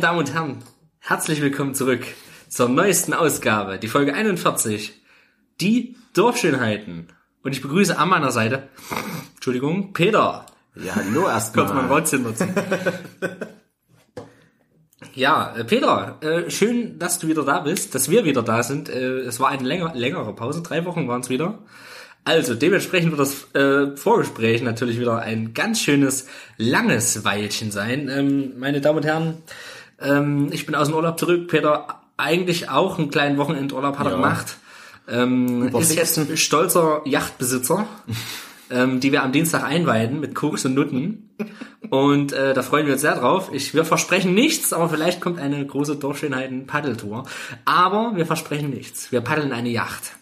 Meine Damen und Herren, herzlich willkommen zurück zur neuesten Ausgabe, die Folge 41, die Dorfschönheiten. Und ich begrüße an meiner Seite, Entschuldigung, Peter. Ja, hallo erstmal. Kurz mal Wortzimmer nutzen. Ja, äh, Peter, äh, schön, dass du wieder da bist, dass wir wieder da sind. Äh, es war eine länger, längere Pause, drei Wochen waren es wieder. Also, dementsprechend wird das äh, Vorgespräch natürlich wieder ein ganz schönes, langes Weilchen sein. Ähm, meine Damen und Herren, ähm, ich bin aus dem Urlaub zurück. Peter eigentlich auch einen kleinen Wochenendurlaub hat er Ja. gemacht. Ähm, ist jetzt ein stolzer Yachtbesitzer, ähm, die wir am Dienstag einweiden mit Koks und Nutten. Und äh, da freuen wir uns sehr drauf. Ich, wir versprechen nichts, aber vielleicht kommt eine große Durchschönheiten-Paddeltour. Aber wir versprechen nichts. Wir paddeln eine Yacht.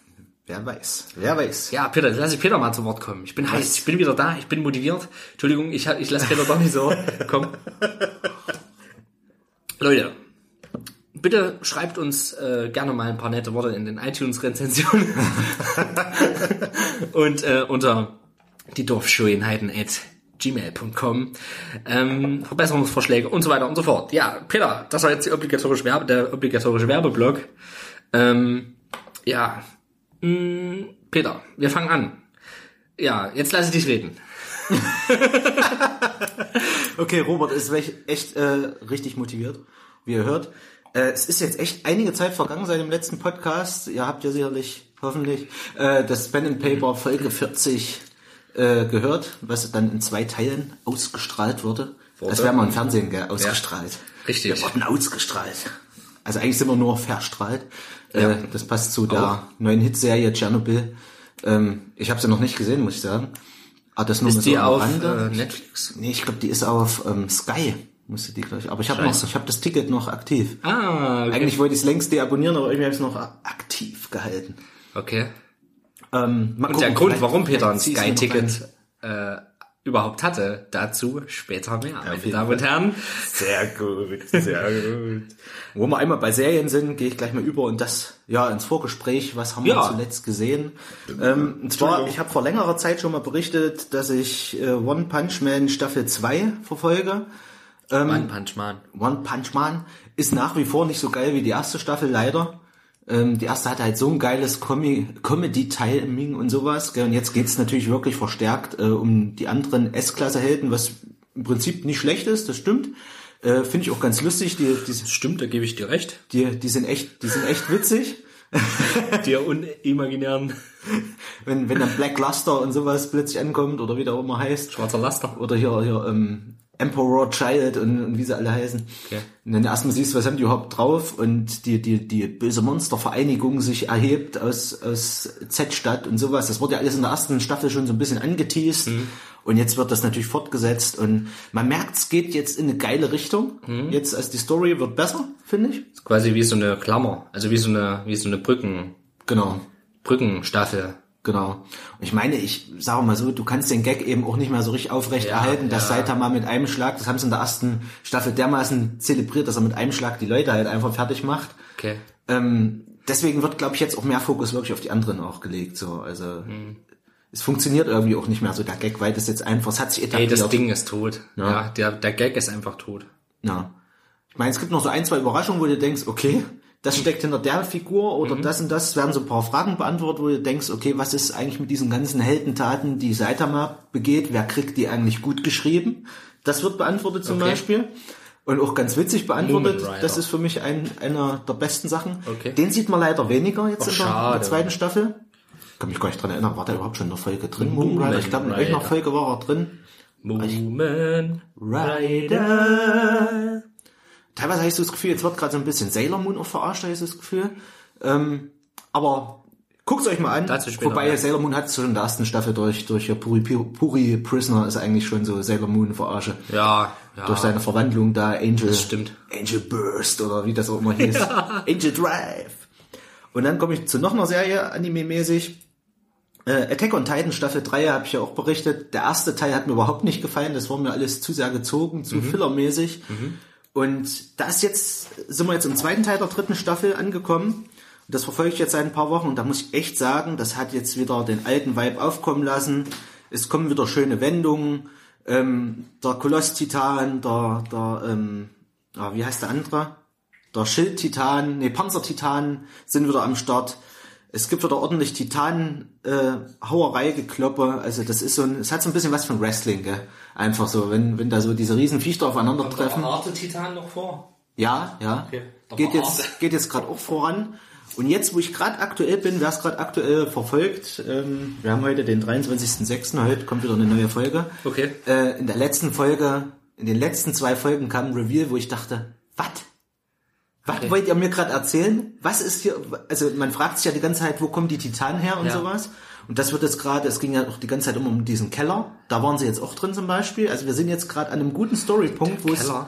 Wer weiß, wer weiß. Ja, Peter, lass ich Peter mal zu Wort kommen. Ich bin heiß, ich bin wieder da, ich bin motiviert. Entschuldigung, ich, ich lasse Peter doch nicht so. Komm. Leute, bitte schreibt uns äh, gerne mal ein paar nette Worte in den iTunes-Rezensionen. Und äh, unter die Dorfschönheiten at gmail.com ähm, Verbesserungsvorschläge und so weiter und so fort. Ja, Peter, das war jetzt die obligatorische Werbe, der obligatorische Werbeblock. Ähm, ja, mh, Peter, wir fangen an. Ja, jetzt lasse ich dich reden. Okay, Robert ist echt, äh, richtig motiviert, wie ihr hört. Äh, es ist jetzt echt einige Zeit vergangen seit dem letzten Podcast. Ihr habt ja sicherlich, hoffentlich, äh, das Pen and Paper Folge 40 äh, gehört, was dann in zwei Teilen ausgestrahlt wurde. Wurde. Das wäre mal im Fernsehen gell, ausgestrahlt. Richtig. Wir wurden ausgestrahlt. Also eigentlich sind wir nur verstrahlt. Ja. Äh, das passt zu der neuen Hitserie Tschernobyl. Ähm, ich habe sie noch nicht gesehen, muss ich sagen. Aber das nur Ist die so auf äh, Netflix? Nee, ich glaube, die ist auf ähm, Sky. Musste die gleich. Aber ich habe noch, ich habe das Ticket noch aktiv. Ah, okay. Eigentlich wollte ich es längst deabonnieren, aber irgendwie habe ich es noch aktiv gehalten. okay. Ähm, Und gucken, der Grund, warum Peter ein. Sky-Ticket äh, überhaupt hatte, dazu später mehr, meine jeden Damen und Herren. Sehr gut, sehr gut. Wo wir einmal bei Serien sind, gehe ich gleich mal über und das ja ins Vorgespräch. Was haben Ja. wir zuletzt gesehen? Ähm, und zwar, ich habe vor längerer Zeit schon mal berichtet, dass ich äh, One Punch Man Staffel 2 verfolge. One Punch Man. One Punch Man ist nach wie vor nicht so geil wie die erste Staffel, leider. Ähm, die erste hatte halt so ein geiles Comedy-Timing und sowas. Gell? Und jetzt geht's natürlich wirklich verstärkt äh, um die anderen S-Klasse-Helden, was im Prinzip nicht schlecht ist, das stimmt. Äh, Finde ich auch ganz lustig. Die, die, Stimmt, da gebe ich dir recht. die, die sind echt, die sind echt witzig. Die unimaginären Wenn, wenn dann Black Luster und sowas plötzlich ankommt oder wie der auch immer heißt. schwarzer Laster. Oder hier, hier ähm, Emperor Child und, und wie sie alle heißen. Okay. Und dann erstmal siehst du, was haben die überhaupt drauf und die, die, die böse Monstervereinigung sich erhebt aus, aus Z-Stadt und sowas. Das wurde ja alles in der ersten Staffel schon so ein bisschen angeteased. Mhm. Und jetzt wird das natürlich fortgesetzt und man merkt, es geht jetzt in eine geile Richtung. Mhm. Jetzt, als die Story wird besser, finde ich. Ist quasi wie so eine Klammer, also wie so eine, wie so eine Brücken, Genau. Brückenstaffel. Genau. Und ich meine, ich sage mal so, du kannst den Gag eben auch nicht mehr so richtig aufrecht Ja, erhalten, dass ja. Saitama mit einem Schlag, das haben sie in der ersten Staffel dermaßen zelebriert, dass er mit einem Schlag die Leute halt einfach fertig macht. Okay. Ähm, deswegen wird, glaube ich, jetzt auch mehr Fokus wirklich auf die anderen auch gelegt. So, also Hm. es funktioniert irgendwie auch nicht mehr so der Gag, weil das jetzt einfach, es hat sich etabliert. das Ding ist tot. Ja, der, der Gag ist einfach tot. Ja. Ich meine, es gibt noch so ein, zwei Überraschungen, wo du denkst, okay, das steckt hinter der Figur oder Mhm. das und das. Es werden so ein paar Fragen beantwortet, wo du denkst, okay, was ist eigentlich mit diesen ganzen Heldentaten, die Saitama begeht? Wer kriegt die eigentlich gut geschrieben? Das wird beantwortet zum Okay. Beispiel. Und auch ganz witzig beantwortet. Das ist für mich ein, einer der besten Sachen. Okay. Den sieht man leider weniger jetzt Ach, in, der, in der zweiten Staffel. Ich kann mich gar nicht dran erinnern, war der überhaupt schon in der Folge drin? Moomin Rider. Ich glaube, in irgendeiner Folge war er drin. Moomin. Rider. Teilweise habe ich so das Gefühl, jetzt wird gerade so ein bisschen Sailor Moon auch verarscht, habe ich so das Gefühl. Ähm, aber guckt's euch mal an. Dazu später Wobei mehr. Sailor Moon hat es schon in der ersten Staffel durch, durch ja, Puri, Puri Prisoner ist eigentlich schon so Sailor Moon verarsche. Ja, ja. Durch seine Verwandlung da, Angel. Das stimmt. Angel Burst oder wie das auch immer hieß. Angel Drive. Und dann komme ich zu noch einer Serie, anime-mäßig. Äh, Attack on Titan Staffel 3 habe ich ja auch berichtet. Der erste Teil hat mir überhaupt nicht gefallen. Das war mir alles zu sehr gezogen, zu fillermäßig. Und da ist jetzt, sind wir jetzt im zweiten Teil der dritten Staffel angekommen. Und das verfolge ich jetzt seit ein paar Wochen. Und da muss ich echt sagen, das hat jetzt wieder den alten Vibe aufkommen lassen. Es kommen wieder schöne Wendungen. Ähm, der Koloss-Titan, der, der, ähm, ah, wie heißt der andere? Der Schild-Titan, nee, Panzer-Titan sind wieder am Start. Es gibt wieder ordentlich Titan äh, Hauerei gekloppe. Also das ist so ein, es hat so ein bisschen was von Wrestling, gell? Einfach so, wenn wenn da so diese riesen Viecher aufeinandertreffen. Arte Titan noch vor. Ja, ja. Okay. Geht jetzt geht jetzt gerade auch voran. Und jetzt, wo ich gerade aktuell bin, wer es gerade aktuell verfolgt, ähm, wir haben heute den 23.06., heute kommt wieder eine neue Folge. Okay. Äh, in der letzten Folge, in den letzten zwei Folgen kam ein Reveal, wo ich dachte, was? Was wollt ihr mir gerade erzählen? Was ist hier, also man fragt sich ja die ganze Zeit, wo kommen die Titanen her und Ja. sowas. Und das wird jetzt gerade, es ging ja auch die ganze Zeit immer um diesen Keller. Da waren sie jetzt auch drin zum Beispiel. Also wir sind jetzt gerade an einem guten Storypunkt, wo es Keller?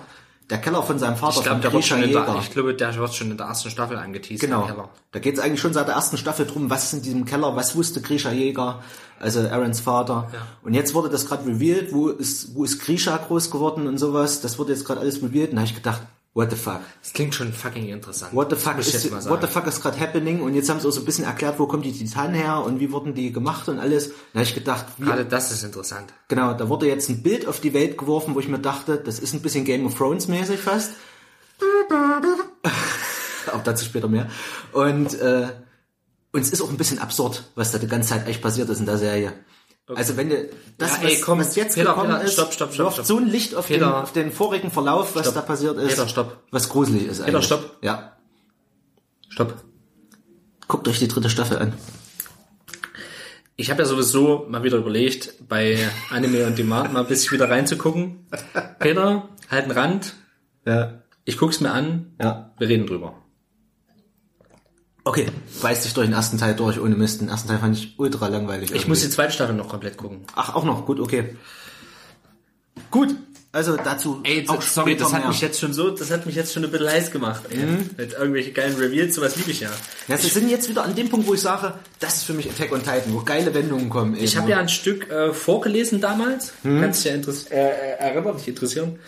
der Keller von seinem Vater, Ich glaube, von der wird Grisha schon in der, Jäger. ich glaube, der wird schon in der ersten Staffel angeteased. Genau. Da geht es eigentlich schon seit der ersten Staffel drum, was ist in diesem Keller, was wusste Grisha Jäger, also Aarons Vater. Ja. Und jetzt wurde das gerade revealed, wo ist, wo ist Grisha groß geworden und sowas. Das wurde jetzt gerade alles revealed und da habe ich gedacht, what the fuck? Das klingt schon fucking interessant. What the fuck ist, what the fuck ist gerade happening? Und jetzt haben sie auch so ein bisschen erklärt, wo kommen die Titanen her und wie wurden die gemacht und alles. Da habe ich gedacht, wie, Gerade das ist interessant. Genau, da wurde jetzt ein Bild auf die Welt geworfen, wo ich mir dachte, das ist ein bisschen Game of Thrones mäßig fast. Auch dazu später mehr. Und, äh, und es ist auch ein bisschen absurd, was da die ganze Zeit echt passiert ist in der Serie. Also wenn du das, Ja, ey, komm, was jetzt Peter, gekommen Peter, ist, stopp, stopp, stopp, wirft stopp. so ein Licht auf, den, Peter. auf den vorigen Verlauf, was Stopp. da passiert ist. Peter, stopp. Was gruselig ist eigentlich. stopp. Ja. Stopp. Guckt euch die dritte Staffel an. Ich habe ja sowieso mal wieder überlegt, bei Anime on Demand mal ein bisschen wieder reinzugucken. Peter, halt einen Rand. Ja. Ich guck's mir an. Ja. Wir reden drüber. Okay, beiß dich durch den ersten Teil durch ohne Mist. Den ersten Teil fand ich ultra langweilig. Ich muss die zweite Staffel noch komplett gucken. Ach, auch noch, gut, okay. Gut, also dazu Ey, auch sorry, das hat mehr. mich jetzt schon so, das hat mich jetzt schon ein bisschen heiß gemacht. Ey. Mit irgendwelche geilen Reveals, sowas liebe ich ja. Ja, sie sind jetzt wieder an dem Punkt, wo ich sage, das ist für mich Attack on Titan, wo geile Wendungen kommen. Ich habe ja ein Stück äh, vorgelesen damals, kannst dich ja äh, äh, erinnern, dich interessieren,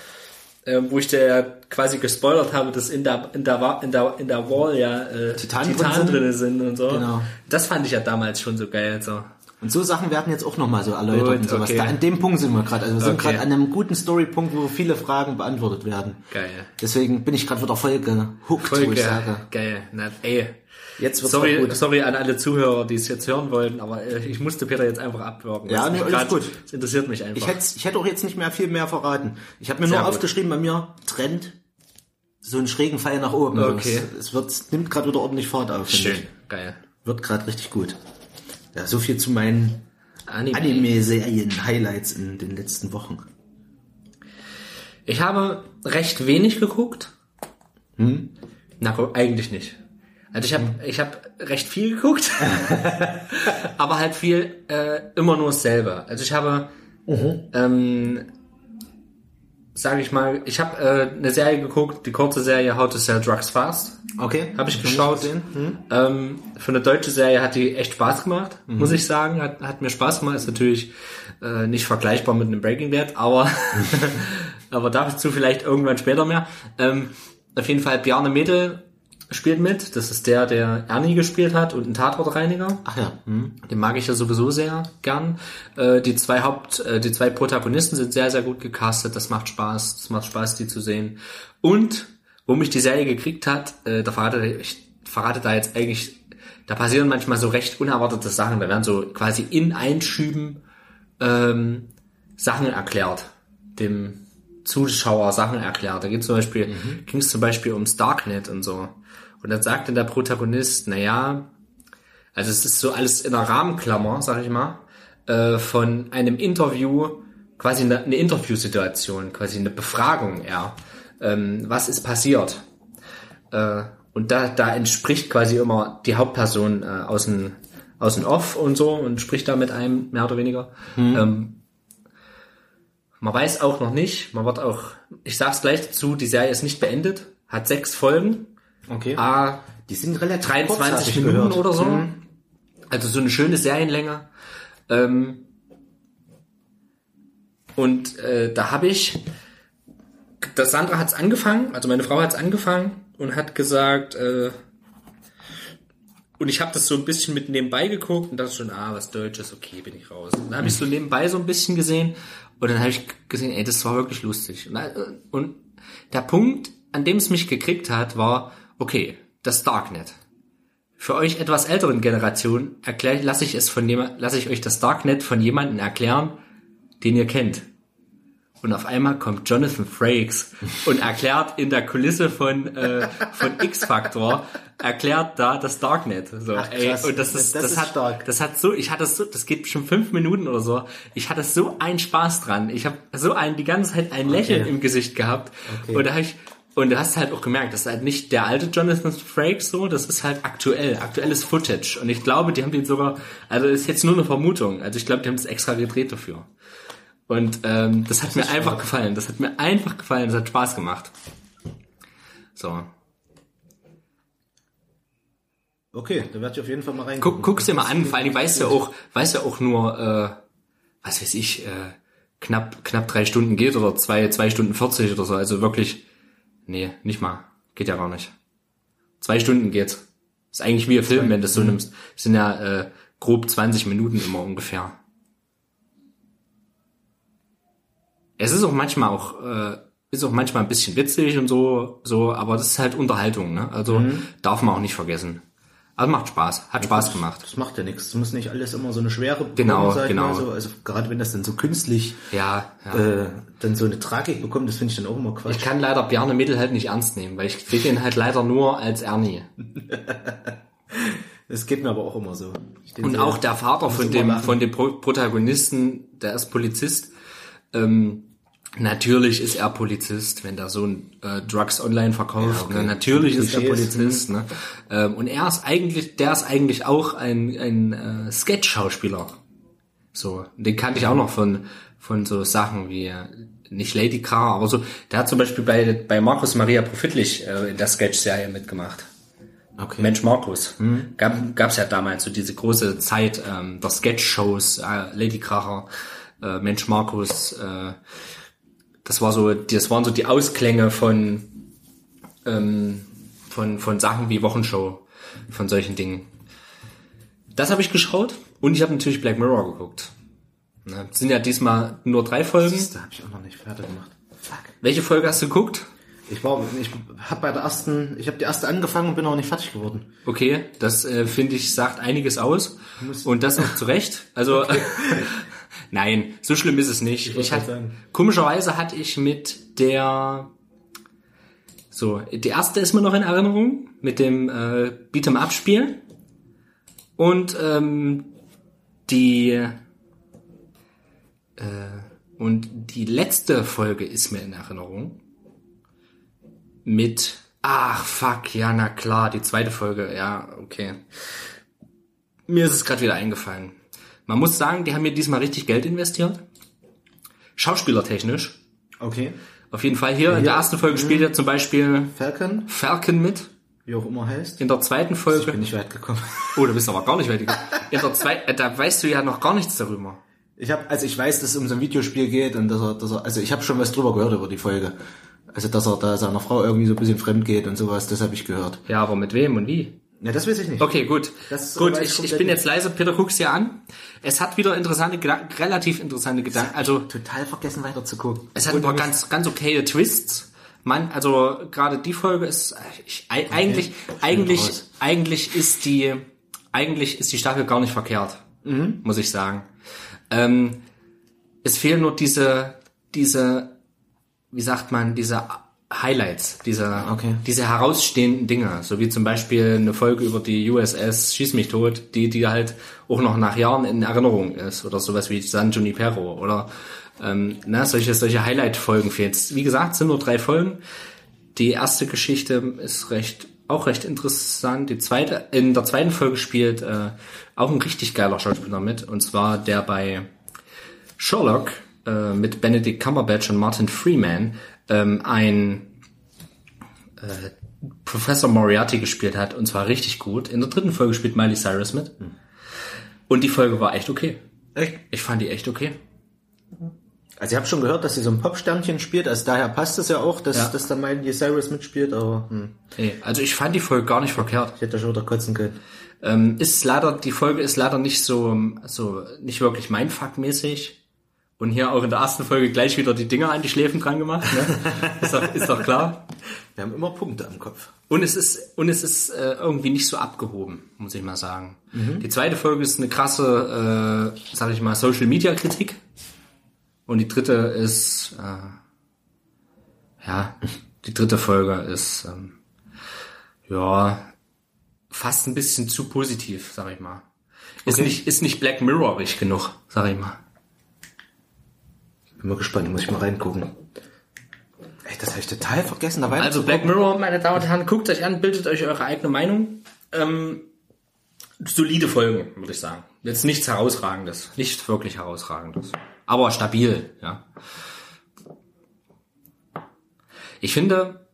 äh, wo ich dir ja quasi gespoilert habe, dass in der in der in der in der Wall ja äh, Titanen Titanen drin drin sind und so. Genau. Das fand ich ja damals schon so geil. So. Und so Sachen werden jetzt auch nochmal so erläutert Gut, und sowas. okay. Da an dem Punkt sind wir gerade. Also wir sind Okay. gerade an einem guten Storypunkt, wo viele Fragen beantwortet werden. Geil. Deswegen bin ich gerade wieder voll gehuckt, Voll wo ich geil. sage. Geil. Na, ey. Jetzt wird's Sorry, gut. sorry an alle Zuhörer, die es jetzt hören wollten, aber äh, ich musste Peter jetzt einfach abwürgen. Ja, nee, alles gut. Das interessiert mich einfach. Ich hätte, ich hätte auch jetzt nicht mehr viel mehr verraten. Ich habe mir Sehr nur gut. aufgeschrieben, bei mir Trend so einen schrägen Pfeil nach oben. Okay. Es, es wird, es nimmt gerade wieder ordentlich Fahrt auf. Schön. ich. Geil. Wird gerade richtig gut. Ja, so viel zu meinen Anime. Anime-Serien-Highlights in den letzten Wochen. Ich habe recht wenig geguckt. Hm? Na, eigentlich nicht. Also ich habe ich habe recht viel geguckt, aber halt viel äh, immer nur dasselbe. Also ich habe, ähm, sage ich mal, ich habe äh, eine Serie geguckt, die kurze Serie How to Sell Drugs Fast. Okay. Habe ich Hab geschaut. gesehen. Hm? Ähm, für eine deutsche Serie hat die echt Spaß gemacht, muss ich sagen. Hat, hat mir Spaß gemacht. Ist natürlich äh, nicht vergleichbar mit einem Breaking Bad, aber aber dazu vielleicht irgendwann später mehr. Ähm, auf jeden Fall Bjarne Mädel spielt mit. Das ist der, der Ernie gespielt hat und ein Tatortreiniger. Ach ja. Hm. Den mag ich ja sowieso sehr gern. Äh, die zwei Haupt, äh, die zwei Protagonisten sind sehr, sehr gut gecastet. Das macht Spaß. Das macht Spaß, die zu sehen. Und wo mich die Serie gekriegt hat, äh, da verrate ich verrate da jetzt eigentlich, da passieren manchmal so recht unerwartete Sachen. Da werden so quasi in Einschüben ähm, Sachen erklärt, dem Zuschauer Sachen erklärt. Da geht zum Beispiel, ging es zum Beispiel ums Darknet und so. Und dann sagte der Protagonist, na ja, also es ist so alles in einer Rahmenklammer, sag ich mal, äh, von einem Interview, quasi eine, eine Interviewsituation, quasi eine Befragung eher. Ähm, was ist passiert? Äh, und da, da entspricht quasi immer die Hauptperson äh, aus dem aus dem Off und so und spricht da mit einem mehr oder weniger. Ähm, man weiß auch noch nicht, man wird auch, ich sag's gleich dazu, die Serie ist nicht beendet, hat sechs Folgen, Okay. ah, die sind relativ kurz, hab 23 ich Minuten oder so. Hm. Also so eine schöne Serienlänge. Ähm, und äh, da habe ich, das Sandra hat's angefangen, also meine Frau hat's angefangen und hat gesagt, äh, und ich habe das so ein bisschen mit nebenbei geguckt und dachte schon, ah, was Deutsches, okay, bin ich raus. Und dann habe ich so nebenbei so ein bisschen gesehen und dann habe ich gesehen, ey, das war wirklich lustig. Und, äh, und der Punkt an dem es mich gekriegt hat, war, okay, das Darknet. Für euch etwas älteren Generationen lasse ich es von lasse ich euch das Darknet von jemandem erklären, den ihr kennt. Und auf einmal kommt Jonathan Frakes und erklärt in der Kulisse von, äh, von X-Factor, erklärt da das Darknet. So, Ach, ey, und das ist, Das das, ist hat, stark. das hat so, ich hatte so, das geht schon fünf Minuten oder so. Ich hatte so einen Spaß dran. Ich habe so ein, die ganze Zeit ein Lächeln Okay. im Gesicht gehabt. Okay. Und da hab ich, und du hast halt auch gemerkt, das ist halt nicht der alte Jonathan Frakes so, das ist halt aktuell, aktuelles Footage. Und ich glaube, die haben den sogar, also ist jetzt nur eine Vermutung. Also ich glaube, die haben es extra gedreht dafür. Und ähm, das hat mir einfach gefallen. Das hat mir einfach gefallen. Das hat Spaß gemacht. So. Okay, da werde ich auf jeden Fall mal reingucken. Guck, guck's dir mal an. Vor allem weißt du ja auch, weißt ja auch nur, äh, was weiß ich, äh, knapp knapp drei Stunden geht oder zwei zwei Stunden 40 oder so. Also wirklich, nee, nicht mal. Geht ja gar nicht. Zwei Stunden geht's. Ist eigentlich wie ein Film, wenn du das so nimmst. Das sind ja äh, grob 20 Minuten immer ungefähr. Es ist auch manchmal auch, äh, ist auch manchmal ein bisschen witzig und so, so, aber das ist halt Unterhaltung, ne? Also darf man auch nicht vergessen. Also macht Spaß, hat Spaß gemacht. Das macht ja nichts. Es muss nicht alles immer so eine schwere Genau, ich genau. mal So. Also gerade wenn das dann so künstlich Ja, ja. äh, dann so eine Tragik bekommt, das finde ich dann auch immer Quatsch. Ich kann leider Bjarne Mädel halt nicht ernst nehmen, weil ich sehe den halt leider nur als Ernie. Das geht mir aber auch immer so. Und auch der Vater von dem, von dem Pro Protagonisten, der ist Polizist. Ähm, natürlich ist er Polizist, wenn der Sohn äh, Drugs online verkauft. Ja, okay. ne? Natürlich ist er Polizist. Ne? Ähm, und er ist eigentlich, der ist eigentlich auch ein, ein äh, Sketch-Schauspieler. So, den kannte ich auch noch von von so Sachen wie äh, nicht Lady Car, aber so. Der hat zum Beispiel bei bei Markus Maria Profitlich äh, in der Sketch-Serie mitgemacht. Okay. Mensch Markus. Gab gab's ja damals so diese große Zeit ähm, der Sketch-Shows, äh, Lady Kracher, äh, Mensch Markus. Äh, das war so, das waren so die Ausklänge von ähm, von von Sachen wie Wochenshow, von solchen Dingen. Das habe ich geschaut und ich habe natürlich Black Mirror geguckt. Ne, sind ja diesmal nur drei Folgen. Da habe ich auch noch nicht fertig gemacht. Fuck. Welche Folge hast du geguckt? Ich war, ich habe bei der ersten, ich habe die erste angefangen und bin auch nicht fertig geworden. Okay, das äh, finde ich sagt einiges aus und das auch zu Recht. Also nein, so schlimm ist es nicht. Ich, gerade sagen. komischerweise hatte ich mit der so die erste ist mir noch in Erinnerung mit dem äh, Beat'em Up Spiel und ähm, die äh, und die letzte Folge ist mir in Erinnerung mit Ach, fuck, ja, na klar, die zweite Folge, ja, okay. Mir ist es gerade wieder eingefallen. Man muss sagen, die haben mir diesmal richtig Geld investiert. Schauspielertechnisch. Okay. Auf jeden Fall hier in der ersten Folge spielt er zum Beispiel Falcon, Falcon mit. wie auch immer heißt. In der zweiten Ich Folge. bin nicht weit gekommen. Oh, du bist aber gar nicht weit gekommen. In der zweiten, äh, da weißt du ja noch gar nichts darüber. Ich habe, also ich weiß, dass es um so ein Videospiel geht und dass er, dass er, also ich habe schon was drüber gehört über die Folge. Also dass er da seiner Frau irgendwie so ein bisschen fremd geht und sowas, das habe ich gehört. Ja, aber mit wem und wie? Ja, das weiß ich nicht. Okay, gut. Das gut, ich ich, bin jetzt leise. Peter, guck's dir an. Es hat wieder interessante Gedanken, relativ interessante Gedanken. Also, Total vergessen weiter zu gucken. Es hat ein paar ganz, ganz okaye Twists. Man, also gerade die Folge ist ich, ei- eigentlich, eigentlich, raus. eigentlich ist die, eigentlich ist die Staffel gar nicht verkehrt, muss ich sagen. Ähm, es fehlen nur diese, diese, wie sagt man, diese Highlights, diese, Okay. diese herausstehenden Dinge, so wie zum Beispiel eine Folge über die USS Schieß mich tot, die, die halt auch noch nach Jahren in Erinnerung ist, oder sowas wie San Junipero, oder ähm, na, solche, solche Highlight-Folgen fehlen. Wie gesagt, es sind nur drei Folgen. Die erste Geschichte ist recht, auch recht interessant. Die zweite, in der zweiten Folge spielt äh, auch ein richtig geiler Schauspieler mit, und zwar der bei Sherlock äh, mit Benedict Cumberbatch und Martin Freeman ähm, ein äh, Professor Moriarty gespielt hat und zwar richtig gut. In der dritten Folge spielt Miley Cyrus mit und die Folge war echt okay. Echt? Ich fand die echt okay. Also ich habe schon gehört, dass sie so ein Popsternchen spielt, also daher passt es ja auch, dass, Ja. dass da Miley Cyrus mitspielt, aber hm, Nee, also ich fand die Folge gar nicht verkehrt. ich hätte schon wieder kotzen können. Ähm, ist leider die Folge ist leider nicht so so nicht wirklich mein Fuck mäßig Und hier auch in der ersten Folge gleich wieder die Dinger an die Schläfen dran gemacht. Ne? ist, doch, ist doch klar. Wir haben immer Punkte am Kopf. Und es ist, und es ist äh, irgendwie nicht so abgehoben, muss ich mal sagen. Die zweite Folge ist eine krasse, äh, sag ich mal, Social Media Kritik. Und die dritte ist, äh, ja, die dritte Folge ist, ähm, ja, fast ein bisschen zu positiv, sag ich mal. Ist Okay. nicht, ist nicht Black Mirrorig genug, sag ich mal. Bin mal gespannt, muss ich mal reingucken. Ey, das habe ich total vergessen, da Also Black. Mirror, meine Damen und Herren, guckt euch an, bildet euch eure eigene Meinung. Ähm, solide Folgen, würde ich sagen. Jetzt nichts herausragendes, nicht wirklich herausragendes, aber stabil, ja. Ich finde,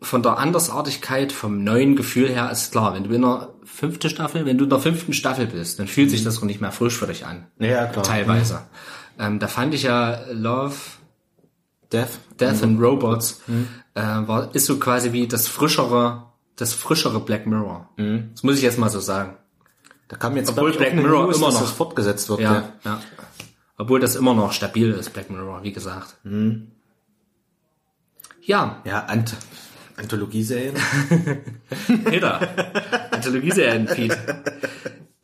von der Andersartigkeit, vom neuen Gefühl her ist klar, wenn du in der fünften Staffel, wenn du in der fünften Staffel bist, dann fühlt sich das auch nicht mehr frisch für dich an. Ja, klar. Teilweise. Ähm, da fand ich ja Love, Death. Death and Robots äh, war, ist so quasi wie das frischere, das frischere Black Mirror. Das muss ich jetzt mal so sagen. Da kam jetzt Obwohl Black Mirror News, immer noch- das fortgesetzt wird. Ja, ja. Obwohl das immer noch stabil ist, Black Mirror, wie gesagt. Ja, Ja, Ant Anthologieserien. Peter. Anthologieserien, Pete.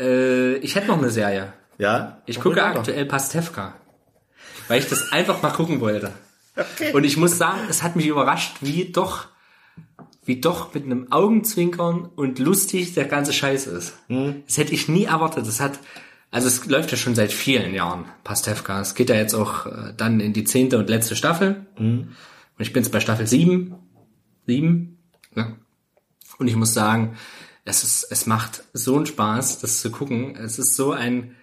Äh, ich hätte noch eine Serie. ja. Ich gucke aktuell Pastewka. Weil ich das einfach mal gucken wollte. Und ich muss sagen, es hat mich überrascht, wie doch, wie doch mit einem Augenzwinkern und lustig der ganze Scheiß ist. Das hätte ich nie erwartet. Das hat, also es läuft ja schon seit vielen Jahren, Pastewka. Es geht ja jetzt auch äh, dann in die zehnte und letzte Staffel. Und ich bin jetzt bei Staffel sieben. Sieben. Ja. Und ich muss sagen, es ist, es macht so einen Spaß, das zu gucken. Es ist so ein,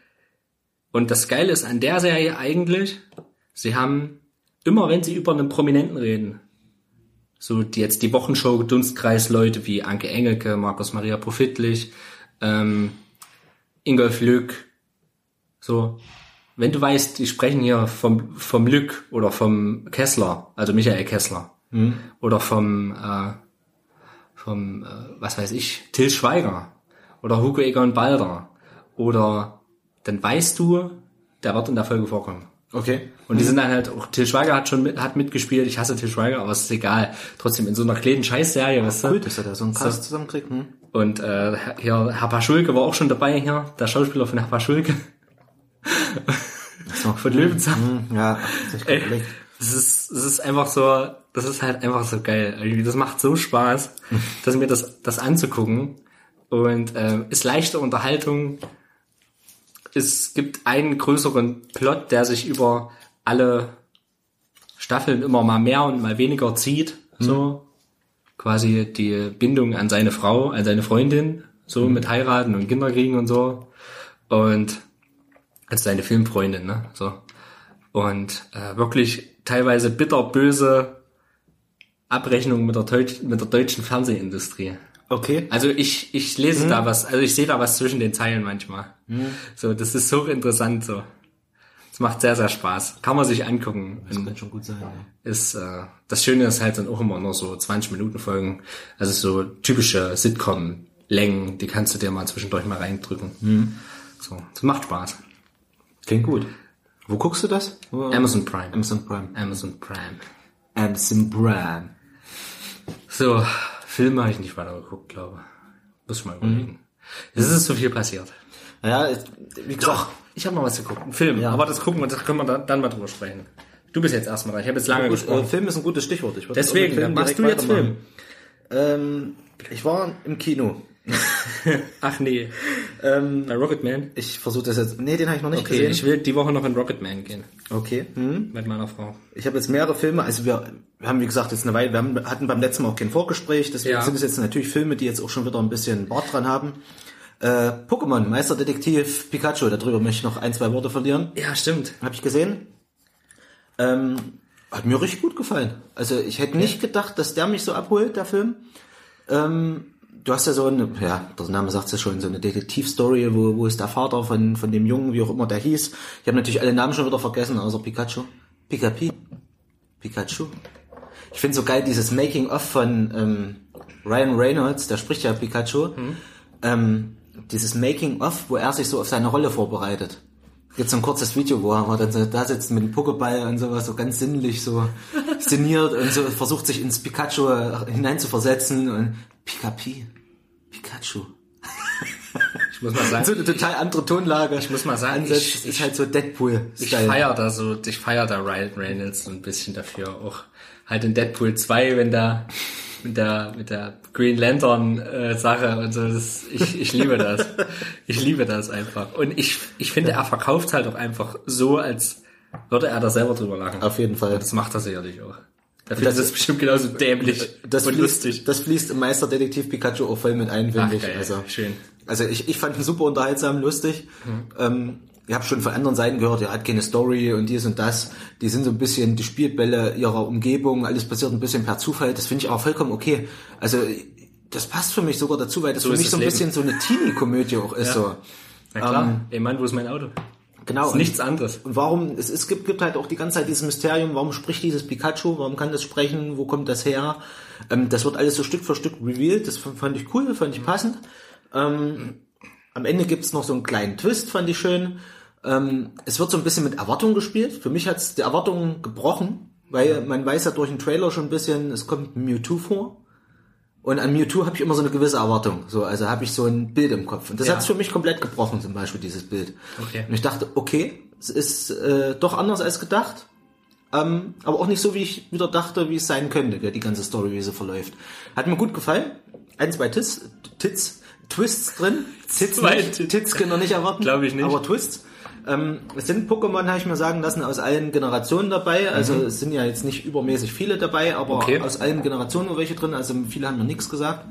und das Geile ist an der Serie eigentlich, sie haben immer, wenn sie über einen Prominenten reden, so die jetzt die Wochenshow Dunstkreis Leute wie Anke Engelke, Markus Maria Profitlich, ähm, Ingolf Lück, so, wenn du weißt, die sprechen hier vom, vom Lück oder vom Kessler, also Michael Kessler, oder vom, äh, vom, äh, was weiß ich, Till Schweiger oder Hugo Egon Balder oder dann weißt du, der wird in der Folge vorkommen. Okay. Und die sind dann halt, auch Till Schweiger hat schon mit, hat mitgespielt, ich hasse Till Schweiger, aber es ist egal. Trotzdem in so einer kleinen Scheißserie, weißt du? Cool, dass er da so einen Cast zusammenkriegt. Hm? Und äh, hier, Herr Paschulke war auch schon dabei hier, der Schauspieler von Herr Paschulke. von Löwenzahn. Hm, ja, das ist Ey, das ist, das ist einfach so, das ist halt einfach so geil. Das macht so Spaß, dass mir das, das anzugucken. Und ähm, ist leichte Unterhaltung. Es gibt einen größeren Plot, der sich über alle Staffeln immer mal mehr und mal weniger zieht. So quasi die Bindung an seine Frau, an seine Freundin, so mit heiraten und Kinder kriegen und so. Und als seine Filmfreundin, ne? So. Und äh, wirklich teilweise bitterböse Abrechnungen mit der, mit der deutschen Fernsehindustrie. Okay. Also ich, ich lese da was, also ich sehe da was zwischen den Zeilen manchmal. So, das ist so interessant so. Es macht sehr, sehr Spaß. Kann man sich angucken. Das könnte schon gut sein. Ja. Ist, äh, das Schöne ist halt dann auch immer nur so 20 Minuten Folgen. Also so typische Sitcom-Längen, die kannst du dir mal zwischendurch mal reindrücken. So, das macht Spaß. Klingt gut. Wo guckst du das? Amazon Prime. Amazon Prime. Amazon Prime. Amazon Prime. So, Filme habe ich nicht weiter geguckt, glaube Muss ich mal überlegen. Es ist so viel passiert. Ja, es- wie gesagt, Ich habe noch was zu gucken. Ein Film. Ja. Aber das gucken wir, das können wir dann, dann mal drüber sprechen. Du bist jetzt erstmal dran. Ich habe jetzt lange gut, äh, gesprochen. Film ist ein gutes Stichwort. Ich Deswegen, machst du jetzt. Film. Ähm, ich war im Kino. Ach nee. Bei Rocketman? Ich versuche das jetzt. Nee, den habe ich noch nicht Okay, ich gesehen. will die Woche noch in Rocketman gehen. Okay. Hm. Mit meiner Frau. Ich habe jetzt mehrere Filme, also wir, wir haben wie gesagt jetzt eine Weile, wir haben, hatten beim letzten Mal auch kein Vorgespräch, deswegen Ja. sind es jetzt natürlich Filme, die jetzt auch schon wieder ein bisschen Bart dran haben. Äh, Pokémon, Meisterdetektiv Pikachu, darüber möchte ich noch ein, zwei Worte verlieren. Ja, stimmt. Habe ich gesehen. Ähm, hat mir richtig gut gefallen. Also ich hätte nicht gedacht, dass der mich so abholt, der Film. Ähm, du hast ja so eine, ja, der Name sagt es ja schon, so eine Detektivstory, wo, wo ist der Vater von, von dem Jungen, wie auch immer der hieß. Ich habe natürlich alle Namen schon wieder vergessen, außer Pikachu. Pikapi. Pikachu. Ich finde so geil dieses Making-of von ähm, Ryan Reynolds, der spricht ja Pikachu. Ähm, dieses Making-of, wo er sich so auf seine Rolle vorbereitet. Jetzt so ein kurzes Video, wo er dann so da sitzt mit dem Pokéball und sowas, so ganz sinnlich so szeniert und so versucht sich ins Pikachu hineinzuversetzen und Pikapi, Pikachu. Ich muss mal sagen, So eine total andere Tonlage. ich muss mal sagen, Ansetzt, ich, ist halt so Deadpool. ich feier da so, ich feier da Ryan Reynolds so ein bisschen dafür. Auch halt in Deadpool 2, wenn da mit der, mit der Green Lantern äh, Sache und so, das, ich, ich liebe das. Ich liebe das einfach. Und ich, ich finde, er verkauft halt auch einfach so, als würde er da selber drüber lachen. Auf jeden Fall. Das macht er sicherlich auch. Da findet das bestimmt genauso dämlich Das und fließt, lustig. das fließt im Meisterdetektiv Pikachu auch voll mit ein, finde ich. Also, schön. also ich, ich fand ihn super unterhaltsam, lustig. Mhm. Ähm, ich habe schon von anderen Seiten gehört, er hat keine Story und dies und das. Die sind so ein bisschen die Spielbälle ihrer Umgebung, alles passiert ein bisschen per Zufall. Das finde ich aber vollkommen okay. Also das passt für mich sogar dazu, weil das So für ist mich so ein das bisschen so eine Teenie-Komödie auch ist. So. Na klar. Ey Mann, wo ist mein Auto? Genau. Ist nichts anderes. Und warum, es, es gibt, gibt halt auch die ganze Zeit dieses Mysterium, warum spricht dieses Pikachu, warum kann das sprechen, wo kommt das her? Ähm, das wird alles so Stück für Stück revealed, das fand ich cool, fand ich passend. Ähm, am Ende gibt's noch so einen kleinen Twist, fand ich schön. Ähm, es wird so ein bisschen mit Erwartung gespielt. Für mich hat's die Erwartungen gebrochen, weil man weiß ja durch den Trailer schon ein bisschen, es kommt Mewtwo vor. Und an Mewtwo habe ich immer so eine gewisse Erwartung. So, also habe ich so ein Bild im Kopf. Und das Ja. hat's für mich komplett gebrochen, zum Beispiel, dieses Bild. Okay. Und ich dachte, okay, es ist äh, doch anders als gedacht. Ähm, aber auch nicht so, wie ich wieder dachte, wie es sein könnte, die ganze Story, wie sie verläuft. Hat mir gut gefallen. Ein, zwei Tits, Tits, Twists drin. Tits, Zwei nicht. Tits. Tits können wir nicht erwarten. Glaub ich nicht. Aber Twists. Ähm, es sind Pokémon, habe ich mir sagen lassen, aus allen Generationen dabei. Also es sind ja jetzt nicht übermäßig viele dabei, aber Mhm. Okay. aus allen Generationen welche drin. Also viele haben noch nichts gesagt.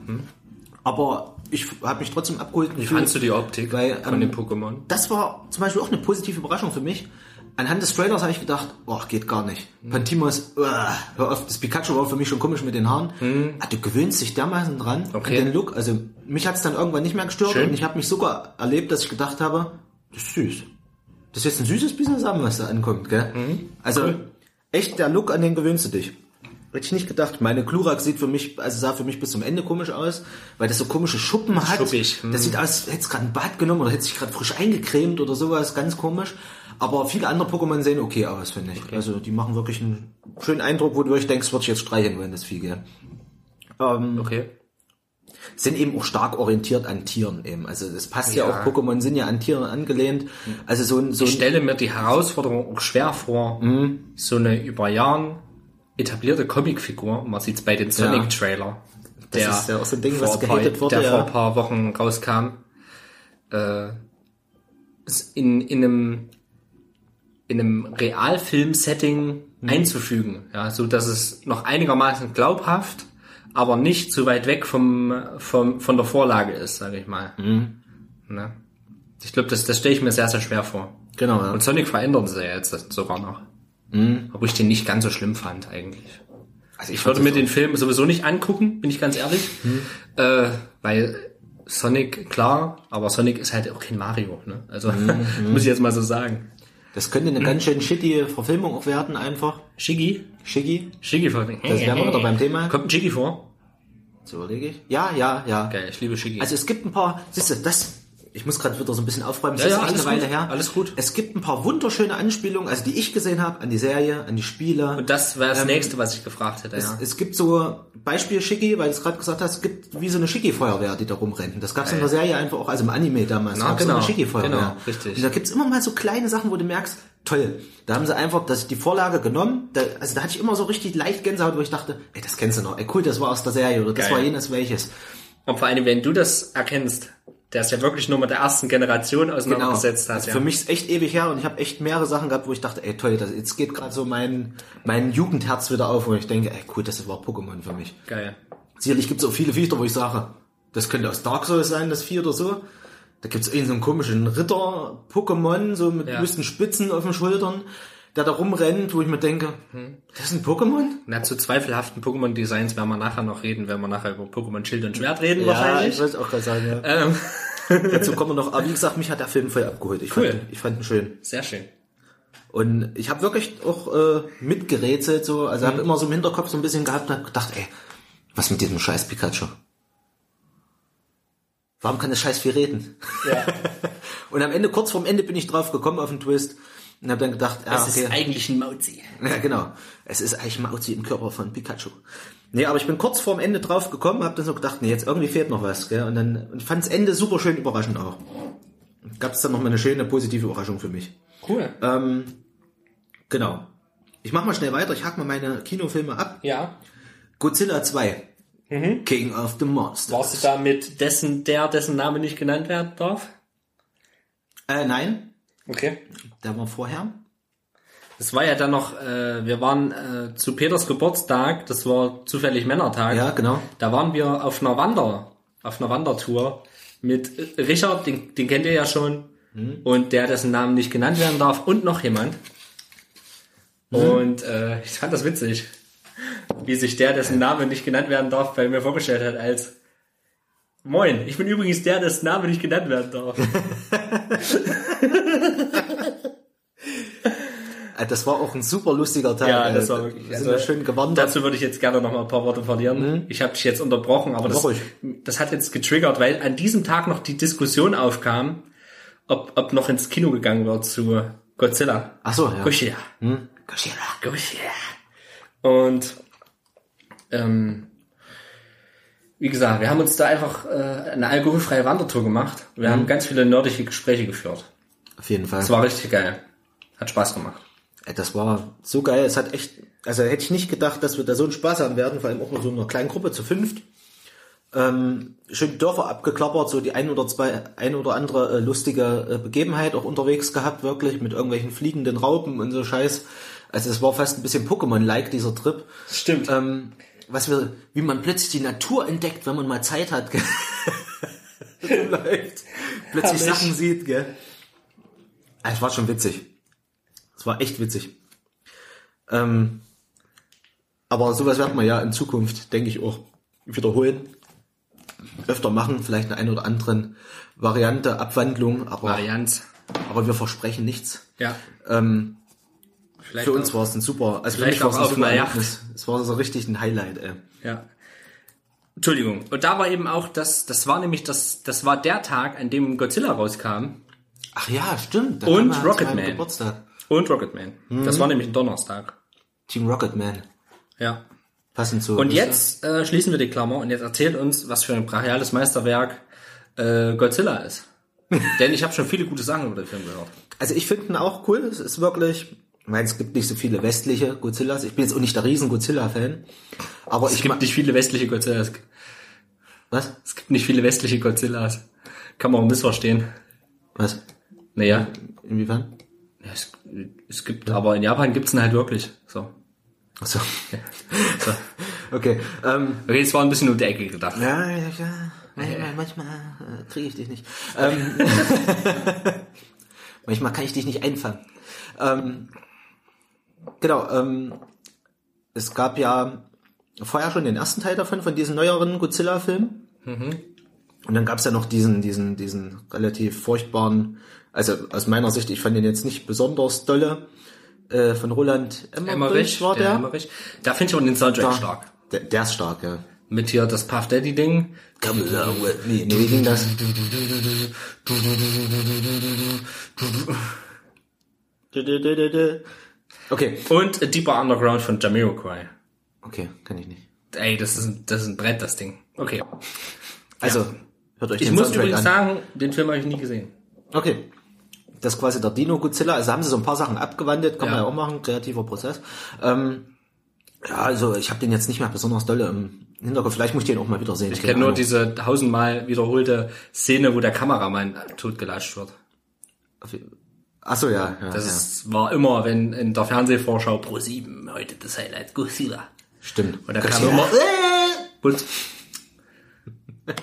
Aber ich habe mich trotzdem abgeholt. Wie fandst du die Optik Weil, von ähm, den Pokémon? Das war zum Beispiel auch eine positive Überraschung für mich. Anhand des Trailers habe ich gedacht, boah, geht gar nicht. Pantimos, uah, hör auf, das Pikachu war für mich schon komisch mit den Haaren. Ah, du gewöhnst dich dermaßen dran Okay. an den Look. Also mich hat es dann irgendwann nicht mehr gestört Schön. und ich habe mich sogar erlebt, dass ich gedacht habe, das ist süß. Das ist jetzt ein süßes Business haben, was da ankommt, gell? Also echt, der Look, an den gewöhnst du dich. Hätte ich nicht gedacht. Meine Glurak sieht für mich, also sah für mich bis zum Ende komisch aus, weil das so komische Schuppen hat. Schuppig, hm. Das sieht aus, hätte gerade ein Bad genommen oder hätte sich gerade frisch eingecremt oder sowas, ganz komisch. Aber viele andere Pokémon sehen okay aus, finde ich. Also die machen wirklich einen schönen Eindruck, wo du wirklich denkst, würde ich jetzt streicheln wollen, das Vieh, gell? Ähm, Okay. Sind eben auch stark orientiert an Tieren eben. Also das passt ja, Ja. auch, Pokémon sind ja an Tieren angelehnt. Also so ein, so Ich stelle mir die Herausforderung auch schwer vor, Mhm. so eine über Jahren etablierte Comicfigur, man sieht's bei den Sonic-Trailer, Das der, ist ja auch so ein Ding, vor was gehatet wurde, der ja. vor ein paar Wochen rauskam, äh, es in, in einem in einem Realfilm-Setting Mhm. einzufügen, ja, so dass es noch einigermaßen glaubhaft, aber nicht zu weit weg vom, vom von der Vorlage ist, sage ich mal. Mhm. Ne? Ich glaube, das, das stelle ich mir sehr, sehr schwer vor. genau, ja. Und Sonic verändern sie ja jetzt sogar noch. Obwohl ich den nicht ganz so schlimm fand eigentlich. Also Ich fand würde mir den Film sowieso nicht angucken, bin ich ganz ehrlich. Äh, weil Sonic, klar, aber Sonic ist halt auch kein Mario. Ne? Also muss ich jetzt mal so sagen. Das könnte eine ganz schön shitty Verfilmung auch werden, einfach. Shiggy? Shiggy, Shiggy vor. das wären wir wieder beim Thema. Kommt ein Shiggy vor? So überlege ich. Ja, ja, ja. Geil, ich liebe Shiggy. Also es gibt ein paar, siehst du, das, ich muss gerade wieder so ein bisschen aufräumen, das Ja, ist ja, alles eine Weile gut, her. alles gut. Es gibt ein paar wunderschöne Anspielungen, also die ich gesehen habe, an die Serie, an die Spiele. Und das wäre das Ähm, nächste, was ich gefragt hätte, ja. Es gibt so Beispiel Shiggy, weil du es gerade gesagt hast, es gibt wie so eine Shiggy-Feuerwehr, die da rumrennen. Das gab es in der Serie einfach auch, also im Anime damals, Na, gab's so genau, eine Shiggy-Feuerwehr. genau, richtig. Und da gibt's immer mal so kleine Sachen, wo du merkst, toll, da haben sie einfach das, die Vorlage genommen, da, also da hatte ich immer so richtig leicht Gänsehaut, wo ich dachte, ey, das kennst du noch, ey, cool, das war aus der Serie oder das Geil. war jenes welches. Und vor allem, wenn du das erkennst, der ist ja wirklich nur mit der ersten Generation Genau. auseinandergesetzt hat. Also ja. Für mich ist echt ewig her und ich habe echt mehrere Sachen gehabt, wo ich dachte, ey toll, das, jetzt geht gerade so mein, mein Jugendherz wieder auf, wo ich denke, ey cool, das war Pokémon für mich. Geil. Sicherlich gibt es auch viele Viecher, wo ich sage, das könnte aus Dark Souls sein, das Vieh oder so. Da gibt es irgendeinen so einen komischen Ritter-Pokémon, so mit Ja. Spitzen auf den Schultern, der da rumrennt, wo ich mir denke, das ist ein Pokémon? Na, zu zweifelhaften Pokémon-Designs werden wir nachher noch reden, wenn wir nachher über Pokémon Schild und Schwert reden ich wahrscheinlich. wollte auch gerade sagen, ja. Ähm, Dazu kommen wir noch, aber wie gesagt, mich hat der Film voll abgeholt. Ich, Cool. fand, ich fand ihn schön. sehr schön. Und ich habe wirklich auch äh, mitgerätselt, so, also Mhm. habe immer so im Hinterkopf so ein bisschen gehabt und hab gedacht, ey, was mit diesem scheiß Pikachu? Warum kann das scheiß viel reden? Ja. Und am Ende, kurz vorm Ende bin ich drauf gekommen auf den Twist und habe dann gedacht, Das okay. ist eigentlich ein Mauzi. Ja, genau. Es ist eigentlich Mauzi im Körper von Pikachu. Nee, aber ich bin kurz vorm Ende drauf gekommen, habe dann so gedacht, nee, jetzt irgendwie fehlt noch was, gell? Und dann und fand das Ende super schön überraschend auch. Gab es dann noch mal eine schöne positive Überraschung für mich. Cool. Ähm, genau. Ich mach mal schnell weiter, ich hack mal meine Kinofilme ab. Ja. Godzilla 2. King of the Monsters. Warst du da mit dessen, der, dessen Name nicht genannt werden darf? Äh, nein, Okay. der war vorher. Das war ja dann noch, äh, wir waren äh, zu Peters Geburtstag, das war zufällig Männertag. Ja, genau. Da waren wir auf einer Wander, auf einer Wandertour mit Richard, den, den kennt ihr ja schon, und der, dessen Namen nicht genannt werden darf, und noch jemand. Und äh, ich fand das witzig, wie sich der, dessen Name nicht genannt werden darf, bei mir vorgestellt hat als Moin, ich bin übrigens der, dessen Name nicht genannt werden darf. Äh, Das war auch ein super lustiger Tag. Ja, äh, das war wirklich. Wir da schön gewandert. Dazu würde ich jetzt gerne noch mal ein paar Worte verlieren. Ich habe dich jetzt unterbrochen, aber das, das hat jetzt getriggert, weil an diesem Tag noch die Diskussion aufkam, ob, ob noch ins Kino gegangen wird zu Godzilla. Ach so, ja. Godzilla. Hm? Godzilla. Godzilla. Und ähm, wie gesagt, wir haben uns da einfach äh, eine alkoholfreie Wandertour gemacht. Wir Mhm. haben ganz viele nördliche Gespräche geführt. Auf jeden Fall. Das war richtig geil. Hat Spaß gemacht. Das war so geil. Es hat echt, also hätte ich nicht gedacht, dass wir da so einen Spaß haben werden, vor allem auch mit so einer kleinen Gruppe zu fünft. Ähm, schön Dörfer abgeklappert, so die ein oder zwei, ein oder andere äh, lustige äh, Begebenheit auch unterwegs gehabt, wirklich, mit irgendwelchen fliegenden Raupen und so Scheiß. Also es war fast ein bisschen Pokémon-like, dieser Trip. Stimmt. Ähm, was wir, wie man plötzlich die Natur entdeckt, wenn man mal Zeit hat, gell? Läuft. Plötzlich Herrlich. Sachen sieht, gell? Ah, Es war schon witzig. Es war echt witzig. Ähm, aber sowas werden wir ja in Zukunft, denke ich, auch wiederholen. Öfter machen, vielleicht eine ein oder anderen Variante, Abwandlung, aber, Varianz. aber wir versprechen nichts. Ja. Ähm, Vielleicht für uns war es ein super, also für Vielleicht mich war es auch ein super. Erlebnis. Es war so richtig ein Highlight, ey. Ja. Entschuldigung. Und da war eben auch das, das war nämlich das, das war der Tag, an dem Godzilla rauskam Ach ja, stimmt. Da Und Rocketman. und Rocketman. Das war nämlich ein Donnerstag. Team Rocketman. Ja. Passend zu. Und jetzt äh, schließen wir die Klammer und jetzt erzählt uns, was für ein brachiales Meisterwerk äh, Godzilla ist. Denn ich habe schon viele gute Sachen über den Film gehört. Also ich finde ihn auch cool. Es ist wirklich. Ich meine, es gibt nicht so viele westliche Godzillas. Ich bin jetzt auch nicht der riesen Godzilla-Fan. Aber Es ich gibt nicht viele westliche Godzillas. Was? Es gibt nicht viele westliche Godzillas. Kann man auch missverstehen. Was? Naja, Inwiefern? ja, es, es gibt, aber in Japan gibt's ihn halt wirklich. So. Achso. so. Okay. Ähm, Okay, es war ein bisschen um die Ecke gedacht. ja, ja, ja. Manchmal, manchmal äh, kriege ich dich nicht. Ähm, manchmal kann ich dich nicht einfangen. Ähm, genau. Ähm, es gab ja vorher schon den ersten Teil davon, von diesen neueren Godzilla-Filmen. Und dann gab's ja noch diesen, diesen, diesen relativ furchtbaren, also aus meiner Sicht, ich fand den jetzt nicht besonders dolle, äh, von Roland Emmerich, Emmerich, war der. Emmerich. Da finde ich aber den Soundtrack stark. Der, der ist stark, ja. Mit hier das Puff Daddy Ding. Come along with me. Nee, wie ging das? Okay, Und A Deeper Underground von Jamiroquai. okay, kann ich nicht. Ey, das ist, ein- das ist ein Brett, das Ding. Okay. Also, hört euch Ich den muss Soundtrack übrigens an. sagen, den Film habe ich nie gesehen. Okay. Das ist quasi der Dino Godzilla. Also haben sie so ein paar Sachen abgewandelt, kann man ja auch machen, kreativer Prozess. Ähm, ja, also ich habe den jetzt nicht mehr besonders dolle im Hinterkopf. Vielleicht muss ich den auch mal wieder sehen. Ich kenne nur diese tausendmal wiederholte Szene, wo der Kameramann totgelatscht wird. Achso, ja. ja, Das ja. ist, war immer, wenn in der Fernsehvorschau Pro 7 heute das Highlight Godzilla. Stimmt. Und da kam immer, und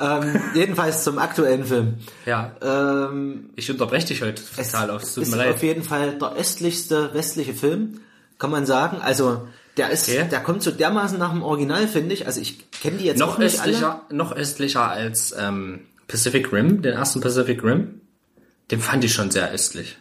ähm, jedenfalls zum aktuellen Film. ja, Ähm, ich unterbreche dich heute total auf. Es tut ist mir leid. auf jeden Fall der östlichste westliche Film, kann man sagen. Also der ist, Okay. der kommt so dermaßen nach dem Original, finde ich. Also ich kenne die jetzt Noch nicht alle. östlicher, noch östlicher als ähm, Pacific Rim, den ersten Pacific Rim. Den fand ich schon sehr östlich.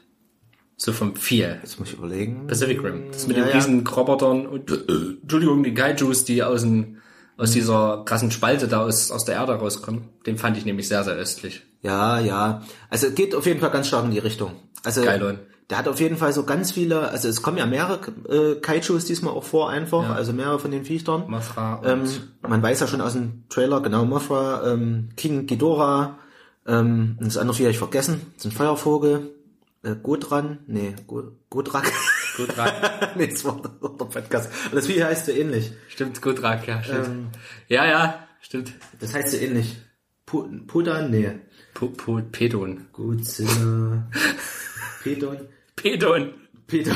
So vom Feel. Jetzt muss ich überlegen. Pacific Rim. Das mit Ja, den ja. riesen Robotern und, äh, Entschuldigung, die Kaijus, die aus dem, aus dieser krassen Spalte da aus, aus der Erde rauskommt. Den fand ich nämlich sehr, sehr östlich. Ja, ja. Also geht auf jeden Fall ganz stark in die Richtung. Also Geil, Leute. der hat auf jeden Fall so ganz viele, also es kommen ja mehrere äh, Kaijus diesmal auch vor einfach, Ja. also mehrere von den Viechtern. Mothra und Ähm, man weiß ja schon aus dem Trailer, genau, Mothra, ähm, King Ghidorah, ähm, das andere Vieh hab ich vergessen, das ist ein Feuervogel, äh, Godran, nee, Godrak, gut rein. nee, das war der Podcast. Und das Vieh heißt so ähnlich. Stimmt, gut Rak, ja, stimmt. Ähm, ja, ja, stimmt. das heißt so ähnlich. Pu Pudan, nee. P P Pedon. Godzilla, Pedon, Pedon. Pedon.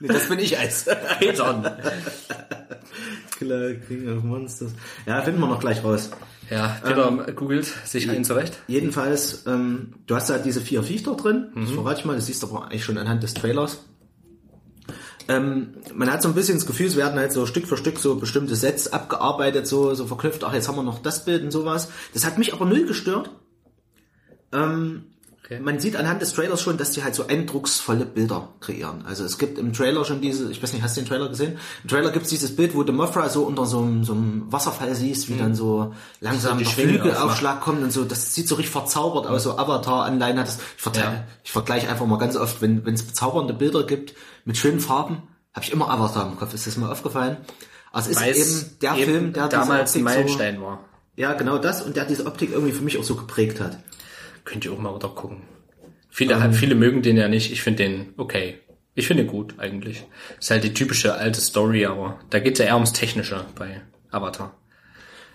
nee, das bin ich als. Pedon. Killer King of Monsters. Ja, finden wir noch gleich raus. Ja, Peter googelt sich einen zurecht. Jedenfalls, ähm, du hast da diese vier Viecher drin, Mhm. das verrate ich mal, das siehst du aber eigentlich schon anhand des Trailers. Ähm, man hat so ein bisschen das Gefühl, es werden halt so Stück für Stück so bestimmte Sets abgearbeitet, so, so verknüpft, ach, jetzt haben wir noch das Bild und sowas. Das hat mich aber null gestört. Ähm, Okay. Man sieht anhand des Trailers schon, dass die halt so eindrucksvolle Bilder kreieren. Also es gibt im Trailer schon diese, ich weiß nicht, hast du den Trailer gesehen? Im Trailer gibt es dieses Bild, wo du Mothra so unter so einem, so einem Wasserfall siehst, wie dann so langsam Mhm. die der Flügelaufschlag kommt und so. Das sieht so richtig verzaubert aus, so Avatar-Anleihen hat das. Ich, Ja. ich vergleiche einfach mal ganz oft, wenn es bezaubernde Bilder gibt mit schönen Farben, habe ich immer Avatar im Kopf. Ist das mal aufgefallen? Also es ist Weil es eben der Film, der damals ein Optik so, Meilenstein war. Ja, genau das und der diese Optik irgendwie für mich auch so geprägt hat. Könnt ihr auch mal wieder gucken. Viele, viele mögen den ja nicht. Ich finde den okay. Ich finde gut eigentlich. Ist halt die typische alte Story, aber da geht's ja eher ums Technische bei Avatar.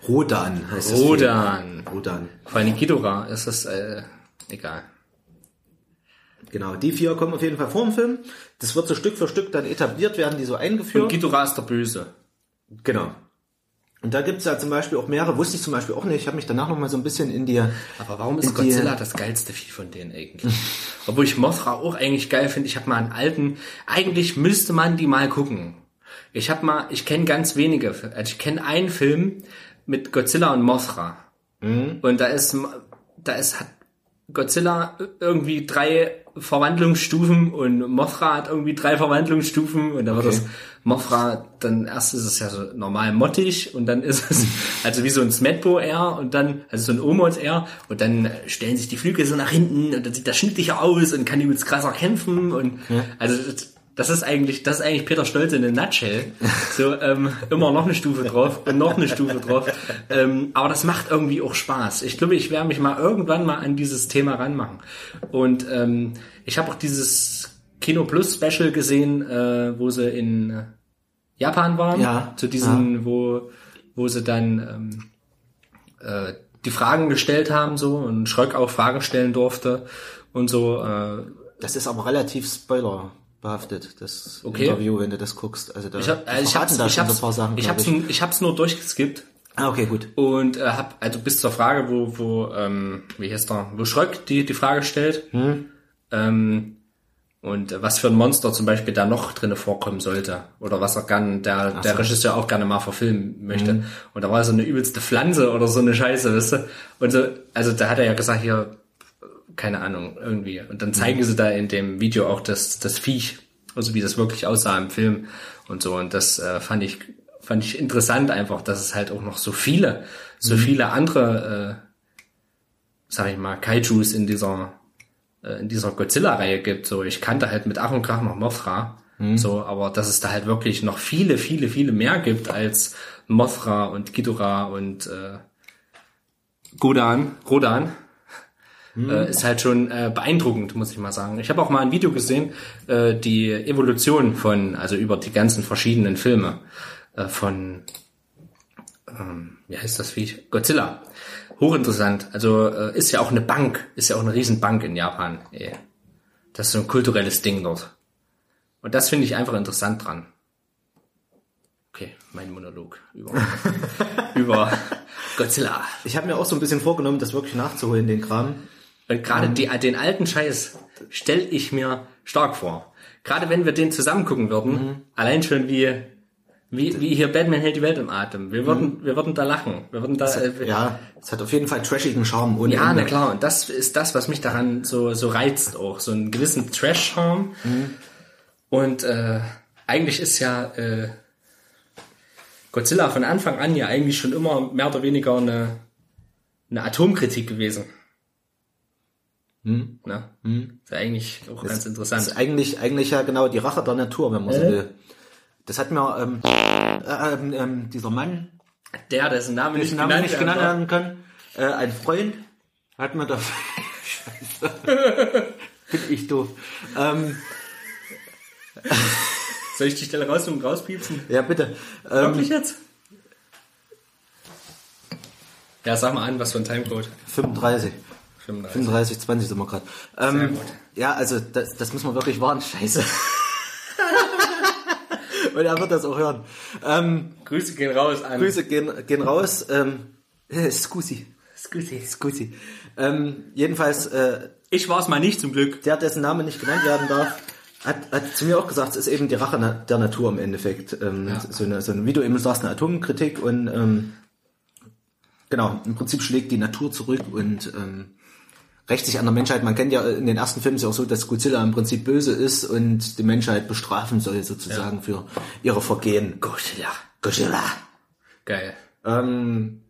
Rodan heißt das. Rodan. Film. Rodan. Vor allem Ghidorah ist das äh, egal. Genau, die vier kommen auf jeden Fall vor im Film. Das wird so Stück für Stück dann etabliert werden, die so Und eingeführt. Ghidorah ist der Böse. Genau. Und da gibt's ja zum Beispiel auch mehrere, wusste ich zum Beispiel auch nicht. Ich habe mich danach noch mal so ein bisschen in die... Aber warum ist Godzilla das geilste Vieh von denen eigentlich? Obwohl ich Mothra auch eigentlich geil finde. Ich habe mal einen alten. Eigentlich müsste man die mal gucken. Ich habe mal, ich kenne ganz wenige. Also ich kenne einen Film mit Godzilla und Mothra. Und da ist, da ist hat Godzilla irgendwie drei Verwandlungsstufen und Mothra hat irgendwie drei Verwandlungsstufen und da wird Okay. das Mothra, dann erst ist es ja so normal mottig und dann ist es also wie so ein Smetbo eher und dann, also so ein Omod eher und dann stellen sich die Flügel so nach hinten und dann sieht das schnittlicher aus und kann übelst krasser kämpfen und also das- ist eigentlich, das ist eigentlich Peter Stolze in a nutshell. So, ähm, immer noch eine Stufe drauf und noch eine Stufe drauf. Ähm, aber das macht irgendwie auch Spaß. Ich glaube, ich werde mich mal irgendwann mal an dieses Thema ranmachen. Und ähm, ich habe auch dieses Kino Plus Special gesehen, äh, wo sie in Japan waren. Ja, Zu diesen, wo, wo sie dann ähm, äh, die Fragen gestellt haben so und Schröck auch Fragen stellen durfte und so. Äh, Das ist aber relativ spoilerbehaftet, das Okay. Interview, wenn du das guckst. Also da ich habe die ich hab's, da ich hab's, so ein paar Sachen, ich hab's, ich. hab's nur durchgeskippt. Ah, okay, gut. und äh, hab also bis zur Frage, wo wo ähm, wie heißt der, wo Schröck die die Frage stellt. Ähm, und äh, was für ein Monster zum Beispiel da noch drinne vorkommen sollte oder was er gern der der Regisseur auch gerne mal verfilmen möchte. Und da war so eine übelste Pflanze oder so eine Scheiße, weißt du? Und so also da hat er ja gesagt hier keine Ahnung irgendwie und dann zeigen sie da in dem Video auch das das Viech also wie das wirklich aussah im Film und so und das äh, fand ich fand ich interessant einfach, dass es halt auch noch so viele so viele andere äh, sag ich mal Kaijus in dieser äh, in dieser Godzilla-Reihe gibt. So, ich kannte halt mit Ach und Krach noch Mothra. So, aber dass es da halt wirklich noch viele, viele, viele mehr gibt als Mothra und Ghidorah und äh, Godan, Rodan. Äh, ist halt schon äh, beeindruckend, muss ich mal sagen. Ich habe auch mal ein Video gesehen, äh, die Evolution von, also über die ganzen verschiedenen Filme äh, von, ähm, wie heißt das Viech? Godzilla. Hochinteressant. Also äh, ist ja auch eine Bank, ist ja auch eine Riesenbank in Japan. Ey. Das ist so ein kulturelles Ding dort. Und das finde ich einfach interessant dran. Okay, mein Monolog über, über Godzilla. Ich habe mir auch so ein bisschen vorgenommen, das wirklich nachzuholen, den Kram. Und gerade die, den alten Scheiß stelle ich mir stark vor. Gerade wenn wir den zusammen gucken würden, allein schon wie, wie, wie hier Batman hält die Welt im Atem. Wir würden, wir würden da lachen. Wir würden da, äh, Ja, es hat auf jeden Fall trashigen Charme ohne Ja, Ende. na klar. Und das ist das, was mich daran so, so reizt auch. So einen gewissen Trash-Charme. Und äh, eigentlich ist ja äh, Godzilla von Anfang an ja eigentlich schon immer mehr oder weniger eine, eine Atomkritik gewesen. Hm. Na, hm. Ist ja eigentlich auch das, ganz interessant. Das ist eigentlich, eigentlich ja genau die Rache der Natur, wenn man äh? so will. Das hat mir ähm, äh, ähm, ähm, dieser Mann, der dessen Name nicht, Namen nicht genannt werden kann, äh, ein Freund, hat mir da Scheiße. Bin ich doof. Ähm, Soll ich die Stelle raus und rauspiepsen? Ja, bitte. Wirklich ähm, jetzt? Ja, sag mal an, was für ein Timecode. 35. 35. 35, 20 sind wir gerade. Ähm, ja, also das, das muss man wirklich wahren. Scheiße. Und er wird das auch hören. Ähm, Grüße gehen raus an. Grüße gehen, gehen raus. Ähm, äh, Scusi. Scusi. Scusi. Ähm, jedenfalls. Äh, ich war es mal nicht zum Glück. Der, dessen Name nicht genannt werden darf, hat, hat zu mir auch gesagt, es ist eben die Rache der Natur im Endeffekt. Ähm, ja. so, eine, so eine, wie du eben sagst, eine Atomkritik und ähm, genau, im Prinzip schlägt die Natur zurück und ähm, rächt sich an der Menschheit. Man kennt ja in den ersten Filmen ist ja auch so, dass Godzilla im Prinzip böse ist und die Menschheit bestrafen soll sozusagen ja. für ihre Vergehen. Godzilla. Godzilla. Geil. Ähm,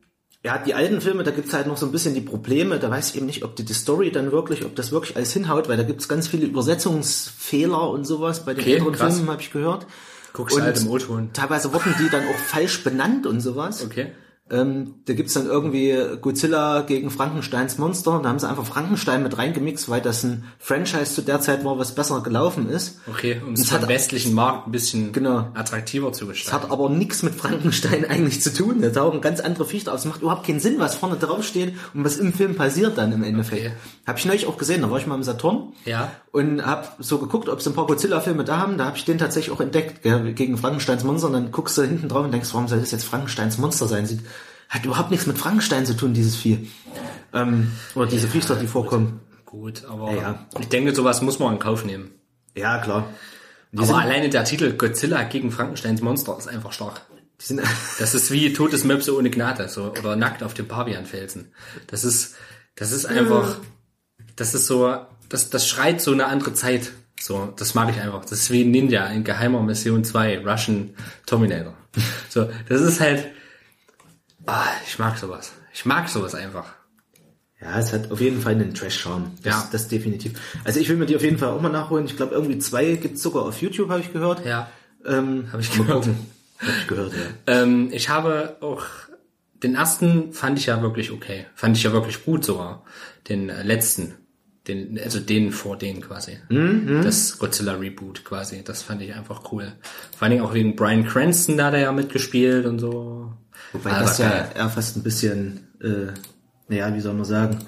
ja, die alten Filme, da gibt's halt noch so ein bisschen die Probleme. Da weiß ich eben nicht, ob die, die Story dann wirklich, ob das wirklich alles hinhaut, weil da gibt's ganz viele Übersetzungsfehler und sowas bei den okay, älteren Filmen, habe ich gehört. Guckst und halt im O-Ton. Teilweise wurden die dann auch falsch benannt und sowas. Okay. Ähm, da gibt's dann irgendwie Godzilla gegen Frankensteins Monster. Da haben sie einfach Frankenstein mit reingemixt, weil das ein Franchise zu der Zeit war, was besser gelaufen ist. Okay, um es für westlichen Markt ein bisschen genau. attraktiver zu gestalten. Es hat aber nichts mit Frankenstein eigentlich zu tun. Da tauchen ganz andere Viecher auf. Es macht überhaupt keinen Sinn, was vorne drauf steht und was im Film passiert dann im Endeffekt. Okay. Habe ich neulich auch gesehen. Da war ich mal im Saturn. Ja. Und habe so geguckt, ob sie ein paar Godzilla-Filme da haben. Da habe ich den tatsächlich auch entdeckt, gell, gegen Frankensteins Monster. Und dann guckst du hinten drauf und denkst, warum soll das jetzt Frankensteins Monster sein? Sieht hat überhaupt nichts mit Frankenstein zu tun, dieses Vieh. Ähm, oder diese ja, Viecher, die vorkommen. Gut, aber ja. ich denke, sowas muss man in Kauf nehmen. Ja, klar. Die aber alleine der Titel Godzilla gegen Frankensteins Monster ist einfach stark. das ist wie totes Möpse ohne Gnade, so, oder nackt auf dem Pavianfelsen. Das ist, das ist einfach, das ist so, das, das schreit so eine andere Zeit. So, das mag ich einfach. Das ist wie Ninja in Geheimer Mission 2, Russian Terminator. So, das ist halt, Ah, ich mag sowas. Ich mag sowas einfach. Ja, es hat auf jeden Fall einen Trash-Charme. Das, ja. das definitiv. Also ich will mir die auf jeden Fall auch mal nachholen. Ich glaube, irgendwie zwei gibt's sogar auf YouTube, habe ich gehört. Ja. Ähm, habe ich gehört. Hab ich gehört, ja. Ähm, ich habe auch den ersten fand ich ja wirklich okay. Fand ich ja wirklich gut sogar. Den äh, letzten. Den, also den vor den quasi. Mhm. Das Godzilla Reboot quasi. Das fand ich einfach cool. Vor allen Dingen auch wegen Brian Cranston, da hat er ja mitgespielt und so. Wobei Aber das ja eher fast ein bisschen, äh, naja, wie soll man sagen,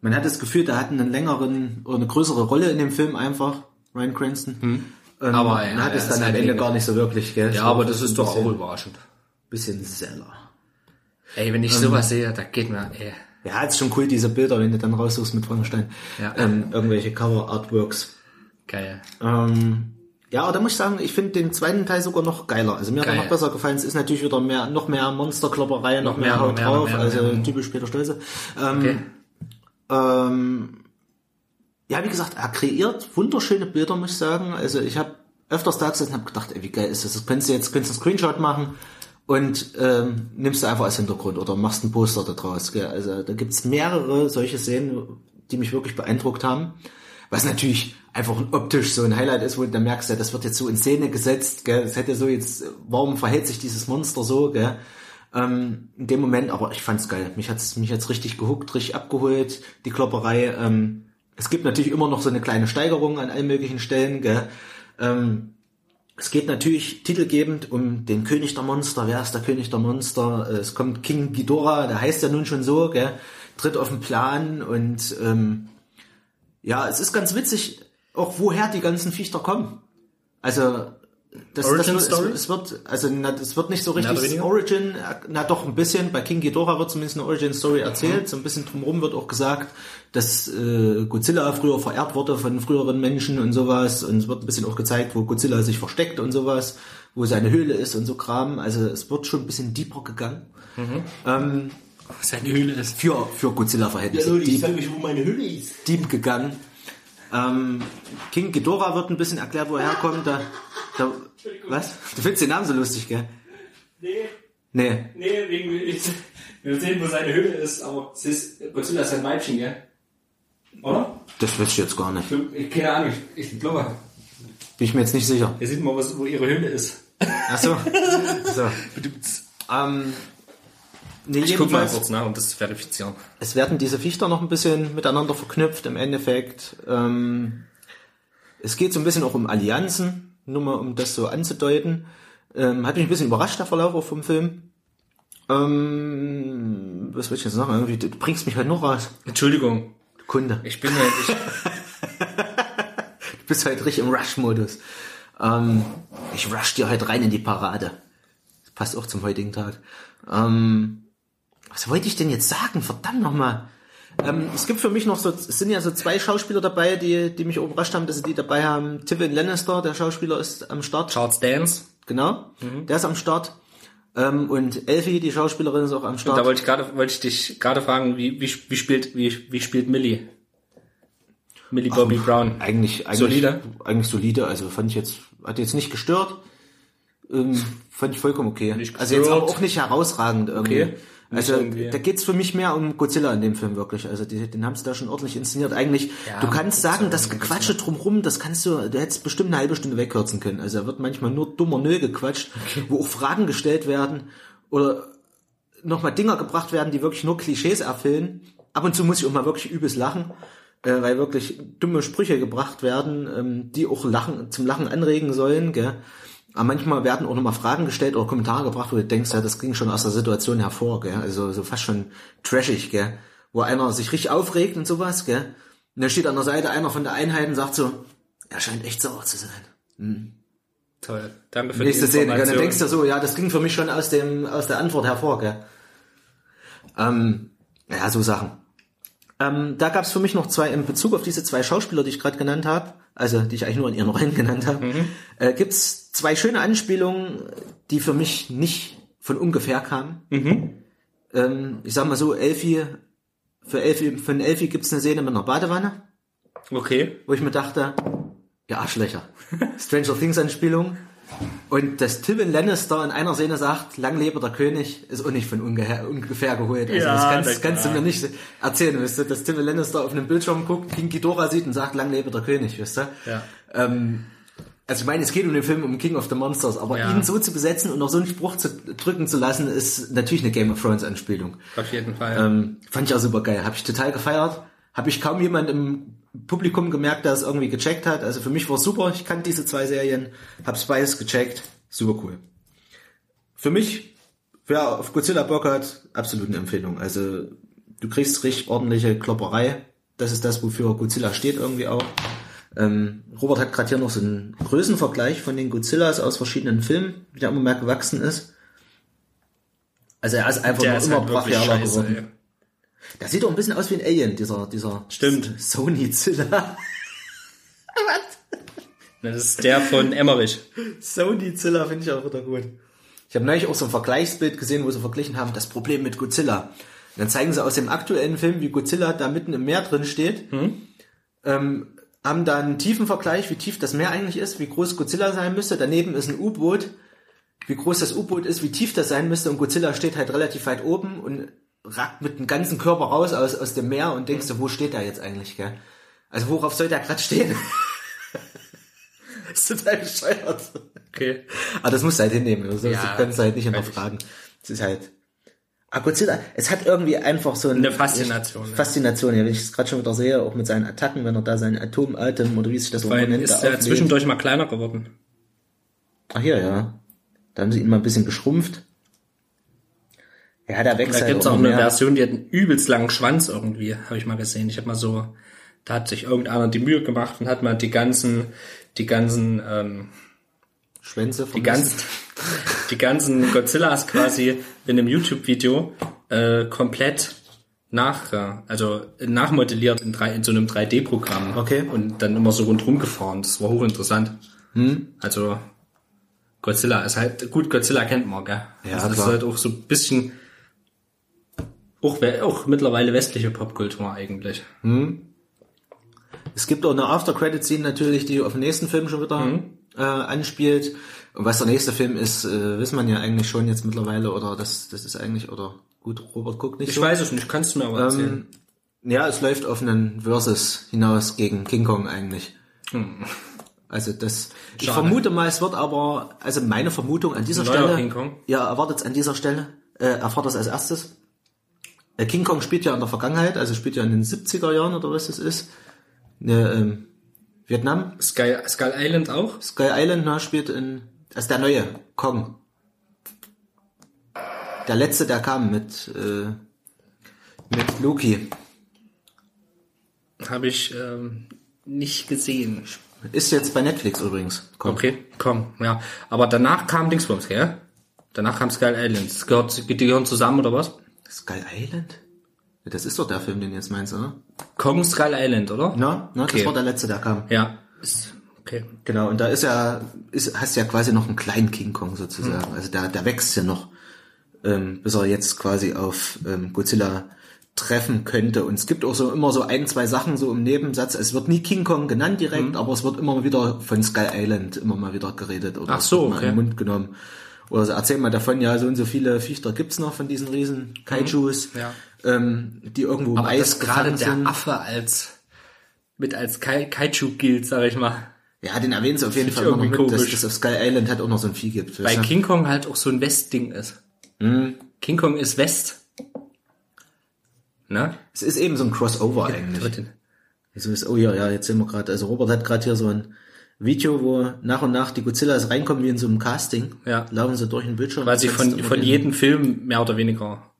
man hat das Gefühl, der hat einen längeren oder eine größere Rolle in dem Film einfach, Ryan Cranston. Hm. Und aber ja, man hat es dann am Ende gar nicht so wirklich, gell? Ja, aber das ist doch auch überraschend. Bisschen Seller. Ey, wenn ich ähm, sowas sehe, da geht mir, ey. Ja, ist schon cool, diese Bilder, wenn du dann raussuchst mit Frankenstein. Ja. Ähm, irgendwelche Cover-Artworks. Geil. Ähm, ja, aber da muss ich sagen, ich finde den zweiten Teil sogar noch geiler. Also mir Geil. hat er noch besser gefallen. Es ist natürlich wieder mehr, noch mehr Monsterklopperei, noch, noch mehr, mehr Haut mehr, drauf, mehr, also typisch Peter Stolze. Ähm, okay. ähm, ja, wie gesagt, er kreiert wunderschöne Bilder, muss ich sagen. Also ich habe öfters da gesessen und habe gedacht, ey, wie geil ist das? Das könntest du jetzt könntest du einen Screenshot machen und ähm, nimmst du einfach als Hintergrund oder machst ein Poster da draus. Gell? Also da gibt's mehrere solche Szenen, die mich wirklich beeindruckt haben. Was natürlich einfach optisch so ein Highlight ist, wo du merkst, ja, das wird jetzt so in Szene gesetzt, gell? das hätte so jetzt, warum verhält sich dieses Monster so, gell? Ähm, in dem Moment, aber ich fand's geil. Mich hat's, mich hat's richtig gehuckt, richtig abgeholt, die Klopperei. Ähm, es gibt natürlich immer noch so eine kleine Steigerung an allen möglichen Stellen, gell? Ähm, es geht natürlich titelgebend um den König der Monster. Wer ist der König der Monster? Es kommt King Ghidorah, der heißt ja nun schon so, gell? tritt auf den Plan und ähm, ja, es ist ganz witzig, auch woher die ganzen Viecher kommen. Also das, Origin das Story? Es, es, wird also na, es wird nicht so richtig Origin, na doch ein bisschen. Bei King Ghidorah wird zumindest eine Origin Story erzählt. Mhm. So ein bisschen drumherum wird auch gesagt, dass äh, Godzilla früher verehrt wurde von früheren Menschen und sowas. Und es wird ein bisschen auch gezeigt, wo Godzilla sich versteckt und sowas, wo seine Höhle ist und so Kram. Also es wird schon ein bisschen deeper gegangen. Mhm. Ähm, seine Höhle ist. Für, für Godzilla-Verhältnisse. Ja, Leute, ich sag euch, wo meine Höhle ist. Deep gegangen. Ähm, King Ghidorah wird ein bisschen erklärt, wo er herkommt. Da, da, was? Du findest den Namen so lustig, gell? Nee, Nee. nee, wegen, ich, wir sehen, wo seine Höhle ist, aber es ist, Godzilla ist ein Weibchen, gell? Oder? Das weiß ich jetzt gar nicht. Ich, keine Ahnung, ich, ich glaube, Bin ich mir jetzt nicht sicher. hier sieht man, was, wo ihre Höhle ist. Ach so. so. Ähm, nee, Ich guck mal kurz nach, um das zu verifizieren. es werden diese Vichter noch ein bisschen miteinander verknüpft im Endeffekt. Ähm, es geht so ein bisschen auch um Allianzen, nur mal um das so anzudeuten. Ähm, hat mich ein bisschen überrascht, der Verlauf auch vom Film. Ähm, was will ich jetzt sagen? Irgendwie, du bringst mich halt nur raus. Entschuldigung, Kunde. ich bin ja, ich, Du bist halt richtig im Rush-Modus. Ähm, ich rush dir halt rein in die Parade. Das passt auch zum heutigen Tag. Ähm, was wollte ich denn jetzt sagen? Verdammt nochmal. Ähm, es gibt für mich noch so, es sind ja so zwei Schauspieler dabei, die, die mich überrascht haben, dass sie die dabei haben. Tywin Lannister, der Schauspieler, ist am Start. Charles Dance, Genau. Der ist am Start. Ähm, und Elfie, die Schauspielerin, ist auch am Start. da wollte ich gerade, wollte ich dich gerade fragen, wie, wie, wie spielt, wie, wie spielt Millie? Millie Bobby Brown. Eigentlich, eigentlich Solide? Eigentlich solide. Also fand ich jetzt, hat jetzt nicht gestört. Ähm, fand ich vollkommen okay. Also jetzt gestört. auch nicht herausragend irgendwie. Okay. Also irgendwie. da geht's für mich mehr um Godzilla in dem Film wirklich. Also die, den haben sie da schon ordentlich inszeniert. Eigentlich, Ja, du kannst sagen, das Gequatsche drumrum, das kannst du, du hättest bestimmt eine halbe Stunde wegkürzen können. Also da wird manchmal nur dummer Nö gequatscht, wo auch Fragen gestellt werden oder nochmal Dinger gebracht werden, die wirklich nur Klischees erfüllen. Ab und zu muss ich auch mal wirklich übelst lachen, äh, weil wirklich dumme Sprüche gebracht werden, ähm, die auch lachen, zum Lachen anregen sollen. Gell? Aber manchmal werden auch nochmal Fragen gestellt oder Kommentare gebracht, wo du denkst, ja, das ging schon aus der Situation hervor. Gell? Also so fast schon trashig, gell? wo einer sich richtig aufregt und sowas. Gell? Und da steht an der Seite einer von der Einheit und sagt so, er scheint echt sauer zu sein. Toll. Danke für Nächste die Szene, gell? dann denkst du so, ja, das ging für mich schon aus dem aus der Antwort hervor, gell? Ähm, ja, so Sachen. Ähm, da gab es für mich noch zwei, in Bezug auf diese zwei Schauspieler, die ich gerade genannt habe, also die ich eigentlich nur in ihren Rollen genannt habe, Mhm. äh, gibt's zwei schöne Anspielungen, die für mich nicht von ungefähr kamen. Mhm. Ähm, ich sag mal so, Elfie, für Elfie, von Elfie gibt's eine Szene mit einer Badewanne, Okay. wo ich mir dachte, ihr Arschlöcher. Stranger Things Anspielung. Und dass Tywin Lannister in einer Szene sagt, lang lebe der König, ist auch nicht von ungefähr, ungefähr geholt. Also Ja, das kannst, kannst du mir nicht erzählen, weißt du, dass Tywin Lannister auf einem Bildschirm guckt, King Ghidorah sieht und sagt, lang lebe der König, weißt du. Ja. Ähm, also ich meine, es geht um den Film um King of the Monsters, aber Ja. ihn so zu besetzen und noch so einen Spruch zu drücken zu lassen, ist natürlich eine Game of Thrones Anspielung. Auf jeden Fall. Ähm, fand ich auch super geil. Habe ich total gefeiert. Habe ich kaum jemand im Publikum gemerkt, der es irgendwie gecheckt hat. Also für mich war super. Ich kannte diese zwei Serien, hab's beides gecheckt. Super cool. Für mich, wer auf Godzilla Bock hat, absolut eine Empfehlung. Also du kriegst richtig ordentliche Klopperei. Das ist das, wofür Godzilla steht irgendwie auch. Ähm, Robert hat gerade hier noch so einen Größenvergleich von den Godzillas aus verschiedenen Filmen, wie der immer mehr gewachsen ist. Also er ist einfach Der noch ist immer halt brachialer scheiße, geworden. ey. Der sieht doch ein bisschen aus wie ein Alien, dieser, dieser Stimmt. Sony Zilla. Das ist der von Emmerich. Sony Zilla finde ich auch wieder gut. Ich habe neulich auch so ein Vergleichsbild gesehen, wo sie verglichen haben, das Problem mit Godzilla. Und dann zeigen sie aus dem aktuellen Film, wie Godzilla da mitten im Meer drin steht. Ähm, haben da einen tiefen Vergleich, wie tief das Meer eigentlich ist, wie groß Godzilla sein müsste. Daneben ist ein U-Boot, wie groß das U-Boot ist, wie tief das sein müsste. Und Godzilla steht halt relativ weit oben und ragt mit dem ganzen Körper raus aus, aus dem Meer und denkst du, wo steht der jetzt eigentlich, gell? Also worauf soll der gerade stehen? das ist total bescheuert. Okay. Aber das musst du halt hinnehmen. Also, Ja, das kannst du halt nicht hinterfragen. Es ist halt. Aber Godzilla, es hat irgendwie einfach so Eine Faszination, ja. Faszination, ja. Wenn ich es gerade schon wieder sehe, auch mit seinen Attacken, wenn er da seinen Atomatem oder wie sich das so Weil nennt, ist er zwischendurch mal kleiner geworden. Ach hier, ja. Da haben sie ihn mal ein bisschen geschrumpft. Ja, der wächst Da halt gibt's auch eine mehr. Version, die hat einen übelst langen Schwanz irgendwie, habe ich mal gesehen. Ich habe mal so, da hat sich irgendeiner die Mühe gemacht und hat mal die ganzen, die ganzen, ähm, Schwänze die ganzen, die ganzen Godzillas quasi in einem YouTube-Video äh, komplett nach, also nachmodelliert in, drei, in so einem 3D-Programm. Okay. Und dann immer so rundherum gefahren. Das war hochinteressant. Hm? Also Godzilla ist halt, gut, Godzilla kennt man, gell? Ja, also das klar. ist halt auch so ein bisschen, auch, auch mittlerweile westliche Popkultur eigentlich. Es gibt auch eine After-Credit-Scene natürlich, die auf den nächsten Film schon wieder Mhm. äh, anspielt. Und was der nächste Film ist, äh, wissen man ja eigentlich schon jetzt mittlerweile, oder das, das ist eigentlich, oder gut, Robert guckt nicht Ich so. weiß es nicht, kannst du mir aber erzählen. Ähm, ja, es läuft auf einen Versus hinaus gegen King Kong eigentlich. Also das, ich Schade. vermute mal, es wird aber, also meine Vermutung an dieser Neuer Stelle, King Kong? ja, erwartet es an dieser Stelle, äh, erfahrt es als erstes. Äh, King Kong spielt ja in der Vergangenheit, also spielt ja in den 70er Jahren oder was das ist. Ne, ähm, Vietnam, Sky, Skull Island auch? Sky Island na, spielt in, also der neue Kong. Der letzte, der kam mit, äh, mit Loki. Habe ich ähm, nicht gesehen. Ist jetzt bei Netflix übrigens. Kong. Okay, komm, ja. Aber danach kam Dingsbums, gell? Danach kam Skull Island. Gehört, die gehören zusammen oder was? Sky Island? Das ist doch der Film, den du jetzt meinst, oder? Kong Skull Island, oder? Na, na Okay. das war der letzte, der kam. Ja. Okay. Genau, und da ist ja, ist, hast ja quasi noch einen kleinen King Kong sozusagen. Also der, der wächst ja noch, ähm, bis er jetzt quasi auf ähm, Godzilla treffen könnte. Und es gibt auch so immer so ein, zwei Sachen so im Nebensatz. Es wird nie King Kong genannt direkt, aber es wird immer wieder von Skull Island immer mal wieder geredet oder Ach so, okay. in den Mund genommen. Oder so erzähl mal davon, ja, so und so viele Viecher gibt's noch von diesen riesen Kaijus, Ja. ähm, die irgendwo im Eis gerade der sind. Affe als mit als Kai, Kaiju gilt, sag ich mal. Ja, den erwähnen sie auf jeden Fall immer noch mit, irgendwie dass komisch. es auf Skull Island halt auch noch so ein Vieh gibt. Du? King Kong halt auch so ein Westding ist. Mhm. King Kong ist West. Ne? Es ist eben so ein Crossover eigentlich. So ist, oh ja, ja, jetzt sind wir gerade, also Robert hat gerade hier so ein Video, wo nach und nach die Godzillas reinkommen wie in so einem Casting. Ja. Laufen sie durch den Bildschirm. Weil sie Kannst von, von jedem Film mehr oder weniger.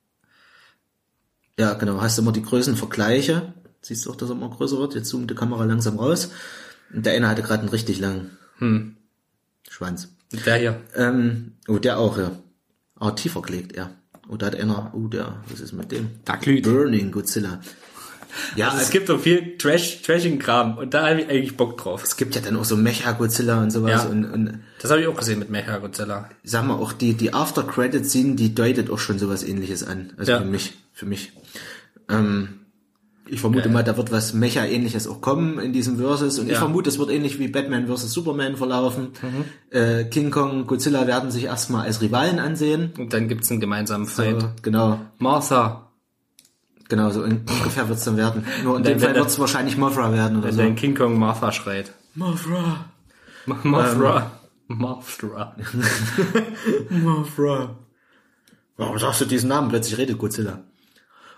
Ja, genau, hast immer die Größenvergleiche. Siehst du auch, dass er immer größer wird. Jetzt zoomt die Kamera langsam raus. Und der eine hatte gerade einen richtig langen Hm. Schwanz. Der hier. Ähm, oh, der auch, ja. Aber tiefer gelegt, ja. Oh, da hat einer, oh, der, was ist mit dem? Da glüht. Burning Godzilla. Ja, Also es gibt so viel Trash, Trashing-Kram und da habe ich eigentlich Bock drauf. es gibt ja dann auch so Mecha-Godzilla und sowas. Ja. Und, und Das habe ich auch gesehen mit Mecha Godzilla. ich sag mal, auch die, die After-Credit-Scene, die deutet auch schon sowas ähnliches an. Also Ja. für mich, für mich. Ähm, ich vermute mal, da wird was Mecha-ähnliches auch kommen in diesem Versus. Und ich Ja. vermute, es wird ähnlich wie Batman vs. Superman verlaufen. Mhm. Äh, King Kong, Godzilla werden sich erstmal als Rivalen ansehen. Und dann gibt's einen gemeinsamen Fight. So, genau, Martha, genau, so in, ungefähr wird's dann werden. Nur in Wenn- dem Fall wenn der- wird's wahrscheinlich Mothra werden oder wenn so. dann King Kong Martha schreit. Mothra! Ma- Mothra. Mothra. Mothra. Warum sagst du diesen Namen? Plötzlich redet Godzilla.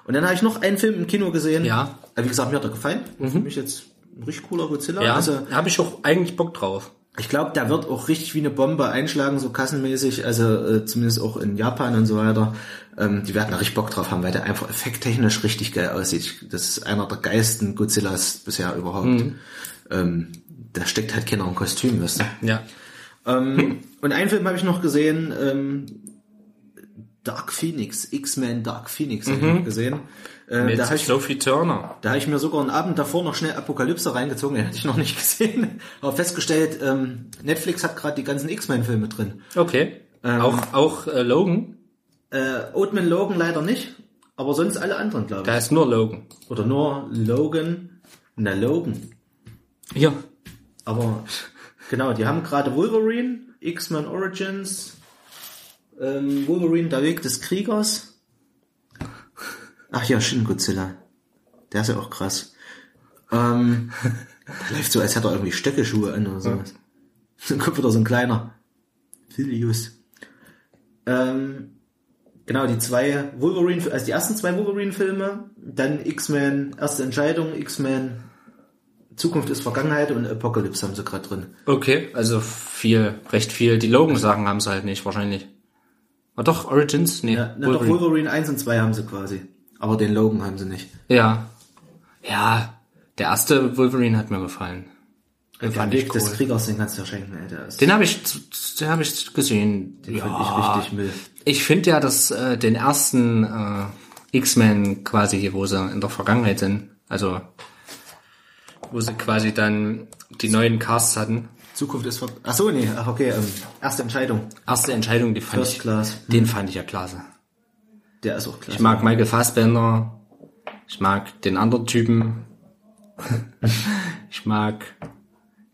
Und dann habe ich noch einen Film im Kino gesehen. Ja. Äh, Wie gesagt, mir hat er gefallen. Für mich jetzt ein richtig cooler Godzilla. Ja, Also habe ich auch eigentlich Bock drauf. Ich glaube, der wird auch richtig wie eine Bombe einschlagen, so kassenmäßig. Also äh, zumindest auch in Japan und so weiter. Ähm, die werden da richtig Bock drauf haben, weil der einfach effekttechnisch richtig geil aussieht. Das ist einer der geilsten Godzillas bisher überhaupt. Mhm. Ähm, da steckt halt keiner im Kostüm, weißt du. Ja. Ähm, und einen Film habe ich noch gesehen, ähm, Dark Phoenix, X-Men Dark Phoenix habe ich noch gesehen. Äh, Mit da habe ich, Sophie Turner. da hab ich mir sogar einen Abend davor noch schnell Apokalypse reingezogen, den hatte ich noch nicht gesehen. Aber festgestellt, ähm, Netflix hat gerade die ganzen X-Men-Filme drin. Okay. auch auch äh, Logan. Äh, Oatman Logan leider nicht, aber sonst alle anderen, glaube Da ich. ist nur Logan. Oder nur Logan. Na, Logan. Ja. Aber genau, die haben gerade Wolverine, X-Men Origins, ähm, Wolverine, der Weg des Kriegers. Ach ja, Shin Godzilla. Der ist ja auch krass. Ähm, der läuft so, als hätte er irgendwie Stöckelschuhe an oder sowas. Dann kommt wieder so ein kleiner. Filius. Ähm, genau, die zwei Wolverine, also die ersten zwei Wolverine-Filme, dann X-Men, erste Entscheidung, X-Men Zukunft ist Vergangenheit und Apocalypse haben sie gerade drin. Okay, also viel, recht viel. Die Logan-Sachen haben sie halt nicht, wahrscheinlich. Ah, doch, Origins? Nee, Ja, na, doch Wolverine. Wolverine 1 und 2 haben sie quasi. Aber den Logan haben sie nicht. Ja. Ja, der erste Wolverine hat mir gefallen. Den Der fand Weg ich des cool. Kriegers, den kannst du ja schenken, ey. Der ist, Den habe ich, den habe ich gesehen. den fand ich richtig Müll. Ich finde ja, dass äh, den ersten äh, X-Men quasi, wo sie in der Vergangenheit sind, also wo sie quasi dann die neuen Casts hatten. Zukunft ist ver... Ach so, nee, ach okay, ähm, erste Entscheidung. Erste Entscheidung, die fand First ich, Class. den fand ich ja klasse. Der ist auch klasse. Ich mag Michael Fassbender. Ich mag den anderen Typen. ich mag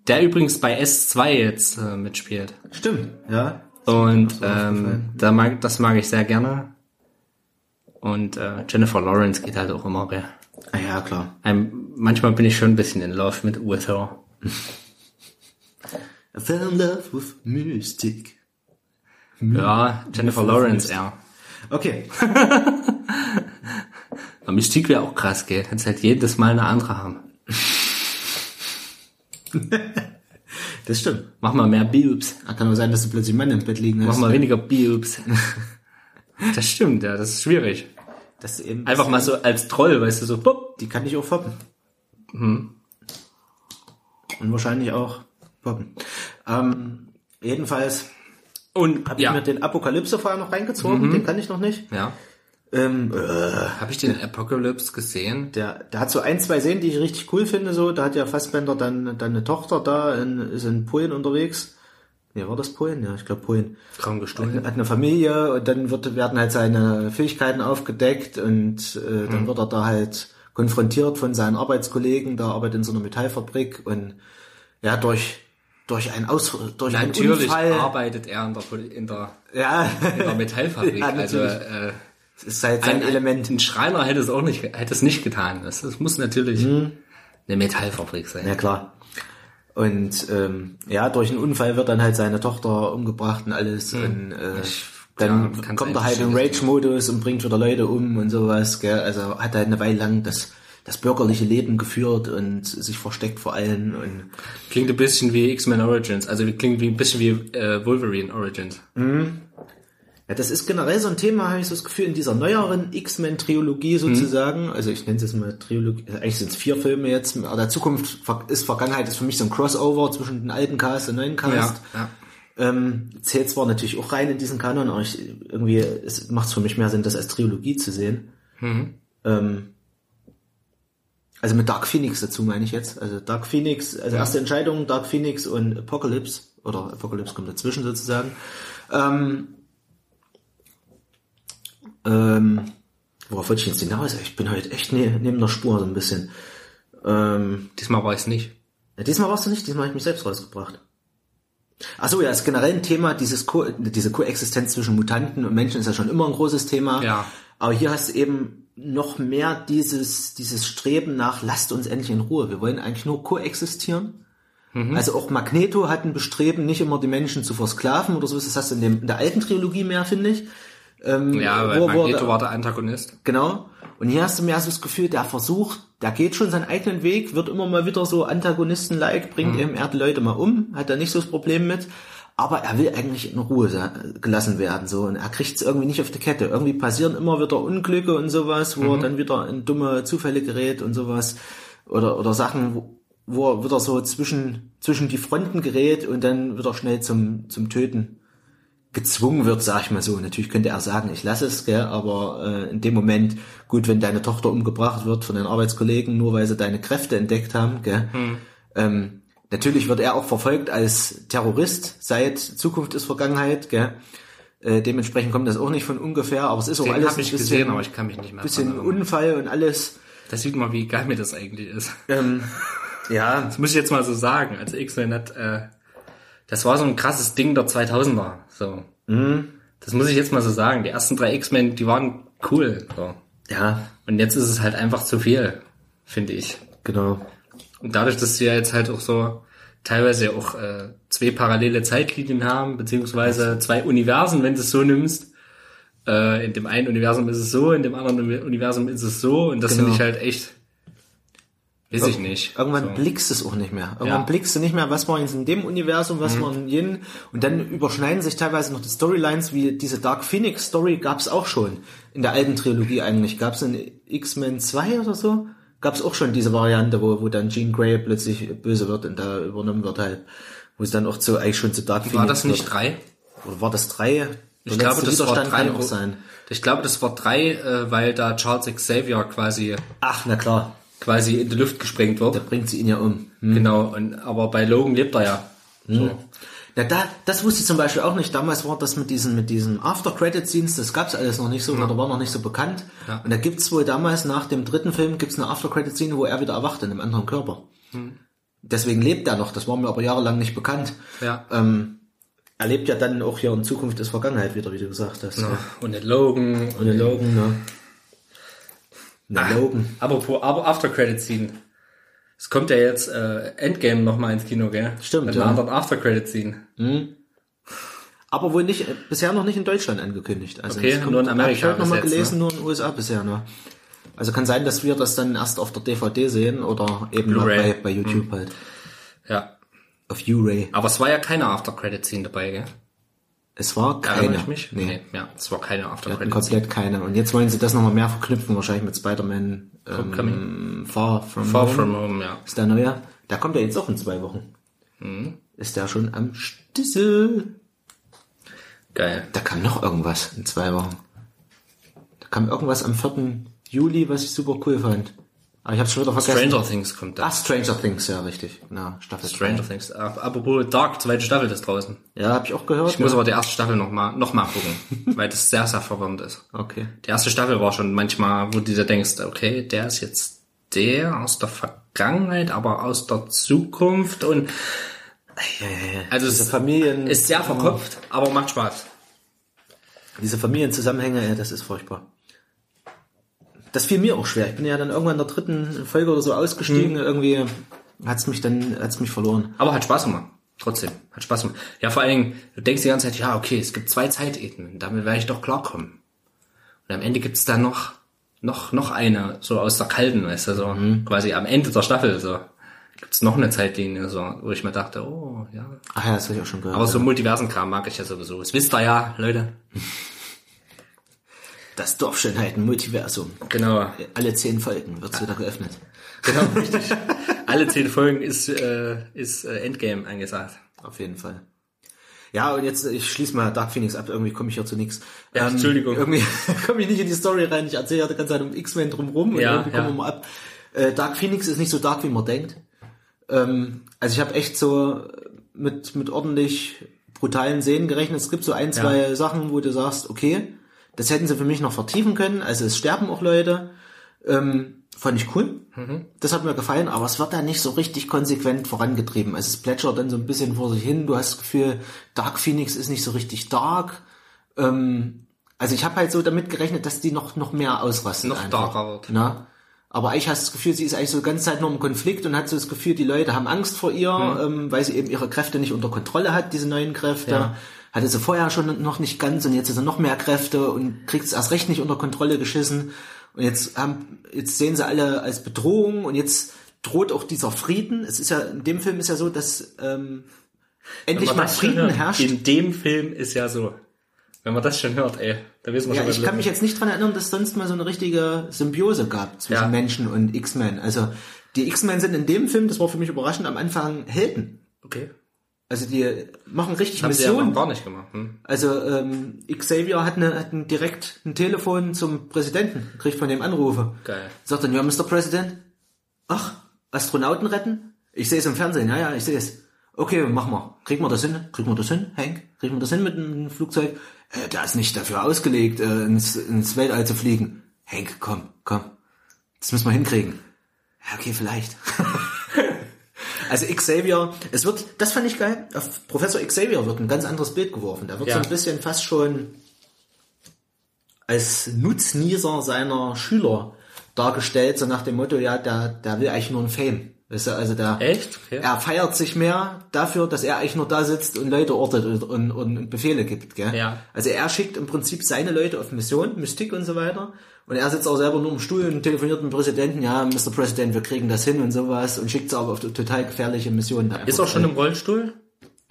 Der übrigens bei S2 jetzt äh, mitspielt. Stimmt, ja. Und ähm, da mag, das mag ich sehr gerne. Und äh, Jennifer Lawrence geht halt auch immer. Gell? Ah, ja, klar. Ein, manchmal bin ich schon ein bisschen in love mit with her. I fell in love with Mystic. Ja, Jennifer Lawrence, ja. Okay. Aber Mystique wäre auch krass, gell? Kannst halt jedes Mal eine andere haben. Das stimmt. Mach mal mehr Boobs. Ah, Kann aber sein, dass du plötzlich Mann im Bett liegen Mach hast. mal weniger Boobs. Das stimmt, ja, das ist schwierig. Das ist eben Einfach mal so als Troll, weißt du, so, pop. Die kann ich auch foppen. Mhm. Und wahrscheinlich auch poppen. Ähm, jedenfalls Und, habe ich ja. mir den Apokalypse-Fall noch reingezogen. Den kann ich noch nicht. Ja. Ähm, äh, Habe ich den Apocalypse gesehen? der, der hat so ein, zwei Szenen, die ich richtig cool finde. So, da hat ja Fassbender dann, dann eine Tochter da, in, ist in Polen unterwegs. Nee, war das Polen? Ja, ich glaube Polen. Kaum gestohlen. Hat eine Familie und dann wird, werden halt seine Fähigkeiten aufgedeckt und äh, dann wird er da halt konfrontiert von seinen Arbeitskollegen, der arbeitet in so einer Metallfabrik und ja, durch, durch ein Aus, durch einen Natürlich Unfall, arbeitet er in der, in der, ja, in der Metallfabrik. Ja, also äh, ist halt sein ein, Element. Ein Schreiner hätte es auch nicht, hätte es nicht getan. Das, das muss natürlich Mhm. eine Metallfabrik sein. Ja, klar. Und ähm, ja, durch einen Unfall wird dann halt seine Tochter umgebracht und alles. Und äh, dann ja, kommt er halt in Rage-Modus und bringt wieder Leute um und sowas. Gell? Also hat halt eine Weile lang das, das bürgerliche Leben geführt und sich versteckt vor allen. Und Klingt ein bisschen wie X-Men Origins, also klingt wie ein bisschen wie äh, Wolverine Origins. ja, das ist generell so ein Thema, habe ich so das Gefühl, in dieser neueren X-Men-Trilogie sozusagen. Also ich nenne es jetzt mal Trilogie, also eigentlich sind es vier Filme jetzt, aber der Zukunft ist Vergangenheit ist für mich so ein Crossover zwischen den alten Cast und neuen Cast. ja. Ähm, zählt zwar natürlich auch rein in diesen Kanon, aber ich, irgendwie es macht es für mich mehr Sinn, das als Trilogie zu sehen. Ähm, also mit Dark Phoenix dazu meine ich jetzt. Also Dark Phoenix, also erste Entscheidung, Dark Phoenix und Apocalypse, oder Apocalypse kommt dazwischen sozusagen. Ähm, ähm, worauf wollte ich jetzt hinaus? Ich bin heute echt ne, neben der Spur so ein bisschen. Ähm, Diesmal war ich nicht. ja, diesmal warst du nicht, diesmal habe ich mich selbst rausgebracht. Achso, ja, ist generell ein Thema, dieses Ko diese Koexistenz zwischen Mutanten und Menschen ist ja schon immer ein großes Thema. Ja. Aber hier hast du eben noch mehr dieses, dieses Streben nach, lasst uns endlich in Ruhe. Wir wollen eigentlich nur koexistieren. Also auch Magneto hat ein Bestreben, nicht immer die Menschen zu versklaven oder so. Das hast du in, dem, in der alten Trilogie mehr, finde ich. Ähm, Ja, weil wo- wo Magneto der- war der Antagonist. Genau. Und hier hast du mehr so das Gefühl, der versucht, der geht schon seinen eigenen Weg, wird immer mal wieder so Antagonisten-like, bringt eben er die Leute mal um, hat da nicht so das Problem mit. Aber er will eigentlich in Ruhe gelassen werden, so. Und er kriegt es irgendwie nicht auf die Kette. Irgendwie passieren immer wieder Unglücke und sowas, wo er dann wieder in dumme Zufälle gerät und sowas. Oder, oder Sachen, wo, wo er wieder so zwischen, zwischen die Fronten gerät und dann wieder schnell zum, zum Töten gezwungen wird, sag ich mal so. Natürlich könnte er sagen, ich lasse es, gell, aber äh, in dem Moment, gut, wenn deine Tochter umgebracht wird von deinen Arbeitskollegen, nur weil sie deine Kräfte entdeckt haben, gell, ähm, natürlich wird er auch verfolgt als Terrorist seit Zukunft ist Vergangenheit, gell. Äh, dementsprechend kommt das auch nicht von ungefähr, aber es ist auch Den alles habe ich ein bisschen, gesehen, aber ich kann mich nicht mehr bisschen erinnern. Unfall und alles. Das sieht man, wie geil mir das eigentlich ist. Ähm, ja, Das muss ich jetzt mal so sagen. Also X-Men hat, äh, das war so ein krasses Ding der 2000er. So. Das muss ich jetzt mal so sagen. Die ersten drei X-Men, die waren cool. So. ja, Und jetzt ist es halt einfach zu viel, finde ich. genau. Und dadurch, dass sie ja jetzt halt auch so teilweise ja auch äh, zwei parallele Zeitlinien haben, beziehungsweise zwei Universen, wenn du es so nimmst. Äh, in dem einen Universum ist es so, in dem anderen Uni- Universum ist es so. Und das Genau. finde ich halt echt, weiß ich nicht. Irgendwann so. blickst du es auch nicht mehr. Irgendwann Ja. blickst du nicht mehr, was war jetzt in dem Universum, was war in jenem. Und dann überschneiden sich teilweise noch die Storylines, wie diese Dark Phoenix Story gab es auch schon. In der alten Trilogie eigentlich. Gab es in X-Men 2 oder so? Gab es auch schon diese Variante, wo, wo dann Jean Grey plötzlich böse wird und da übernommen wird halt. Wo es dann auch zu, eigentlich schon zu Dark Phoenix War das nicht wird. drei? Oder war das drei? Ich glaube, das war drei. auch sein. Ich glaube, das war drei, äh, weil da Charles Xavier quasi Ach, na klar. quasi in die Luft gesprengt wird. Da bringt sie ihn ja um. Genau. Und aber bei Logan lebt er ja. So. Ja, da, das wusste ich zum Beispiel auch nicht. Damals war das mit diesen, mit diesen After-Credit-Scenes, das gab's alles noch nicht so, oder war noch nicht so bekannt. Ja. Und da gibt's wohl damals nach dem dritten Film gibt's eine After-Credit-Scene, wo er wieder erwacht in einem anderen Körper. Deswegen lebt er noch. Das war mir aber jahrelang nicht bekannt. Ja. Ähm, er lebt ja dann auch hier in Zukunft ist Vergangenheit wieder, wie du gesagt hast. Ja. Und der Logan. Und der Logan, ne? Der Ah. Logan. Apropos aber After Credit Scene. Es kommt ja jetzt äh, Endgame nochmal ins Kino, gell? Stimmt, Mit ja. einer anderen After Credit Scene. Aber wohl nicht, äh, bisher noch nicht in Deutschland angekündigt. Also Okay, es nur in Amerika Ich heute noch mal bis jetzt, gelesen, nur in den USA bisher, ne? Also kann sein, dass wir das dann erst auf der DVD sehen oder eben bei, bei YouTube halt. Ja. Auf U-Ray. Aber es war ja keine After Credit Scene dabei, gell? Es war keine. ich mich? Nee. Ja, es war keine After Wir hatten Credit Scene. komplett keine. Und jetzt wollen sie das nochmal mehr verknüpfen, wahrscheinlich mit Spider-Man ähm, Far From Far Home. From Home, ja. Ist der neue. Der kommt ja jetzt auch in zwei Wochen. Mhm. Ist der schon am Stissel? Geil. Da kam noch irgendwas in zwei Wochen. Da kam irgendwas am 4. Juli, was ich super cool fand. Aber ich hab's schon wieder vergessen. Stranger Things kommt da. Ah, Stranger Things, ja, richtig. Genau, Staffel Stranger drei. Things. Ap- Apropos Dark, zweite Staffel ist draußen. Ja, hab ich auch gehört. Ich muss ja. aber die erste Staffel noch mal, noch mal gucken, weil das sehr, sehr verwirrend ist. Okay. Die erste Staffel war schon manchmal, wo du dir denkst, okay, der ist jetzt der aus der Vergangenheit, aber aus der Zukunft und also Diese es Familien, ist sehr verkopft, aber macht Spaß. diese Familienzusammenhänge, ey, das ist furchtbar. Das fiel mir auch schwer. Ich bin ja dann irgendwann in der dritten Folge oder so ausgestiegen. Hm. Irgendwie hat's mich dann, hat's mich verloren. Aber hat Spaß gemacht. Trotzdem, hat Spaß gemacht. Ja, vor allen Dingen, du denkst die ganze Zeit, ja, okay, es gibt zwei Zeitebenen, damit werde ich doch klarkommen. Und am Ende gibt's da noch, noch, noch eine, so aus der kalten, weißt du, so, quasi am Ende der Staffel, so, gibt's noch eine Zeitlinie, so, wo ich mir dachte, oh, ja. Ach ja, das habe ich auch schon gehört. Aber so Multiversenkram mag ich ja sowieso. Das wisst ihr ja, Leute. das Dorfschönheiten Multiversum. Genau. Alle zehn Folgen wird's wieder geöffnet. Genau, richtig. Alle zehn Folgen ist, äh, ist äh, Endgame angesagt. Auf jeden Fall. Ja, und jetzt, ich schließe mal Dark Phoenix ab, irgendwie komme ich hier zu nichts. Ja, Entschuldigung. Irgendwie komme ich nicht in die Story rein, ich erzähle ja die ganze Zeit um X-Men drumrum und Ja, irgendwie kommen ja. wir mal ab. Äh, Dark Phoenix ist nicht so dark, wie man denkt. Ähm, also ich habe echt so mit, mit ordentlich brutalen Szenen gerechnet. Es gibt so ein, zwei Sachen, wo du sagst, okay, das hätten sie für mich noch vertiefen können. Also es sterben auch Leute. Ähm, fand ich cool. Das hat mir gefallen, aber es wird da nicht so richtig konsequent vorangetrieben. Also es plätschert dann so ein bisschen vor sich hin. Du hast das Gefühl, Dark Phoenix ist nicht so richtig dark. Ähm, also ich habe halt so damit gerechnet, dass die noch noch mehr ausrasten. Noch einfach. darker wird. Na? Aber eigentlich hast du das Gefühl, sie ist eigentlich so die ganze Zeit nur im Konflikt und hat so das Gefühl, die Leute haben Angst vor ihr, ähm, weil sie eben ihre Kräfte nicht unter Kontrolle hat, diese neuen Kräfte. Ja. Hatte sie vorher schon noch nicht ganz und jetzt ist sie noch mehr Kräfte und kriegt es erst recht nicht unter Kontrolle geschissen. Und jetzt haben, jetzt sehen sie alle als Bedrohung und jetzt droht auch dieser Frieden. Es ist ja, in dem Film ist ja so, dass ähm, endlich mal Frieden hört, herrscht. In dem Film ist ja so. Wenn man das schon hört, ey, da wissen wir Ja, schon, ich kann mich jetzt nicht dran erinnern, dass es sonst mal so eine richtige Symbiose gab zwischen Ja. Menschen und X-Men. Also die X-Men sind in dem Film, das war für mich überraschend, am Anfang Helden. Okay. Also die machen richtig Haben sie ja Missionen. gar nicht gemacht. Hm? Also ähm, Xavier hat, eine, hat ein, direkt ein Telefon zum Präsidenten, kriegt von dem Anrufe. Geil. Sagt dann, ja, Mr. President, ach, Astronauten retten? Ich sehe es im Fernsehen, ja, ja, ich sehe es. Okay, machen wir. Kriegen wir das hin? Kriegen wir das hin, Hank? Kriegen wir das hin mit einem Flugzeug? Äh, der ist nicht dafür ausgelegt, äh, ins, ins Weltall zu fliegen. Hank, komm, komm. Das müssen wir hinkriegen. Ja, okay, vielleicht. also Xavier, es wird, das fand ich geil, auf Professor Xavier wird ein ganz anderes Bild geworfen. Da wird Ja. so ein bisschen fast schon als Nutznießer seiner Schüler dargestellt, so nach dem Motto, ja, der, der will eigentlich nur ein Fame. Weißt du, also der, Echt? Okay. er feiert sich mehr dafür, dass er eigentlich nur da sitzt und Leute ortet und, und, und Befehle gibt, gell? Ja. Also er schickt im Prinzip seine Leute auf Mission, Mystik und so weiter. Und er sitzt auch selber nur im Stuhl und telefoniert mit dem Präsidenten, ja, Mr. President, wir kriegen das hin und sowas und schickt sie aber auf total gefährliche Missionen. Ist auch schon im Rollstuhl?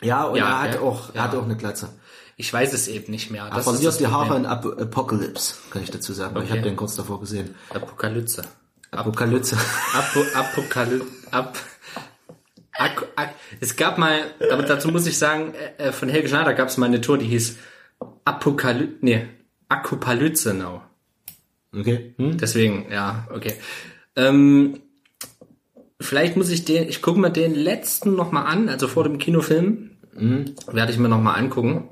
Ja, und Ja, er hat ja, auch, er ja. hat auch eine Glatze. Ich weiß es eben nicht mehr. Er Das ist verliert die Haare in Ap Apocalypse, kann ich dazu sagen. weil Ich Okay. habe den kurz davor gesehen. Apokalypse. Apokalypse. Apo, Apokalypse. Ap, Ak, Ak, es gab mal, aber dazu muss ich sagen, äh, von Helge Schneider gab es mal eine Tour, die hieß Apokalypse, nee, Akupalypse Now. Okay. Hm? Deswegen, ja, okay. Ähm, vielleicht muss ich den, ich gucke mir den letzten nochmal an, also vor dem Kinofilm, werde ich mir nochmal angucken,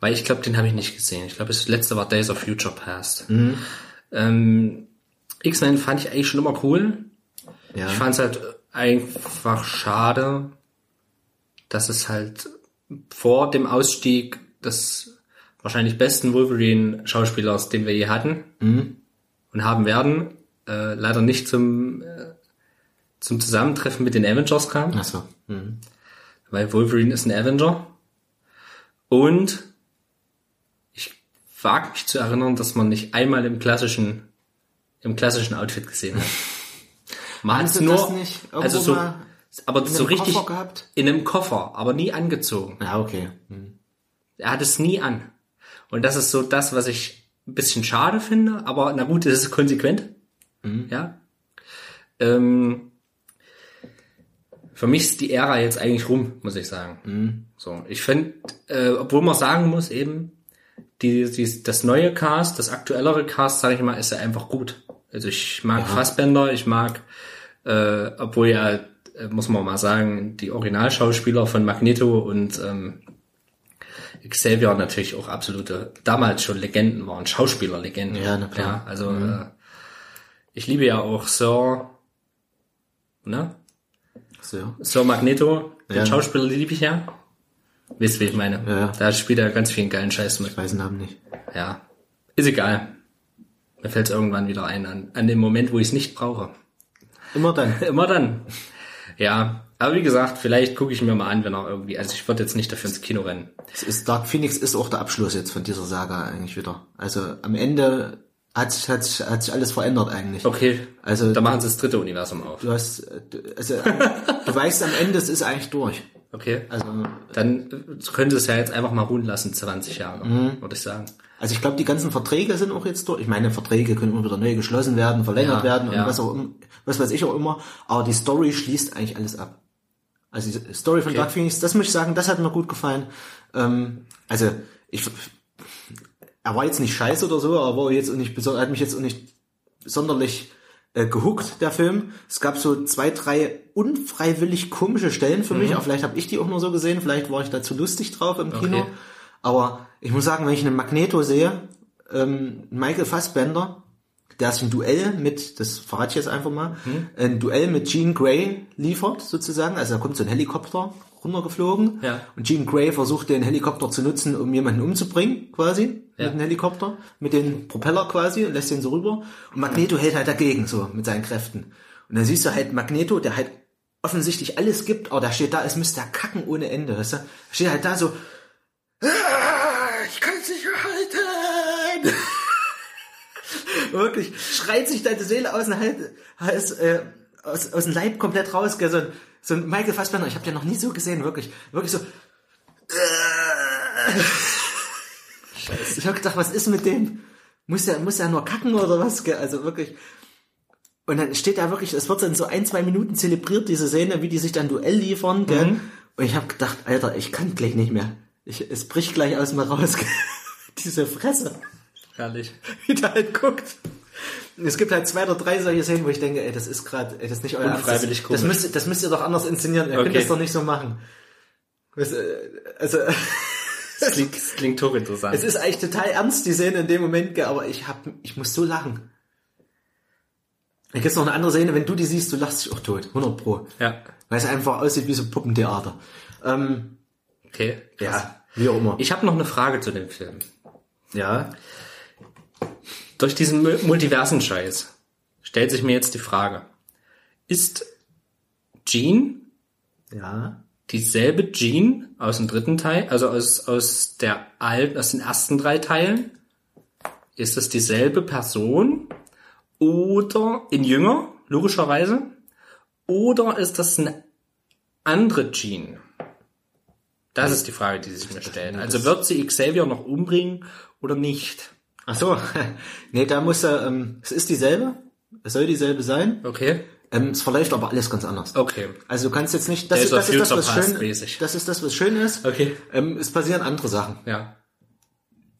weil ich glaube, den habe ich nicht gesehen. Ich glaube, das letzte war Days of Future Past. Ähm, X-Men fand ich eigentlich schon immer cool. Ja. Ich fand's halt einfach schade, dass es halt vor dem Ausstieg des wahrscheinlich besten Wolverine-Schauspielers, den wir je hatten und haben werden, äh, leider nicht zum, äh, zum Zusammentreffen mit den Avengers kam, Achso. Mhm. weil Wolverine ist ein Avenger. Und ich wage mich zu erinnern, dass man nicht einmal im klassischen, im klassischen Outfit gesehen hat. Man hat es nur, also so, aber in so richtig in einem Koffer, aber nie angezogen. Ja, okay. Mhm. Er hat es nie an. Und das ist so das, was ich ein bisschen schade finde, aber na gut, es ist konsequent. Ja. Ähm, für mich ist die Ära jetzt eigentlich rum, muss ich sagen. So, ich finde, äh, obwohl man sagen muss eben, die, die, das neue Cast, das aktuellere Cast, sage ich mal, ist ja einfach gut. Also ich mag Fassbender, ich mag, äh, obwohl ja, äh, muss man mal sagen, die Originalschauspieler von Magneto und ähm, Xavier natürlich auch absolute, damals schon Legenden waren, Schauspielerlegenden. Ja, na klar. Ja, also äh, ich liebe ja auch Sir, ne? So. Sir Magneto, den Ja. Schauspieler liebe ich ja. Wisst, wie ich meine? Ja, ja. Da spielt er ganz vielen geilen Scheiß mit. Ich weiß den Namen nicht. Ja. Ist egal. Mir fällt es irgendwann wieder ein, an, an den Moment, wo ich es nicht brauche. Immer dann. Immer dann. Ja. Aber wie gesagt, vielleicht gucke ich mir mal an, wenn er irgendwie, also ich würde jetzt nicht dafür ins Kino rennen. Es ist Dark Phoenix ist auch der Abschluss jetzt von dieser Saga eigentlich wieder. Also am Ende hat sich, hat sich, hat sich alles verändert eigentlich. Okay. Also Da machen sie das dritte Universum auf. du hast, also du weißt am Ende, es ist eigentlich durch. Okay. Also, Dann könnte es ja jetzt einfach mal ruhen lassen, 20 Jahre, Mhm. würde ich sagen. also ich glaube, die ganzen Verträge sind auch jetzt durch. Ich meine, Verträge können immer wieder neu geschlossen werden, verlängert Ja, werden und ja. was auch immer, was weiß ich auch immer. Aber die Story schließt eigentlich alles ab. Also die Story von Okay. Dark Phoenix, das muss ich sagen, das hat mir gut gefallen. Ähm, also ich, er war jetzt nicht scheiße oder so, aber war jetzt auch nicht, hat mich jetzt auch nicht sonderlich äh, gehuckt, der Film. Es gab so zwei, drei unfreiwillig komische Stellen für mich, aber vielleicht habe ich die auch nur so gesehen, vielleicht war ich da zu lustig drauf im Kino. Okay. Aber ich muss sagen, wenn ich einen Magneto sehe, ähm, Michael Fassbender, der sich ein Duell mit, das verrate ich jetzt einfach mal, ein Duell mit Jean Grey liefert, sozusagen. Also da kommt so ein Helikopter runtergeflogen Ja. und Jean Grey versucht den Helikopter zu nutzen, um jemanden umzubringen, quasi, Ja. mit dem Helikopter, mit dem Propeller quasi, und lässt den so rüber. Und Magneto hält halt dagegen, so, mit seinen Kräften. Und dann siehst du halt Magneto, der halt offensichtlich alles gibt, aber der steht da, es müsste er kacken ohne Ende, weißt du? Steht halt da so, "Ah, ich kann es nicht Wirklich, schreit sich deine Seele aus dem Hals, äh, aus, aus dem Leib komplett raus, gell? So ein, so ein Michael Fassbender, ich habe den noch nie so gesehen, wirklich. Wirklich so. Scheiße. Ich habe gedacht, was ist mit dem? Muss der, muss nur kacken oder was? gell? Also wirklich. Und dann steht da wirklich, es wird dann so ein, zwei Minuten zelebriert, diese Szene, wie die sich dann Duell liefern, gell? Mhm. Und ich habe gedacht, Alter, ich kann gleich nicht mehr. Ich, es bricht gleich aus mir raus. gell? diese Fresse Herrlich. wie der halt guckt. Es gibt halt zwei oder drei solche Szenen, wo ich denke, ey, das ist gerade, ey, das ist nicht euer Ernst. Unfreiwillig das, komisch. das müsst, ihr- das müsst ihr doch anders inszenieren. Ihr Okay. könnt das doch nicht so machen. Weißt, also, Das klingt, das klingt hochinteressant. es ist eigentlich total ernst, die Szene in dem Moment, aber ich hab, ich muss so lachen. Da gibt's noch eine andere Szene, wenn du die siehst, du lachst dich auch tot. 100 pro. ja. Weil es einfach aussieht wie so Puppentheater. Ähm, Okay. Krass. ja, wie auch immer. Ich habe noch eine Frage zu dem Film. ja. Durch diesen Mu- Multiversen-Scheiß stellt sich mir jetzt die Frage, ist Jean Ja. dieselbe Jean aus dem dritten Teil, also aus, aus der alten, aus den ersten drei Teilen? Ist das dieselbe Person? Oder in jünger, logischerweise? Oder ist das eine andere Jean? Das ist die Frage, die sich mir stellt. Also wird sie Xavier noch umbringen oder nicht? Ach so. nee, da muss er, ähm, es ist dieselbe. Es soll dieselbe sein. Okay. Ähm, es verläuft aber alles ganz anders. Okay. Also du kannst jetzt nicht, das ist, das, ist das, was schön, mäßig. das ist das, was schön ist. Okay. Ähm, es passieren andere Sachen. Ja.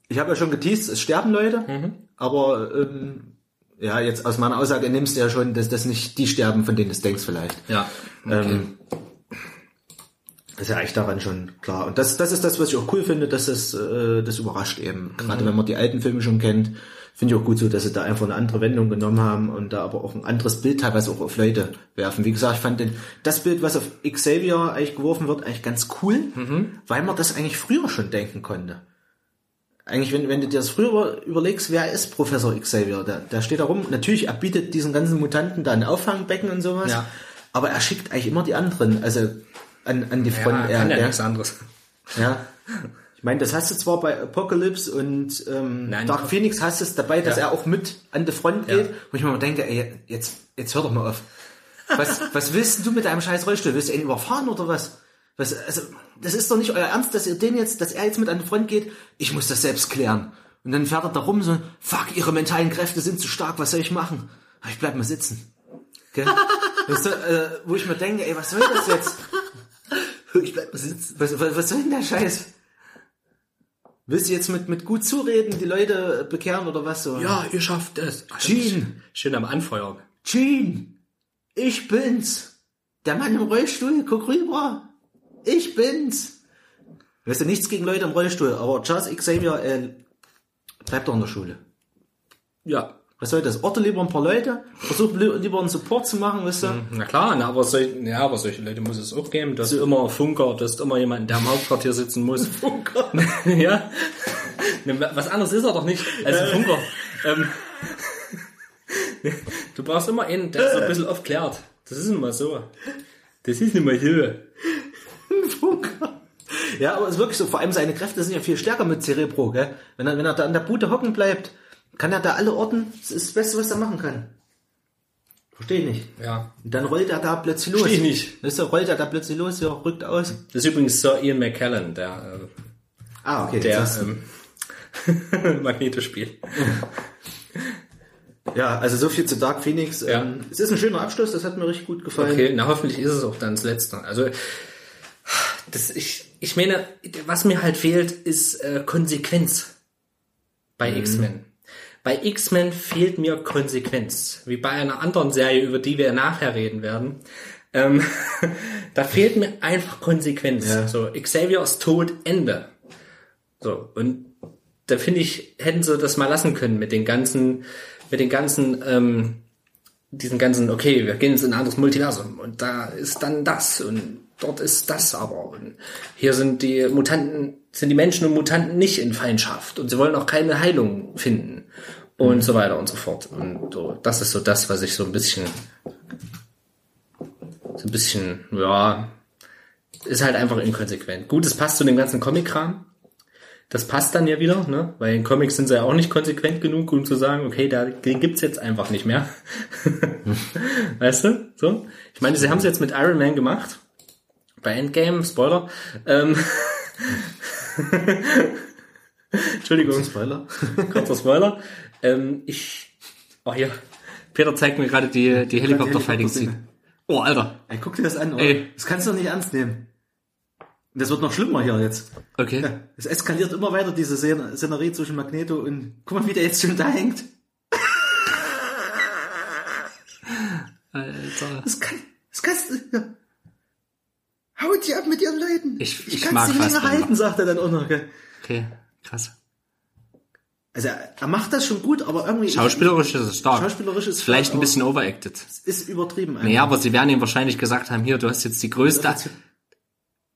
Ich habe ja schon geteased, es sterben Leute, Mhm. aber ähm, ja, jetzt aus meiner Aussage nimmst du ja schon, dass das nicht die sterben, von denen du denkst vielleicht. Ja. Okay. Ähm, ist ja eigentlich daran schon klar. Und das, das ist das, was ich auch cool finde, dass das, äh, das überrascht eben. Gerade wenn man die alten Filme schon kennt, finde ich auch gut so, dass sie da einfach eine andere Wendung genommen haben und da aber auch ein anderes Bild teilweise auch auf Leute werfen. Wie gesagt, ich fand den, das Bild, was auf Xavier eigentlich geworfen wird, eigentlich ganz cool, weil man das eigentlich früher schon denken konnte. Eigentlich, wenn, wenn du dir das früher überlegst, wer ist Professor Xavier? Der, der steht da rum. Natürlich, er bietet diesen ganzen Mutanten da ein Auffangbecken und sowas. Ja. Aber er schickt eigentlich immer die anderen, also an, an die Front. ja, kann ja er, nichts anderes. ja. Ich meine, das hast du zwar bei Apocalypse und ähm, Nein. Dark Phoenix hast du es dabei, dass Ja. er auch mit an die Front Ja. geht, wo ich mir mal denke, ey, jetzt, jetzt hör doch mal auf. Was, was willst du mit deinem scheiß Rollstuhl? Willst du ihn überfahren oder was? was? Also, das ist doch nicht euer Ernst, dass ihr den jetzt, dass er jetzt mit an die Front geht. Ich muss das selbst klären. Und dann fährt er da rum so, fuck, ihre mentalen Kräfte sind zu stark, was soll ich machen? Ich bleib mal sitzen. Gell? Weißt du, äh, wo ich mir denke, ey, was soll das jetzt? Ich bleib mal sitzen. Was, was, was soll denn der Scheiß? Willst du jetzt mit, mit gut zureden, die Leute bekehren oder was so? Ja, ihr schafft es. Gene. Schön am Anfeuern. Gene, ich bin's. Der Mann im Rollstuhl, guck rüber. Ich bin's. Weißt du, nichts gegen Leute im Rollstuhl, aber Charles Xavier, äh, bleibt doch in der Schule. Ja. Was soll das? Orte lieber ein paar Leute, versuch li- lieber einen Support zu machen, weißt du? Na klar, na, aber, sol ja, aber solche Leute muss es auch geben. Du hast immer Funker, du hast immer jemanden, der im Hauptquartier sitzen muss. Funker. ja. Ne, Was anderes ist er doch nicht als ein Funker. ähm, du brauchst immer einen, der so ein bisschen aufklärt. Das ist immer so. Das ist nicht mal so. Funker. Ja, aber es ist wirklich so, vor allem seine Kräfte sind ja viel stärker mit Cerebro, gell? Wenn er, wenn er da an der Bude hocken bleibt, kann er da alle orten, das ist das Beste, was er machen kann. Verstehe ich nicht. Ja. Und dann rollt er da plötzlich los. Versteh ich nicht. Weißt du, rollt er da plötzlich los, ja, rückt aus. Das ist übrigens Sir Ian McKellen, der, Ah, okay. äh, der ähm, Magneto spielt. ja, also so viel zu Dark Phoenix. Ja. Ähm, es ist ein schöner Abschluss, das hat mir richtig gut gefallen. Okay, na hoffentlich ist es auch dann das letzte. Also das ich ich meine, was mir halt fehlt, ist äh, Konsequenz bei X-Men. Bei X-Men fehlt mir Konsequenz, wie bei einer anderen Serie, über die wir nachher reden werden. Ähm, da fehlt mir einfach Konsequenz. Ja. So Xavier ist tot, Ende. So und da finde ich, hätten sie das mal lassen können mit den ganzen, mit den ganzen ähm, diesen ganzen, okay, wir gehen jetzt in ein anderes Multiversum und da ist dann das und dort ist das aber und hier sind die Mutanten, sind die Menschen und Mutanten nicht in Feindschaft und sie wollen auch keine Heilung finden und so weiter und so fort und so, das ist so das, was ich so ein bisschen, so ein bisschen, ja, ist halt einfach inkonsequent. Gut, es passt zu dem ganzen Comic-Kram, das passt dann ja wieder, ne? Weil in Comics sind sie ja auch nicht konsequent genug, um zu sagen, okay, da, den gibt's jetzt einfach nicht mehr. weißt du? So? Ich meine, sie haben es jetzt mit Iron Man gemacht. Bei Endgame, Spoiler. Ähm, Entschuldigung, Spoiler. kurzer Spoiler. Ähm, ich, oh hier, Peter zeigt mir gerade die, die Helikopter-Fighting-Scene. Oh, Alter. Ey, guck dir das an, oder? Ey. Das kannst du doch nicht ernst nehmen. Das wird noch schlimmer hier jetzt. Okay. Ja, es eskaliert immer weiter, diese Szen- Szenerie zwischen Magneto und... Guck mal, wie der jetzt schon da hängt. Alter. Das kann... Das kannst du... Ja. Haut die ab mit ihren Leuten. Ich- ich kann's mag nicht länger Fassbender. halten, sagt er dann auch noch. Gell? Okay, krass. Also er, macht das schon gut, aber irgendwie... Schauspielerisch ist es stark. Schauspielerisch ist Vielleicht ein bisschen overacted. Ist übertrieben. einfach. Naja, aber sie werden ihm wahrscheinlich gesagt haben, hier, du hast jetzt die größte.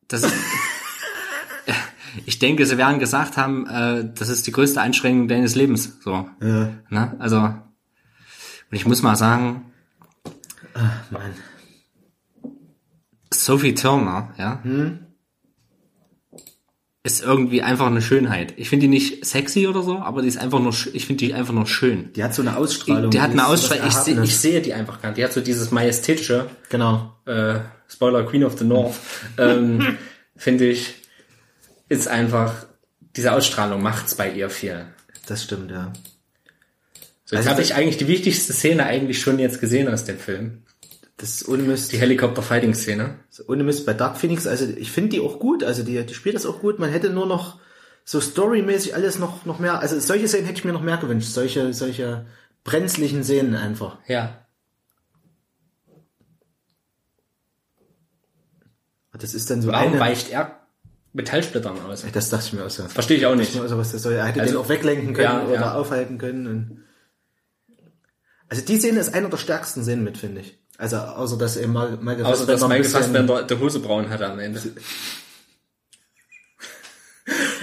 Das ist, ich denke, sie werden gesagt haben, äh, das ist die größte Einschränkung deines Lebens. So. Ja. Ne? Also, und ich muss mal sagen, Mann. Sophie Turner, ja, ist irgendwie einfach eine Schönheit. Ich finde die nicht sexy oder so, aber die ist einfach nur, ich finde die einfach nur schön. Die hat so eine Ausstrahlung. Die hat eine Ausstrahlung, ich, seh, ich sehe die einfach gar nicht. Die hat so dieses majestätische, Genau. äh, Spoiler Queen of the North, ähm, finde ich, ist einfach, diese Ausstrahlung macht's bei ihr viel. Das stimmt, ja. So, jetzt Also habe ich eigentlich die wichtigste Szene eigentlich schon jetzt gesehen aus dem Film. Das ist ohne Mist. Die Helikopter-Fighting-Szene. ohne Mist bei Dark Phoenix, also ich finde die auch gut, also die, die spielt das auch gut, man hätte nur noch so storymäßig alles noch, noch mehr, also solche Szenen hätte ich mir noch mehr gewünscht, solche, solche brenzlichen Szenen einfach. Ja. Das ist dann so Warum eine. weicht er Metallsplittern aus? Das dachte ich mir auch so. Verstehe ich auch nicht. Also was das soll. Er hätte Also- den auch weglenken können Ja, oder ja. aufhalten können. Also die Szene ist einer der stärksten Szenen mit, finde ich. Also außer dass eben mal Michael Außer dass ein Michael Fassbender der Hose braun hatte am Ende.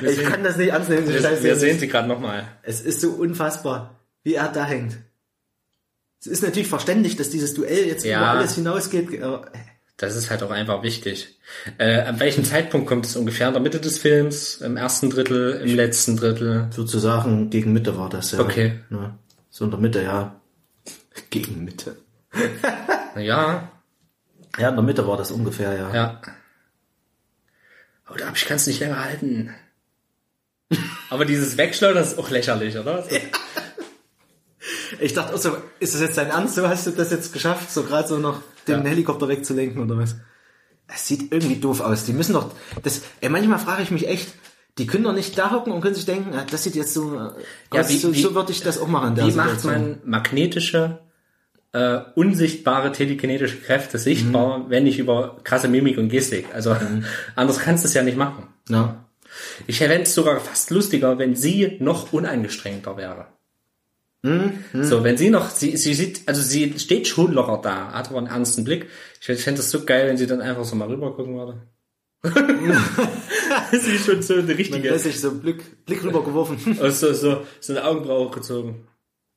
Ich sehen- kann das nicht ernst nehmen. wir, Scheiße. wir sehen sie gerade nochmal. Es ist so unfassbar, wie er da hängt. Es ist natürlich verständlich, dass dieses Duell jetzt Ja. über alles hinausgeht. aber Das ist halt auch einfach wichtig. Äh, an welchem Zeitpunkt kommt es ungefähr? In der Mitte des Films? Im ersten Drittel? Im letzten Drittel? Ich würde so sagen, gegen Mitte war das, ja. Okay. Ja, so in der Mitte, ja. Gegen Mitte. Ja, Ja, in der Mitte war das ungefähr, ja. ja. Oh, da hab ich kann's nicht länger halten. Aber dieses Wegschleudern ist auch lächerlich, oder? So. Ich dachte auch so, ist das jetzt dein Ernst? So hast du das jetzt geschafft, so gerade so noch den Ja. Helikopter wegzulenken oder was? Es sieht irgendwie doof aus. Die müssen doch, das, ey, manchmal frage ich mich echt, die können doch nicht da hocken und können sich denken, ah, das sieht jetzt so, äh, Ja, aus, wie- so, wie- so würde ich das auch machen. Wie macht Situation. man magnetische, äh, unsichtbare telekinetische Kräfte sichtbar, wenn nicht über krasse Mimik und Gestik? Also anders kannst du es ja nicht machen. Ja. Ich fände es sogar fast lustiger, wenn sie noch unangestrengter wäre. So, wenn sie noch, sie, sie sieht, also sie steht schon locker da, hat aber einen ernsten Blick. Ich fände es so geil, wenn sie dann einfach so mal rüber gucken würde. sie ist schon so eine Man richtige, lässt sich so einen Blick, Blick rübergeworfen. oh, so, so, so eine Augenbraue gezogen.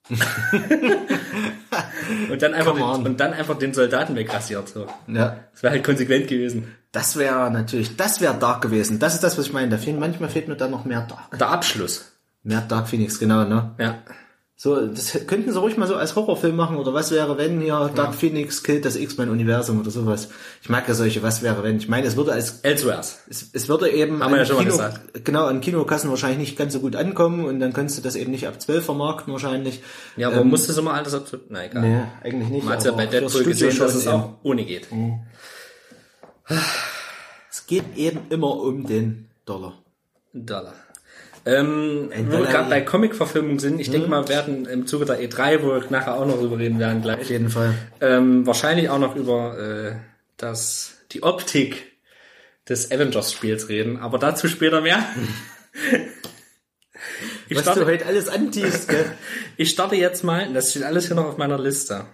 und dann einfach, den, und dann einfach den Soldaten wegrasiert, so. ja. Das wäre halt konsequent gewesen. Das wäre natürlich, das wäre Dark gewesen. Das ist das, was ich meine. Da fehlen, manchmal fehlt mir da noch mehr Dark. Der Abschluss. Mehr Dark Phoenix, genau, ne? Ja. So, das könnten sie ruhig mal so als Horrorfilm machen oder was wäre, wenn hier Dark Phoenix killt das X-Men-Universum oder sowas. Ich mag ja solche, was wäre, wenn. Ich meine, es würde als, Elsewheres. es, es würde eben Haben wir ja schon mal Kino, gesagt. genau, an Kinokassen wahrscheinlich nicht ganz so gut ankommen und dann könntest du das eben nicht ab 12 vermarkten wahrscheinlich. Ja, aber muss das immer alles dazu? Na egal. Nee, eigentlich nicht. Man hat ja bei Deadpool gesehen, dass es eben. auch ohne geht. Es geht eben immer um den Dollar. Dollar. Ähm, wo wir gerade bei Comic-Verfilmungen sind, ich denke mal, wir werden im Zuge der E3, wo wir nachher auch noch drüber reden werden Auf gleich, jeden Fall. ähm, wahrscheinlich auch noch über äh, das, die Optik des Avengers-Spiels reden, aber dazu später mehr. ich, Was du starte, heute alles antiefst, gell? ich starte jetzt mal, das steht alles hier noch auf meiner Liste.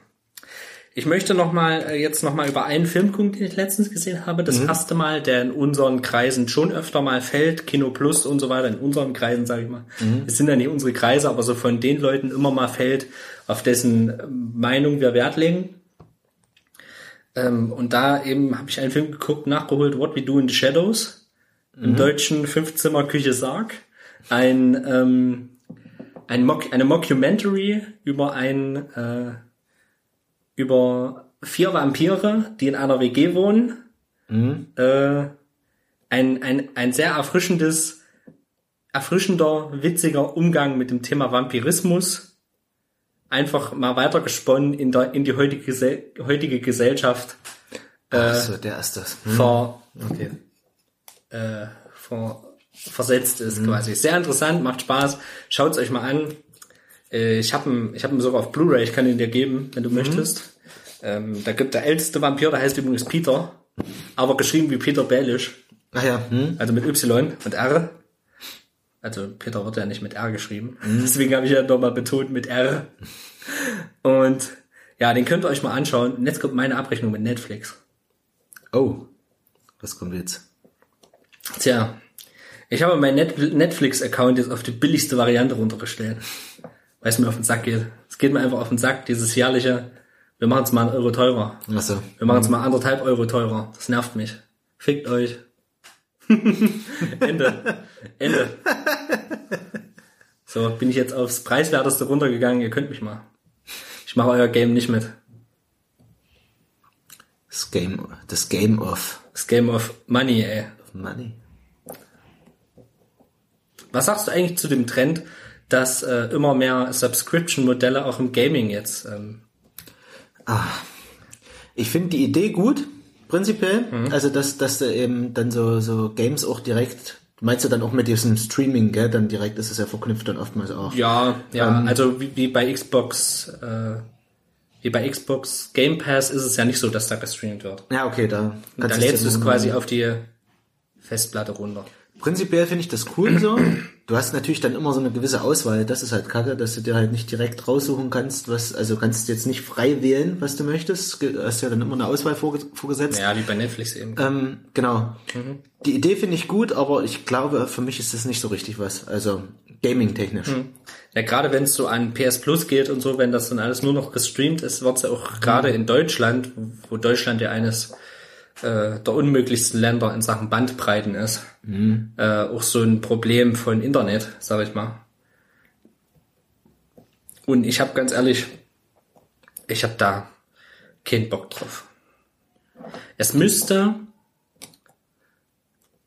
Ich möchte noch mal äh, jetzt noch mal über einen Film gucken, den ich letztens gesehen habe. Das erste Mal, der in unseren Kreisen schon öfter mal fällt, Kino Plus und so weiter, in unseren Kreisen, sage ich mal. Es sind ja nicht unsere Kreise, aber so von den Leuten immer mal fällt, auf dessen äh, Meinung wir Wert legen. Ähm, und da eben habe ich einen Film geguckt, nachgeholt, What We Do in the Shadows. Im deutschen Fünfzimmer Küche Sarg. Ein, ähm, ein Mock, eine Mockumentary über ein äh, über vier Vampire, die in einer WG wohnen. Äh, ein, ein, ein sehr erfrischendes, erfrischender, witziger Umgang mit dem Thema Vampirismus. Einfach mal weitergesponnen in, der, in die heutige, Gesell heutige Gesellschaft Ach so, der ist das. Hm. ver, Okay. äh, ver, versetzt ist quasi. Sehr interessant, macht Spaß. Schaut's euch mal an. Äh, ich habe ihn, ich habe ihn sogar auf Blu-ray. Ich kann ihn dir geben, wenn du möchtest. Ähm, da gibt der älteste Vampir, der heißt übrigens Peter, aber geschrieben wie Peter Baelish, Ach ja, hm? also mit Y und R. Also Peter wird ja nicht mit R geschrieben. Deswegen habe ich ja nochmal betont mit R. Und ja, den könnt ihr euch mal anschauen. Und jetzt kommt meine Abrechnung mit Netflix. Oh. Was kommt jetzt? Tja, ich habe meinen Net Netflix-Account jetzt auf die billigste Variante runtergestellt. Weil es mir auf den Sack geht. Es geht mir einfach auf den Sack, dieses jährliche, wir machen es mal einen Euro teurer. Ach so. Wir machen es mal anderthalb Euro teurer. Das nervt mich. Fickt euch. Ende. Ende. So, bin ich jetzt aufs Preiswerteste runtergegangen. Ihr könnt mich mal. Ich mache euer Game nicht mit. Das Game, das Game of Das Game of Money, ey. Money. Was sagst du eigentlich zu dem Trend, dass äh, immer mehr Subscription-Modelle auch im Gaming jetzt ähm, Ich finde die Idee gut, prinzipiell. Mhm. Also, dass, dass du eben dann so, so Games auch direkt, meinst du dann auch mit diesem Streaming, gell? Dann direkt ist es ja verknüpft dann oftmals auch. Ja, ja, also wie, wie bei Xbox, äh, Wie bei Xbox Game Pass ist es ja nicht so, dass da gestreamt wird. Ja, okay, da, Da lädst du es quasi auf die Festplatte runter. Prinzipiell finde ich das cool so. Du hast natürlich dann immer so eine gewisse Auswahl. Das ist halt kacke, dass du dir halt nicht direkt raussuchen kannst, was, also kannst jetzt nicht frei wählen, was du möchtest. Du hast ja dann immer eine Auswahl vorge vorgesetzt. Ja, wie bei Netflix eben. Ähm, genau. Die Idee finde ich gut, aber ich glaube, für mich ist das nicht so richtig was. Also Gaming-technisch. Ja, gerade wenn es so an PS Plus geht und so, wenn das dann alles nur noch gestreamt ist, wird's ja auch gerade in Deutschland, wo Deutschland ja eines äh, der unmöglichsten Länder in Sachen Bandbreiten ist, äh, auch so ein Problem von Internet, sag ich mal. Und ich habe ganz ehrlich, ich habe da keinen Bock drauf. Es müsste,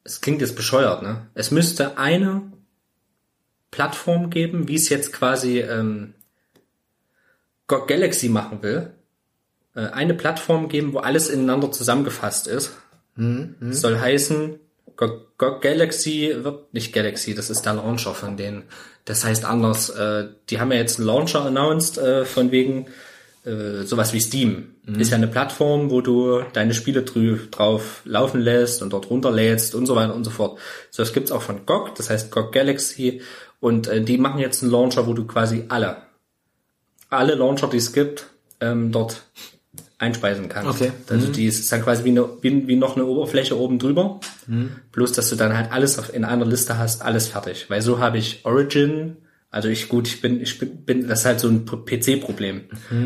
es klingt jetzt bescheuert, ne? Es müsste eine Plattform geben, wie es jetzt quasi ähm, GOG Galaxy machen will. Äh, eine Plattform geben, wo alles ineinander zusammengefasst ist. Soll heißen, GOG, GOG Galaxy wird nicht Galaxy, das ist der Launcher von denen. Das heißt anders, äh, die haben ja jetzt einen Launcher announced, äh, von wegen äh, sowas wie Steam. Ist ja eine Plattform, wo du deine Spiele drü drauf laufen lässt und dort runterlädst und so weiter und so fort. So, das gibt's auch von GOG, das heißt GOG Galaxy. Und äh, die machen jetzt einen Launcher, wo du quasi alle, alle Launcher, die es gibt, ähm, dort einspeisen kannst. Okay. Also die ist dann quasi wie, eine, wie, wie noch eine Oberfläche oben drüber. Bloß, dass du dann halt alles auf, in einer Liste hast, alles fertig. Weil so habe ich Origin, also ich gut, ich bin, ich bin, das ist halt so ein PC-Problem.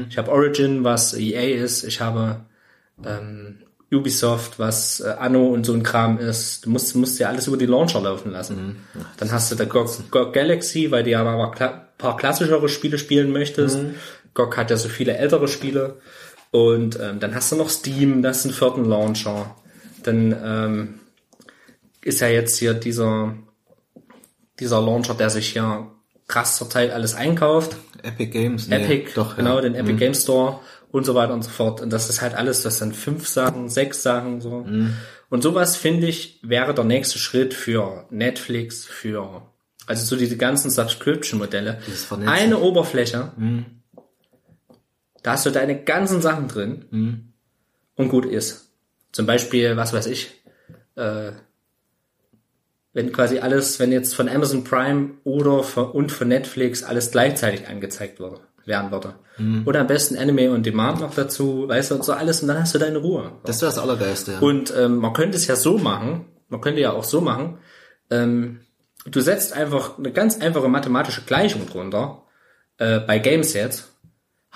Ich habe Origin, was EA ist, ich habe ähm, Ubisoft, was äh, Anno und so ein Kram ist. Du musst, musst ja alles über die Launcher laufen lassen. Dann hast du da GOG, GOG Galaxy, weil du ja aber kla paar klassischere Spiele spielen möchtest. GOG hat ja so viele ältere Spiele. Und ähm, dann hast du noch Steam, das ist ein vierten Launcher. Dann ähm, ist ja jetzt hier dieser, dieser Launcher, der sich hier krass zurzeit alles einkauft. Epic Games. Nee, Epic, doch, genau, ja. den Epic Game Store und so weiter und so fort. Und das ist halt alles, das sind fünf Sachen, sechs Sachen, so. Und sowas, finde ich, wäre der nächste Schritt für Netflix, für, also so diese ganzen Subscription-Modelle. Eine Oberfläche, da hast du deine ganzen Sachen drin und gut ist. Zum Beispiel, was weiß ich, äh, wenn quasi alles, wenn jetzt von Amazon Prime oder von, und von Netflix alles gleichzeitig angezeigt würde, werden würde. Oder am besten Anime on Demand noch dazu, weißt du, und so alles und dann hast du deine Ruhe. Das wäre das Allergeilste. Ja. Und ähm, man könnte es ja so machen, man könnte ja auch so machen, ähm, du setzt einfach eine ganz einfache mathematische Gleichung drunter, äh, bei Games jetzt,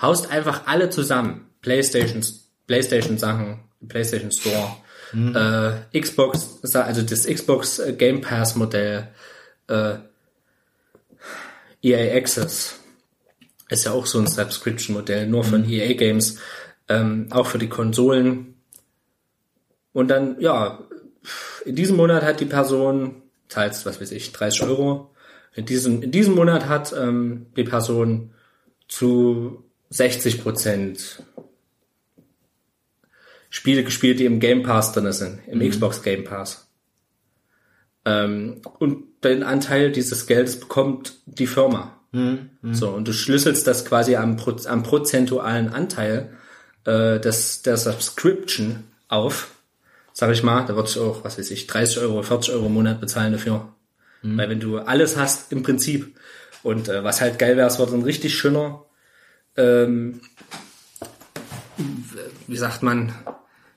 haust einfach alle zusammen, Playstations, Playstation Sachen, Playstation Store, äh, Xbox, also das Xbox äh, Game Pass Modell, äh, EA Access, ist ja auch so ein Subscription-Modell, nur von EA Games, ähm, auch für die Konsolen. Und dann, ja, in diesem Monat hat die Person, zahlt, was weiß ich, 30 Euro. In diesem, in diesem Monat hat ähm, die Person zu 60 Prozent Spiele gespielt, die im Game Pass drin sind, im Xbox Game Pass. Ähm, und den Anteil dieses Geldes bekommt die Firma. So, und du schlüsselst das quasi am, am prozentualen Anteil äh, des, der Subscription auf, sag ich mal, da würdest du auch, was weiß ich, 30 Euro, 40 Euro im Monat bezahlen dafür. Weil wenn du alles hast im Prinzip und äh, was halt geil wäre, es wird ein richtig schöner, ähm, wie sagt man,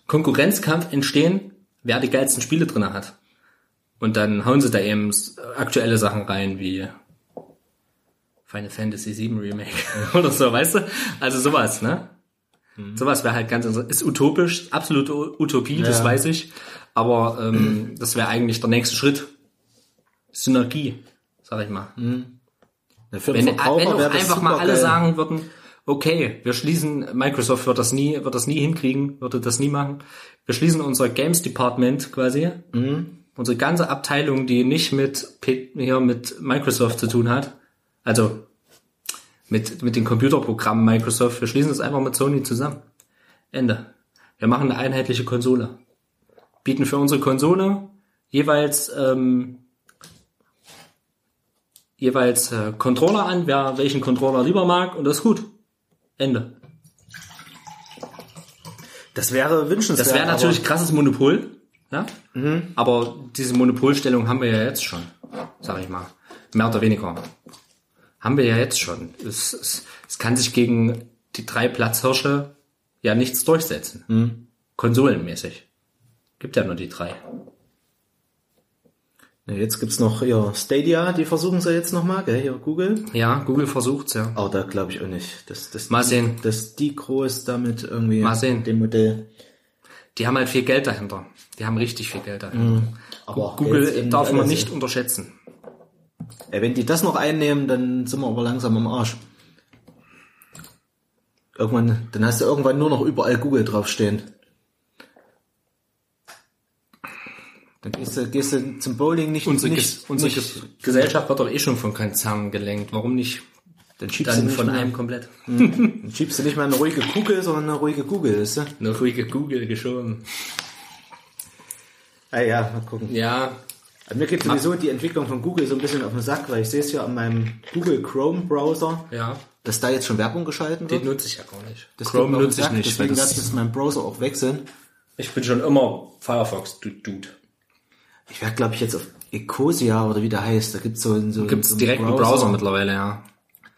Konkurrenzkampf entstehen, wer die geilsten Spiele drinne hat. Und dann hauen sie da eben aktuelle Sachen rein, wie Final Fantasy VII Remake oder so, weißt du? Also sowas, ne? Sowas wäre halt ganz interessant. Ist utopisch, absolute Utopie, das Ja. weiß ich. Aber ähm, das wäre eigentlich der nächste Schritt. Synergie, sag ich mal. Den Wenn, Verbraucher wenn auch das einfach mal alle supergeil. sagen würden, okay, wir schließen, Microsoft wird das nie, wird das nie hinkriegen, würde das nie machen. Wir schließen unser Games Department quasi. Unsere ganze Abteilung, die nicht mit, hier mit Microsoft zu tun hat. Also, mit, mit den Computerprogrammen Microsoft. Wir schließen das einfach mit Sony zusammen. Ende. Wir machen eine einheitliche Konsole. Bieten für unsere Konsole jeweils, ähm, jeweils äh, Controller an, wer welchen Controller lieber mag und das ist gut. Ende. Das wäre wünschenswert. Das wäre natürlich krasses Monopol, ja? Mhm. aber diese Monopolstellung haben wir ja jetzt schon, sag ich mal. Mehr oder weniger. Haben wir ja jetzt schon. Es, es, es kann sich gegen die drei Platzhirsche ja nichts durchsetzen. Mhm. Konsolenmäßig. Gibt ja nur die drei. Ja, jetzt gibt's noch ja, Stadia, die versuchen sie jetzt nochmal, gell, hier Google. Ja, Google versucht's ja. Aber da glaube ich auch nicht. Das, das, Mal sehen. Dass die groß damit irgendwie Mal sehen. dem Modell. Die haben halt viel Geld dahinter. Die haben richtig viel Geld dahinter. Aber Google darf man nicht unterschätzen. Ey, wenn die das noch einnehmen, dann sind wir aber langsam am Arsch. Irgendwann, dann hast du irgendwann nur noch überall Google draufstehen. Dann gehst du, gehst du zum Bowling nicht, Unsere, nicht, unsere nicht Ges- Gesellschaft wird doch eh schon von Konzernen gelenkt. Warum nicht dann schiebst, du dann nicht von mehr, einem komplett? dann schiebst du nicht mal eine ruhige Kugel, sondern eine ruhige Google, weißt du? Eine ruhige Google geschoben. Ah ja, mal gucken. Ja, Also mir geht sowieso die Entwicklung von Google so ein bisschen auf den Sack, weil ich sehe es ja an meinem Google Chrome Browser, ja. dass da jetzt schon Werbung geschalten Den wird. nutze ich ja gar nicht. Das Chrome den nutze ich nicht. Deswegen werde ich jetzt meinen Browser auch wechseln. ich bin schon immer Firefox Dude. Ich werde, glaube ich, jetzt auf Ecosia oder wie der heißt. Da gibt's so, einen- so, Gibt's so direkt einen Browser mittlerweile, ja.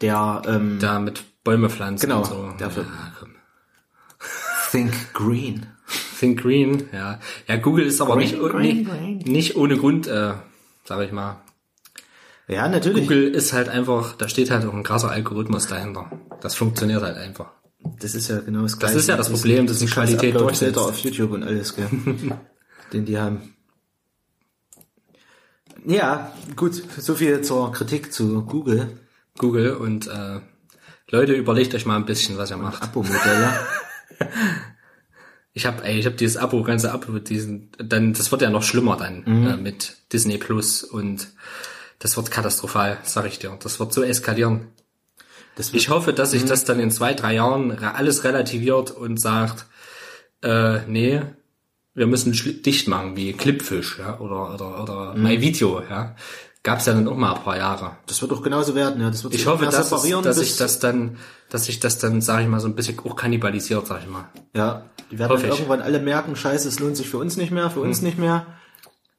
der ähm, Da mit Bäume pflanzen Genau, und so. der ja, komm. Think Green. Think Green, ja. Ja, Google ist aber Green, nicht, green, nicht, green. nicht ohne Grund, äh, sag ich mal. Ja, natürlich. Google ist halt einfach, da steht halt auch ein krasser Algorithmus dahinter. Das funktioniert halt einfach. Das ist ja genau das Gleiche. ist ja das Problem, dass die Qualität durchsetzt. auf YouTube und alles, gell. den die haben. Ja, gut. So viel zur Kritik zu Google. Google und äh, Leute, überlegt euch mal ein bisschen, was ihr macht. Abo-Modelle. Ich habe, ich habe dieses Abo, ganze Abo, diesen, dann, das wird ja noch schlimmer dann äh, mit Disney Plus und das wird katastrophal, sag ich dir. Das wird so eskalieren. Wird, Ich hoffe, dass sich das dann in zwei, drei Jahren re- alles relativiert und sagt, äh, nee, wir müssen dicht machen, wie Clipfish, ja, oder, oder, oder MyVideo, ja. Gab's ja dann auch mal ein paar Jahre. das wird auch genauso werden, ja. Das wird Ich hoffe, dass, es, dass sich das dann, dass sich das dann, sage ich mal, so ein bisschen auch kannibalisiert, sag ich mal. Ja, die werden ich. Irgendwann alle merken, scheiße, es lohnt sich für uns nicht mehr, für uns nicht mehr.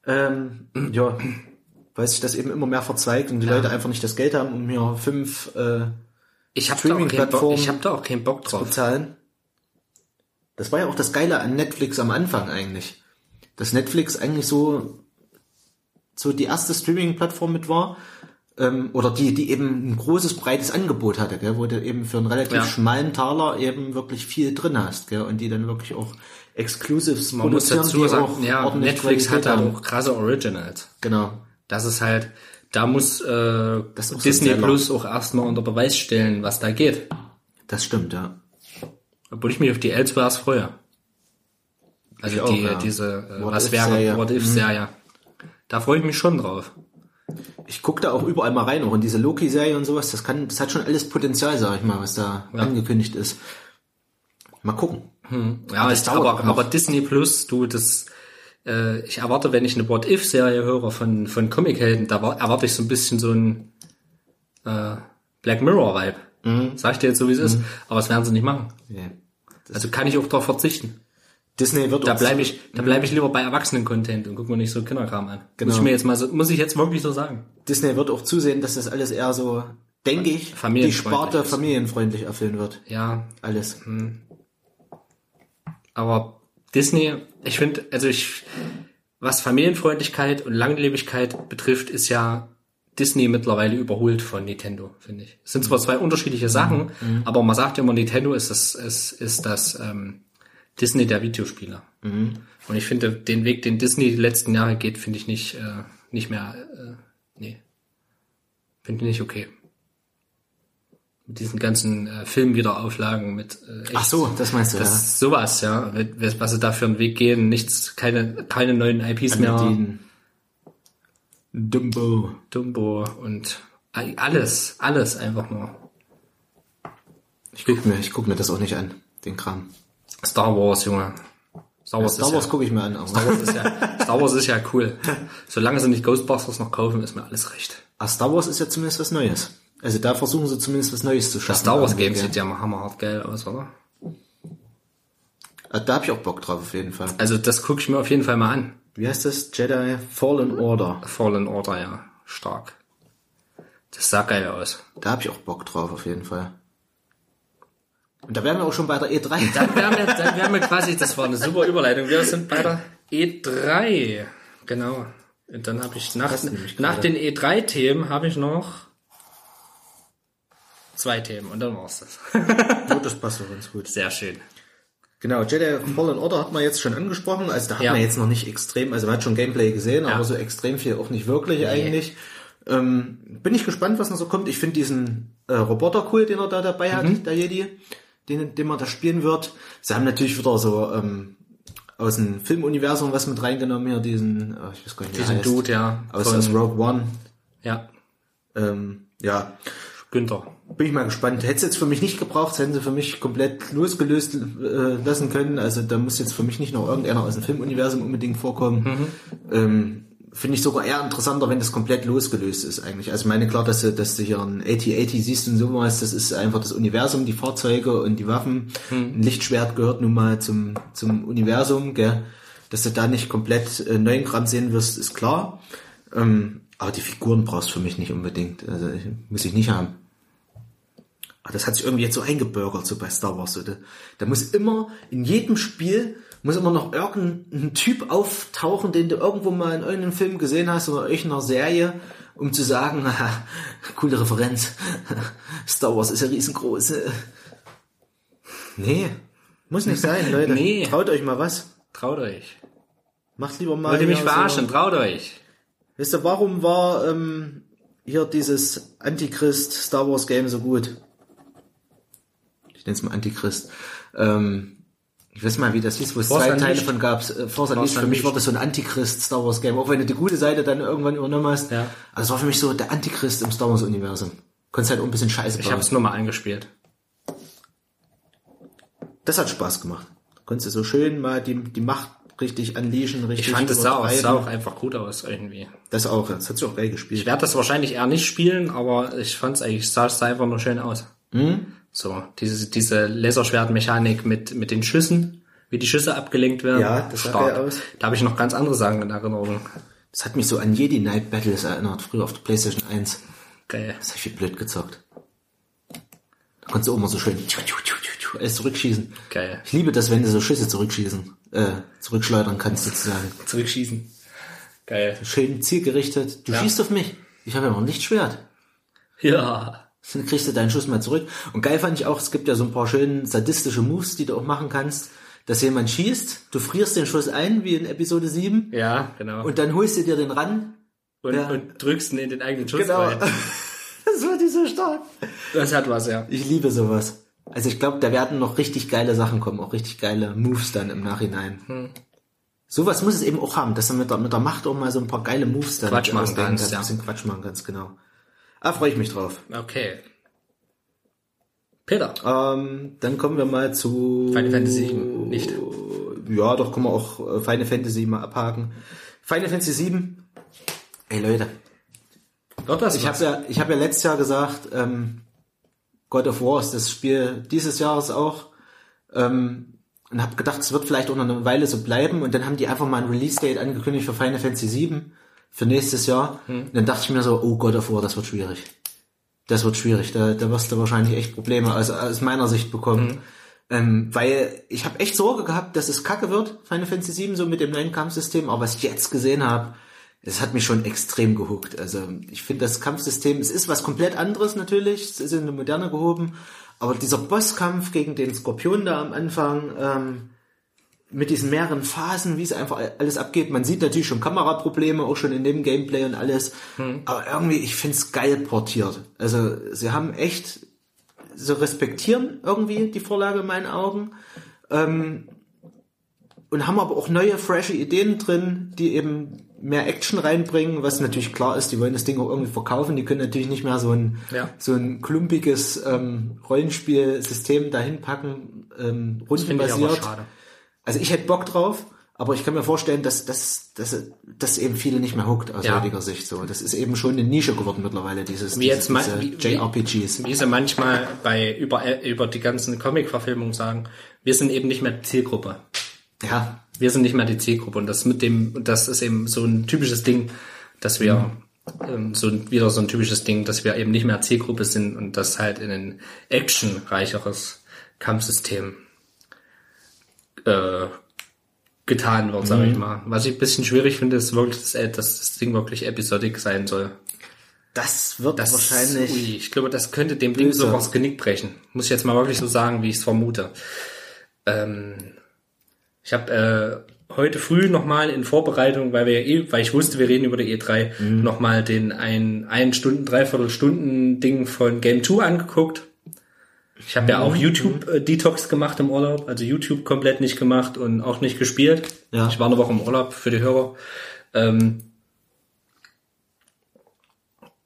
Ähm, ja, weil sich das eben immer mehr verzweigt und die Leute einfach nicht das Geld haben, um hier fünf äh, Ich habe da, auch keinen Bock- Streaming-Plattformen ich hab da auch keinen Bock drauf. bezahlen. Das war ja auch das Geile an Netflix am Anfang eigentlich. Dass Netflix eigentlich so, so die erste Streaming-Plattform mit war, ähm, oder die, die eben ein großes, breites Angebot hatte, gell, wo du eben für einen relativ Ja. schmalen Taler eben wirklich viel drin hast, gell, und die dann wirklich auch Exclusives Man muss dazu sagen, auch ja, Netflix hat haben. auch krasse Originals. Genau. Das ist halt, da muss äh, Disney. Plus auch erstmal unter Beweis stellen, was da geht. Das stimmt, ja. Obwohl ich mich auf die Elsewheres freue. Also Ich auch, die, ja. diese, äh, What was wäre. Mhm. What If Serie. Da freue ich mich schon drauf. Ich gucke da auch überall mal rein, auch in diese Loki-Serie und sowas. Das kann, das hat schon alles Potenzial, sag ich mal, was da angekündigt ist. Mal gucken. Ja, das ist, aber, aber Disney Plus, du, das, äh, ich erwarte, wenn ich eine What If Serie höre von, von Comichelden, da war, erwarte ich so ein bisschen so ein, äh, Black Mirror Vibe. Mhm. Sag ich dir jetzt so, wie es ist. Aber das werden sie nicht machen. Ja. Also kann ich auch darauf verzichten. Disney wird Da bleibe ich, da bleibe ich lieber bei Erwachsenen-Content und guck mir nicht so Kinderkram an. Genau. Muss ich mir jetzt mal so, muss ich jetzt wirklich so sagen. Disney wird auch zusehen, dass das alles eher so, denke ich, die Sparte ist. familienfreundlich erfüllen wird. Ja, Alles. aber Disney, ich finde, also ich, was Familienfreundlichkeit und Langlebigkeit betrifft, ist ja Disney mittlerweile überholt von Nintendo, finde ich. Es sind zwar zwei unterschiedliche Sachen, aber man sagt ja immer, Nintendo ist das, ist, ist das ähm, Disney der Videospieler. Und ich finde, den Weg, den Disney die letzten Jahre geht, finde ich nicht, äh, nicht mehr, äh, nee. Finde ich nicht okay. Mit diesen ganzen äh, Filmwiederauflagen, mit äh, echt Ach so, das meinst du, das ist sowas, ja. Was sie da für einen Weg gehen, nichts, keine, keine neuen IPs ja. mehr. Dumbo. Dumbo und all- alles, alles einfach nur. Ich guck mir, ich guck mir das auch nicht an, den Kram. Star Wars, Junge. Star Wars, Star Wars ist, gucke ich mir an, ja, Star Wars ist ja, Star Wars ist ja cool. Solange sie nicht Ghostbusters noch kaufen, ist mir alles recht. Ah, Star Wars ist ja zumindest was Neues. Also da versuchen sie zumindest was Neues zu schaffen. Das Star Wars Irgendwie, Game sieht ja mal hammerhart geil aus, oder? Ah, Da habe ich auch Bock drauf auf jeden Fall. Also das gucke ich mir auf jeden Fall mal an. Wie heißt das? Jedi Fallen Order. Fallen Order, ja. Stark. Das sah geil aus. Da habe ich auch Bock drauf auf jeden Fall. Und da wären wir auch schon bei der E E3. Dann wären wir, dann wären wir quasi, das war eine super Überleitung. Wir sind bei der E3. Genau. Und dann habe ich nach, nach den E3-Themen habe ich noch zwei Themen und dann war's das. Oh, das passt doch ganz gut. Sehr schön. Genau, Jedi Fallen Order hat man jetzt schon angesprochen. Also da hat Ja. man jetzt noch nicht extrem, also man hat schon Gameplay gesehen, aber so extrem viel auch nicht wirklich eigentlich. Ähm, bin ich gespannt, was noch so kommt. Ich finde diesen äh, Roboter cool, den er da dabei hat, Mhm. der Jedi, den, den man da spielen wird. Sie haben natürlich wieder so ähm, aus dem Filmuniversum was mit reingenommen hier, diesen, äh, ich weiß gar nicht, Diesen heißt. Dude, ja. aus, von- aus Rogue One. ja. Ähm, ja, Günther. Bin ich mal gespannt. Hätte es jetzt für mich nicht gebraucht, hätten sie für mich komplett losgelöst äh, lassen können. Also da muss jetzt für mich nicht noch irgendeiner aus dem Filmuniversum unbedingt vorkommen. Ähm, Finde ich sogar eher interessanter, wenn das komplett losgelöst ist eigentlich. Also meine klar, dass du, dass du hier ein 8080 siehst und sowas, das ist einfach das Universum, die Fahrzeuge und die Waffen. Ein Lichtschwert gehört nun mal zum, zum Universum, gell? Dass du da nicht komplett äh, neuen Kram sehen wirst, ist klar. Ähm, aber die Figuren brauchst du für mich nicht unbedingt. Also ich, muss ich nicht haben. Das hat sich irgendwie jetzt so eingebürgert, so bei Star Wars. So. Da, da muss immer, in jedem Spiel, muss immer noch irgendein Typ auftauchen, den du irgendwo mal in irgendeinem Film gesehen hast oder irgendeiner Serie, um zu sagen, coole Referenz. Star Wars ist ja riesengroß. Nee, muss nicht sein, Leute. Nee. Traut euch mal was. Traut euch. Macht lieber mal. Wollt ihr mich verarschen? So, Traut euch. Wisst ihr, warum war ähm, hier dieses Antichrist Star Wars Game so gut? Ich nenne es mal Antichrist. Ähm, ich weiß mal, wie das hieß, wo es Force zwei Teile von gab. Äh, Force Unleashed. Für mich war das so ein Antichrist Star Wars Game, auch wenn du die gute Seite dann irgendwann übernommen hast. Ja. Also es war für mich so der Antichrist im Star Wars Universum. Konntest halt auch ein bisschen Scheiße Ich bauen. habe es nur mal angespielt. Das hat Spaß gemacht. Konntest du so schön mal die, die Macht richtig unleashen, richtig Ich fand es sah, auch- sah auch einfach gut aus irgendwie. Das auch, das hat sich auch geil gespielt. Ich werde das wahrscheinlich eher nicht spielen, aber ich fand es eigentlich, sah, sah einfach nur schön aus. So, diese, diese Laserschwertmechanik mit, mit den Schüssen, wie die Schüsse abgelenkt werden. Ja, das sah aus. Da habe ich noch ganz andere Sachen in Erinnerung. Das hat mich so an Jedi Knight Battles erinnert, früher auf der Playstation 1. Geil. Das hab ich wie blöd gezockt. Da konntest du auch immer so schön alles zurückschießen. Geil. Ich liebe das, wenn du so Schüsse zurückschießen, äh, zurückschleudern kannst sozusagen. Zurückschießen. Geil. Schön zielgerichtet. Du Ja. schießt auf mich. Ich habe ja noch ein Lichtschwert. Ja. Dann kriegst du deinen Schuss mal zurück. Und geil fand ich auch, es gibt ja so ein paar schöne sadistische Moves, die du auch machen kannst, dass jemand schießt, du frierst den Schuss ein, wie in Episode 7, Ja, genau. Und, und dann holst du dir den ran. und, ja. drückst ihn in den eigenen Schuss Genau. rein. das war die so stark. Das hat was, ja. Ich liebe sowas. Also ich glaube, da werden noch richtig geile Sachen kommen, auch richtig geile Moves dann im Nachhinein. Sowas muss es eben auch haben, dass du mit der, mit der Macht auch mal so ein paar geile Moves dann Quatsch machen kannst, kannst, ja. Ein bisschen Quatsch machen kannst, genau. Ah, freue ich mich drauf. Okay. Peter. Ähm, dann kommen wir mal zu... Final Fantasy 7, nicht. Ja, doch, können wir auch äh, Final Fantasy mal abhaken. Final Fantasy 7. Ey Leute, Wird das ich was? habe ja, ich habe ja letztes Jahr gesagt, ähm, God of War ist das Spiel dieses Jahres auch. Ähm, und habe gedacht, es wird vielleicht auch noch eine Weile so bleiben. Und dann haben die einfach mal ein Release-Date angekündigt für Final Fantasy 7 für nächstes Jahr. Und dann dachte ich mir so, oh God of War, das wird schwierig. Das wird schwierig. Da, da wirst du wahrscheinlich echt Probleme aus, aus meiner Sicht bekommen. Ähm, weil ich habe echt Sorge gehabt, dass es kacke wird, Final Fantasy 7, so mit dem neuen Kampfsystem. Aber was ich jetzt gesehen habe, es hat mich schon extrem gehuckt. Also ich finde das Kampfsystem, es ist was komplett anderes natürlich, es ist in eine Moderne gehoben, aber dieser Bosskampf gegen den Skorpion da am Anfang, ähm, mit diesen mehreren Phasen, wie es einfach alles abgeht. Man sieht natürlich schon Kameraprobleme, auch schon in dem Gameplay und alles. Aber irgendwie, ich find's geil portiert. Also sie haben echt, sie respektieren irgendwie die Vorlage in meinen Augen. Ähm, und haben aber auch neue, frische Ideen drin, die eben mehr Action reinbringen, was natürlich klar ist, die wollen das Ding auch irgendwie verkaufen, die können natürlich nicht mehr so ein, Ja. so ein klumpiges ähm, Rollenspielsystem dahin packen, ähm, rundenbasiert. schade. Also ich hätte Bock drauf, Aber ich kann mir vorstellen, dass das dass, dass eben viele nicht mehr huckt aus Ja. heutiger Sicht. So, das ist eben schon eine Nische geworden mittlerweile dieses Wie jetzt diese, diese wie- JRPGs. Wie sie manchmal bei über, über die ganzen Comic-Verfilmungen sagen, wir sind eben nicht mehr die Zielgruppe. Ja, Wir sind nicht mehr die Zielgruppe und das mit dem, und das ist eben so ein typisches Ding, dass wir ähm, so wieder so ein typisches Ding, dass wir eben nicht mehr Zielgruppe sind und das halt in ein actionreicheres Kampfsystem äh, getan wird, sage ich mal. Was ich ein bisschen schwierig finde, ist wirklich, dass, äh, dass das Ding wirklich episodic sein soll. das wird Das wahrscheinlich. Ui, ich glaube, das könnte dem Ding Böse. so was Genick brechen. Muss ich jetzt mal wirklich so sagen, wie ich es vermute. Ähm, ich habe äh, heute früh nochmal in Vorbereitung, weil wir eh, weil ich wusste, wir reden über die E3, Mhm. nochmal den ein, ein Stunden, dreiviertel Stunden Ding von Game 2 angeguckt. Ich habe ja Mhm. auch YouTube äh, Detox gemacht im Urlaub, also YouTube komplett nicht gemacht und auch nicht gespielt. Ja. Ich war eine Woche im Urlaub für die Hörer. Ähm,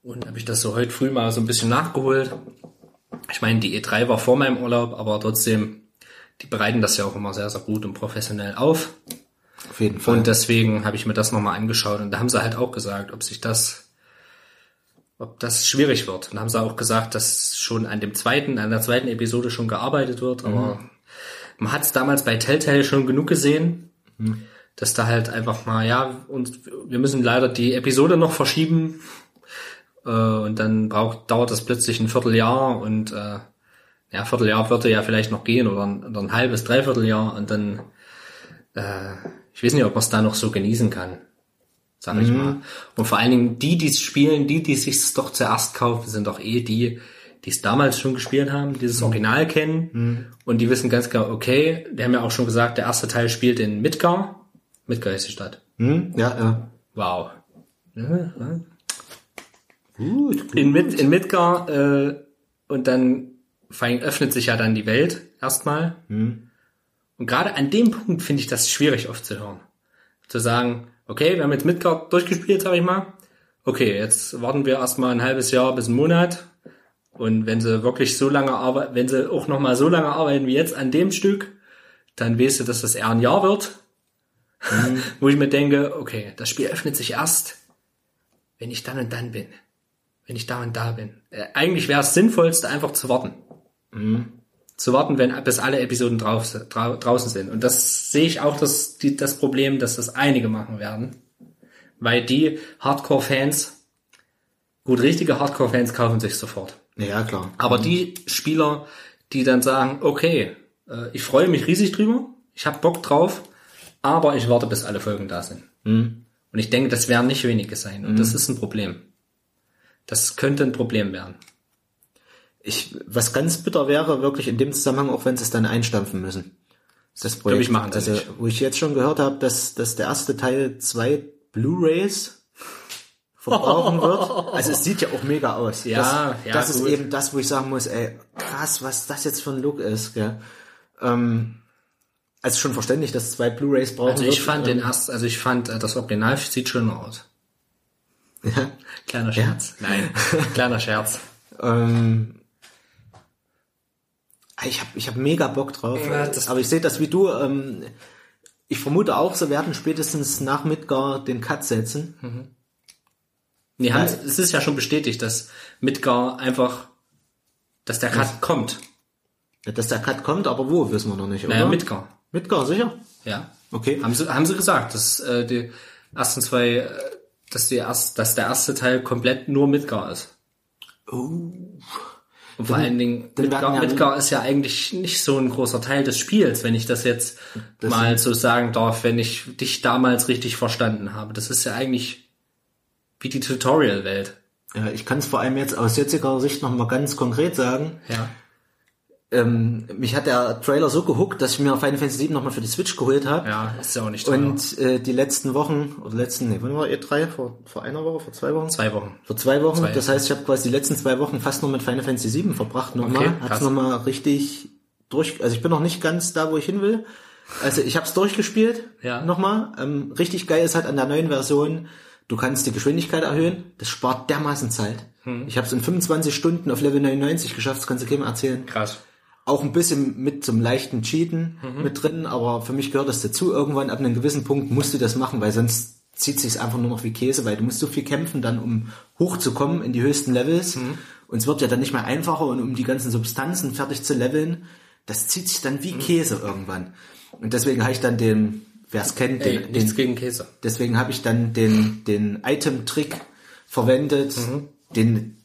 und habe ich das so heute früh mal so ein bisschen nachgeholt. Ich meine, die E3 war vor meinem Urlaub, aber trotzdem, die bereiten das ja auch immer sehr, sehr gut und professionell auf. Auf jeden Fall. Und deswegen habe ich mir das nochmal angeschaut und da haben sie halt auch gesagt, ob sich das, ob das schwierig wird. Und haben sie auch gesagt, dass schon an dem zweiten, an der zweiten Episode schon gearbeitet wird, aber man hat es damals bei Telltale schon genug gesehen, dass da halt einfach mal, ja, und wir müssen leider die Episode noch verschieben. Äh, und dann braucht, dauert das plötzlich ein Vierteljahr und äh, ja, Vierteljahr würde ja vielleicht noch gehen oder ein, oder ein halbes, Dreivierteljahr und dann äh, ich weiß nicht, ob man es da noch so genießen kann, sag ich mal. Und vor allen Dingen die, die es spielen, die, die sich doch zuerst kaufen, sind doch eh die, die es damals schon gespielt haben, dieses Original kennen und die wissen ganz genau, okay, die haben ja auch schon gesagt, der erste Teil spielt in Midgar. Midgar ist die Stadt. hm? Ja, ja. Wow. Gut, gut. In, Mid, in Midgar äh, und dann vor allem öffnet sich ja dann die Welt erstmal. Und gerade an dem Punkt finde ich das schwierig oft zu hören. Zu sagen, okay, wir haben jetzt Midgard durchgespielt, sag ich mal. Okay, jetzt warten wir erstmal ein halbes Jahr bis einen Monat. Und wenn sie wirklich so lange arbeiten, wenn sie auch nochmal so lange arbeiten wie jetzt an dem Stück, dann weißt du, dass das eher ein Jahr wird. Wo ich mir denke, okay, das Spiel öffnet sich erst, wenn ich dann und dann bin. Wenn ich da und da bin. Äh, eigentlich wäre es sinnvollste, einfach zu warten zu warten, wenn bis alle Episoden drauf, drau, draußen sind. Und das sehe ich auch das, die, das Problem, dass das einige machen werden. Weil die Hardcore-Fans, gut, richtige Hardcore-Fans kaufen sich sofort. Ja, klar. Aber die Spieler, die dann sagen, okay, äh, ich freue mich riesig drüber, ich habe Bock drauf, aber ich warte, bis alle Folgen da sind. Und ich denke, das werden nicht wenige sein. Und das ist ein Problem. Das könnte ein Problem werden. Ich, was ganz bitter wäre, wirklich in dem Zusammenhang, auch wenn sie es dann einstampfen müssen. Das Projekt. ich, machen sie also, nicht. wo ich jetzt schon gehört habe, dass, dass der erste Teil zwei Blu-Rays verbrauchen wird. Also es sieht ja auch mega aus. Ja, das, ja, Das ist gut. eben das, wo ich sagen muss, ey, krass, was das jetzt für ein Look ist. Gell? Ähm, also schon verständlich, dass zwei Blu-Rays brauchen Also ich wird. fand den erst, also ich fand äh, das Original sieht schöner aus. Ja. Kleiner Scherz. Nein, kleiner Scherz. Ähm, ich habe ich hab mega Bock drauf. Ja, aber ich sehe das wie du. Ähm, ich vermute auch, sie werden spätestens nach Midgar den Cut setzen. Nee, haben, es ist ja schon bestätigt, dass Midgar einfach, dass der Cut kommt. Dass der Cut kommt, aber wo, wissen wir noch nicht, oder? Naja, Midgar. Midgar, sicher? Ja. Okay. Haben sie, haben sie gesagt, dass äh, die ersten zwei, äh, dass die erst, dass der erste Teil komplett nur Midgar ist. Oh. Und vor allen Dingen, Midgar, Midgar ist ja eigentlich nicht so ein großer Teil des Spiels, wenn ich das jetzt mal so sagen darf, wenn ich dich damals richtig verstanden habe. Das ist ja eigentlich wie die Tutorial-Welt. Ja, ich kann es vor allem jetzt aus jetziger Sicht noch mal ganz konkret sagen. Ja. Ähm, mich hat der Trailer so gehuckt, dass ich mir Final Fantasy 7 nochmal für die Switch geholt habe. Ja, ist ja auch nicht teuer. Und äh, die letzten Wochen, oder letzten, nee, wann war E3? Vor, vor einer Woche, vor zwei Wochen? Zwei Wochen. Vor zwei Wochen. Zwei. Das heißt, ich habe quasi die letzten zwei Wochen fast nur mit Final Fantasy 7 verbracht nochmal. Okay, Hat's nochmal richtig durch. Also ich bin noch nicht ganz da, wo ich hin will. Also ich habe es durchgespielt. Ja. Nochmal. Ähm, richtig geil ist halt an der neuen Version, du kannst die Geschwindigkeit erhöhen. Das spart dermaßen Zeit. Hm. Ich habe es in 25 Stunden auf Level 99 geschafft, das kannst du keinem erzählen. Krass. Auch ein bisschen mit zum leichten Cheaten mit drin, aber für mich gehört das dazu. Irgendwann ab einem gewissen Punkt musst du das machen, weil sonst zieht sich's einfach nur noch wie Käse, weil du musst so viel kämpfen dann, um hochzukommen in die höchsten Levels. Und es wird ja dann nicht mehr einfacher und um die ganzen Substanzen fertig zu leveln, das zieht sich dann wie Käse irgendwann. Und deswegen habe ich dann den, wer es kennt, Ey, den, nichts den, gegen Käse. deswegen habe ich dann den, den Item-Trick verwendet, den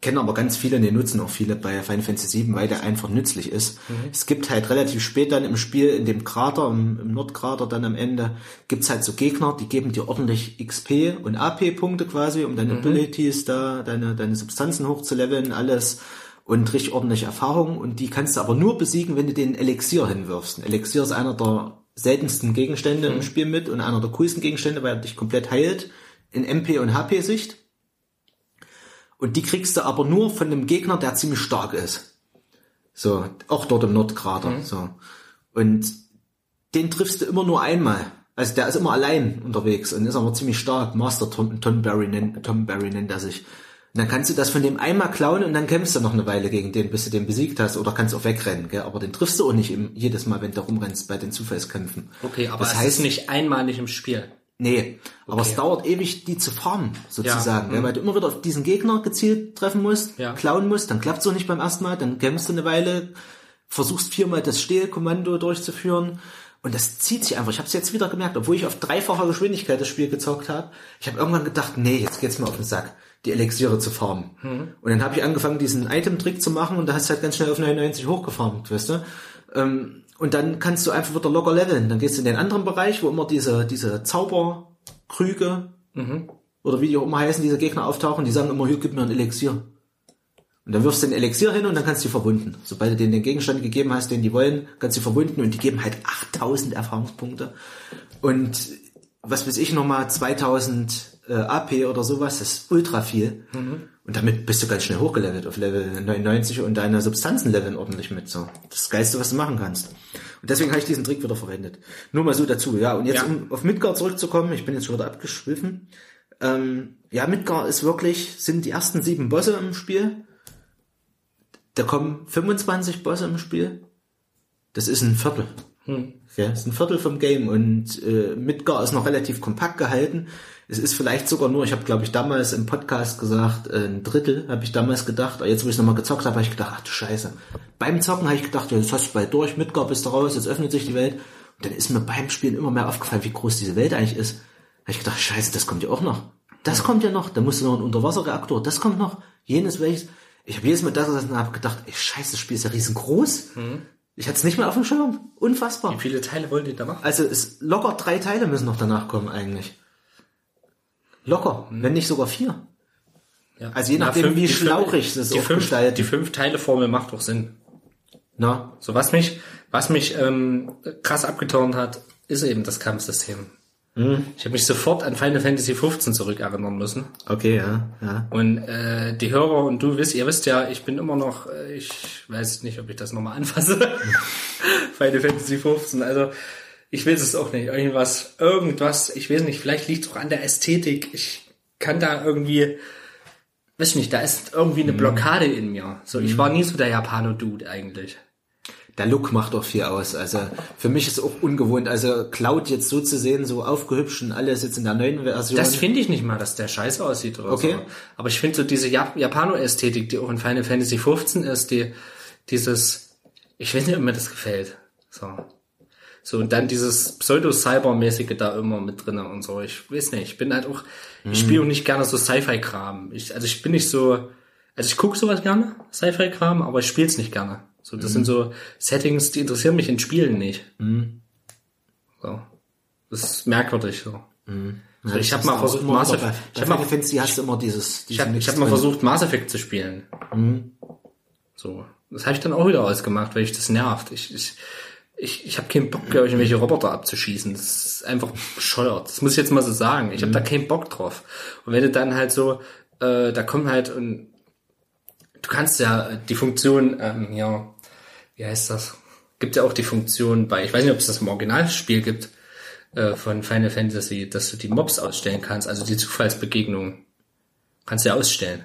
kennen aber ganz viele, den nutzen auch viele bei Final Fantasy VII, weil der einfach nützlich ist. Es gibt halt relativ spät dann im Spiel, in dem Krater, im, im Nordkrater dann am Ende, gibt's halt so Gegner, die geben dir ordentlich XP und AP-Punkte quasi, um deine Abilities da, deine, deine Substanzen hochzuleveln, alles und richtig ordentliche Erfahrung und die kannst du aber nur besiegen, wenn du den Elixier hinwirfst. Ein Elixier ist einer der seltensten Gegenstände im Spiel mit und einer der coolsten Gegenstände, weil er dich komplett heilt in MP und HP-Sicht. Und die kriegst du aber nur von einem Gegner, der ziemlich stark ist. So, auch dort im Nordkrater. So. Und den triffst du immer nur einmal. Also der ist immer allein unterwegs und ist aber ziemlich stark. Master Tom, Tom, Barry, nennt, Tom Barry nennt er sich. Und dann kannst du das von dem einmal klauen und dann kämpfst du noch eine Weile gegen den, bis du den besiegt hast. Oder kannst auch wegrennen, gell? Aber den triffst du auch nicht im, jedes Mal, wenn du rumrennst bei den Zufallskämpfen. Okay, aber das heißt, ist nicht einmalig im Spiel. Nee, aber es dauert ewig, die zu farmen, sozusagen. Ja, Ja, weil du immer wieder auf diesen Gegner gezielt treffen musst, Ja. klauen musst, dann klappt's auch nicht beim ersten Mal, dann kämpfst du eine Weile, versuchst viermal das Stehlkommando durchzuführen und das zieht sich einfach. Ich habe es jetzt wieder gemerkt, obwohl ich auf dreifacher Geschwindigkeit das Spiel gezockt habe. Ich habe irgendwann gedacht, nee, jetzt geht's mir auf den Sack, die Elixiere zu farmen. Und dann habe ich angefangen, diesen Item-Trick zu machen und da hast du halt ganz schnell auf 99 hochgefarmt, weißt du? Ähm, und dann kannst du einfach wieder locker leveln. Dann gehst du in den anderen Bereich, wo immer diese, diese Zauberkrüge oder wie die auch immer heißen, diese Gegner auftauchen, die sagen immer, hier, gib mir ein Elixier. Und dann wirfst du den Elixier hin und dann kannst du die verwunden. Sobald du denen den Gegenstand gegeben hast, den die wollen, kannst du die verwunden und die geben halt 8000 Erfahrungspunkte. Und was weiß ich nochmal, 2000 äh, AP oder sowas, das ist ultra viel. Und damit bist du ganz schnell hochgelevelt auf Level 99 und deine Substanzen leveln ordentlich mit. So, das Geilste, was du machen kannst. Und deswegen habe ich diesen Trick wieder verwendet. Nur mal so dazu, ja. Und jetzt, Ja. um auf Midgard zurückzukommen, ich bin jetzt schon wieder abgeschwiffen. Ähm, ja, Midgard ist wirklich, sind die ersten sieben Bosse im Spiel. Da kommen 25 Bosse im Spiel. Das ist ein Viertel. Ja, das ist ein Viertel vom Game und äh, Midgar ist noch relativ kompakt gehalten. Es ist vielleicht sogar nur, ich habe glaube ich damals im Podcast gesagt, äh, ein Drittel habe ich damals gedacht. Aber jetzt, wo ich nochmal gezockt habe, habe ich gedacht, ach du Scheiße. Beim Zocken habe ich gedacht, ja, jetzt hast du bald durch, Midgar bist du raus, jetzt öffnet sich die Welt. Und dann ist mir beim Spielen immer mehr aufgefallen, wie groß diese Welt eigentlich ist. habe ich gedacht, scheiße, das kommt ja auch noch. Das kommt ja noch. Da musst du noch ein Unterwasserreaktor, das kommt noch. Jenes welches. Ich habe jedes Mal das gesessen und habe gedacht, ey, scheiße, das Spiel ist ja riesengroß. Ich hatte es nicht mehr auf dem Schirm. Unfassbar. Wie viele Teile wollen die da machen? Also es locker drei Teile müssen noch danach kommen eigentlich. Locker, wenn nicht sogar vier. Ja. Also je Na, nachdem, fünf- wie schlauchig es die fünf, aufgestalten. die fünf Teile Formel macht doch Sinn. Na, So was mich, was mich ähm, krass abgeturnt hat, ist eben das Kampfsystem. Mhm. Ich habe mich sofort an Final Fantasy 15 zurückerinnern müssen. okay, ja, ja. Und äh, die Hörer und du wisst, ihr wisst ja, ich bin immer noch, äh, ich weiß nicht, ob ich das nochmal anfasse. Final Fantasy 15. Also ich weiß es auch nicht. Irgendwas, irgendwas, ich weiß nicht, vielleicht liegt es auch an der Ästhetik. Ich kann da irgendwie, weiß ich nicht, da ist irgendwie eine Blockade in mir. So, ich war nie so der Japano-Dude eigentlich. Der Look macht auch viel aus. Also für mich ist auch ungewohnt. Also Cloud jetzt so zu sehen, so aufgehübscht und alles jetzt in der neuen Version. Das finde ich nicht mal, dass der scheiße aussieht oder Okay. so. Aber ich finde so diese Jap Japano-Ästhetik, die auch in Final Fantasy 15 ist, die, dieses, ich weiß nicht, ob mir das gefällt. So. So, und dann dieses Pseudo-Cyber-mäßige da immer mit drinne und so. Ich weiß nicht, ich bin halt auch, ich spiele auch nicht gerne so Sci-Fi-Kram. Ich, also ich bin nicht so, also ich gucke sowas gerne, Sci-Fi-Kram, aber ich spiele es nicht gerne. So, das sind so Settings, die interessieren mich in Spielen nicht. So. Das ist merkwürdig so. So, ich habe mal versucht, Mass Effect, ich habe mal, Fantasy hast du immer dieses, ich hab, ich hab mal versucht, Mass Effect zu spielen. So. Das habe ich dann auch wieder ausgemacht, weil ich das nervt. Ich, ich, ich, ich habe keinen Bock, irgendwelche Roboter abzuschießen. Das ist einfach bescheuert. Das muss ich jetzt mal so sagen. Ich habe da keinen Bock drauf. Und wenn du dann halt so, äh, da kommen halt und du kannst ja die Funktion, ähm, ja, wie heißt das? Gibt ja auch die Funktion bei, ich weiß nicht, ob es das im Originalspiel gibt, äh, von Final Fantasy, dass du die Mobs ausstellen kannst, also die Zufallsbegegnungen. Kannst du ja ausstellen.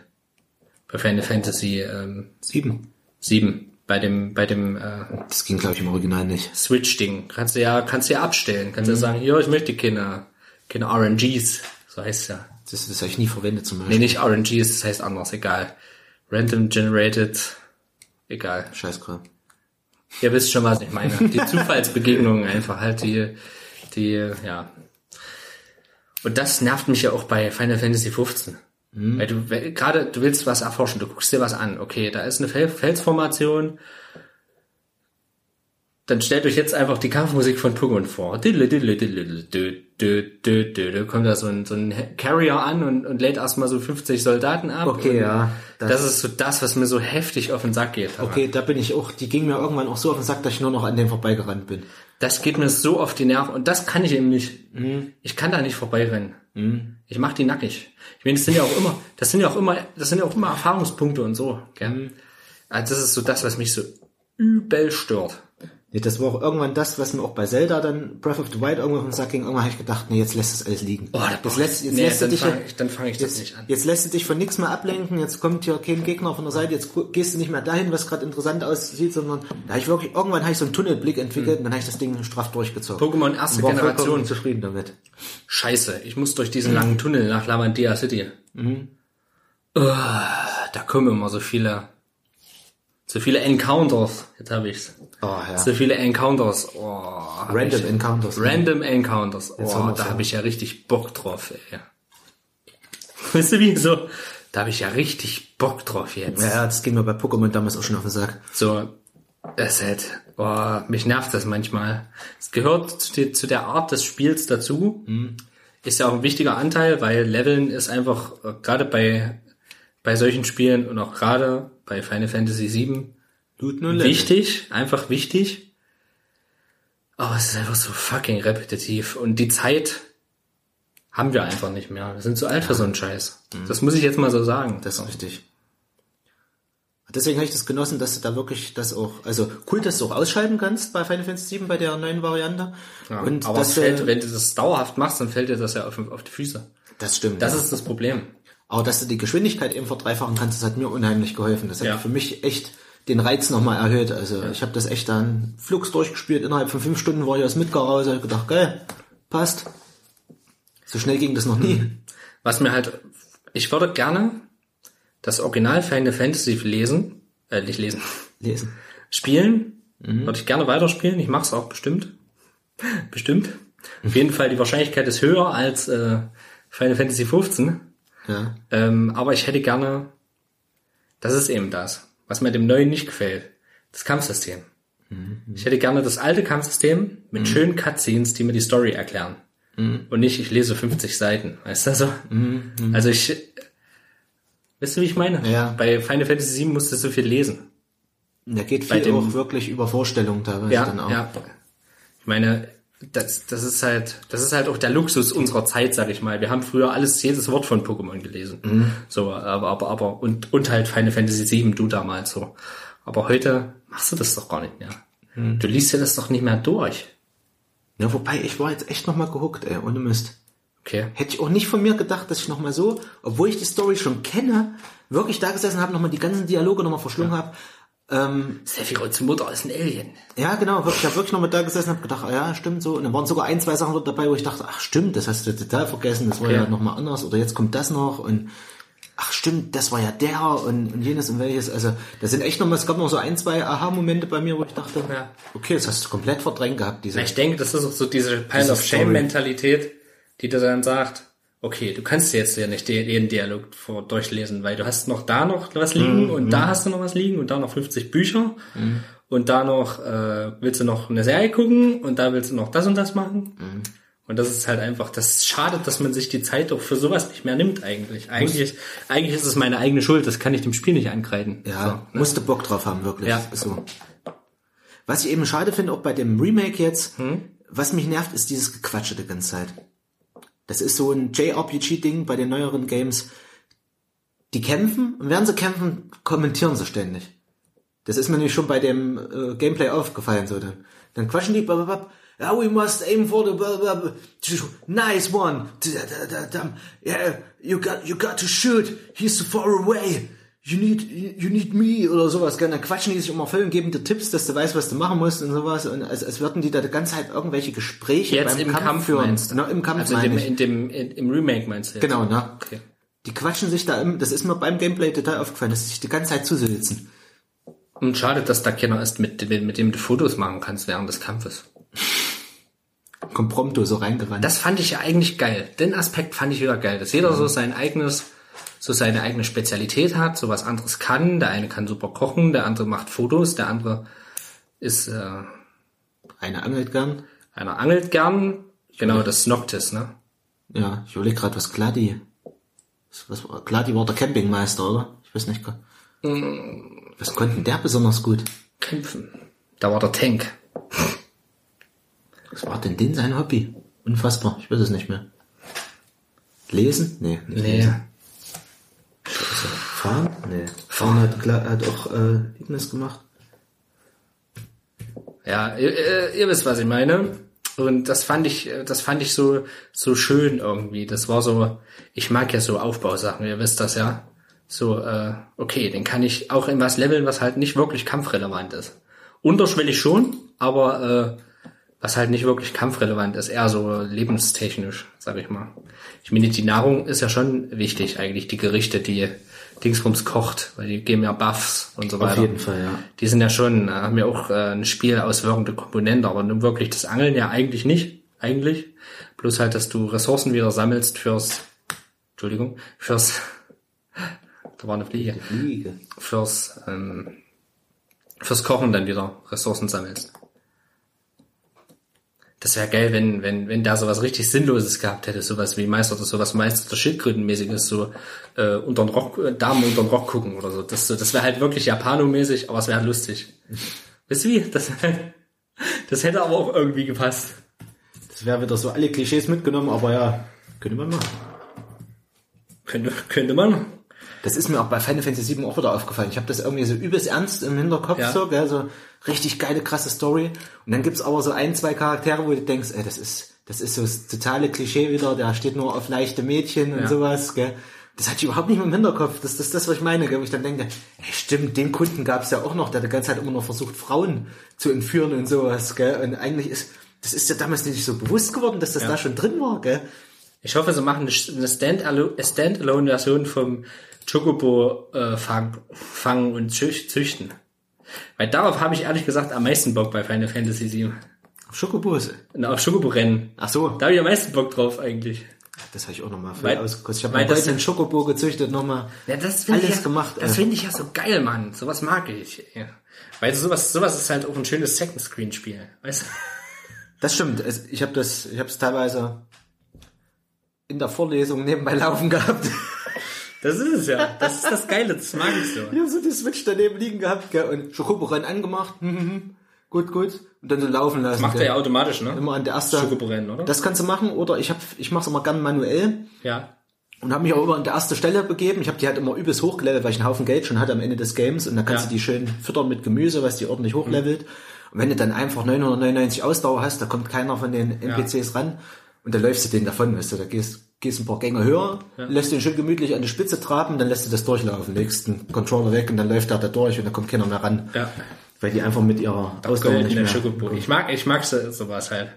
Bei Final Fantasy ähm, sieben. 7. Bei dem, bei dem äh, Das ging, glaube ich, im Original nicht. Switch-Ding. Kannst du ja, kannst du ja abstellen. Kannst ja sagen, hier, ich möchte keine, keine RNGs. So heißt es ja. Das, das habe ich nie verwendet zum Nee, Beispiel. nicht RNGs, das heißt anders, egal. Random Generated, egal. Scheißkram. Ihr wisst schon, was ich meine. Die Zufallsbegegnungen einfach halt, die, die, ja. Und das nervt mich ja auch bei Final Fantasy 15. Weil du, gerade, du willst was erforschen, du guckst dir was an. Okay, da ist eine Fel Felsformation. Dann stellt euch jetzt einfach die Kampfmusik von Pokémon vor. Da kommt da so ein, so ein Carrier an und, und lädt erstmal so 50 Soldaten ab. Okay, ja. Das, Das- ist so das, was mir so heftig auf den Sack geht. Aber Okay, da bin ich auch, die ging mir irgendwann auch so auf den Sack, dass ich nur noch an dem vorbeigerannt bin. Das geht mir so auf die Nerven und das kann ich eben nicht. Mhm. Ich kann da nicht vorbeirennen. Ich mach die nackig. Ich meine, das sind ja auch immer, das sind ja auch immer, das sind ja auch immer Erfahrungspunkte und so. Gell? Mhm. Also das ist so das, was mich so übel stört. Nee, das war auch irgendwann das, was mir auch bei Zelda dann Breath of the Wild irgendwann auf den Sack ging. Irgendwann habe ich gedacht, nee, jetzt lässt es alles liegen. Oh, da jetzt brauch lässt, jetzt nee, lässt dann dich, fang ich- dann fang ich das jetzt, nicht an. Jetzt lässt du dich von nichts mehr ablenken. Jetzt kommt hier kein Gegner von der Seite. Jetzt gehst du nicht mehr dahin, was gerade interessant aussieht, sondern da habe ich wirklich, irgendwann habe ich so einen Tunnelblick entwickelt und dann habe ich das Ding straff durchgezogen. Pokémon erste Und war Generation. zufrieden damit. Scheiße, ich muss durch diesen langen Tunnel nach Lavandia City. Mhm. Oh, da kommen immer so viele, so viele Encounters. Jetzt habe ich's. Oh, ja. So viele Encounters. Oh, Random ich- Encounters. Random Encounters. Jetzt Oh, da ja. habe ich ja richtig Bock drauf, ey. Weißt du wie so? Da habe ich ja richtig Bock drauf jetzt. Ja, das ging mir bei Pokémon damals auch schon auf den Sack. So, es halt, oh, mich nervt das manchmal. Es gehört zu, zu der Art des Spiels dazu. Mhm. Ist ja auch ein wichtiger Anteil, weil Leveln ist einfach, äh, gerade bei, bei solchen Spielen und auch gerade bei Final Fantasy VII Looten und wichtig, einfach wichtig. Aber es ist einfach so fucking repetitiv. Und die Zeit haben wir einfach nicht mehr. Wir sind zu alt für so einen Scheiß. Das muss ich jetzt mal so sagen. Das ist richtig. Deswegen habe ich das genossen, dass du da wirklich das auch, also cool, dass du auch ausschalten kannst bei Final Fantasy VII bei der neuen Variante. Ja, und aber das, fällt, wenn du das dauerhaft machst, dann fällt dir das ja auf, auf die Füße. das stimmt. Das ja. ist das Problem. Aber dass du die Geschwindigkeit eben verdreifachen kannst, das hat mir unheimlich geholfen. Das hat Ja. für mich echt den Reiz nochmal erhöht. Also ich habe das echt dann flugs durchgespielt. Innerhalb von fünf Stunden war ich aus Midgar raus. Ich gedacht, geil, passt. So schnell ging das noch nie. Was mir halt, ich würde gerne das Original Final Fantasy lesen, äh, nicht lesen, Lesen. spielen. Würde ich gerne weiterspielen. Ich mache es auch bestimmt. Bestimmt. Auf jeden Fall, die Wahrscheinlichkeit ist höher als äh, Final Fantasy 15. Ja. Ähm, aber ich hätte gerne, das ist eben das, was mir dem neuen nicht gefällt, das Kampfsystem. Ich hätte gerne das alte Kampfsystem mit schönen Cutscenes, die mir die Story erklären. Und nicht, ich lese 50 Seiten. Weißt du so? Also ich, weißt du, wie ich meine? Ja. Bei Final Fantasy VII musst du so viel lesen. Da geht viel dem- auch wirklich über Vorstellungen teilweise Ja, dann auch. ja. Ich meine, das, das ist halt, das ist halt auch der Luxus unserer Zeit, sag ich mal. Wir haben früher alles, jedes Wort von Pokémon gelesen. Mhm. So, aber, aber, aber, und, und halt Final Fantasy VII, du damals so. Aber heute machst du das doch gar nicht mehr. Mhm. Du liest dir das doch nicht mehr durch. Ja, wobei, ich war jetzt echt nochmal gehuckt, ey, ohne Mist. Okay. Hätte ich auch nicht von mir gedacht, dass ich nochmal so, obwohl ich die Story schon kenne, wirklich da gesessen habe, nochmal die ganzen Dialoge nochmal verschlungen habe. Ähm, Sephiroths Mutter ist ein Alien. ja, genau, wirklich, ich habe wirklich nochmal da gesessen und habe gedacht, ah, ja, stimmt so. Und dann waren sogar ein, zwei Sachen dabei, wo ich dachte, ach stimmt, das hast du total vergessen, das war Okay. ja nochmal anders oder jetzt kommt das noch und ach stimmt, das war ja der und, und jenes und welches. Also das sind echt nochmal, es gab noch so ein, zwei Aha-Momente bei mir, wo ich dachte, Ja. okay, das hast du komplett verdrängt gehabt, diese. Na, ich denke, das ist auch so diese Pile of Shame-Mentalität, die dir dann sagt, okay, du kannst jetzt ja nicht den- jeden Dialog vor durchlesen, weil du hast noch da noch was liegen und da hast du noch was liegen und da noch 50 Bücher und da noch äh, willst du noch eine Serie gucken und da willst du noch das und das machen. Und das ist halt einfach, das schadet, dass man sich die Zeit doch für sowas nicht mehr nimmt eigentlich. Eigentlich, ist, eigentlich ist es meine eigene Schuld, das kann ich dem Spiel nicht ankreiden. Ja, musste Bock drauf haben, wirklich. Ja. So. Was ich eben schade finde, auch bei dem Remake jetzt, Hm? was mich nervt, ist dieses Gequatsche die ganze Zeit. Das ist so ein JRPG-Ding bei den neueren Games. Die kämpfen und während sie kämpfen, kommentieren sie ständig. Das ist mir nämlich schon bei dem äh, Gameplay aufgefallen. So. Dann, dann quatschen die, blablabla, ja, we must aim for the blablabla. nice one. Yeah, you got, you got to shoot. He's so far away. You need, you need me oder sowas? Dann quatschen die sich immer voll und geben dir Tipps, dass du weißt, was du machen musst und sowas. Und als, als würden die da die ganze Zeit irgendwelche Gespräche Jetzt im Kampf meinst du? Na, Im Kampf Also in dem, in dem, in, im Remake meinst du jetzt? Genau, ne? Okay. Die quatschen sich da im, das ist mir beim Gameplay total aufgefallen, dass sie sich die ganze Zeit zusitzen. Und schade, dass da keiner ist, mit, mit dem du Fotos machen kannst während des Kampfes. Kommt prompto so reingerannt. Das fand ich ja eigentlich geil. Den Aspekt fand ich wieder geil, dass jeder so sein eigenes, so seine eigene Spezialität hat, so was anderes kann. Der eine kann super kochen, der andere macht Fotos, der andere ist, äh, Eine angelt gern. einer angelt gern. Genau, das Noctis, ne? Ja, ich überlege gerade, was Gladi. Was, war- Gladi war der Campingmeister, oder? Ich weiß nicht. Was konnten der besonders gut? Kämpfen. Da war der Tank. Was war denn denn sein Hobby? Unfassbar, ich weiß es nicht mehr. Lesen? Nee, nicht Nee. lesen. Fahren? Nee. Fahren hat, hat auch äh, Ignis gemacht. Ja, ihr, ihr- ihr wisst, was ich meine. Und das fand ich, das fand ich so, so schön irgendwie. Das war so, ich mag ja so Aufbausachen, ihr wisst das ja. So, äh, okay, den kann ich auch in was leveln, was halt nicht wirklich kampfrelevant ist. Unterschwellig schon, aber äh, was halt nicht wirklich kampfrelevant ist, eher so lebenstechnisch, sag ich mal. Ich meine, die Nahrung ist ja schon wichtig, eigentlich, die Gerichte, die Dingsbums kocht, weil die geben ja Buffs und so weiter. Auf jeden Fall, ja. Die sind ja schon, äh, haben ja auch äh, eine spielauswirkende Komponente, aber nun wirklich das Angeln ja eigentlich nicht, eigentlich. Bloß halt, dass du Ressourcen wieder sammelst fürs, Entschuldigung, fürs, da war eine Fliege, Liege. fürs, ähm, fürs Kochen dann wieder Ressourcen sammelst. Das wäre geil, wenn, wenn, wenn da sowas richtig Sinnloses gehabt hätte, sowas wie Meister oder sowas Meister der Schildkrötenmäßiges, so äh, unter den Rock, äh, Damen unter den Rock gucken oder so. Das, so- das wäre halt wirklich Japanomäßig, aber es wäre lustig. Wisst ihr wie? Das, das hätte aber auch irgendwie gepasst. Das wäre wieder so alle Klischees mitgenommen, aber ja, könnte man machen. Könnte, könnte man. Das ist mir auch bei Final Fantasy VII auch wieder aufgefallen. Ich habe das irgendwie so übelst ernst im Hinterkopf, Ja. so, gell, so richtig geile, krasse Story. Und dann gibt's aber so ein, zwei Charaktere, wo du denkst, ey, das ist, das ist so das totale Klischee wieder, der steht nur auf leichte Mädchen und Ja. sowas, gell. Das hatte ich überhaupt nicht mehr im Hinterkopf. Das, das ist das, was ich meine, gell, wo ich dann denke, ey, stimmt, den Kunden gab's ja auch noch, der die ganze Zeit immer noch versucht, Frauen zu entführen und sowas, gell. Und eigentlich ist, das ist ja damals nicht so bewusst geworden, dass das da schon drin war, gell. Ich hoffe, sie machen eine Stand-Alo- Standalone-Version vom Chocobo äh, fang, fangen und züch- züchten. Weil darauf habe ich ehrlich gesagt am meisten Bock bei Final Fantasy VII. Auf Schokobose. Na, Auf Schokobo-Rennen. Ach so. Da habe ich am meisten Bock drauf eigentlich. Das habe ich auch nochmal Weil- ausgekostet. Ich habe mal heute einen Schokobo gezüchtet, nochmal Ja, alles ich ja, gemacht. Das ey. finde ich ja so geil, Mann. Sowas mag ich. Ja. Weil sowas, sowas ist halt auch ein schönes Second-Screen-Spiel. Weißt du? Das stimmt. Ich habe das, ich habe es teilweise in der Vorlesung nebenbei laufen gehabt. Das ist es ja. Das ist das Geile. Das mag ich so. Ich habe so die Switch daneben liegen gehabt gell, und Schokobo-Rennen angemacht. Hm, hm, hm. Gut, gut. Und dann so laufen lassen. Macht gell. er ja automatisch, ne? Immer an der ersten. Schokobo-Rennen, oder? Das kannst du machen oder ich hab, ich mache es immer gern manuell ja. und habe mich auch immer an der erste Stelle begeben. Ich habe die halt immer übelst hochgelevelt, weil ich einen Haufen Geld schon hatte am Ende des Games und dann kannst Ja. du die schön füttern mit Gemüse, was die ordentlich hochlevelt. Und wenn du dann einfach 999 Ausdauer hast, da kommt keiner von den NPCs ran und dann läufst du den davon, weißt du, da gehst, gehst ein paar Gänge höher, lässt den schön gemütlich an die Spitze traben, dann lässt du das durchlaufen, legst den Controller weg und dann läuft der da durch und da kommt keiner mehr ran. Ja. Weil die einfach mit ihrer Ausdauer nicht mehr... Ich mag, ich mag so, sowas halt.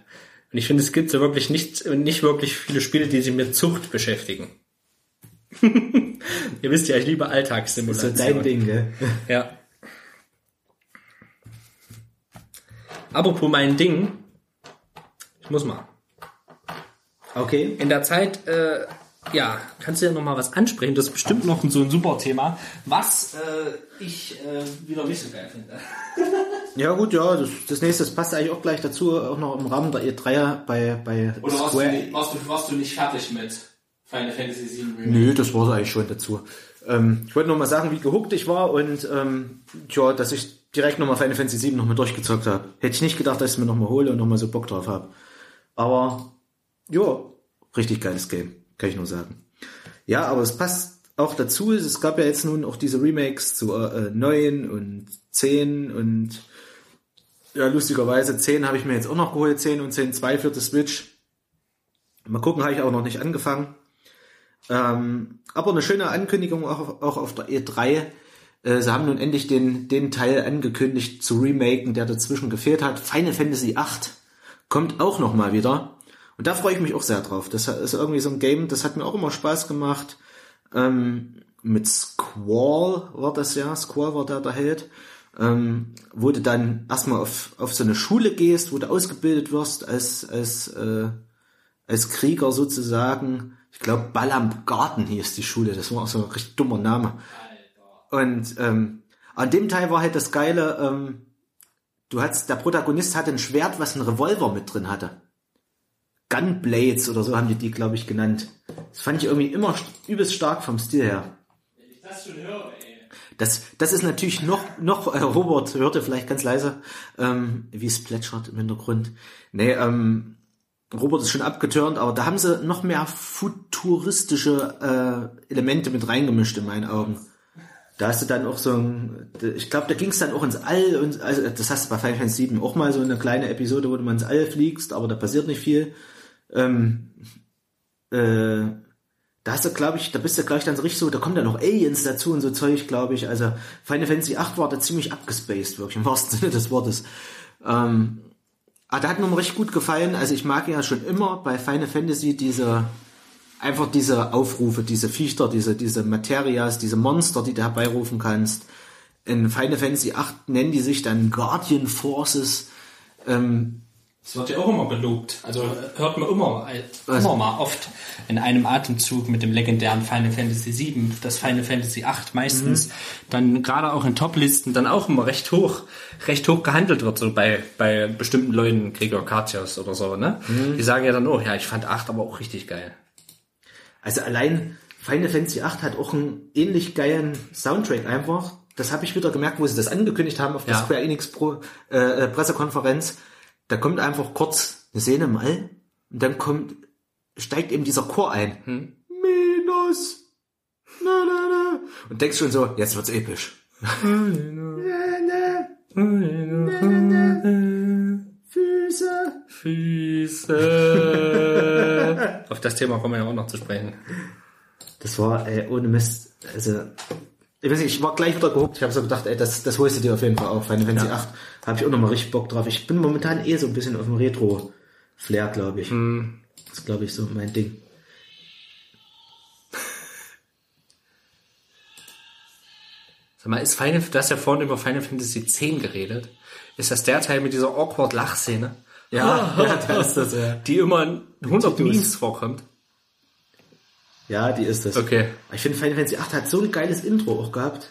Und ich finde, es gibt so wirklich nicht, nicht wirklich viele Spiele, die sich mit Zucht beschäftigen. Ihr wisst ja, ich liebe So Alltagssimulationen. dein Ding, gell? Ja. Apropos mein Ding. Ich muss mal. Okay. In der Zeit, äh, ja, kannst du ja noch mal was ansprechen. Das ist bestimmt noch so ein super Thema, was äh, ich äh, wieder nicht so geil finde. Ja gut, ja, das, das nächste das passt eigentlich auch gleich dazu, auch noch im Rahmen der E3 bei, bei Square. warst, du, warst du nicht fertig mit Final Fantasy VII? Nö, das war eigentlich schon dazu. Ähm, ich wollte noch mal sagen, wie gehuckt ich war und ähm, tja, dass ich direkt nochmal Final Fantasy 7 nochmal durchgezockt habe. Hätte ich nicht gedacht, dass ich es mir nochmal hole und nochmal so Bock drauf habe. Aber ja, richtig geiles Game, kann ich nur sagen. Ja, aber es passt auch dazu. Es gab ja jetzt nun auch diese Remakes zu äh, 9 und 10 und ja, lustigerweise 10 habe ich mir jetzt auch noch geholt, 10 und 10 2 für die Switch. Mal gucken, habe ich auch noch nicht angefangen. Ähm, aber eine schöne Ankündigung auch, auch auf der E3. Äh, sie haben nun endlich den, den Teil angekündigt zu remaken, der dazwischen gefehlt hat. Final Fantasy VIII kommt auch noch mal wieder. Und da freue ich mich auch sehr drauf. Das ist irgendwie so ein Game, das hat mir auch immer Spaß gemacht. Ähm, mit Squall war das ja, Squall war da der Held. Ähm, wo du dann erstmal auf, auf so eine Schule gehst, wo du ausgebildet wirst als, als, äh, als Krieger sozusagen. Ich glaube, Ballam Garten hieß die Schule. Das war auch so ein richtig dummer Name. Und ähm, an dem Teil war halt das Geile, ähm, du hattest, der Protagonist hatte ein Schwert, was einen Revolver mit drin hatte. Gunblades oder so haben die die, glaube ich, genannt. Das fand ich irgendwie immer übelst stark vom Stil her. Wenn ich das schon höre, ey. Das, das ist natürlich noch, noch, äh, Robert hörte vielleicht ganz leise, ähm, wie es plätschert im Hintergrund. Nee, ähm, Robert ist schon abgeturnt, aber da haben sie noch mehr futuristische äh, Elemente mit reingemischt in meinen Augen. Da hast du dann auch so ein, ich glaube, da ging es dann auch ins All und also das hast du bei Final Fantasy 7 auch mal so eine kleine Episode, wo du mal ins All fliegst, aber da passiert nicht viel. Ähm, äh, da hast du, glaube ich, da bist du gleich dann so richtig so, da kommen dann noch Aliens dazu und so Zeug, glaube ich. Also Final Fantasy 8 war da ziemlich abgespaced, wirklich, im wahrsten Sinne des Wortes. Ähm, aber da hat mir richtig gut gefallen. Also ich mag ja schon immer bei Final Fantasy diese, einfach diese Aufrufe, diese Viecher, diese, diese Materias, diese Monster, die du herbeirufen kannst. In Final Fantasy 8 nennen die sich dann Guardian Forces. Ähm, das wird ja auch immer gelobt. Also hört man immer, immer mal oft in einem Atemzug mit dem legendären Final Fantasy VII, das Final Fantasy VIII meistens, mhm. dann gerade auch in Toplisten dann auch immer recht hoch, recht hoch gehandelt wird, so bei, bei bestimmten Leuten, Gregor Katios oder so, ne? Mhm. Die sagen ja dann, oh ja, ich fand 8 aber auch richtig geil. Also allein Final Fantasy VIII hat auch einen ähnlich geilen Soundtrack einfach. Das habe ich wieder gemerkt, wo sie das angekündigt haben auf der ja. Square Enix Pro, äh, äh Pressekonferenz da kommt einfach kurz eine Szene im All und dann kommt, steigt eben dieser Chor ein. Hm. Minus. Na, na, na. Und denkst schon so, jetzt wird's episch. Füße. Füße. Auf das Thema kommen wir ja auch noch zu sprechen. Das war ey, ohne Mist. Also ich weiß nicht, ich war gleich wieder gehuckt. Ich habe so gedacht, ey, das, das holst du dir auf jeden Fall auf. Final Fantasy ja. 8 habe ich auch nochmal richtig Bock drauf. Ich bin momentan eh so ein bisschen auf dem Retro-Flair, glaube ich. Hm. Das ist, glaube ich, so mein Ding. Sag mal, ist Final, du hast ja vorhin über Final Fantasy 10 geredet. Ist das der Teil mit dieser awkward Lachszene? Ja, ja, der ist das, ja. Die immer in 100 Memes vorkommt. Ja, die ist das. Okay. Ich finde Final Fantasy 8 hat so ein geiles Intro auch gehabt.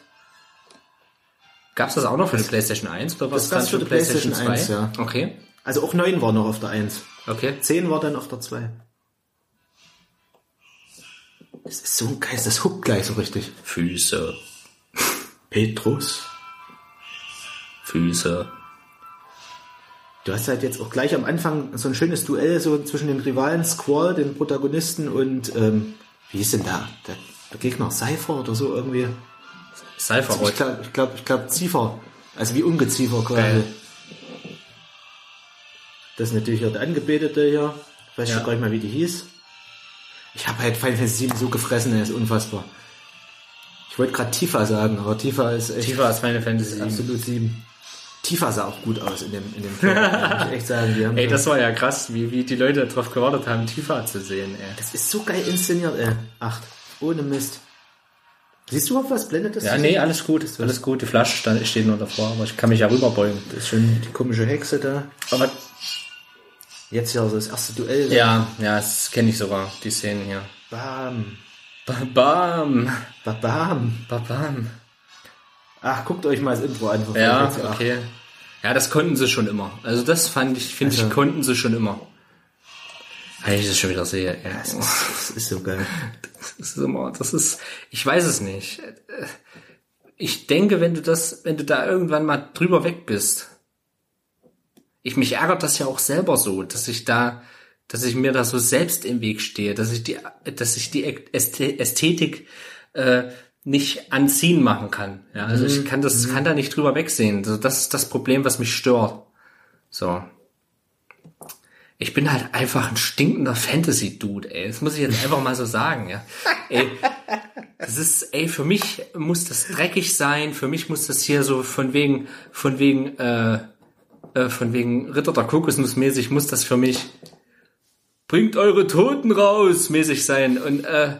Gab's das auch noch für die PlayStation 1 oder was? Das gab's für die PlayStation, PlayStation 1, ja. Okay. Also auch 9 war noch auf der 1. Okay. 10 war dann auf der 2. Das ist so ein geiles, das huckt gleich so richtig. Füße. Petrus. Füße. Du hast halt jetzt auch gleich am Anfang so ein schönes Duell so zwischen den Rivalen Squall, den Protagonisten und ähm, wie ist denn da? Der, der Gegner Cypher oder so irgendwie? Cypher Ich glaube, ich glaube, ich glaube Ziefer. Also wie Ungeziefer quasi. Geil. Das ist natürlich auch der Angebetete hier. Ich weiß ja. schon gar nicht mal, wie die hieß. Ich habe halt Final Fantasy 7 so gefressen, er ist unfassbar. Ich wollte gerade Tifa sagen, aber Tifa ist echt. Tifa ist Final Fantasy 7. Absolut 7. Tifa sah auch gut aus in dem, in dem Film. muss ich echt sagen. Die haben ey, das war ja krass, wie, wie die Leute darauf gewartet haben, Tifa zu sehen, ey. Das ist so geil inszeniert, ey. Acht. Ohne Mist. Siehst du überhaupt was? Blendet das? Ja, nee, alles gut. Alles gut. Die Flasche stand, steht nur davor, aber ich kann mich ja rüberbeugen. Das ist schon die komische Hexe da. Aber jetzt ja so das erste Duell. Ja, ja, das kenne ich sogar, die Szenen hier. Bam. Babam. Babam. Babam. Ach, guckt euch mal das Intro an. Ja, okay. Ja, das konnten sie schon immer. Also das fand ich, finde also, ich, konnten sie schon immer. Wenn ich das schon wieder sehe, ja. Das ist, das ist so geil. Das ist immer, das ist, ich weiß es nicht. Ich denke, wenn du das, wenn du da irgendwann mal drüber weg bist, ich mich ärgert das ja auch selber so, dass ich da, dass ich mir da so selbst im Weg stehe, dass ich die, dass ich die Ästhetik äh, nicht anziehen machen kann. Ja, also ich mhm. kann das, mhm. kann da nicht drüber wegsehen. Also das ist das Problem, was mich stört. So. Ich bin halt einfach ein stinkender Fantasy-Dude, ey. Das muss ich jetzt einfach mal so sagen, ja. Ey, das ist, ey, für mich muss das dreckig sein, für mich muss das hier so von wegen, von wegen, äh, äh von wegen Ritter der Kokosnuss mäßig muss das für mich bringt eure Toten raus mäßig sein und äh,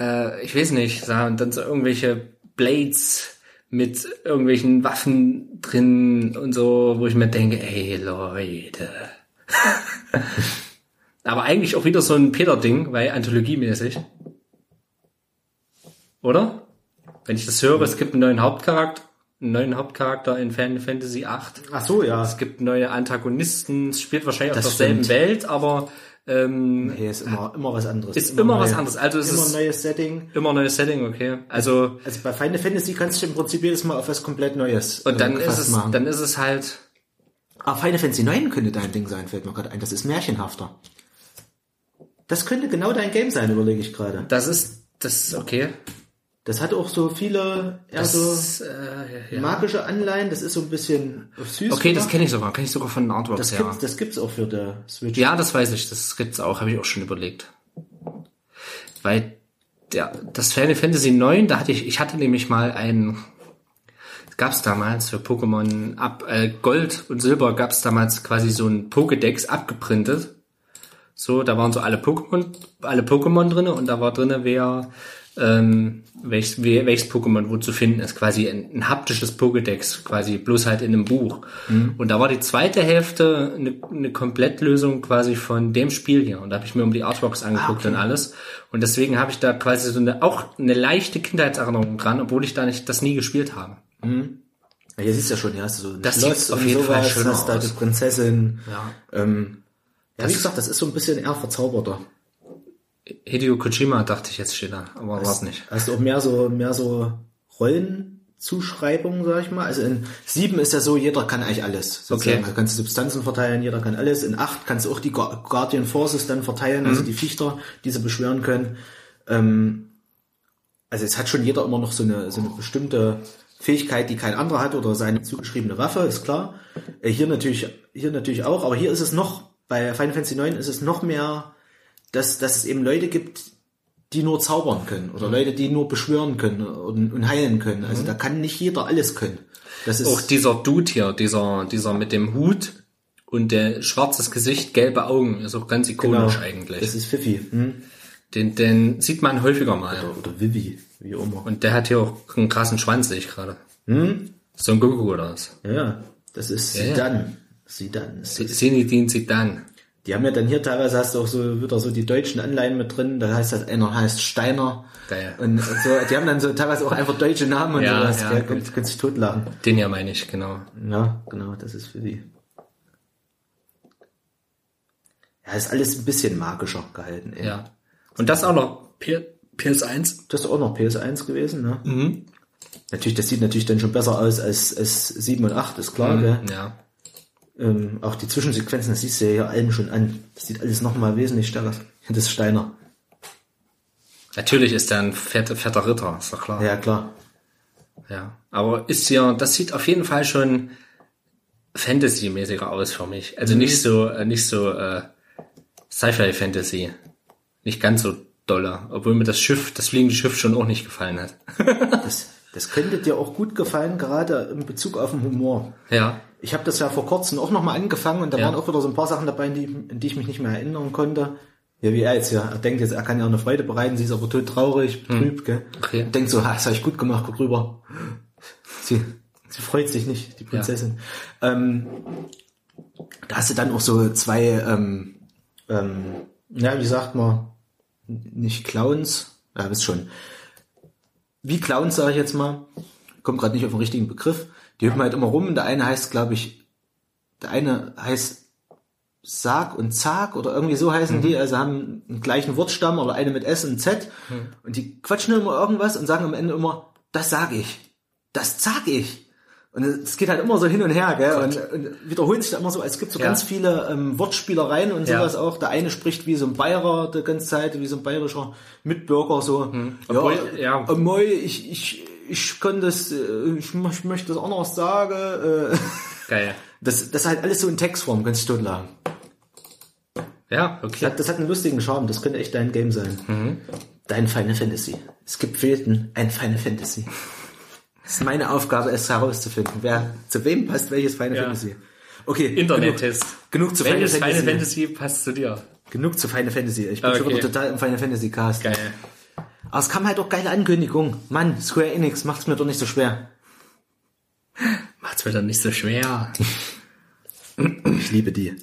äh, ich weiß nicht, und dann so irgendwelche Blades mit irgendwelchen Waffen drin und so, wo ich mir denke, ey Leute. Aber eigentlich auch wieder so ein Peter-Ding, weil anthologiemäßig. Oder? Wenn ich das höre, es gibt einen neuen Hauptcharakter, einen neuen Hauptcharakter in Fan Fantasy 8. Ach so, ja. Es gibt neue Antagonisten, es spielt wahrscheinlich das auf derselben Welt, aber ähm, nee, ist immer, immer was anderes. Ist immer, immer was anderes. Also es immer ist neues Setting. Immer neues Setting, okay. Also, also bei Final Fantasy kannst du im Prinzip jedes Mal auf was komplett Neues Und dann ist es, machen. dann ist es halt. Ah, Final Fantasy 9 könnte dein Ding sein, fällt mir gerade ein. Das ist märchenhafter. Das könnte genau dein Game sein, überlege ich gerade. Das ist, das ist okay. Das hat auch so viele eher das, so äh, ja. magische Anleihen. Das ist so ein bisschen süß. Okay, gemacht. das kenne ich sogar. Kenne ich sogar von Artworks, das ja. Gibt's, das gibt's auch für der Switch. Ja, das weiß ich. Das gibt's auch. Habe ich auch schon überlegt. Weil der, das Final Fantasy 9, da hatte ich, ich hatte nämlich mal ein, gab's damals für Pokémon ab äh, Gold und Silber gab's damals quasi so ein Pokédex abgeprintet. So, da waren so alle Pokémon, alle Pokémon drinne und da war drinne, wer ähm, welches, welches Pokémon wo zu finden ist. Quasi ein, ein haptisches Pokédex, quasi bloß halt in einem Buch. Mhm. Und da war die zweite Hälfte eine, eine Komplettlösung quasi von dem Spiel hier. Und da habe ich mir um die Artworks ah, angeguckt okay. und alles. Und deswegen habe ich da quasi so eine, auch eine leichte Kindheitserinnerung dran, obwohl ich da nicht das nie gespielt habe. Mhm. Ja, hier siehst du ja schon, hast du so das Schloss auf jeden sowas, Fall schön hast da die Prinzessin. Ja. Ähm, ja, wie gesagt, das ist so ein bisschen eher verzauberter. Hideo Kojima dachte ich jetzt steht da, aber war es nicht. Hast du auch mehr so, mehr so Rollenzuschreibungen, sag ich mal. Also in sieben ist ja so, jeder kann eigentlich alles. Sozusagen. Okay. Da kannst du Substanzen verteilen, jeder kann alles. In acht kannst du auch die Guardian Forces dann verteilen, also mhm. also die Fichter, die sie beschwören können. Ähm, also es hat schon jeder immer noch so eine, so eine bestimmte Fähigkeit, die kein anderer hat oder seine zugeschriebene Waffe, ist klar. Äh, hier natürlich, hier natürlich auch, aber hier ist es noch, bei Final Fantasy 9 ist es noch mehr dass, dass es eben Leute gibt, die nur zaubern können oder mhm. Leute, die nur beschwören können und, und heilen können. Also mhm. da kann nicht jeder alles können. Das ist auch dieser Dude hier, dieser, dieser mit dem Hut und der schwarzes Gesicht, gelbe Augen, ist auch ganz ikonisch genau. eigentlich. Das ist Fifi. Hm? Den, den sieht man häufiger mal. Oder, oder Vivi, wie immer. Und der hat hier auch einen krassen Schwanz, sehe ich gerade. Hm? So ein Goku oder was? Ja, das ist ja, Sidan. Sidan. Sinidin Sidan. Die haben ja dann hier teilweise hast du auch so wieder so die deutschen Anleihen mit drin. Da heißt das einer heißt Steiner. Geil. Und so, die haben dann so teilweise auch einfach deutsche Namen und ja, sowas. Ja, gell, kannst, kannst dich totlachen. Den ja meine ich, genau. Ja, genau, das ist für die. Ja, ist alles ein bisschen magischer gehalten. Ey. Ja. Und das auch noch P PS1? Das ist auch noch PS1 gewesen, ne? Mhm. Natürlich, das sieht natürlich dann schon besser aus als, als 7 und 8, ist klar, mhm, gell? Ja. Ähm, auch die Zwischensequenzen, das siehst du ja hier allen schon an. Das sieht alles nochmal wesentlich stärker. Das ist Steiner. Natürlich ist er ein fetter, fetter Ritter, ist doch klar. Ja, klar. Ja, aber ist ja, das sieht auf jeden Fall schon Fantasy-mäßiger aus für mich. Also mhm. nicht so, äh, nicht so äh, Sci-Fi-Fantasy. Nicht ganz so doller, obwohl mir das Schiff, das fliegende Schiff schon auch nicht gefallen hat. das, das könnte dir auch gut gefallen, gerade in Bezug auf den Humor. Ja. Ich habe das ja vor kurzem auch nochmal angefangen und da ja. waren auch wieder so ein paar Sachen dabei, die, in die ich mich nicht mehr erinnern konnte. Ja, wie er jetzt ja, er denkt jetzt, er kann ja eine Freude bereiten, sie ist aber tot traurig, betrübt, hm. gell? Okay. Denkt so, ha, das habe ich gut gemacht, guck rüber. Sie, sie freut sich nicht, die Prinzessin. Ja. Ähm, da hast du dann auch so zwei, ähm, ähm, ja, wie sagt man, nicht Clowns, ja, wisst schon. Wie Clowns, sage ich jetzt mal. Kommt gerade nicht auf den richtigen Begriff. Die hüpfen halt immer rum. Und der eine heißt, glaube ich, der eine heißt Sarg und Zag oder irgendwie so heißen mhm. die, also haben einen gleichen Wortstamm oder eine mit S und Z. Mhm. Und die quatschen immer irgendwas und sagen am Ende immer, das sag ich. Das sag ich. Und es geht halt immer so hin und her, gell? Und, und wiederholen sich da immer so, es gibt so ja. ganz viele ähm, Wortspielereien und sowas ja. auch. Der eine spricht wie so ein Bayerer die ganze Zeit, wie so ein bayerischer Mitbürger, so. Hm. Obwohl, ja, ja. Moi, ich, ich, ich kann das, äh, ich, ich möchte das anders sagen. Äh. Geil. Das, das ist halt alles so in Textform, ganz totlagen. Ja, Das okay. hat, das hat einen lustigen Charme, das könnte echt dein Game sein. Dein Final Fantasy. Es gibt fehlten ein Final Fantasy. Es ist meine Aufgabe, es herauszufinden, wer zu wem passt welches Final Ja. Fantasy. Okay, Internet-Test. Genug, genug zu Final Welches Fantasy. Final Fantasy passt zu dir? Genug zu Final Fantasy. Ich bin Okay. schon wieder total im Final Fantasy Cast. Geil. Aber es kam halt auch geile Ankündigung. Mann, Square Enix, macht's mir doch nicht so schwer. Macht's mir dann nicht so schwer. Ich liebe die.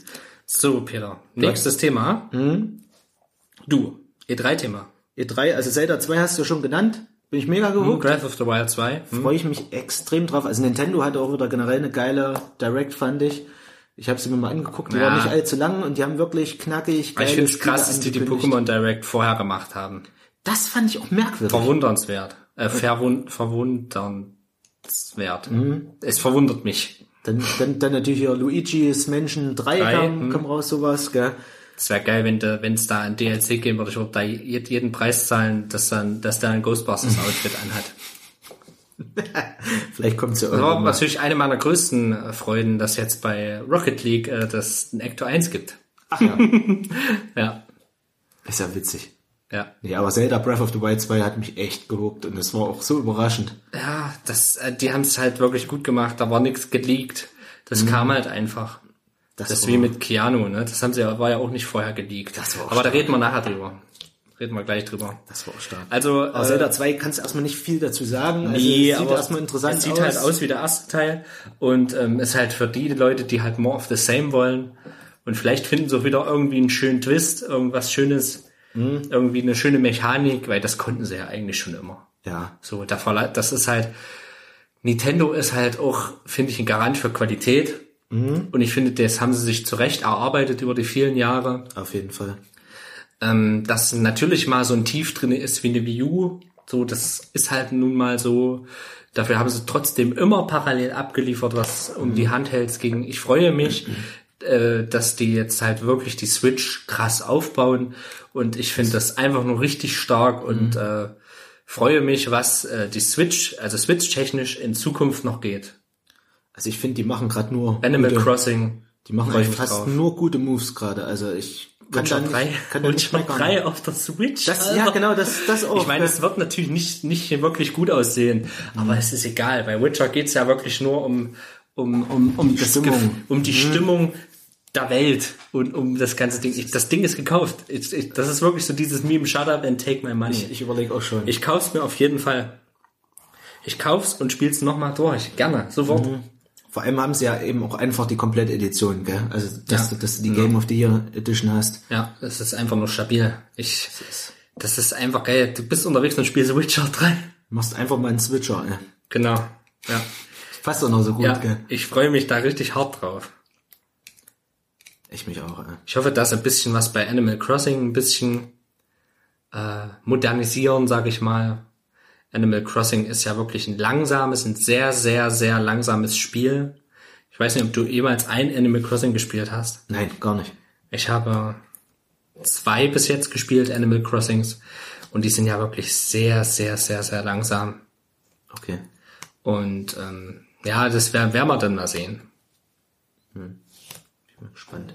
So, Peter. Nächstes Thema. Mhm. Du. E3-Thema. E3, also Zelda 2 hast du schon genannt. Bin ich mega gehuckt. Breath of the Wild 2. Hm? Freue ich mich extrem drauf. Also Nintendo hatte auch wieder generell eine geile Direct, fand ich. Ich habe sie mir mal angeguckt, die Ja. war nicht allzu lang und die haben wirklich knackig geile ich finde es krass, dass die die. Pokémon Direct vorher gemacht haben. Das fand ich auch merkwürdig. Verwundernswert. Äh, verwun verwundernswert. Mhm. Es verwundert mich. Dann, dann, dann natürlich hier Luigi's Menschen 3 Drei, kam, hm. kam raus, sowas, gell. Es wäre geil, wenn wenn es da ein DLC geben würde. Ich würde da je- jeden Preis zahlen, dass dann, dass der ein Ghostbusters Outfit anhat. Vielleicht kommt's ja Das war irgendwann natürlich eine meiner größten äh, Freuden, dass jetzt bei Rocket League äh, das ein Actor 1 gibt. Ach ja, Ja. ist ja witzig. Ja. Ja, aber Zelda Breath of the Wild 2 hat mich echt gehuckt und es war auch so überraschend. Ja, das, äh, die haben es halt wirklich gut gemacht. Da war nichts geleakt. Das kam halt einfach. Das, Das ist wie mit Keanu, ne? Das haben sie ja, war ja auch nicht vorher geleakt. Das war auch Aber da reden wir nachher drüber. Reden wir gleich drüber. das war auch stark. Also, Aber äh, Zelda 2 kannst du erstmal nicht viel dazu sagen. Also, Nee, es sieht aber erstmal interessant es sieht aus. halt aus wie der erste Teil und ähm, ist halt für die Leute, die halt more of the same wollen und vielleicht finden sie auch wieder irgendwie einen schönen Twist, irgendwas Schönes, Mhm. irgendwie eine schöne Mechanik, weil das konnten sie ja eigentlich schon immer. Ja, So, da das ist halt Nintendo ist halt auch, finde ich, ein Garant für Qualität. Mhm. Und ich finde, das haben sie sich zurecht erarbeitet über die vielen Jahre. auf jeden Fall. Ähm, dass natürlich mal so ein Tief drin ist wie eine Wii U. So, das ist halt nun mal so. Dafür haben sie trotzdem immer parallel abgeliefert, was um die Handhelds ging. Ich freue mich, äh, dass die jetzt halt wirklich die Switch krass aufbauen. Und ich finde das einfach nur richtig stark und äh, freue mich, was äh, die Switch, also Switch-technisch in Zukunft noch geht. Also ich finde, die machen gerade nur Animal gute, Crossing. die machen mich fast drauf. nur gute Moves gerade. Also ich kann Witcher nicht, 3, kann nicht Witcher meckern. 3 auf der Switch. Das, ja, genau, das, das auch. Ich meine, es wird natürlich nicht, nicht wirklich gut aussehen, aber es ist egal. Bei Witcher geht's ja wirklich nur um, um, um, um, das Stimmung. Um die Stimmung der Welt und um das ganze Ding. Ich, das Ding ist gekauft. Ich, ich, das ist wirklich so dieses Meme, shut up and take my money. ich, ich überlege auch schon. Ich kauf's mir auf jeden Fall. Ich kauf's und spiel's nochmal durch. Gerne, sofort. Vor allem haben sie ja eben auch einfach die komplette Edition, gell? Also, dass, Ja. du, dass du die Game of the Year Edition hast. Ja, es ist einfach nur stabil. Ich, das ist einfach geil. Du bist unterwegs und spielst Witcher 3. Machst einfach mal einen Switcher, ey. Genau. Ja. Passt doch noch so gut, Ja, gell? ich freue mich da richtig hart drauf. Ich mich auch, ey. Ich hoffe, dass ein bisschen was bei Animal Crossing ein bisschen äh, modernisieren, sage ich mal. Animal Crossing ist ja wirklich ein langsames, ein sehr, sehr, sehr langsames Spiel. Ich weiß nicht, ob du jemals ein Animal Crossing gespielt hast. Nein, gar nicht. Ich habe zwei bis jetzt gespielt, Animal Crossings. Und die sind ja wirklich sehr, sehr, sehr, sehr langsam. Okay. Und ähm, ja, das werden werden wir dann mal sehen. Bin mal gespannt.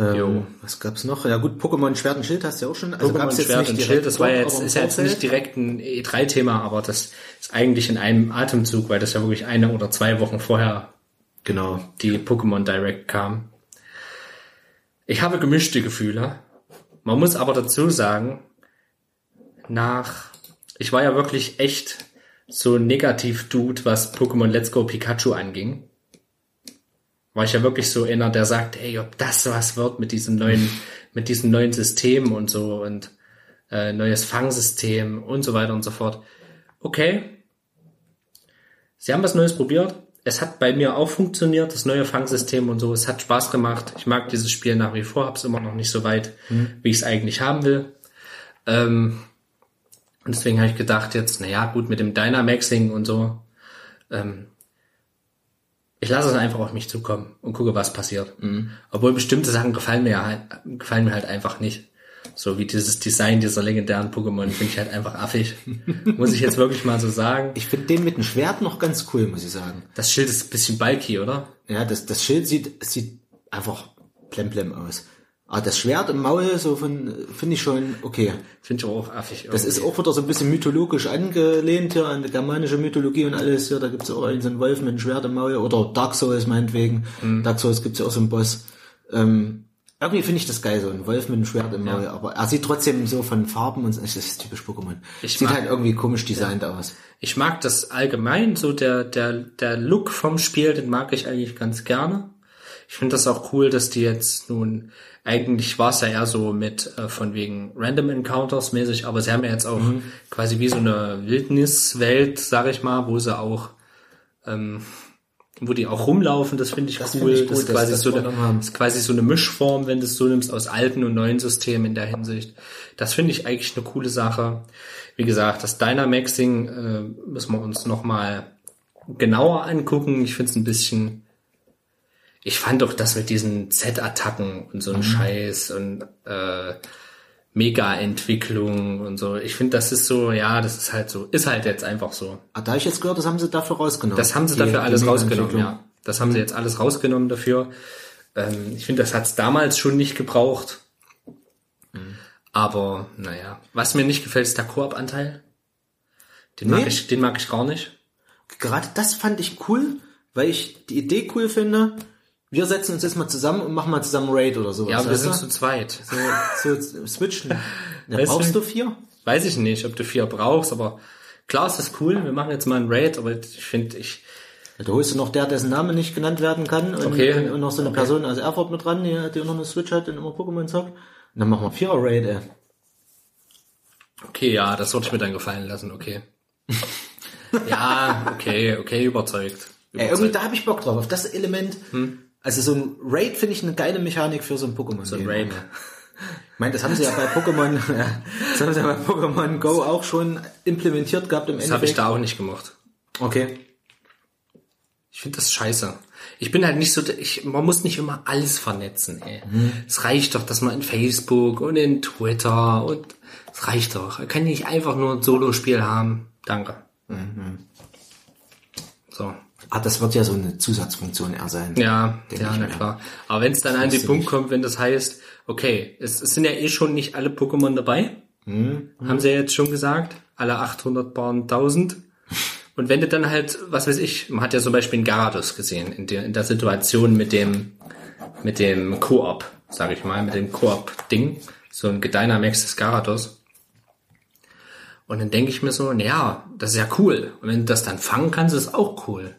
Ähm, Jo. was gab's noch? Ja gut, Pokémon Schwert und Schild hast du ja auch schon. Also Pokémon gab's jetzt Schwert und Schild, das war jetzt, ist ja jetzt nicht direkt ein E3-Thema, aber das ist eigentlich in einem Atemzug, weil das ja wirklich eine oder zwei Wochen vorher Genau. die Pokémon Direct kam. Ich habe gemischte Gefühle. Man muss aber dazu sagen, nach, ich war ja wirklich echt so ein Negativ-Dude, was Pokémon Let's Go Pikachu anging. War ich ja wirklich so einer, der sagt, ey, ob das was wird mit diesem neuen, mit diesem neuen System und so und äh, neues Fangsystem und so weiter und so fort. Okay. Sie haben was Neues probiert. Es hat bei mir auch funktioniert, das neue Fangsystem und so. Es hat Spaß gemacht. Ich mag dieses Spiel nach wie vor, hab's immer noch nicht so weit, wie ich es eigentlich haben will. Ähm, und deswegen habe ich gedacht jetzt, na ja, gut, mit dem Dynamaxing und so, ähm, ich lasse es einfach auf mich zukommen und gucke, was passiert. Obwohl bestimmte Sachen gefallen mir ja halt, gefallen mir halt einfach nicht. So wie dieses Design dieser legendären Pokémon finde ich halt einfach affig. Muss ich jetzt wirklich mal so sagen. Ich finde den mit dem Schwert noch ganz cool, muss ich sagen. Das Schild ist ein bisschen bulky, oder? Ja, das, das Schild sieht, sieht einfach plemplem aus. Aber das Schwert im Maul, so von, finde ich schon okay. Finde ich auch affig. Das ist auch wieder so ein bisschen mythologisch angelehnt hier an die germanische Mythologie und alles hier. Da gibt's ja auch einen so einen Wolf mit einem Schwert im Maul oder Dark Souls meinetwegen. Mhm. Dark Souls gibt's ja auch so einen Boss. Ähm, irgendwie finde ich das geil, so ein Wolf mit einem Schwert im Maul. Aber er sieht trotzdem so von Farben und so- das ist typisch Pokémon. Ich sieht mag- halt irgendwie komisch designt aus. Ich mag das allgemein, so der, der, der Look vom Spiel, den mag ich eigentlich ganz gerne. Ich finde das auch cool, dass die jetzt nun, eigentlich war es ja eher so mit äh, von wegen Random Encounters mäßig, aber sie haben ja jetzt auch quasi wie so eine Wildniswelt, sag ich mal, wo sie auch, ähm, wo die auch rumlaufen, das finde ich Das cool. finde ich das ist gut, quasi das so eine, ist quasi so eine Mischform, wenn du es so nimmst aus alten und neuen Systemen in der Hinsicht. Das finde ich eigentlich eine coole Sache. Wie gesagt, das Dynamaxing äh, müssen wir uns noch mal genauer angucken. Ich finde es ein bisschen. Ich fand doch das mit diesen Z-Attacken und Mhm. so ein Scheiß und äh, Mega-Entwicklung und so. Ich finde, das ist so, ja, das ist halt so, ist halt jetzt einfach so. Ah, da ich jetzt gehört, das haben sie dafür rausgenommen. Das haben sie Die- dafür alles rausgenommen, ja. Das haben sie jetzt alles rausgenommen dafür. Ähm, ich finde, das hat's damals schon nicht gebraucht. Aber, naja. Was mir nicht gefällt, ist der Koop-Anteil. Den mag Nee. ich, den mag ich gar nicht. Gerade das fand ich cool, weil ich die Idee cool finde. Wir setzen uns jetzt mal zusammen und machen mal zusammen Raid oder sowas. Ja, aber wir sind zu zweit. so, so switchen. Ja, brauchst du- vier? Weiß ich nicht, ob du vier brauchst, aber klar ist das cool. Wir machen jetzt mal einen Raid, aber ich finde, ich, Ja, da holst du noch der, dessen Name nicht genannt werden kann und, Okay. und, noch so eine Person aus Erfurt mit dran, die, die noch eine Switch hat und immer Pokémon zockt. Und dann machen wir Vierer Raid, ey. okay, ja, das würde ich mir dann gefallen lassen, okay. ja, okay, okay, überzeugt. Ey, irgendwie da habe ich Bock drauf, auf das Element. Also so ein Raid finde ich eine geile Mechanik für so ein Pokémon. So ein Raid. Ich meine, das haben sie ja bei Pokémon, das haben sie ja bei Pokémon Go auch schon implementiert gehabt im Das habe ich da auch nicht gemacht. Okay. Ich finde das scheiße. Ich bin halt nicht so, ich, man muss nicht immer alles vernetzen, ey. Es reicht doch, dass man in Facebook und in Twitter und es reicht doch. Er kann nicht einfach nur ein Solospiel haben. Danke. So. Ah, das wird ja so eine Zusatzfunktion eher sein. Ja, ja, na mir. klar. Aber wenn es dann an den Punkt nicht. kommt, wenn das heißt, okay, es, es sind ja eh schon nicht alle Pokémon dabei, Mhm. haben sie ja jetzt schon gesagt, alle 800 Bahn 1000. Und wenn du dann halt, was weiß ich, man hat ja zum Beispiel einen Gyarados gesehen, in der, in der Situation mit dem, mit dem Koop, sag ich mal, mit dem Koop-Ding, so ein gedynamaxtes Gyarados. Und dann denke ich mir so, naja, das ist ja cool. Und wenn du das dann fangen kannst, ist auch cool.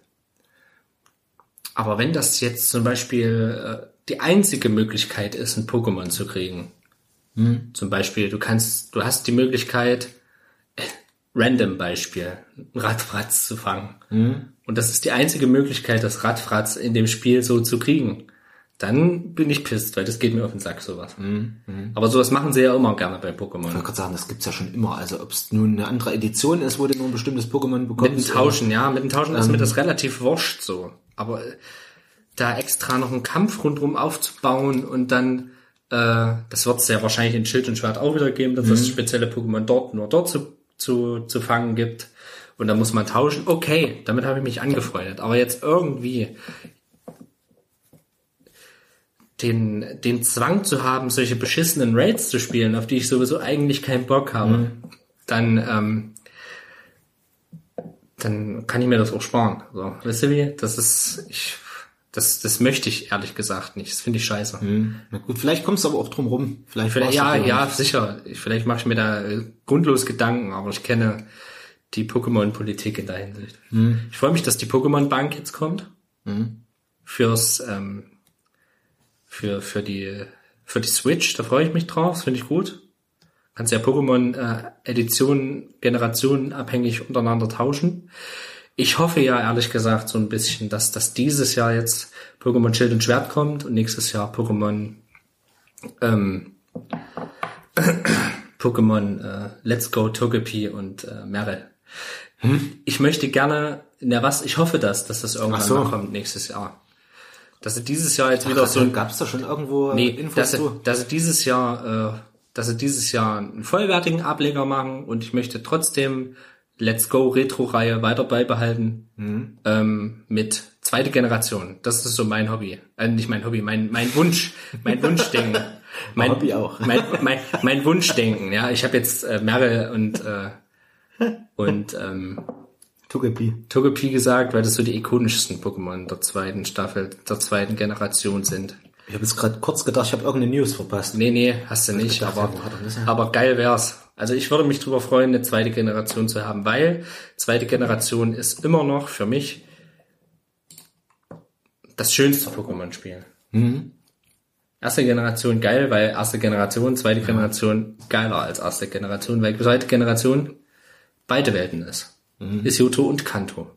Aber wenn das jetzt zum Beispiel äh, die einzige Möglichkeit ist, ein Pokémon zu kriegen, zum Beispiel, du kannst, du hast die Möglichkeit, äh, random Beispiel, ein Radfratz zu fangen. Und das ist die einzige Möglichkeit, das Radfratz in dem Spiel so zu kriegen. Dann bin ich pisst, weil das geht mir auf den Sack, sowas. Aber sowas machen sie ja immer gerne bei Ich Pokémon. wollte gerade sagen, das gibt's ja schon immer. Also ob es nun eine andere Edition ist, wo du nur ein bestimmtes Pokémon Mit bekommst. dem Tauschen, ja, mit dem Tauschen ist mir das relativ wurscht so. Aber äh, da extra noch einen Kampf rundherum aufzubauen und dann, äh, das wird es ja wahrscheinlich in Schild und Schwert auch wieder geben, dass es spezielle Pokémon dort nur dort zu, zu, zu fangen gibt. Und da muss man tauschen. Okay, damit habe ich mich angefreundet. Aber jetzt irgendwie den, den Zwang zu haben, solche beschissenen Raids zu spielen, auf die ich sowieso eigentlich keinen Bock habe, dann, ähm, dann kann ich mir das auch sparen. So, weißt du wie? Das ist, ich, das, das möchte ich ehrlich gesagt nicht. Das finde ich scheiße. Na gut, vielleicht kommst du aber auch drum rum. Vielleicht, Vielleicht, ja, ja, nicht. sicher. Ich, vielleicht mache ich mir da äh, grundlos Gedanken, aber ich kenne die Pokémon-Politik in der Hinsicht. Ich freue mich, dass die Pokémon-Bank jetzt kommt. Fürs, ähm, für, für die, für die Switch, da freue ich mich drauf, das finde ich gut. Kannst ja Pokémon äh, Editionen, Generationen abhängig untereinander tauschen. Ich hoffe ja ehrlich gesagt so ein bisschen, dass das dieses Jahr jetzt Pokémon Schild und Schwert kommt und nächstes Jahr Pokémon ähm, Pokémon äh, Let's Go Togepi und äh, Meryl. Ich möchte gerne, na was, ich hoffe das, dass das irgendwann so. mal kommt nächstes Jahr. Dass sie dieses Jahr jetzt wieder Ach, so ein gab's da schon irgendwo Nee, Infos dass sie, zu? dass sie dieses Jahr, äh, dass sie dieses Jahr einen vollwertigen Ableger machen und ich möchte trotzdem Let's Go Retro-Reihe weiter beibehalten Mhm. ähm, mit Zweite Generation. Das ist so mein Hobby. Äh, nicht mein Hobby, mein, mein Wunsch, mein Wunschdenken. Mein Hobby auch. Mein, mein, mein Wunschdenken, ja. Ich habe jetzt äh, Merle und, äh, und ähm, Togepi. Togepi gesagt, weil das so die ikonischsten Pokémon der zweiten Staffel, der zweiten Generation sind. Ich habe jetzt gerade kurz gedacht, ich habe irgendeine News verpasst. Nee, nee, hast du nicht, gedacht, aber, ja, er aber geil wär's. Also ich würde mich drüber freuen, eine zweite Generation zu haben, weil zweite Generation ist immer noch für mich das schönste Pokémon-Spiel. Mhm. Erste Generation geil, weil erste Generation, zweite Generation geiler als erste Generation, weil zweite Generation beide Welten ist. Mhm. Johto und Kanto.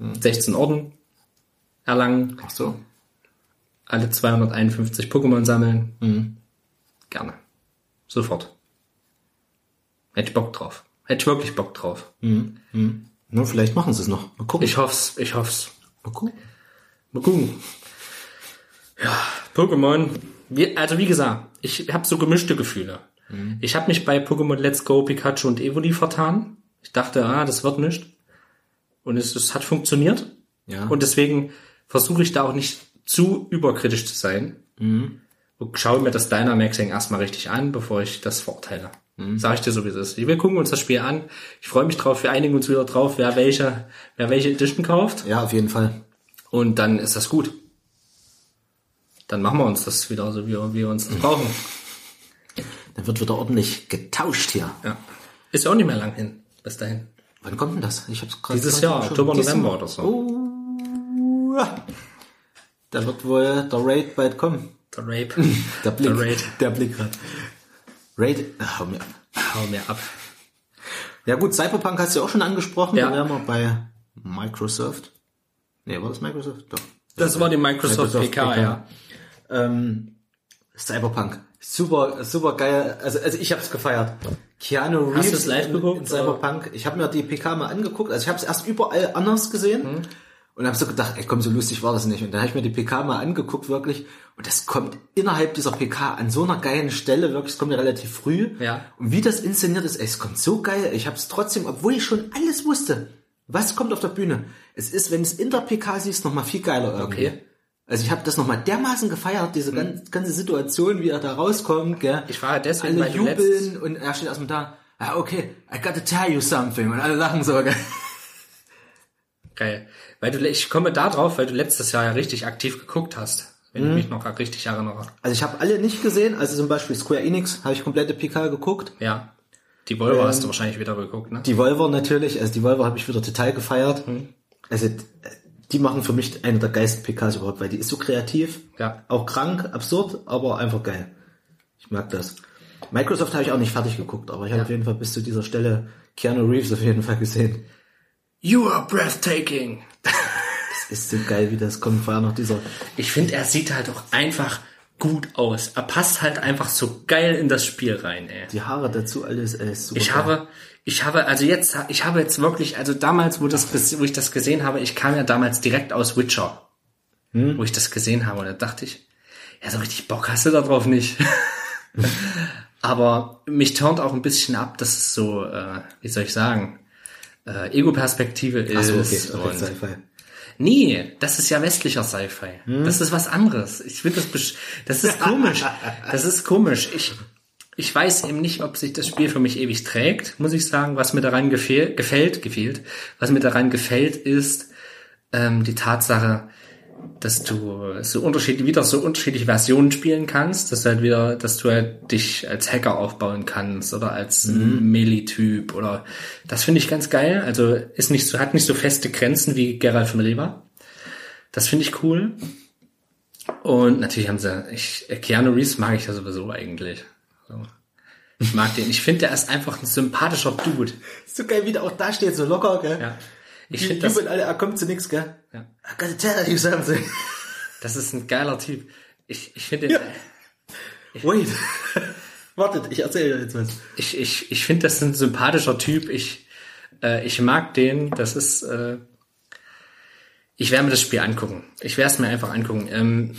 16 Orden erlangen, Ach so. alle 251 Pokémon sammeln. Mhm. Gerne. Sofort. Hätte ich Bock drauf. Hätte ich wirklich Bock drauf. Nur vielleicht machen sie es noch. Mal gucken. Ich hoff's, ich hoff's. Mal gucken. Mal gucken. Ja, Pokémon. Also wie gesagt, ich habe so gemischte Gefühle. Ich habe mich bei Pokémon Let's Go, Pikachu und Evoli vertan. Ich dachte, ah, das wird nicht. Und es, es hat funktioniert. Ja. Und deswegen versuche ich da auch nicht zu überkritisch zu sein. Und schaue mir das Dynamaxing erstmal richtig an, bevor ich das verurteile. Sag ich dir so, wie es ist. Wir gucken uns das Spiel an. Ich freue mich drauf. Wir einigen uns wieder drauf, wer welche, wer welche Edition kauft. ja, auf jeden Fall. Und dann ist das gut. Dann machen wir uns das wieder so, wie, wir- wie wir uns das brauchen. Dann wird wieder ordentlich getauscht hier. Ja. Ist ja auch nicht mehr lang hin. Bis dahin. Wann kommt denn das? Ich hab's gerade Dieses gerade Jahr, Oktober, November oder so. Oh. Da wird wohl der Raid bald kommen. Der Rape. Der Blick. Der Raid. Der Blick grad. Raid. Hau mir ab. Hau mir ab. Ja gut, Cyberpunk hast du ja auch schon angesprochen. Ja. Da wären wir bei Microsoft. Nee, war das Microsoft? Doch. Das war die Microsoft, Microsoft PK, PK. ja. Ähm, Cyberpunk. Super, super geil. Also, also ich hab's gefeiert. Keanu Reeves du's live in, geguckt, in Cyberpunk. Ich habe mir die PK mal angeguckt. Also ich habe es erst überall anders gesehen. Mhm. Und habe so gedacht, ey komm, so lustig war das nicht. Und dann habe ich mir die PK mal angeguckt, wirklich. Und das kommt innerhalb dieser PK an so einer geilen Stelle, wirklich, es kommt ja relativ früh. Ja. Und wie das inszeniert ist, ey, es kommt so geil. Ich habe es trotzdem, obwohl ich schon alles wusste, was kommt auf der Bühne. Es ist, wenn es in der PK siehst, noch mal viel geiler irgendwie. Okay. Also ich habe das nochmal dermaßen gefeiert, diese ganze, ganze Situation, wie er da rauskommt, gell? Ich war deswegen, alle jubeln und er steht erstmal da, ah, okay, I gotta tell you something und alle lachen so, gell? Geil. Weil du, ich komme da drauf, weil du letztes Jahr ja richtig aktiv geguckt hast. Wenn ich mich noch richtig erinnere. Also ich habe alle nicht gesehen, also zum Beispiel Square Enix habe ich komplette PK geguckt. Ja. Die Volvo hast du wahrscheinlich wieder geguckt, ne? Die Volvo natürlich, also die Volvo habe ich wieder total gefeiert. Also äh, die machen für mich eine der geilsten PKs überhaupt, weil die ist so kreativ, Ja. auch krank, absurd, aber einfach geil. Ich mag das. Microsoft habe ich auch nicht fertig geguckt, aber ich habe auf jeden Fall bis zu dieser Stelle Keanu Reeves auf jeden Fall gesehen. You are breathtaking. Ist so geil, wie das kommt. Vor allem noch dieser, Ich finde, er sieht halt auch einfach gut aus. Er passt halt einfach so geil in das Spiel rein, ey. die Haare dazu, alles, ist super Ich geil. habe, ich habe, also jetzt, ich habe jetzt wirklich, also damals, wo das, wo ich das gesehen habe, ich kam ja damals direkt aus Witcher, wo ich das gesehen habe, und da dachte ich, ja, so richtig Bock hast du da drauf nicht. Aber mich turnt auch ein bisschen ab, dass es so, äh, wie soll ich sagen, äh, Ego-Perspektive ist. Ach so, okay, okay, Sci-Fi. Nee, das ist ja westlicher Sci-Fi. Das ist was anderes. Ich finde das, besch- das ist komisch. Das ist komisch. Ich, ich weiß eben nicht, ob sich das Spiel für mich ewig trägt, muss ich sagen. Was mir daran gefehl, gefällt, gefehlt, was mir daran gefällt, ist ähm, die Tatsache, dass du so unterschiedlich, wieder so unterschiedliche Versionen spielen kannst, dass du halt wieder, dass du halt dich als Hacker aufbauen kannst oder als Melee-Typ oder das finde ich ganz geil. Also ist nicht so, hat nicht so feste Grenzen wie Geralt von Riva. Das finde ich cool. Und natürlich haben sie, ich, Keanu Reeves mag ich ja sowieso eigentlich. So. Ich mag den. Ich finde, der ist einfach ein sympathischer Dude. Ist so geil, wie der auch da steht, so locker, gell? Ja. Ich finde das, alle, er kommt zu nix, gell? Ja. I gotta tell you something. das ist ein geiler Typ. Ich, ich finde den, Wait. Wartet, ich erzähle dir jetzt was. ich, ich, ich finde, das ist ein sympathischer Typ. Ich, äh, ich mag den. Das ist, äh, ich werde mir das Spiel angucken. Ich werde es mir einfach angucken. Ähm,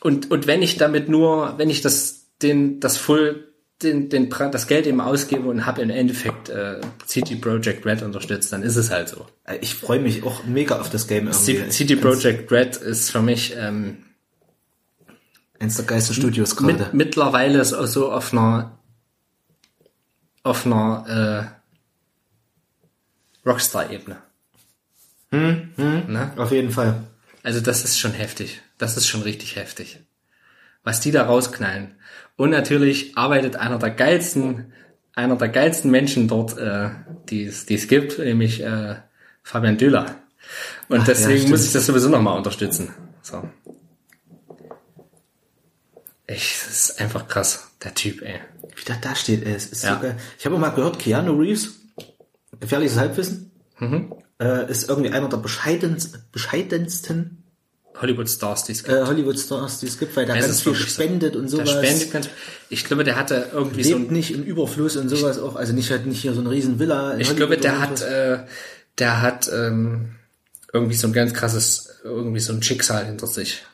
und, und wenn ich damit nur, wenn ich das, den, das Full den, den, das Geld eben ausgebe und habe im Endeffekt äh, CD Projekt Red unterstützt, dann ist es halt so. Äh, Ich freue mich auch mega auf das Game irgendwie. CD Projekt Red ist für mich ähm, Eins der geilsten Studios mit, gerade. mittlerweile so so auf einer auf einer äh, Rockstar-Ebene. Ne? Auf jeden Fall. Also das ist schon heftig. Das ist schon richtig heftig. Was die da rausknallen. Und natürlich arbeitet einer der geilsten, einer der geilsten Menschen dort, äh, die es die es gibt, nämlich äh, Fabian Döhler. Und ja, deswegen stimmt. muss ich das sowieso nochmal unterstützen. So. Ich, das ist einfach krass, der Typ, ey. Wie das da steht, ey, es ist Ja. so geil. Ich habe auch mal gehört, Keanu Reeves, gefährliches Halbwissen, Mhm. äh, ist irgendwie einer der bescheidensten, bescheidensten Hollywood Stars, die es gibt. äh, Hollywood-Stars, die es gibt, weil der Es ganz viel wirklich so. spendet und Der sowas. spendet ganz, ich glaube, der hatte irgendwie so lebt ein nicht im Überfluss und sowas auch, also nicht halt nicht hier so eine riesen Villa. Ich Hollywood glaube, der hat, äh, der hat ähm, irgendwie so ein ganz krasses, irgendwie so ein Schicksal hinter sich.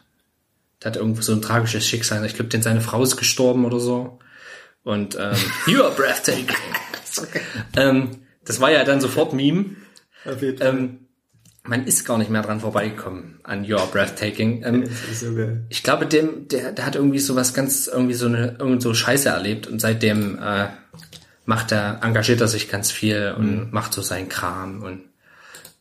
Der hat irgendwie so ein tragisches Schicksal. Ich glaube, denn seine Frau ist gestorben oder so. Und ähm, you are breathtaking. ähm, das war ja dann sofort Meme. Auf jeden Fall. Ähm, man ist gar nicht mehr dran vorbeigekommen an You are breathtaking. Ähm, so ich glaube, dem, der, der hat irgendwie so was ganz, irgendwie so eine, irgend so Scheiße erlebt und seitdem äh, macht er, engagiert er sich ganz viel und macht so seinen Kram und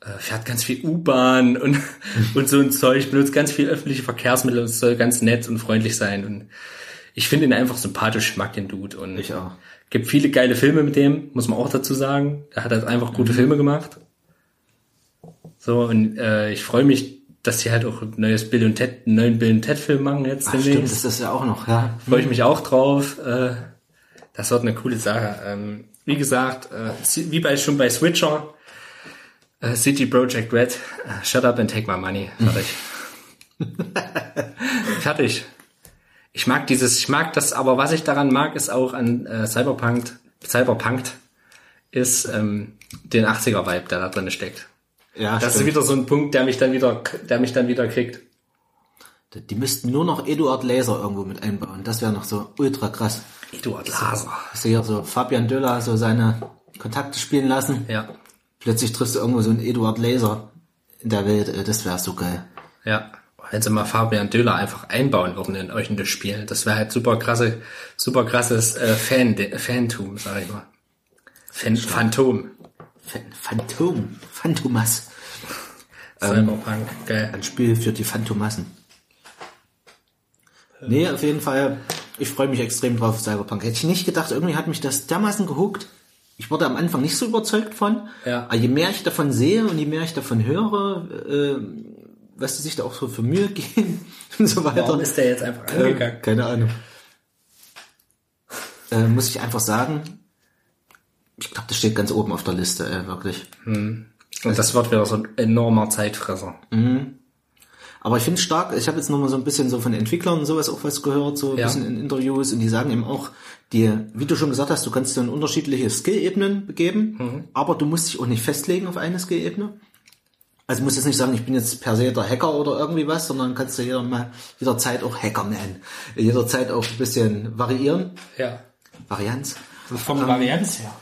äh, fährt ganz viel U-Bahn und, und so ein Zeug, benutzt ganz viel öffentliche Verkehrsmittel und soll ganz nett und freundlich sein und ich finde ihn einfach sympathisch, mag den Dude und Ich auch. gibt viele geile Filme mit dem, muss man auch dazu sagen. Er hat halt einfach gute Filme gemacht. So, und äh, ich freue mich, dass sie halt auch ein neues Bill und Ted, einen neuen Bill und Ted Film machen jetzt Ach, stimmt, demnächst. das ist ja auch noch, ja. Freue ich mich auch drauf. Äh, das wird eine coole Sache. Ähm, wie gesagt, äh, wie bei schon bei Switcher, äh, City Project Red, äh, shut up and take my money. Fertig. Fertig. Ich mag dieses, ich mag das, aber was ich daran mag, ist auch an äh, Cyberpunk, Cyberpunk ist ähm, den 80er-Vibe, der da drin steckt. Ja, Das ist stimmt. wieder so ein Punkt, der mich dann wieder, der mich dann wieder kriegt. Die müssten nur noch Eduard Laser irgendwo mit einbauen. Das wäre noch so ultra krass. Eduard Laser. Du hier so Fabian Döller so seine Kontakte spielen lassen. Ja, Plötzlich triffst du irgendwo so einen Eduard Laser in der Welt. Äh, Das wäre so geil. ja. Wenn sie mal Fabian Döhler einfach einbauen würden in euch in das Spiel, das wäre halt super krasse, super krasses äh, Fan, Fantum, sag ich mal. Fan, Phantom. Phan- Phantom. Phantomas. Cyberpunk, geil. Ein Spiel für die Phantomassen. Nee, auf jeden Fall. Ich freue mich extrem drauf auf Cyberpunk. Hätte ich nicht gedacht, irgendwie hat mich das dermaßen gehuckt. Ich wurde am Anfang nicht so überzeugt von. Ja. Aber je mehr ich davon sehe und je mehr ich davon höre, äh, was die sich da auch so für Mühe geben und so weiter. Warum ist der jetzt einfach äh, angegangen? keine Ahnung. Äh, muss ich einfach sagen, ich glaube, das steht ganz oben auf der Liste, äh, wirklich. Und das wird wieder so ein enormer Zeitfresser. Aber ich finde es stark, ich habe jetzt nochmal so ein bisschen so von Entwicklern und sowas auch was gehört, so ein Ja. bisschen in Interviews und die sagen eben auch, die, wie du schon gesagt hast, du kannst dir in unterschiedliche Skill-Ebenen begeben, Mhm. aber du musst dich auch nicht festlegen auf eine Skill-Ebene. Also musst jetzt nicht sagen, ich bin jetzt per se der Hacker oder irgendwie was, sondern kannst du jeder mal, jederzeit auch Hacker nennen. Jederzeit auch ein bisschen variieren. Ja. Varianz. Vom Varianz her.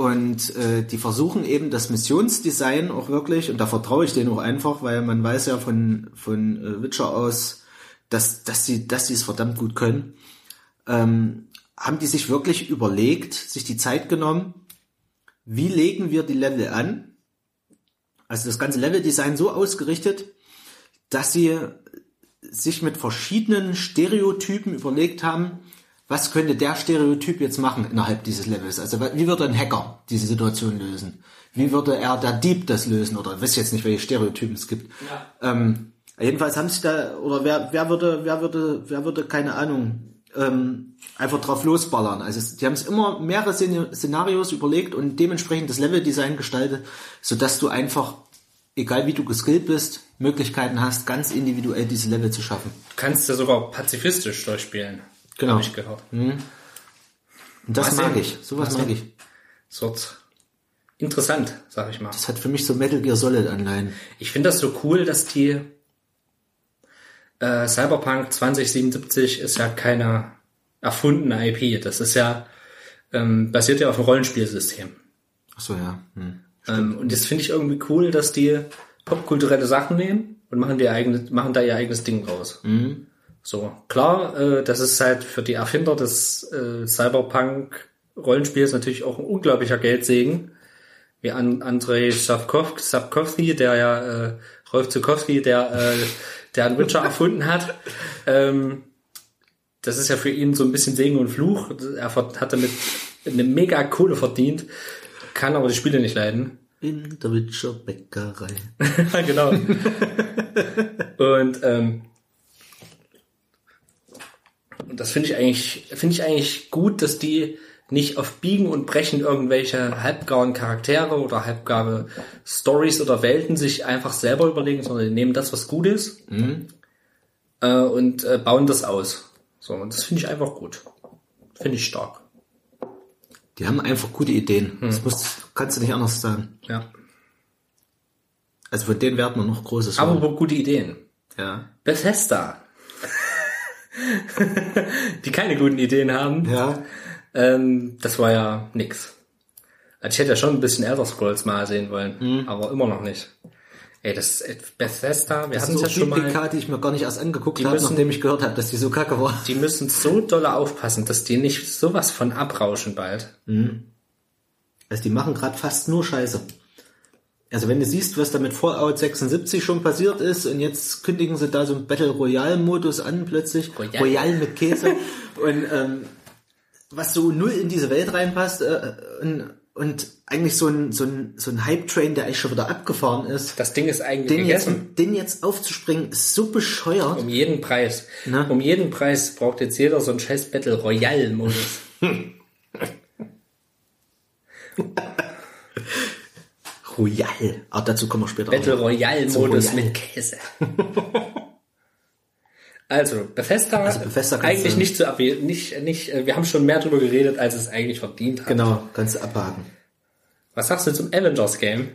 Und äh, die versuchen eben das Missionsdesign auch wirklich, und da vertraue ich denen auch einfach, weil man weiß ja von, von äh, Witcher aus, dass, dass sie dass sie es verdammt gut können, ähm, haben die sich wirklich überlegt, sich die Zeit genommen, wie legen wir die Level an? Also das ganze Leveldesign so ausgerichtet, dass sie sich mit verschiedenen Stereotypen überlegt haben, was könnte der Stereotyp jetzt machen innerhalb dieses Levels? Also wie würde ein Hacker diese Situation lösen? Wie würde er der Dieb das lösen? Oder ich weiß jetzt nicht, welche Stereotypen es gibt. Ähm, jedenfalls haben sich da, oder wer, wer würde, wer würde, wer würde, keine Ahnung, ähm, einfach drauf losballern. Also die haben es immer mehrere Szen- Szenarios überlegt und dementsprechend das Leveldesign gestaltet, sodass du einfach, egal wie du geskillt bist, Möglichkeiten hast, ganz individuell diese Level zu schaffen. Du kannst ja sogar pazifistisch durchspielen. Genau. Habe ich gehört. Und das mag ich. Sowas mag ich. Wird interessant, sag ich mal. Das hat für mich so Metal Gear Solid Anleihen. Ich finde das so cool, dass die äh, Cyberpunk 2077 ist ja keine erfundene IP. Das ist ja ähm, basiert ja auf einem Rollenspielsystem. Ach so, ja. Hm. Ähm, und das finde ich irgendwie cool, dass die popkulturelle Sachen nehmen und machen, die eigene, machen da ihr eigenes Ding draus. Mhm. So, klar, äh, das ist halt für die Erfinder des äh, Cyberpunk-Rollenspiels natürlich auch ein unglaublicher Geldsegen. Wie an Andrei Sapkowski, der ja, äh, Rolf Zukowski, der, äh, der einen Witcher erfunden hat. Ähm, das ist ja für ihn so ein bisschen Segen und Fluch. Er hat damit eine mega Kohle verdient, kann aber die Spiele nicht leiden. In der Witcher Bäckerei. genau. und ähm, und das finde ich eigentlich finde ich eigentlich gut, dass die nicht auf Biegen und Brechen irgendwelche halbgaren Charaktere oder halbgare Stories oder Welten sich einfach selber überlegen, sondern die nehmen das, was gut ist äh, und äh, bauen das aus. So, und das finde ich einfach gut. Finde ich stark. Die haben einfach gute Ideen. Das muss, kannst du nicht anders sagen. Ja. Also von denen werden wir noch Großes Aber gute Ideen. Ja. Bethesda. die keine guten Ideen haben. Ja. Ähm, das war ja nix. Also ich hätte ja schon ein bisschen Elder Scrolls mal sehen wollen, Mhm. aber immer noch nicht. Ey, das ist Bethesda, wir Das hatten so ja schon mal. PK, die ich mir gar nicht erst angeguckt habe, nachdem ich gehört habe, dass die so kacke war. Die müssen so doll aufpassen, dass die nicht sowas von abrauschen bald. Also die machen gerade fast nur Scheiße. Also wenn du siehst, was da mit Fallout 76 schon passiert ist und jetzt kündigen sie da so einen Battle Royale Modus an plötzlich. Royale. Royale mit Käse. und ähm, was so null in diese Welt reinpasst äh, und, und eigentlich so ein, so ein, so ein Hype-Train, der eigentlich schon wieder abgefahren ist. Das Ding ist eigentlich Den jetzt, den jetzt aufzuspringen, ist so bescheuert. Um jeden Preis. Na? Um jeden Preis braucht jetzt jeder so einen scheiß Battle Royale Modus. Royal. Aber dazu kommen wir später. Battle. Royale Modus Royale. mit Käse. Also, Bethesda, Also Bethesda eigentlich nicht zu erwähnen, nicht, nicht, äh, wir haben schon mehr drüber geredet, als es eigentlich verdient hat. Genau, kannst du abhaken. Was sagst du zum Avengers Game?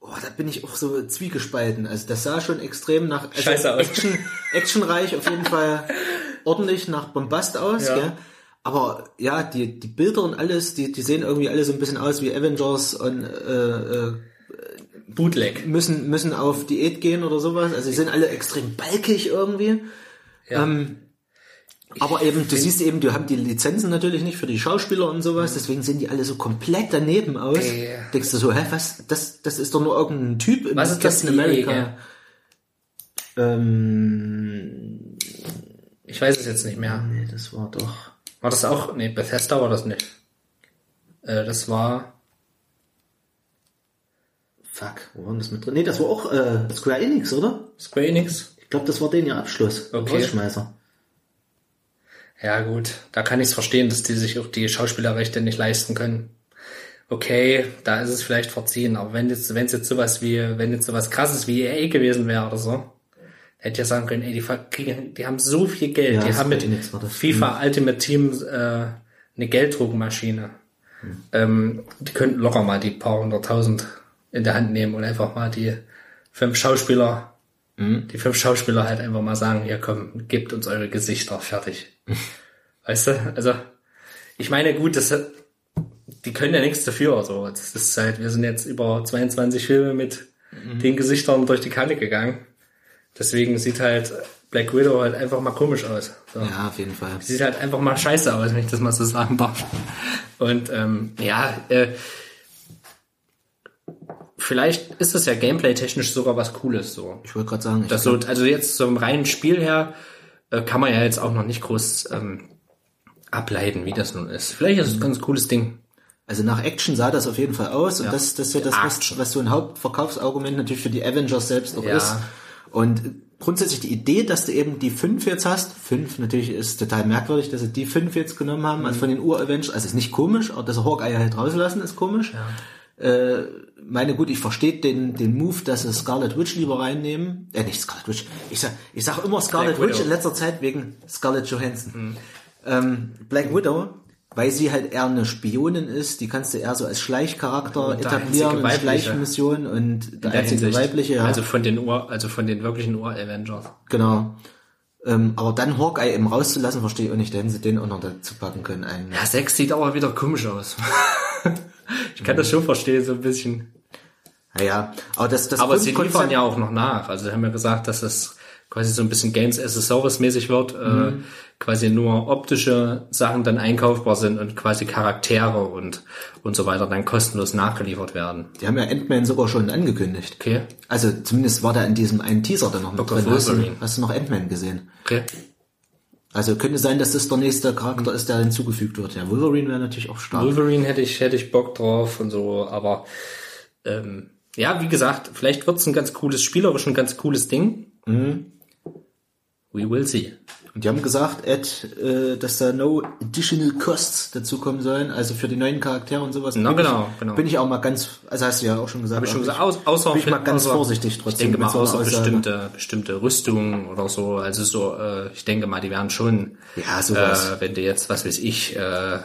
Oh, da bin ich auch so zwiegespalten. Also das sah schon extrem nach also Scheiße aus. Action, actionreich, auf jeden Fall ordentlich nach Bombast aus, Ja. gell? Aber ja, die, die Bilder und alles, die, die sehen irgendwie alle so ein bisschen aus wie Avengers und äh, äh, Bootleg. müssen, müssen auf Diät gehen oder sowas. Also die sind alle extrem balkig irgendwie. Ja. Ähm, aber eben, du siehst eben, die haben die Lizenzen natürlich nicht für die Schauspieler und sowas, deswegen sehen die alle so komplett daneben aus. Äh. Denkst du so, hä, was, das, das ist doch nur irgendein Typ im Was ist das Captain America. Ähm, Ich weiß es jetzt nicht mehr. nee, das war doch. War das auch? Nee, Bethesda war das nicht. Äh, das war. Fuck, wo war das mit drin? Nee, das war auch äh, Square Enix, oder? Square Enix? Ich glaube, das war den ihr Abschluss. Okay. Rausschmeißer. Ja, gut. Da kann ich es verstehen, dass die sich auch die Schauspielerrechte nicht leisten können. Okay, da ist es vielleicht verziehen, aber wenn jetzt, wenn es jetzt sowas wie, wenn jetzt sowas krasses wie EA gewesen wäre oder so, hätte ja sagen können, ey, die kriegen, die haben so viel Geld, Ja, die haben mit das. FIFA Ultimate Team äh, eine Gelddruckmaschine. Ähm, die könnten locker mal die paar hunderttausend in der Hand nehmen und einfach mal die fünf Schauspieler, die fünf Schauspieler halt einfach mal sagen, ja komm, gebt uns eure Gesichter, fertig. Weißt du? Also, ich meine, gut, das die können ja nichts dafür. So, das ist halt, wir sind jetzt über 22 Filme mit den Gesichtern durch die Kante gegangen. Deswegen sieht halt Black Widow halt einfach mal komisch aus. So. Ja, auf jeden Fall. Sie sieht halt einfach mal scheiße aus, wenn ich das mal so sagen darf. Und ähm, ja, äh, vielleicht ist das ja gameplay-technisch sogar was Cooles so. Ich wollte gerade sagen, ich Das so, also jetzt so im reinen Spiel her äh, kann man ja jetzt auch noch nicht groß ähm, ableiten, wie das nun ist. Vielleicht ist es ein ganz cooles Ding. Also nach Action sah das auf jeden Fall aus. Und Ja. das, das ist ja das, was, was so ein Hauptverkaufsargument natürlich für die Avengers selbst auch Ja. ist. Und grundsätzlich die Idee, dass du eben die fünf jetzt hast, fünf natürlich ist total merkwürdig, dass sie die fünf jetzt genommen haben, Mhm. also von den Ur-Avengers, also ist nicht komisch, aber dass sie Hawkeye halt rauslassen, ist komisch. Äh, meine gut, ich verstehe den, den Move, dass sie Scarlet Witch lieber reinnehmen. Äh, nicht Scarlet Witch. Ich sag, ich sag immer Scarlet Black Witch Widow. in letzter Zeit wegen Scarlett Johansson. Ähm, Black Widow, weil sie halt eher eine Spionin ist, die kannst du eher so als Schleichcharakter Und etablieren. Schleichmission und der In der einzige Hinsicht. weibliche, ja. Also von den Ur, also von den wirklichen Ur-Avengers. genau. Ähm, aber dann Hawkeye eben rauszulassen, verstehe ich auch nicht, da hätten sie den auch noch dazu packen können. Einen. Ja, 6 sieht aber wieder komisch aus. ich kann das schon verstehen, so ein bisschen. Naja, aber das, das Aber sie liefern ja auch noch nach. Also sie haben ja gesagt, dass es quasi so ein bisschen Games as a Service mäßig wird, äh, quasi nur optische Sachen dann einkaufbar sind und quasi Charaktere und und so weiter dann kostenlos nachgeliefert werden. Die haben ja Ant-Man sogar schon angekündigt. Okay, Also zumindest war da in diesem einen Teaser dann noch mit Dr. drin. Hast du, Wolverine. hast du noch Ant-Man gesehen? okay. Also könnte sein, dass das der nächste Charakter ist, der hinzugefügt wird. Ja, Wolverine wäre natürlich auch stark. Wolverine hätte ich hätte ich Bock drauf und so, aber ähm, ja, wie gesagt, vielleicht wird's ein ganz cooles spielerisch ein ganz cooles Ding. We will see. Und die haben gesagt, Ed, äh, dass da no additional costs dazukommen sollen, also für die neuen Charaktere und sowas. Na, bin genau, ich, genau. Bin ich auch mal ganz, also hast du ja auch schon gesagt. Hab ich schon gesagt, aus, außer bin ich mal ganz außer, vorsichtig Ich trotzdem. denke mal, so außer Aussage. bestimmte, bestimmte Rüstungen oder so. Also so, äh, ich denke mal, die werden schon, Ja, sowas. äh, wenn du jetzt, was weiß ich, äh,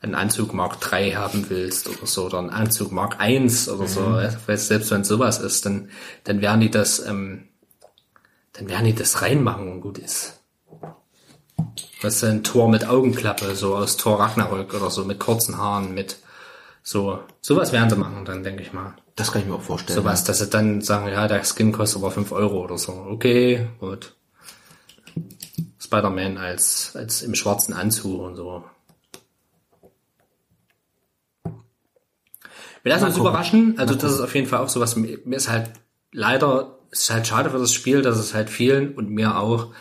einen Anzug Mark 3 haben willst oder so, oder einen Anzug Mark 1 oder so, Mhm. weil selbst wenn sowas ist, dann, dann werden die das, ähm, dann werden die das reinmachen und gut ist. Was ist ein Tor mit Augenklappe, so aus Tor Ragnarök oder so, mit kurzen Haaren, mit so, sowas werden sie machen, dann denke ich mal. Das kann ich mir auch vorstellen. Sowas, dass sie dann sagen, ja, der Skin kostet aber 5 Euro oder so. Okay, gut. Spider-Man als, als im schwarzen Anzug und so. Wir lassen uns gucken. überraschen. Also das ist auf jeden Fall auch sowas. Mir ist halt leider, es ist halt schade für das Spiel, dass es halt vielen und mir auch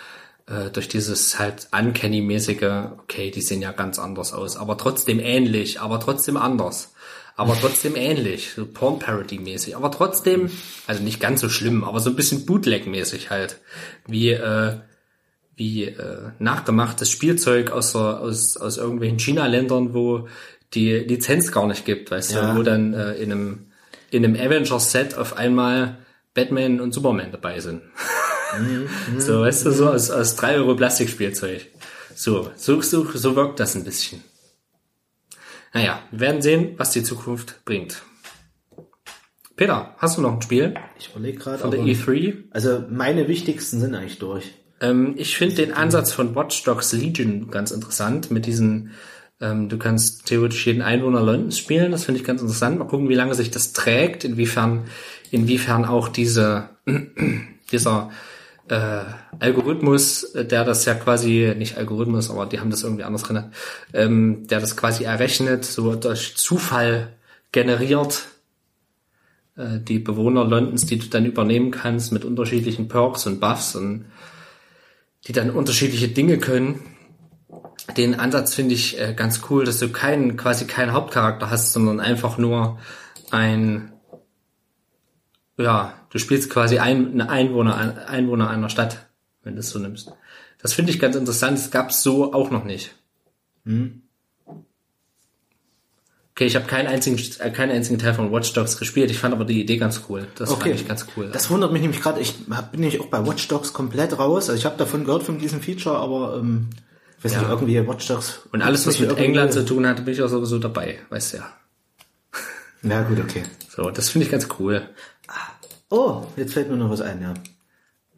äh, durch dieses halt Uncanny-mäßige, okay, die sehen ja ganz anders aus, aber trotzdem ähnlich, aber trotzdem anders. Aber trotzdem ähnlich, so Porn-Parody-mäßig, aber trotzdem, also nicht ganz so schlimm, aber so ein bisschen Bootleg-mäßig halt, wie äh, wie äh, nachgemachtes Spielzeug aus, der, aus, aus irgendwelchen China-Ländern, wo die Lizenz gar nicht gibt, weißt Ja. du, wo dann äh, in einem in einem Avengers-Set auf einmal Batman und Superman dabei sind. so, weißt du, so aus, aus drei Euro Plastikspielzeug. So, so, so, so wirkt das ein bisschen. Naja, wir werden sehen, was die Zukunft bringt. Peter, hast du noch ein Spiel Ich überlege gerade, von der aber- E3? also meine wichtigsten sind eigentlich durch. Ähm, ich finde den Ansatz von Watch Dogs Legion ganz interessant mit diesen, ähm, du kannst theoretisch jeden Einwohner Londons spielen, das finde ich ganz interessant. Mal gucken, wie lange sich das trägt, inwiefern, inwiefern auch diese, dieser äh, Algorithmus, äh, der das ja quasi, nicht Algorithmus, aber die haben das irgendwie anders drin, ähm, der das quasi errechnet, so durch Zufall generiert, äh, die Bewohner Londons, die du dann übernehmen kannst mit unterschiedlichen Perks und Buffs und die dann unterschiedliche Dinge können. Den Ansatz finde ich äh, ganz cool, dass du keinen, quasi keinen Hauptcharakter hast, sondern einfach nur ein, ja, du spielst quasi ein, Einwohner, Einwohner einer Stadt, wenn du es so nimmst. Das finde ich ganz interessant, das gab's so auch noch nicht. Okay, ich habe keinen einzigen, äh, keinen einzigen Teil von Watch Dogs gespielt, ich fand aber die Idee ganz cool. Das Okay. fand ich ganz cool. Das wundert mich nämlich gerade. Ich hab- bin nämlich auch bei Watch Dogs komplett raus. Also ich habe davon gehört von diesem Feature, aber ähm, ich weiß Ja. nicht, irgendwie Watch Dogs. Und alles, was mit England zu tun hat, bin ich auch sowieso dabei, weißt du ja. Ja, gut, okay. So, das finde ich ganz cool. Oh, jetzt fällt mir noch was ein, ja.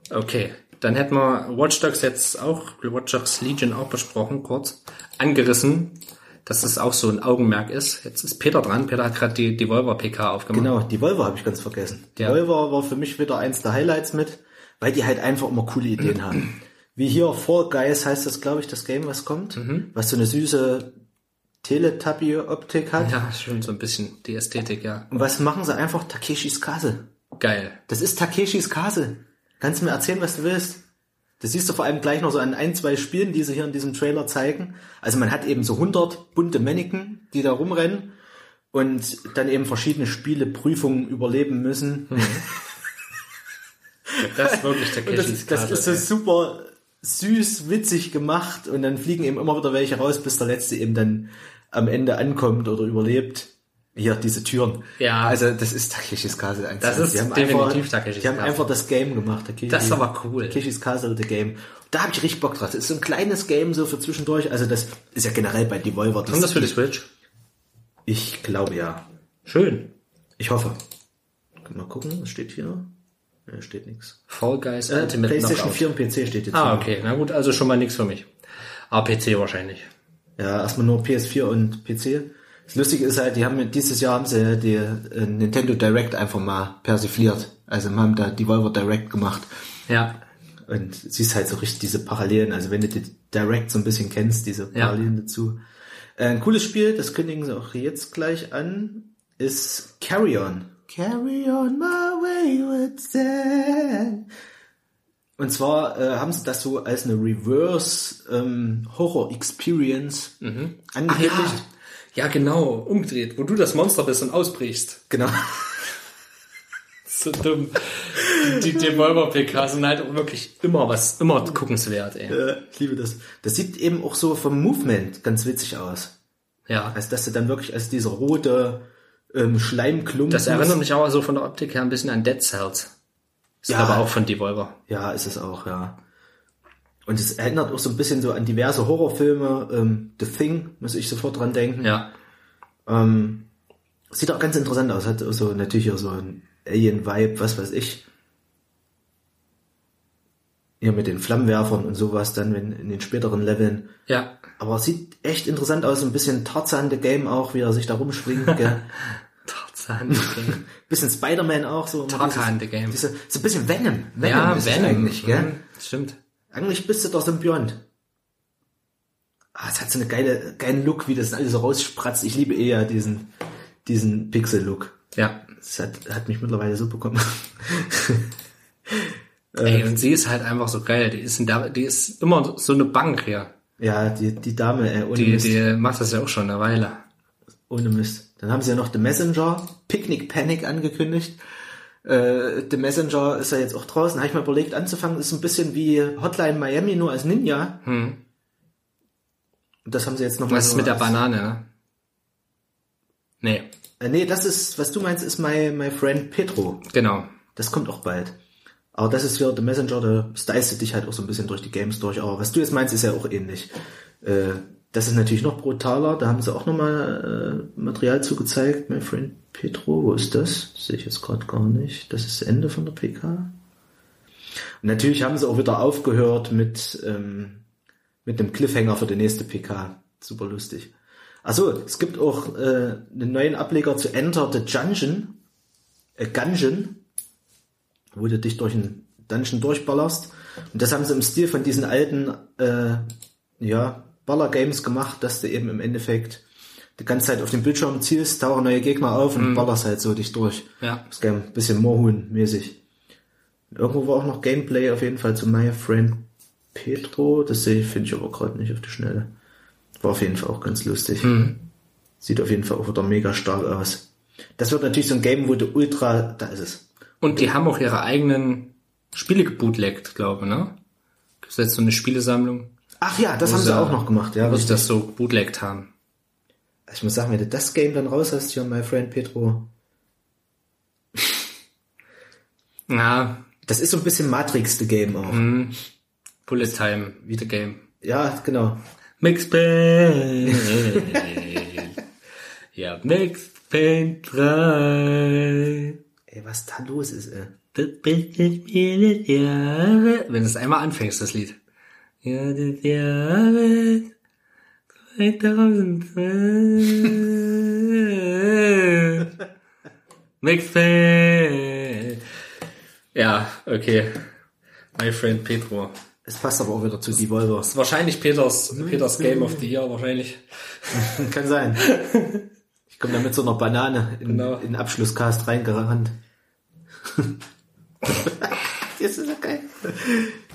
Okay, dann hätten wir Watch Dogs jetzt auch, Watch Dogs Legion auch besprochen, kurz angerissen, dass das auch so ein Augenmerk ist. Jetzt ist Peter dran. Peter hat gerade die Devolver PK aufgemacht. Genau, die Volvo habe ich ganz vergessen. Die Ja. Volvo war für mich wieder eins der Highlights mit, weil die halt einfach immer coole Ideen haben. Wie hier Fall Guys heißt das, glaube ich, das Game, was kommt, was so eine süße Teletubby-Optik hat. Ja, schon so ein bisschen die Ästhetik, ja. Und was machen sie einfach? Takeshis Castle. Geil. Das ist Takeshis Castle. Kannst du mir erzählen, was du willst? Das siehst du vor allem gleich noch so an ein, zwei Spielen, die sie hier in diesem Trailer zeigen. Also man hat eben so 100 bunte Mannequin, die da rumrennen und dann eben verschiedene Spiele, Prüfungen überleben müssen. Das ist wirklich Und das, ist- das ist so super süß, witzig gemacht und dann fliegen eben immer wieder welche raus, bis der letzte eben dann am Ende ankommt oder überlebt. Hier, diese Türen. Ja. Also, das ist Takeshis Castle. eins Das zu eins. ist Die haben definitiv einfach, Takeshis Die haben Castle. einfach das Game gemacht. Takeshi, Das ist aber cool. Takeshis Castle, the Game. Da habe ich richtig Bock drauf. Das ist so ein kleines Game so für zwischendurch. Also, das ist ja generell bei Devolver. Kommt das für die Switch? Ich glaube ja. Schön. Ich hoffe. Mal gucken, was steht hier? Ja, steht nix. Fall Guys Äh, Ultimate PlayStation Knockout. 4 und PC steht jetzt. Ah, okay. Na gut, also schon mal nichts für mich. Aber PC wahrscheinlich. Ja, erstmal nur PS4 und PC. Das Lustige ist halt, die haben dieses Jahr haben sie die äh, Nintendo Direct einfach mal persifliert. Also haben da die Volvo Direct gemacht. Ja. Und siehst halt so richtig diese Parallelen. Also wenn du die Direct so ein bisschen kennst, diese Ja. Parallelen dazu. Äh, ein cooles Spiel, das kündigen sie auch jetzt gleich an, ist Carry On. Carry on my wayward son. Und zwar äh, haben sie das so als eine Reverse ähm, Horror Experience Ach angekündigt. ja. Ja, genau. Umgedreht. Wo du das Monster bist und ausbrichst. Genau. So dumm. Die Devolver-PK sind halt auch wirklich immer was, immer guckenswert, ey. Äh, ich liebe das. Das sieht eben auch so vom Movement ganz witzig aus. Ja. Also dass du dann wirklich als dieser rote ähm, Schleimklumpen. Das erinnert mich auch so von der Optik her ein bisschen an Dead Cells. Ist Ja. aber auch von Devolver. Ja, ist es auch, ja. Und es erinnert auch so ein bisschen so an diverse Horrorfilme. Ähm, The Thing, muss ich sofort dran denken. Ja. Ähm, sieht auch ganz interessant aus. Hat auch so natürlich auch so ein Alien-Vibe, was weiß ich. Ja, mit den Flammenwerfern und sowas dann wenn, in den späteren Leveln. Ja. Aber sieht echt interessant aus. Ein bisschen Tarzan the Game auch, wie er sich da rumschwingt. gell. Tarzan the Game. bisschen Spider-Man auch so. Tarzan dieses- the Game. Diese, so ein bisschen Venom. Venom Ja, Venom. eigentlich, gell? Mhm, Stimmt. Eigentlich bist du doch Symbiont. Ah, es hat so eine geile, geilen Look, wie das alles so rausspratzt. Ich liebe eher diesen, diesen Pixel-Look. Ja. Das hat, hat mich mittlerweile so bekommen. Ey, und sie ist halt einfach so geil. Die ist, in der, die ist immer so eine Bank hier. ja, die, die Dame, äh, ohne Die, Mist. die macht das ja auch schon eine Weile. Ohne Mist. Dann haben sie ja noch The Messenger, Picnic Panic angekündigt. Äh, The Messenger ist ja jetzt auch draußen. Habe ich mal überlegt anzufangen. Ist ein bisschen wie Hotline Miami, nur als Ninja. Hm. Und das haben sie jetzt nochmal Was ist mit der Banane, ne? Nee, Äh, nee, das ist, was du meinst, ist my, my friend Petro. genau. Das kommt auch bald. Aber das ist ja The Messenger, da stylst du dich halt auch so ein bisschen durch die Games durch. Aber was du jetzt meinst, ist ja auch ähnlich. Äh, das ist natürlich noch brutaler. Da haben sie auch nochmal äh, Material zugezeigt. My Friend Petro, wo ist das? Sehe ich jetzt gerade gar nicht. Das ist das Ende von der PK. Und natürlich haben sie auch wieder aufgehört mit, ähm, mit einem Cliffhanger für die nächste PK. Super lustig. Achso, es gibt auch äh, einen neuen Ableger zu Enter the Dungeon. Äh, Gungeon wo du dich durch einen Dungeon durchballerst. Und das haben sie im Stil von diesen alten, äh, ja, Baller-Games gemacht, dass du eben im Endeffekt die ganze Zeit auf dem Bildschirm zielst, tauchen neue Gegner auf und ballerst halt so dich durch. Ja. Das ein bisschen Moorhuhn-mäßig. Irgendwo war auch noch Gameplay auf jeden Fall zu My Friend Petro. Das sehe ich, finde ich aber gerade nicht auf die Schnelle. War auf jeden Fall auch ganz lustig. Sieht auf jeden Fall auch wieder mega stark aus. Das wird natürlich so ein Game, wo du ultra, da ist es. Und die haben auch ihre eigenen Spiele gebootlegt, glaube ich, ne? Gibt's jetzt so eine Spielesammlung, Ach ja, das haben sie auch noch gemacht, ja. wo sie das so gebootlegt haben. Ich muss sagen, wenn du das Game dann raus hast, hier, my friend Petro, Ja, das ist so ein bisschen Matrix, the Game auch. Bullet Time, wie the Game. Ja, genau. Mix Paint. ja, Mix Paint 3. Ey, was da los ist, ey. Das. Wenn du es einmal anfängst, das Lied. Ja, des Jahres 2012. Mix Paint. Ja, okay. My friend Petro. Es passt aber auch wieder zu Devolver. Das ist wahrscheinlich Peters, Peters Game of the Year, wahrscheinlich. Kann sein. Ich komme da mit so einer Banane in, Genau. in den Abschlusscast reingerannt. das ist so geil.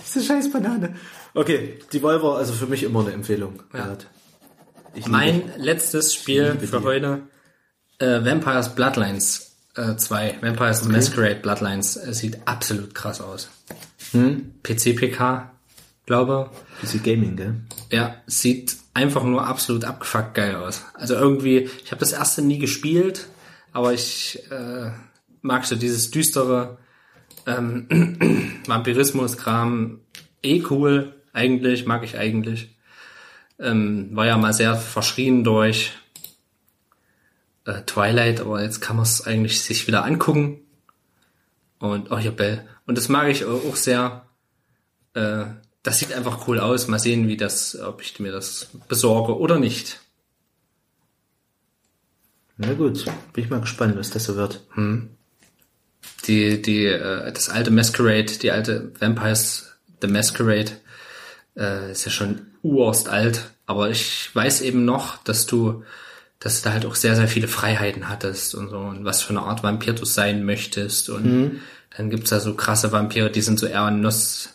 Diese scheiß Banane. Okay, Devolver, also für mich immer eine Empfehlung. Ja. Mein liebe- letztes Spiel für die. heute, äh, Vampires Bloodlines äh, 2. Vampires the Masquerade Bloodlines. Es sieht absolut krass aus. Hm? PC-PK, glaube. PC Gaming, gell? Ja, sieht einfach nur absolut abgefuckt geil aus. Also irgendwie, ich habe das erste nie gespielt, aber ich äh, mag so dieses düstere ähm, Vampirismus-Kram eh cool, eigentlich, mag ich eigentlich. Ähm, war ja mal sehr verschrien durch äh, Twilight, aber jetzt kann man es eigentlich sich wieder angucken. Und oh, hier Bell. Und das mag ich auch sehr. Äh, das sieht einfach cool aus. Mal sehen, wie das, ob ich mir das besorge oder nicht. Na gut, bin ich mal gespannt, was das so wird. Die, die, äh, das alte Masquerade, die alte Vampires The Masquerade, äh, ist ja schon urst alt. Aber ich weiß eben noch, dass du, dass du da halt auch sehr, sehr viele Freiheiten hattest und so und was für eine Art Vampir du sein möchtest. Und dann gibt's da so krasse Vampire, die sind so eher Nos,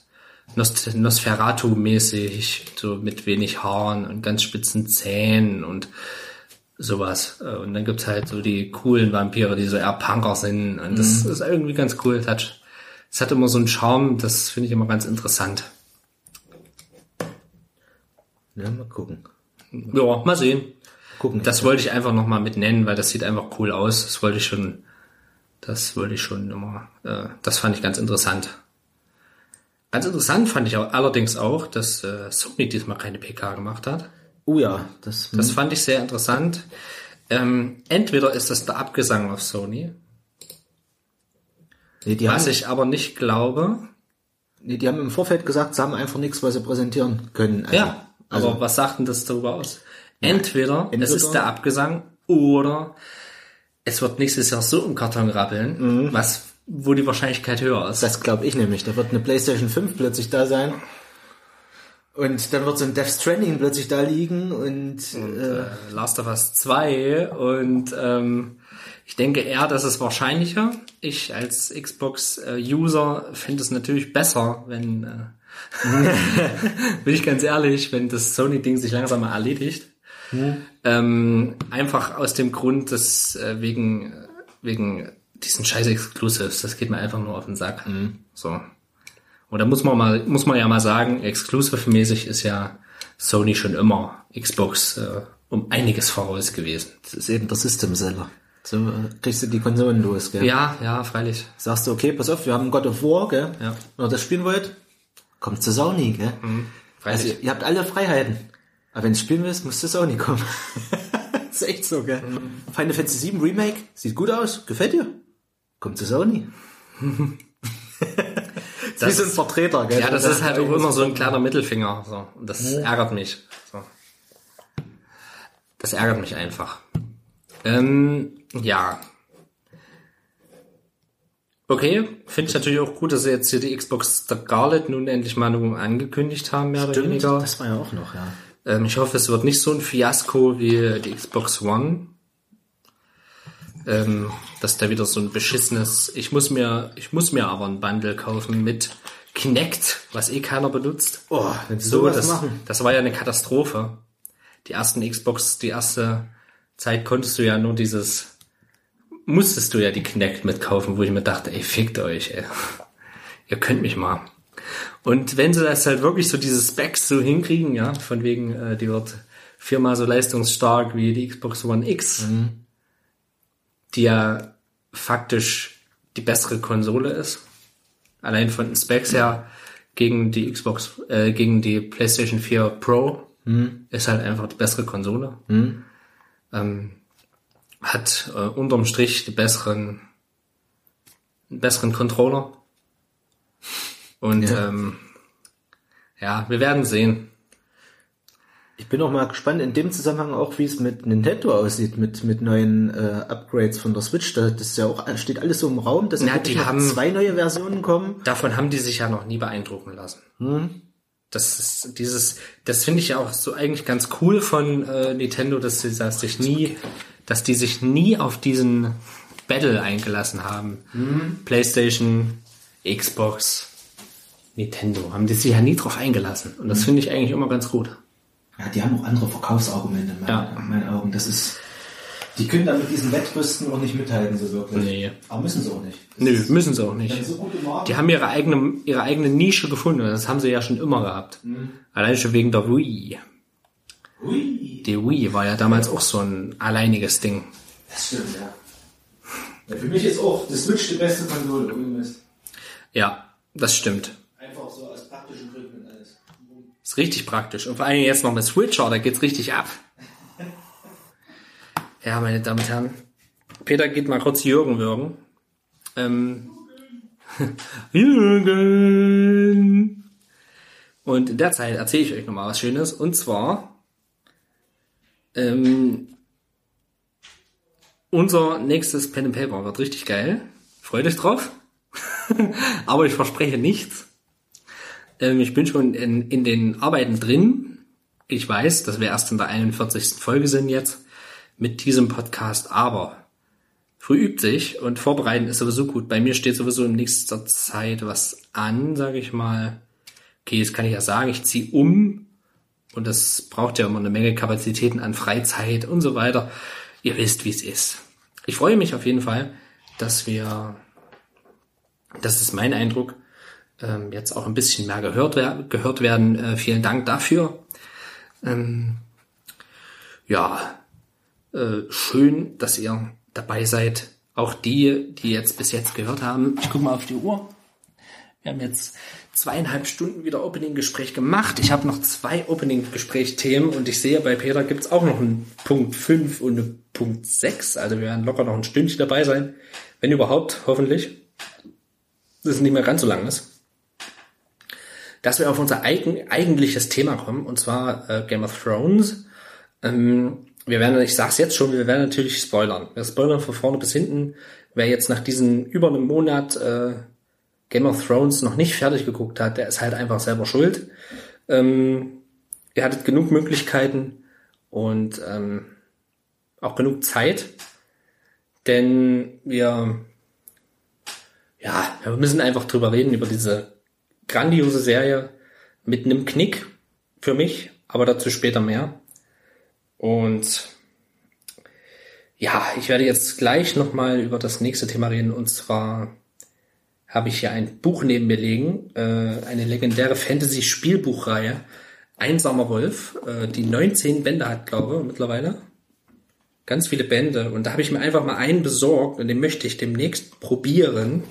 Nos, Nosferatu-mäßig, so mit wenig Haaren und ganz spitzen Zähnen und sowas. Äh, Und dann gibt's halt so die coolen Vampire, die so eher Punker sind. Und das ist irgendwie ganz cool. Das hat, das hat immer so einen Charme, das finde ich immer ganz interessant. Ja, mal gucken. Ja, mal sehen. Gucken. Das wollte ich einfach nochmal mit nennen, weil das sieht einfach cool aus. Das wollte ich schon, das wollte ich schon immer, äh, das fand ich ganz interessant. Ganz interessant fand ich auch, allerdings auch, dass äh, Sony diesmal keine PK gemacht hat. oh ja, das, Das fand ich sehr interessant. Ähm, entweder ist das der Abgesang auf Sony, nee, die, was ich aber nicht glaube. nee, die haben im Vorfeld gesagt, sie haben einfach nichts, was sie präsentieren können. Also, Ja, aber was sagt denn das darüber aus? Entweder, es entweder- ist der Abgesang oder es wird nächstes Jahr so im Karton rappeln, was, wo die Wahrscheinlichkeit höher ist. Das glaube ich nämlich. Da wird eine PlayStation 5 plötzlich da sein. Und dann wird so ein Death Stranding plötzlich da liegen und, äh, Last of Us 2 und ähm, ich denke eher, das ist wahrscheinlicher. Ich als Xbox-User finde es natürlich besser, wenn, äh, bin ich ganz ehrlich, wenn das Sony-Ding sich langsam mal erledigt. Ähm, einfach aus dem Grund, dass äh, wegen, wegen diesen scheiß Exclusives, das geht mir einfach nur auf den Sack. So. Und da muss man mal, muss man ja mal sagen, Exclusive-mäßig ist ja Sony schon immer Xbox äh, um einiges voraus gewesen. das ist eben der System Seller. So äh, kriegst du die Konsolen los, gell? Ja, ja, freilich. Sagst du, okay, pass auf, wir haben God of War, gell? Ja. Wenn ihr das spielen wollt, kommt zu Sony, gell? Freilich. Also ihr, habt alle Freiheiten. Aber wenn du spielen willst, musst du Sony kommen. das ist echt so, gell? Final Fantasy VII Remake, sieht gut aus, gefällt dir? Kommt zu Sony. das ist wie so ein Vertreter, gell? ja, das ist halt auch immer so ein kleiner Mittelfinger. So. Das ärgert mich. So. Das ärgert mich einfach. Ähm, ja. Okay, finde ich natürlich auch gut, dass sie jetzt hier die Xbox Scarlet nun endlich mal angekündigt haben, mehr oder Stimmt, weniger. das war ja auch noch, ja. Ähm, ich hoffe, es wird nicht so ein Fiasko wie die Xbox One. Ähm, dass da wieder so ein beschissenes, ich muss mir, ich muss mir aber ein Bundle kaufen mit Kinect, was eh keiner benutzt. Oh, wenn sie So, sowas das, machen. das war ja eine Katastrophe. Die ersten Xbox, die erste Zeit konntest du ja nur dieses, musstest du ja die Kinect mitkaufen, wo ich mir dachte, ey, fickt euch, ey. Ihr könnt mich mal. Und wenn sie das halt wirklich so diese Specs so hinkriegen, ja, von wegen, äh, die wird viermal so leistungsstark wie die Xbox One X, die ja faktisch die bessere Konsole ist, allein von den Specs her gegen die Xbox, äh, gegen die PlayStation 4 Pro, ist halt einfach die bessere Konsole. Ähm, hat äh, unterm Strich die besseren, besseren Controller. Und Ja. ähm, ja, wir werden sehen. Ich bin auch mal gespannt in dem Zusammenhang auch, wie es mit Nintendo aussieht, mit, mit neuen äh, Upgrades von der Switch. Da, das ist ja auch, steht alles so im Raum, dass Na, die haben- zwei neue Versionen kommen. Davon haben die sich ja noch nie beeindrucken lassen. Das ist dieses, das finde ich ja auch so eigentlich ganz cool von äh, Nintendo, dass sie dass sich nie, dass die sich nie auf diesen Battle eingelassen haben. PlayStation, Xbox, Nintendo haben die sich ja nie drauf eingelassen. Und das finde ich eigentlich immer ganz gut. Ja, die haben auch andere Verkaufsargumente in meinen, Ja. in meinen Augen. Das ist, die können da mit diesen Wettrüsten auch nicht mithalten, so wirklich. Nee. Aber müssen sie auch nicht. Das Nö, müssen sie auch nicht. so. Die haben ihre eigene, ihre eigene Nische gefunden. und Das haben sie ja schon immer gehabt. Allein schon wegen der Wii. Ui, Die Wii war ja damals auch so ein alleiniges Ding. das stimmt, ja. ja. Für mich ist auch das Switch die beste Konsole. ohne Mist. Ja, das stimmt. Einfach so aus praktischen Gründen und alles. Ist richtig praktisch. Und vor allem jetzt noch mit Switcher, da geht's richtig ab. Ja, meine Damen und Herren. Peter geht mal kurz Jürgen würgen. Ähm, Jürgen. Und in der Zeit erzähle ich euch nochmal was Schönes. Und zwar, ähm, unser nächstes Pen and Paper wird richtig geil. Freut euch drauf. Aber ich verspreche nichts. Ähm, ich bin schon in, in den Arbeiten drin. Ich weiß, dass wir erst in der 41. Folge sind jetzt mit diesem Podcast, aber früh übt sich und vorbereiten ist sowieso gut. Bei mir steht sowieso in nächster Zeit was an, sage ich mal. Okay, das kann ich ja sagen, ich ziehe um und das braucht ja immer eine Menge Kapazitäten an Freizeit und so weiter. Ihr wisst, wie es ist. Ich freue mich auf jeden Fall, dass wir, das ist mein Eindruck, ähm, jetzt auch ein bisschen mehr gehört, gehört werden. Äh, vielen Dank dafür. Ähm, ja, äh, schön, dass ihr dabei seid. Auch die, die jetzt bis jetzt gehört haben. Ich gucke mal auf die Uhr. Wir haben jetzt zweieinhalb Stunden wieder Opening-Gespräch gemacht. Ich habe noch zwei Opening-Gespräch-Themen und ich sehe, bei Peter gibt's auch noch einen Punkt 5 und einen Punkt 6. Also wir werden locker noch ein Stündchen dabei sein. Wenn überhaupt, hoffentlich. Das ist nicht mehr ganz so lang ist dass wir auf unser eigen, eigentliches Thema kommen, und zwar äh, Game of Thrones. Ähm, wir werden, ich sag's jetzt schon, wir werden natürlich spoilern. Wir spoilern von vorne bis hinten. Wer jetzt nach diesen über einem Monat äh, Game of Thrones noch nicht fertig geguckt hat, der ist halt einfach selber schuld. Ähm, ihr hattet genug Möglichkeiten und ähm, auch genug Zeit, denn wir ja, wir müssen einfach drüber reden über diese grandiose Serie mit einem Knick für mich, aber dazu später mehr. Und ja, ich werde jetzt gleich nochmal über das nächste Thema reden und zwar habe ich hier ein Buch neben mir liegen, äh, eine legendäre Fantasy-Spielbuchreihe, Einsamer Wolf, äh, die 19 Bände hat, glaube ich, mittlerweile. Ganz viele Bände. Und da habe ich mir einfach mal einen besorgt und den möchte ich demnächst probieren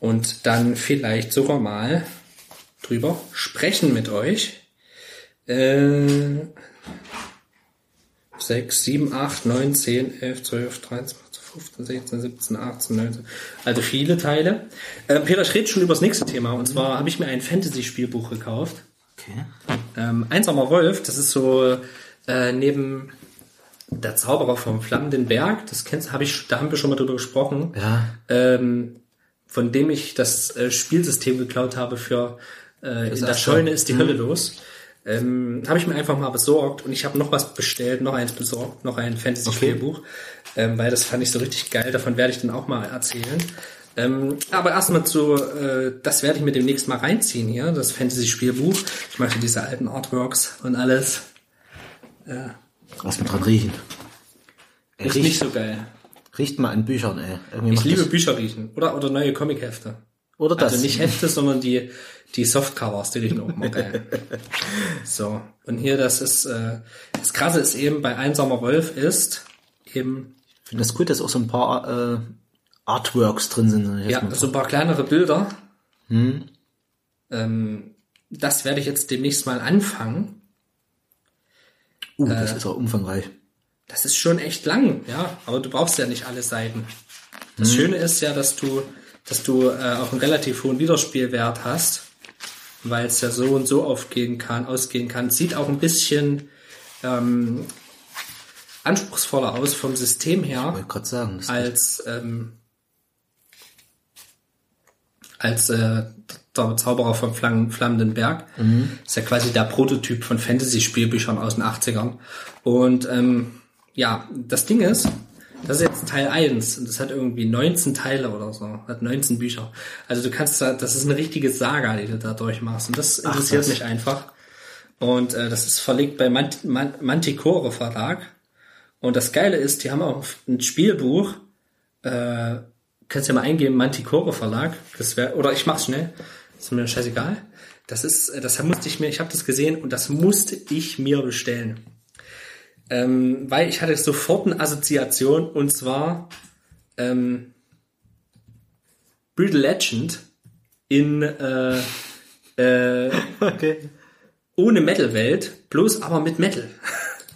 und dann vielleicht sogar mal drüber sprechen mit euch. Äh, 6, 7, 8, 9, 10, 11, 12, 13, 15, 16, 17, 18, 19. Also viele Teile. Äh, Peter, ich rede schon über das nächste Thema. Und zwar habe ich mir ein Fantasy-Spielbuch gekauft. Okay. Ähm, Einsamer Wolf, das ist so äh, neben der Zauberer vom flammenden Berg, das kennst habe ich, da haben wir schon mal drüber gesprochen. Ja. Ähm, von dem ich das äh, Spielsystem geklaut habe für äh, in der Scheune ist die mhm. Hölle los. Ähm, habe ich mir einfach mal besorgt und ich habe noch was bestellt, noch eins besorgt, noch ein Fantasy-Spielbuch, okay. Ähm, weil das fand ich so richtig geil. Davon werde ich dann auch mal erzählen. Ähm, aber erstmal zu, äh, das werde ich mir demnächst mal reinziehen hier, das Fantasy-Spielbuch. Ich möchte diese alten Artworks und alles. Äh, Lass mal dran riechen. Riecht nicht so geil. Riecht mal an Büchern, ey. Irgendwie ich liebe. Bücher riechen. Oder, oder neue Comic-Hefte. Oder das. Also nicht Hefte, sondern die, die Softcovers, die riechen auch mal geil. so. Und hier, das ist, äh, das krasse ist eben bei Einsamer Wolf ist eben. Finde das gut, dass auch so ein paar, äh, Artworks drin sind. Ja, so ein paar kleinere Bilder. Hm. Ähm, das werde ich jetzt demnächst mal anfangen. Uh, das äh, ist auch umfangreich. Das ist schon echt lang, ja, aber du brauchst ja nicht alle Seiten. Das mhm. Schöne ist ja, dass du, dass du äh, auch einen relativ hohen Wiederspielwert hast, weil es ja so und so aufgehen kann, ausgehen kann. Sieht auch ein bisschen ähm, anspruchsvoller aus vom System her, sagen, als ähm, als äh, der Zauberer vom Flammenden Berg. Mhm. Ist ja quasi der Prototyp von Fantasy-Spielbüchern aus den 80ern. Und ähm, ja, das Ding ist, das ist jetzt Teil 1 und das hat irgendwie 19 Teile oder so, hat 19 Bücher. Also du kannst da, das ist eine richtige Saga, die du da durchmachst und das interessiert Ach, mich einfach. Und äh, das ist verlegt bei Mant Manticore Verlag. Und das Geile ist, die haben auch ein Spielbuch, äh, kannst ja mal eingeben, Manticore Verlag, das wäre, oder ich mach's schnell, ist mir scheißegal. Das ist, äh, das musste ich mir, ich habe das gesehen und das musste ich mir bestellen. Ähm, weil ich hatte sofort eine Assoziation und zwar ähm, Brutal Legend in äh, äh, okay. ohne Metal-Welt, bloß aber mit Metal.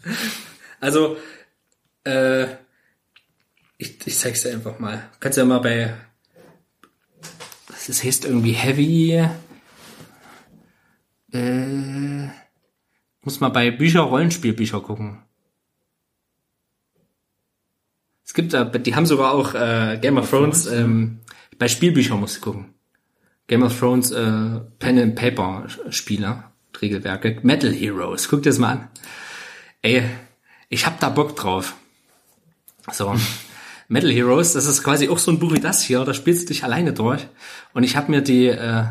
also äh, ich, ich zeig's dir einfach mal. Kannst ja mal bei es heißt irgendwie Heavy. Äh, muss mal bei Bücher, Rollenspielbücher gucken. Es gibt da, die haben sogar auch äh, Game of Thrones, ähm, bei Spielbüchern musst du gucken. Game of Thrones äh, Pen and Paper Spieler, Regelwerke, Metal Heroes, guck dir das mal an. Ey, ich hab da Bock drauf. So. Metal Heroes, das ist quasi auch so ein Buch wie das hier, da spielst du dich alleine durch. Und ich habe mir die äh,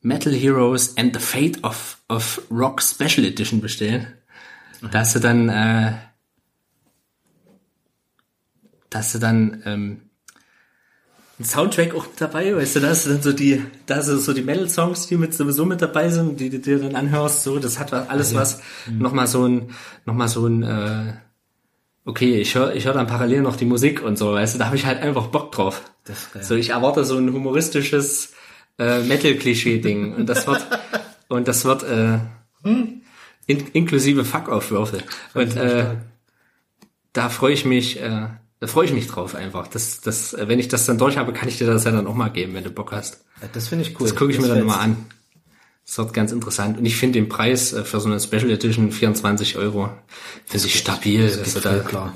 Metal Heroes and the Fate of, of Rock Special Edition bestellt. Da hast du dann, äh, da hast du dann ähm, ein Soundtrack auch mit dabei, weißt du, da hast du dann so die, da du so die Metal-Songs, die mit sowieso mit dabei sind, die du dir dann anhörst, so, das hat alles was, mhm. nochmal so ein, nochmal so ein, äh, okay, ich höre ich hör dann parallel noch die Musik und so, weißt du, da habe ich halt einfach Bock drauf. Das, ja. So, ich erwarte so ein humoristisches äh, Metal-Klischee-Ding und das wird und das wird äh, hm? in, inklusive Fuck-Off-Würfel. Und äh, da freue ich mich, äh, da freue ich mich drauf einfach. Das, das, wenn ich das dann durch habe, kann ich dir das ja dann auch mal geben, wenn du Bock hast. Ja, das finde ich cool. Das gucke ich das mir dann mal an. Das wird ganz interessant. Und ich finde den Preis äh, für so eine Special Edition 24 Euro finde ich stabil. Das, das, da, klar.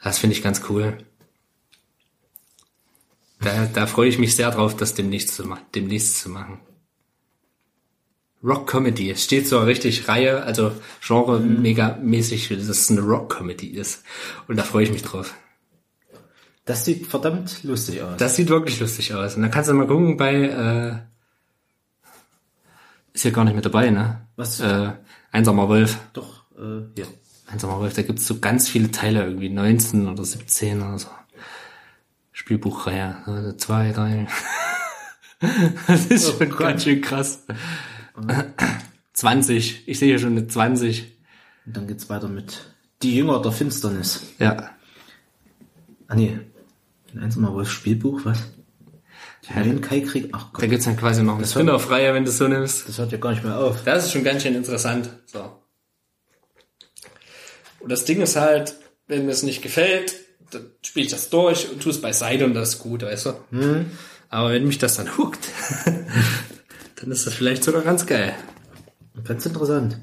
das finde ich ganz cool. Da, da freue ich mich sehr drauf, das demnächst zu, machen, demnächst zu machen. Rock Comedy. Es steht so richtig Reihe, also Genre mhm. mega mäßig, dass es eine Rock Comedy ist. Und da freue ich mich drauf. Das sieht verdammt lustig aus. Das sieht wirklich lustig aus. Und dann kannst du mal gucken bei äh, ist ja gar nicht mit dabei, ne? Was? Äh, Einsamer Wolf. Doch, äh, ja. Einsamer Wolf, da gibt's so ganz viele Teile, irgendwie 19 oder 17 oder so. Spielbuchreihe. Also zwei, drei. das ist oh schon Gott. ganz schön krass. Okay. 20. Ich sehe hier schon eine 20. Und dann geht's weiter mit Die Jünger der Finsternis. Ja. Ah nee. Ein einsamer Wolf Spielbuch, was? Den Kai-Krieg, ach Gott. Da gibt's dann quasi noch eine Spin-off-Reihe, wenn du so nimmst. Das hört ja gar nicht mehr auf. Das ist schon ganz schön interessant. So. Und das Ding ist halt, wenn mir es nicht gefällt, dann spiele ich das durch und tue es beiseite und das ist gut, weißt du? Mhm. Aber wenn mich das dann huckt, dann ist das vielleicht sogar ganz geil. Ganz interessant.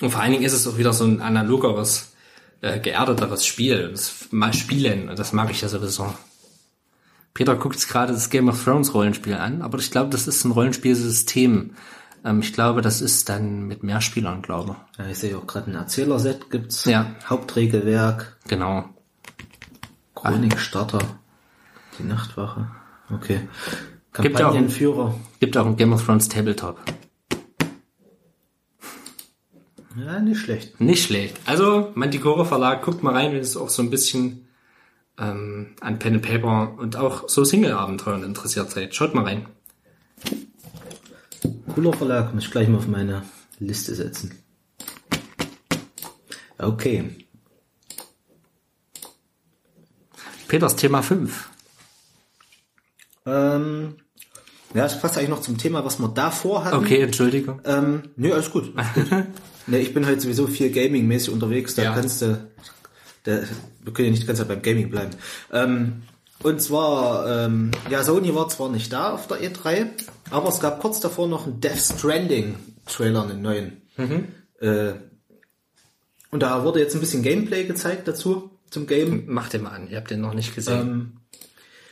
Und vor allen Dingen ist es auch wieder so ein analogeres, äh, geerdeteres Spiel. Das mal Spielen, das mag ich ja sowieso. Peter guckt jetzt gerade das Game of Thrones Rollenspiel an, aber ich glaube, das ist ein Rollenspielsystem. Ähm, ich glaube, das ist dann mit mehr Spielern, glaube ja, ich. sehe auch gerade ein Erzählerset gibt's. Ja. Hauptregelwerk. Genau. Chronik-Starter. Die Nachtwache. Okay. Gibt auch, gibt auch ein Game of Thrones Tabletop. Ja, nicht schlecht. Nicht schlecht. Also, Manticore Verlag, guckt mal rein, wenn es auch so ein bisschen ähm, an Pen and Paper und auch so Single-Abenteuern interessiert seid. Schaut mal rein. Cooler Verlag, muss ich gleich mal auf meine Liste setzen. Okay. Peters Thema 5. Ähm, ja, das passt eigentlich noch zum Thema, was wir davor hatten. Okay, Entschuldigung. Ähm, nö, alles gut. Alles gut. ne, ich bin halt sowieso viel Gaming-mäßig unterwegs, da ja. kannst du der, wir können ja nicht die ganze Zeit beim Gaming bleiben. Ähm, und zwar, ähm, ja, Sony war zwar nicht da auf der E3, aber es gab kurz davor noch einen Death Stranding Trailer, einen neuen. Mhm. Äh, und da wurde jetzt ein bisschen Gameplay gezeigt dazu, zum Game. Macht den mal an, ihr habt den noch nicht gesehen. Ähm,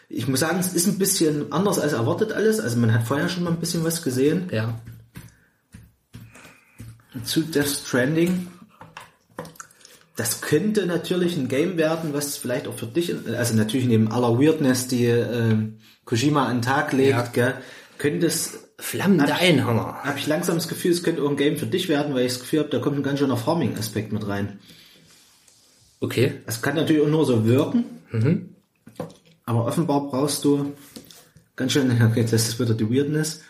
ich muss sagen, es ist ein bisschen anders als erwartet alles. Also man hat vorher schon mal ein bisschen was gesehen. Ja. Zu Death Stranding das könnte natürlich ein Game werden, was vielleicht auch für dich, also natürlich neben aller Weirdness, die äh, Kojima an den Tag legt, ja. gell, könnte es flammende Einhörner. Habe ich langsam das Gefühl, es könnte auch ein Game für dich werden, weil ich das Gefühl habe, da kommt ein ganz schöner Farming-Aspekt mit rein. Okay. Es kann natürlich auch nur so wirken, mhm. aber offenbar brauchst du ganz schön, okay, das ist wieder die Weirdness.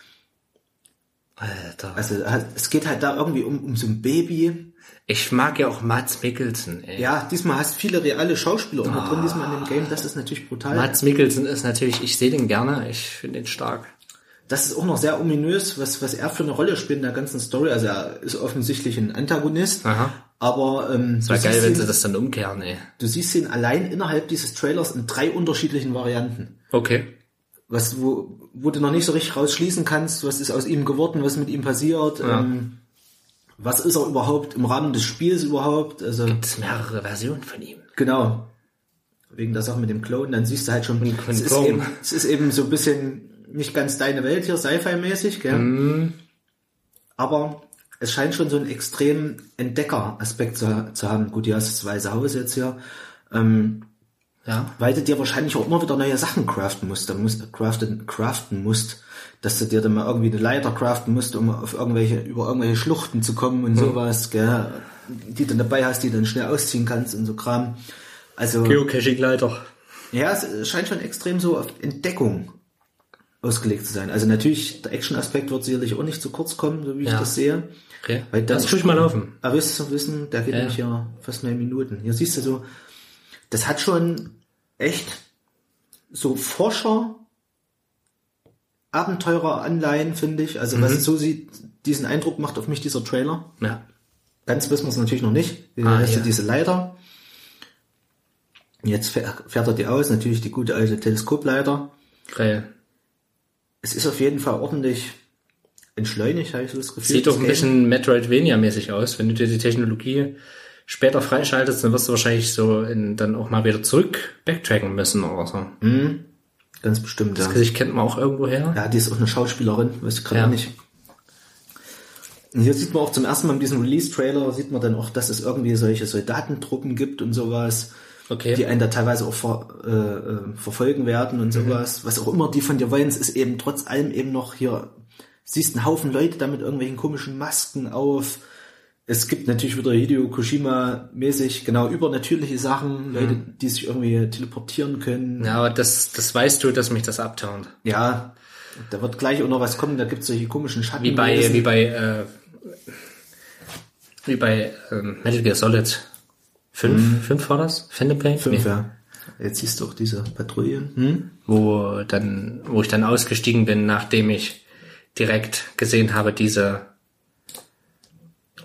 Alter. Also es geht halt da irgendwie um, um so ein Baby, ich mag ja auch Mats Mikkelsen. Ey. Ja, diesmal hast viele reale Schauspieler oh. drin, diesmal in dem Game. Das ist natürlich brutal. Mats Mikkelsen ist natürlich, ich sehe den gerne, ich finde den stark. Das ist auch noch sehr ominös, was, was er für eine Rolle spielt in der ganzen Story. Also er ist offensichtlich ein Antagonist. Aha. Aber ähm, es wäre geil, wenn sie das dann umkehren, ey. Du siehst ihn allein innerhalb dieses Trailers in drei unterschiedlichen Varianten. Okay. was, wo, wo du noch nicht so richtig rausschließen kannst, was ist aus ihm geworden, was mit ihm passiert, Ja. ähm, was ist er überhaupt im Rahmen des Spiels überhaupt, also Gibt's mehrere Versionen von ihm. genau. Wegen der Sache mit dem Clone, dann siehst du halt schon, es ist, eben, es ist eben so ein bisschen nicht ganz deine Welt hier, Sci-Fi-mäßig, gell? Mhm. Aber es scheint schon so einen extremen Entdecker-Aspekt zu, zu haben. Gut, hier hast du das Weiße Haus jetzt hier. Ähm, Ja. weil du dir wahrscheinlich auch immer wieder neue Sachen craften musst, dann musst craften, craften musst, dass du dir dann mal irgendwie eine Leiter craften musst, um auf irgendwelche, über irgendwelche Schluchten zu kommen und sowas, gell, die du dabei hast, die du dann schnell ausziehen kannst und so Kram. Also, Geocaching-Leiter. ja, es scheint schon extrem so auf Entdeckung ausgelegt zu sein. Also natürlich, der Action-Aspekt wird sicherlich auch nicht zu kurz kommen, so wie ich Ja. das sehe. Okay. Weil das tue ich mal laufen. Aber wissen, wissen, der geht Ja. nämlich ja fast neun Minuten. Hier siehst du so, das hat schon echt so Forscher, Abenteurer-Anleihen, finde ich. Also Mhm. was so sieht, diesen Eindruck macht auf mich dieser Trailer. Ja. Ganz wissen wir es natürlich noch nicht. Wie Ah, heißt ja. diese Leiter? Jetzt fähr- fährt er die aus, natürlich die gute alte Teleskopleiter. Geil. Es ist auf jeden Fall ordentlich entschleunigt, habe ich so das Gefühl. Sieht doch ein bisschen Metroidvania-mäßig aus. Wenn du dir die Technologie später freischaltest, dann wirst du wahrscheinlich so in, dann auch mal wieder zurück backtracken müssen oder so. Ganz bestimmt, ja. Das Gesicht kennt man auch irgendwo her. Ja, die ist auch eine Schauspielerin, weiß ich gerade Ja. nicht. Und hier sieht man auch zum ersten Mal in diesem Release-Trailer, sieht man dann auch, dass es irgendwie solche Soldatentruppen gibt und sowas, Okay. die einen da teilweise auch ver, äh, äh, verfolgen werden und sowas. Was auch immer die von dir wollen, es ist eben trotz allem eben noch hier, siehst einen Haufen Leute da mit irgendwelchen komischen Masken auf. Es gibt natürlich wieder Hideo Kojima-mäßig genau übernatürliche Sachen, Leute, die sich irgendwie teleportieren können. Ja, aber das, das weißt du, dass mich das abtaunt. Ja, da wird gleich auch noch was kommen, da gibt es solche komischen Schatten. Wie bei, wie bei, äh, wie bei ähm, Metal Gear Solid 5, 5 war das? Pain? Fünf, Nee. ja. Jetzt siehst du auch diese Patrouillen. Hm? Wo dann, wo ich dann ausgestiegen bin, nachdem ich direkt gesehen habe, diese,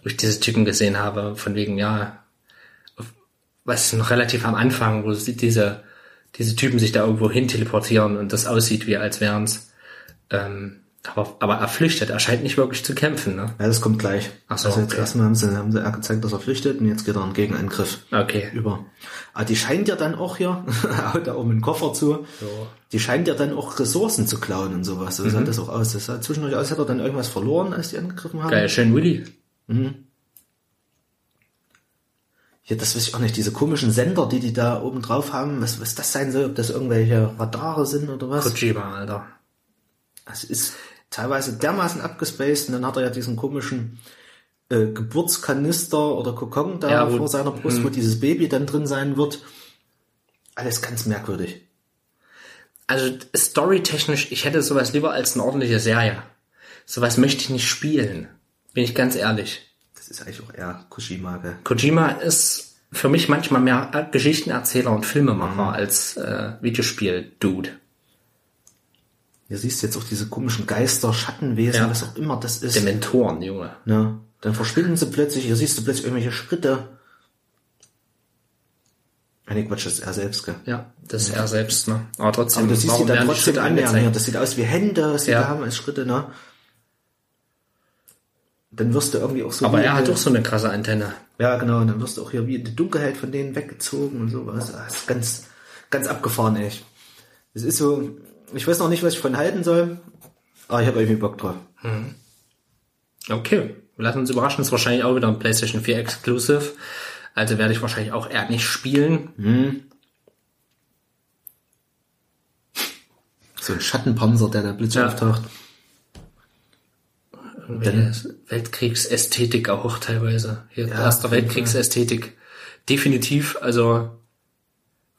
wo ich diese Typen gesehen habe, von wegen, ja, was noch relativ am Anfang, wo sie diese, diese Typen sich da irgendwo hin teleportieren und das aussieht, wie als wären's. Ähm, aber, aber er flüchtet, er scheint nicht wirklich zu kämpfen, ne? Ja, das kommt gleich. Ach so, also jetzt okay. erstmal haben sie, haben sie gezeigt, dass er flüchtet und jetzt geht er einen Gegenangriff Okay. über. Aber die scheint ja dann auch hier, haut da oben einen Koffer zu, So. die scheint ja dann auch Ressourcen zu klauen und sowas. So sah Mhm. das auch aus. Das sah zwischendurch aus, hat er dann irgendwas verloren, als die angegriffen haben. Geil, schön Willy. Ja, das weiß ich auch nicht. Diese komischen Sender, die die da oben drauf haben, was, was das sein soll, ob das irgendwelche Radare sind oder was. Kojima, Alter. Es ist teilweise dermaßen abgespaced und dann hat er ja diesen komischen äh, Geburtskanister oder Kokon da Ja, wo- vor seiner Brust, wo dieses Baby dann drin sein wird. Alles ganz merkwürdig. Also storytechnisch, ich hätte sowas lieber als eine ordentliche Serie. Sowas möchte ich nicht spielen. Bin ich ganz ehrlich. Das ist eigentlich auch eher Kushima, gell? Kojima ist für mich manchmal mehr Geschichtenerzähler und Filmemacher als äh, Videospiel-Dude. Hier siehst jetzt auch diese komischen Geister, Schattenwesen, Ja. was auch immer das ist. Dementoren, Junge. Ne? Dann verschwinden sie plötzlich, hier siehst du plötzlich irgendwelche Schritte. Ah, nee, Quatsch, das ist er selbst, gell? Ja, das ist er selbst, ne? Aber trotzdem, Aber du siehst sie dann trotzdem annähern. Hier. Das sieht aus wie Hände, was sie Ja. haben als Schritte, ne? Dann wirst du irgendwie auch so. Aber er hat doch so eine krasse Antenne. Ja, genau, und dann wirst du auch hier wie in die Dunkelheit von denen weggezogen und sowas. Das ist ganz, ganz abgefahren, echt. Es ist so, ich weiß noch nicht, was ich von halten soll, aber ich habe irgendwie Bock drauf. Okay, wir lassen uns überraschen. Ist wahrscheinlich auch wieder ein PlayStation 4 Exclusive. Also werde ich wahrscheinlich auch eher nicht spielen. So ein Schattenpanzer, der da plötzlich Ja. auftaucht. Welche Weltkriegsästhetik auch teilweise. Hier Ja, erster Weltkriegsästhetik. Definitiv, also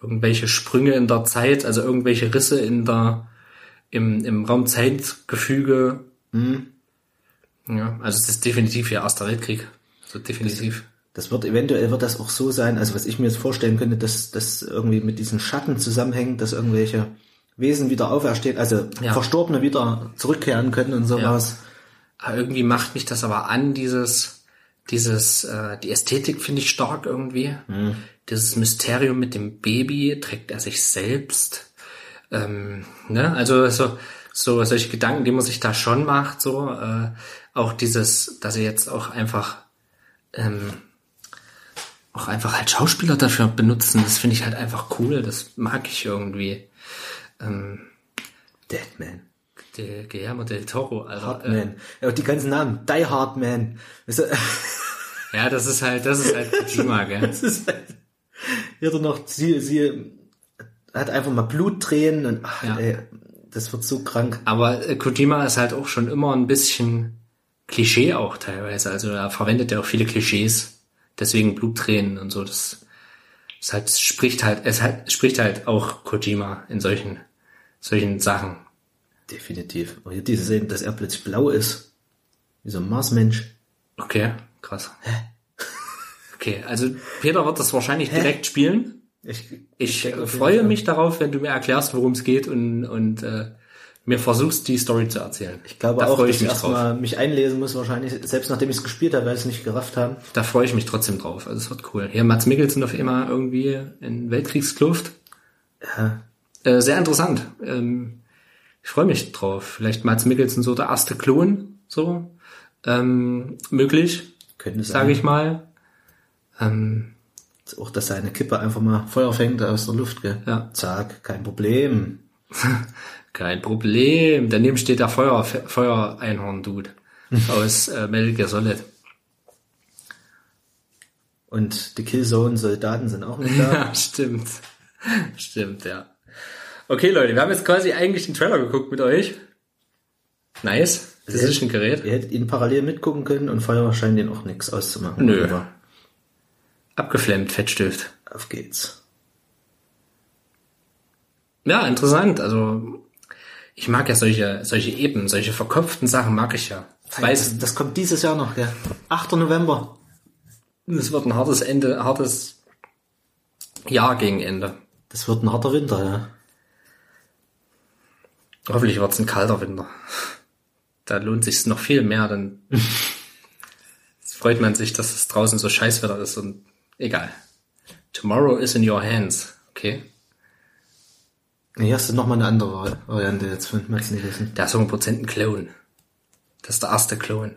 irgendwelche Sprünge in der Zeit, also irgendwelche Risse in der im, im Raum-Zeit-Gefüge. Mhm. Ja, also es ist definitiv hier Erster Weltkrieg. Also definitiv. Das wird eventuell wird das auch so sein, also was ich mir jetzt vorstellen könnte, dass das irgendwie mit diesen Schatten zusammenhängt, dass irgendwelche Wesen wieder auferstehen, also Ja. Verstorbene wieder zurückkehren können und sowas. Aber irgendwie macht mich das aber an, dieses, dieses, äh, die Ästhetik finde ich stark irgendwie. Dieses Mysterium mit dem Baby, trägt er sich selbst? Ähm, ne? Also so, so solche Gedanken, die man sich da schon macht, so äh, auch dieses, dass sie jetzt auch einfach ähm, auch einfach halt Schauspieler dafür benutzen, das finde ich halt einfach cool, das mag ich irgendwie. Ähm, Deadman. Der Guillermo del Toro, also, äh, Hardman. Ja, und die ganzen Namen. Die Hardman. Weißt du, ja, das ist halt, das ist halt Kojima, gell? das ist halt, hier er noch, sie, sie hat einfach mal Bluttränen und ach, Ja. ey, das wird so krank. Aber äh, Kojima ist halt auch schon immer ein bisschen Klischee auch teilweise. Also er verwendet ja auch viele Klischees. Deswegen Bluttränen und so. Das ist halt, spricht halt, es halt, spricht halt auch Kojima in solchen, solchen Sachen. Definitiv. Aber hier diese Szene, dass er plötzlich blau ist. Wie so ein Marsmensch. Okay, krass. Okay, also Peter wird das wahrscheinlich direkt spielen. Ich, Ich jeden freue mich darauf, wenn du mir erklärst, worum es geht und, und äh, mir versuchst, die Story zu erzählen. Ich glaube da auch, dass ich ich erstmal mich einlesen muss, wahrscheinlich, selbst nachdem ich es gespielt habe, weil ich es nicht gerafft haben. Da freue ich mich trotzdem drauf. Also es wird cool. Hier Mats Mikkelsen auf einmal irgendwie in Weltkriegskluft. Ja. Äh, sehr interessant. Ähm, ich freue mich drauf. Vielleicht Mats Mikkelsen so der erste Klon, so ähm, möglich, sage ich mal. Ähm, Auch, dass seine Kippe einfach mal Feuer fängt aus der Luft, gell? Ja. Zack, kein Problem. kein Problem. Daneben steht der Feuer, Feuer-Einhorn-Dude aus äh, Metal Gear Solid. Und die Killzone-Soldaten sind auch nicht da. Ja, stimmt. Stimmt, ja. Okay, Leute, wir haben jetzt quasi eigentlich den Trailer geguckt mit euch. Nice. Das ist ein Gerät. Ihr hättet ihn parallel mitgucken können und vorher scheint ihn auch nichts auszumachen. Nö. Aber Abgeflammt, Fettstift. auf geht's. Ja, interessant. Also, ich mag ja solche, solche Eben, solche verkopften Sachen mag ich ja. Ich weiß, das, das kommt dieses Jahr noch, gell? 8. November. es wird ein hartes Ende, hartes Jahr gegen Ende. Das wird ein harter Winter, ja. Hoffentlich wird es ein kalter Winter. Da lohnt sich noch viel mehr, dann freut man sich, dass es draußen so Scheißwetter ist und egal. Tomorrow is in your hands. Okay. Hier hast du nochmal eine andere Variante jetzt von Mads Nicholson. Der ist 100% ein Clone. Das ist der erste Clone.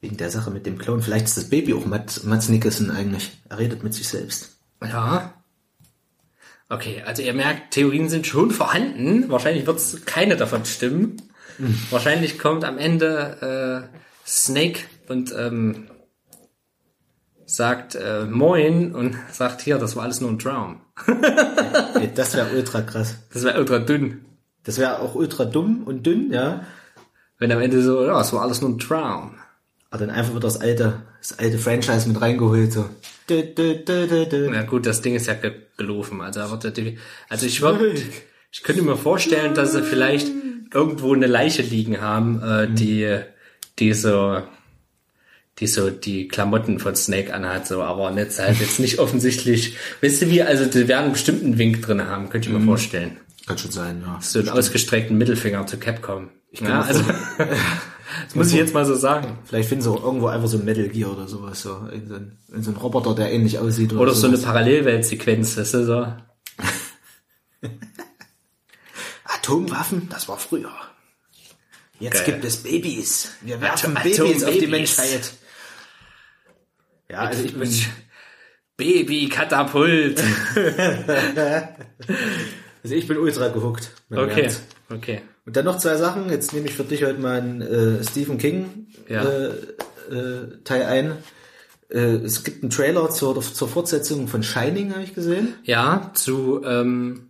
Wegen der Sache mit dem Clown. Vielleicht ist das Baby auch Mads Nicholson eigentlich. Er redet mit sich selbst. Ja. Okay, also ihr merkt, Theorien sind schon vorhanden. Wahrscheinlich wird es keine davon stimmen. Wahrscheinlich kommt am Ende äh, Snake und ähm, sagt äh, Moin und sagt hier, das war alles nur ein Traum. Ey, das wäre ultra krass. Das wäre ultra dünn. Das wäre auch ultra dumm und dünn, ja. Wenn am Ende so, ja, es war alles nur ein Traum. Aber dann einfach wird das alte, das alte Franchise mit reingeholt, so. Na gut, das Ding ist ja ge- gelaufen. Also, also ich würde, ich könnte mir vorstellen, dass sie vielleicht irgendwo eine Leiche liegen haben, äh, die, die so, die so die Klamotten von Snake anhat, so, aber nicht halt jetzt nicht offensichtlich. Wisst ihr wie? Also, die werden bestimmt einen Wink drin haben, könnte ich mir vorstellen. Kann schon sein, ja. So einen ausgestreckten Mittelfinger zu Capcom. kann ja, also, das muss ich jetzt mal so sagen. Vielleicht finden sie auch irgendwo einfach so ein Metal Gear oder sowas, so. Irgend so ein, irgend so Roboter, der ähnlich aussieht. Oder, Oder so eine. Parallelweltsequenz, weißt du, so. Atomwaffen, das war früher. Jetzt Geil. gibt es Babys. Wir werfen Atom- Babys auf die. Menschheit. Ja, also ich bin, Baby-Katapult. also ich bin ultra gehuckt. Okay, merkt's. okay. Und dann noch zwei Sachen. Jetzt nehme ich für dich heute mal einen äh, Stephen King Ja. äh, äh, Teil ein. Äh, es gibt einen Trailer zur, zur Fortsetzung von Shining, habe ich gesehen. Ja, zu ähm,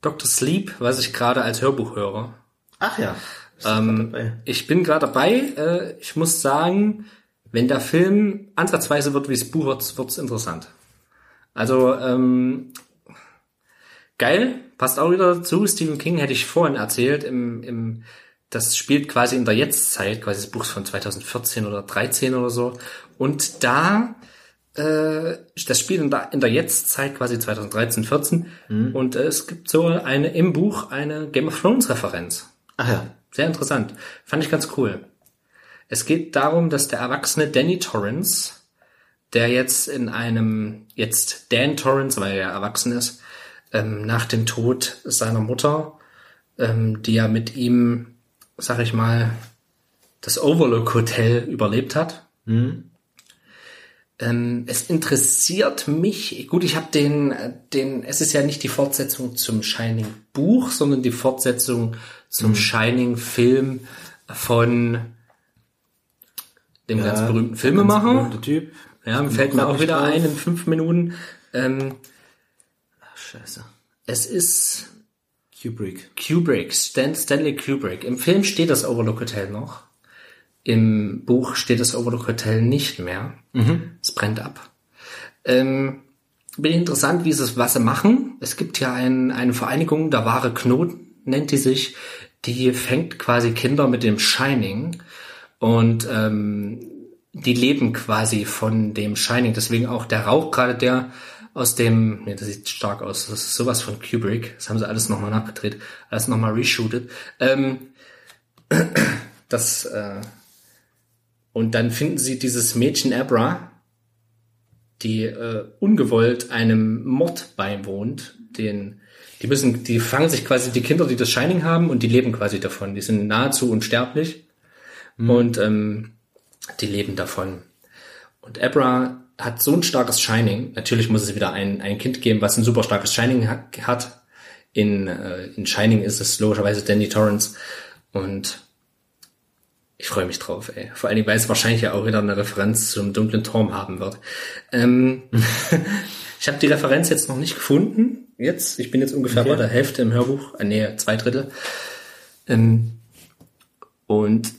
Dr. Sleep, was ich gerade als Hörbuch höre. Ach ja. Ähm, ich bin gerade dabei. Äh, ich muss sagen, wenn der Film ansatzweise wird wie das Buch, wird's, wird's interessant. Also, ähm, geil, passt auch wieder dazu. Stephen King hätte ich vorhin erzählt, im, im, das spielt quasi in der Jetztzeit, quasi das Buch ist von 2014 oder 13 oder so. Und da, äh, das spielt in der, in der Jetztzeit quasi 2013, 14. Und äh, es gibt so eine, im Buch eine Game of Thrones Referenz. Ach ja. Sehr interessant. Fand ich ganz cool. Es geht darum, dass der erwachsene Danny Torrance, der jetzt in einem, jetzt Dan Torrance, weil er erwachsen ist, ähm, nach dem Tod seiner Mutter, ähm, die ja mit ihm, sag ich mal, das Overlook Hotel überlebt hat. Ähm, es interessiert mich, gut, ich habe den, den, es ist ja nicht die Fortsetzung zum Shining Buch, sondern die Fortsetzung zum Shining Film von dem ganz berühmten Filmemacher. Ganz berühmter Typ. Ja, fällt mir auch wieder ein in fünf Minuten. Ähm, scheiße. es ist Kubrick. Kubrick, Stan Stanley Kubrick. Im Film steht das Overlook Hotel noch. Im Buch steht das Overlook Hotel nicht mehr. Es brennt ab. Ähm, bin interessant, wie sie es, was sie machen. Es gibt ja ein, eine Vereinigung, der wahre Knoten nennt die sich. Die fängt quasi Kinder mit dem Shining und ähm, die leben quasi von dem Shining. Deswegen auch der Rauch, gerade der aus dem, nee, das sieht stark aus. Das ist sowas von Kubrick. Das haben sie alles nochmal nachgedreht, alles nochmal reshootet. Ähm, das äh, und dann finden sie dieses Mädchen Abra, die äh, ungewollt einem Mord beiwohnt. Den, die müssen, die fangen sich quasi die Kinder, die das Shining haben, und die leben quasi davon. Die sind nahezu unsterblich und ähm, die leben davon. Und Abra hat so ein starkes Shining. Natürlich muss es wieder ein, ein Kind geben, was ein super starkes Shining ha hat. In, äh, in Shining ist es logischerweise Danny Torrance. Und ich freue mich drauf, ey. Vor allen Dingen, weil es wahrscheinlich ja auch wieder eine Referenz zum dunklen Turm haben wird. Ähm, ich habe die Referenz jetzt noch nicht gefunden. Jetzt, ich bin jetzt ungefähr Okay. bei der Hälfte im Hörbuch, äh, nee, zwei Drittel. Ähm, und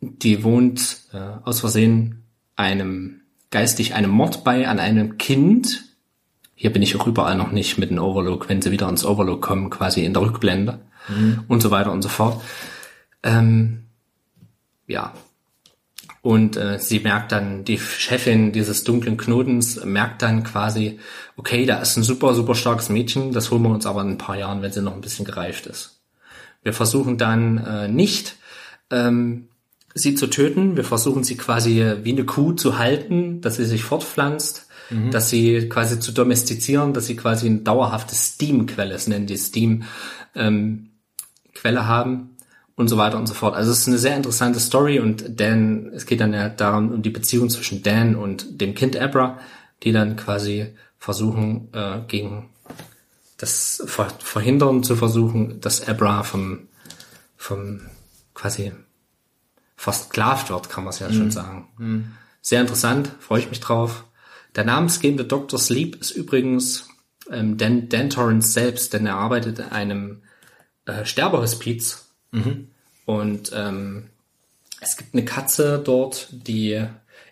die wohnt äh, aus Versehen einem geistig einem Mord bei an einem Kind. Hier bin ich auch überall noch nicht mit dem Overlook, wenn sie wieder ins Overlook kommen, quasi in der Rückblende und so weiter und so fort. Ähm, ja. Und äh, sie merkt dann, die Chefin dieses dunklen Knotens merkt dann quasi, okay, da ist ein super, super starkes Mädchen, das holen wir uns aber in ein paar Jahren, wenn sie noch ein bisschen gereift ist. Wir versuchen dann äh, nicht, ähm, sie zu töten. Wir versuchen sie quasi wie eine Kuh zu halten, dass sie sich fortpflanzt, dass sie quasi zu domestizieren, dass sie quasi eine dauerhafte Steam-Quelle, es nennen die Steam, ähm, haben und so weiter und so fort. Also es ist eine sehr interessante Story und Dan, es geht dann ja darum, um die Beziehung zwischen Dan und dem Kind Abra, die dann quasi versuchen, äh, gegen das Ver Verhindern zu versuchen, dass Abra vom, vom quasi versklavt wird, kann man es ja schon sagen. Sehr interessant, freue ich mich drauf. Der namensgebende Dr. Sleep ist übrigens ähm, Dan, Dan Torrance selbst, denn er arbeitet in einem äh, Sterbehospiz und ähm, es gibt eine Katze dort, die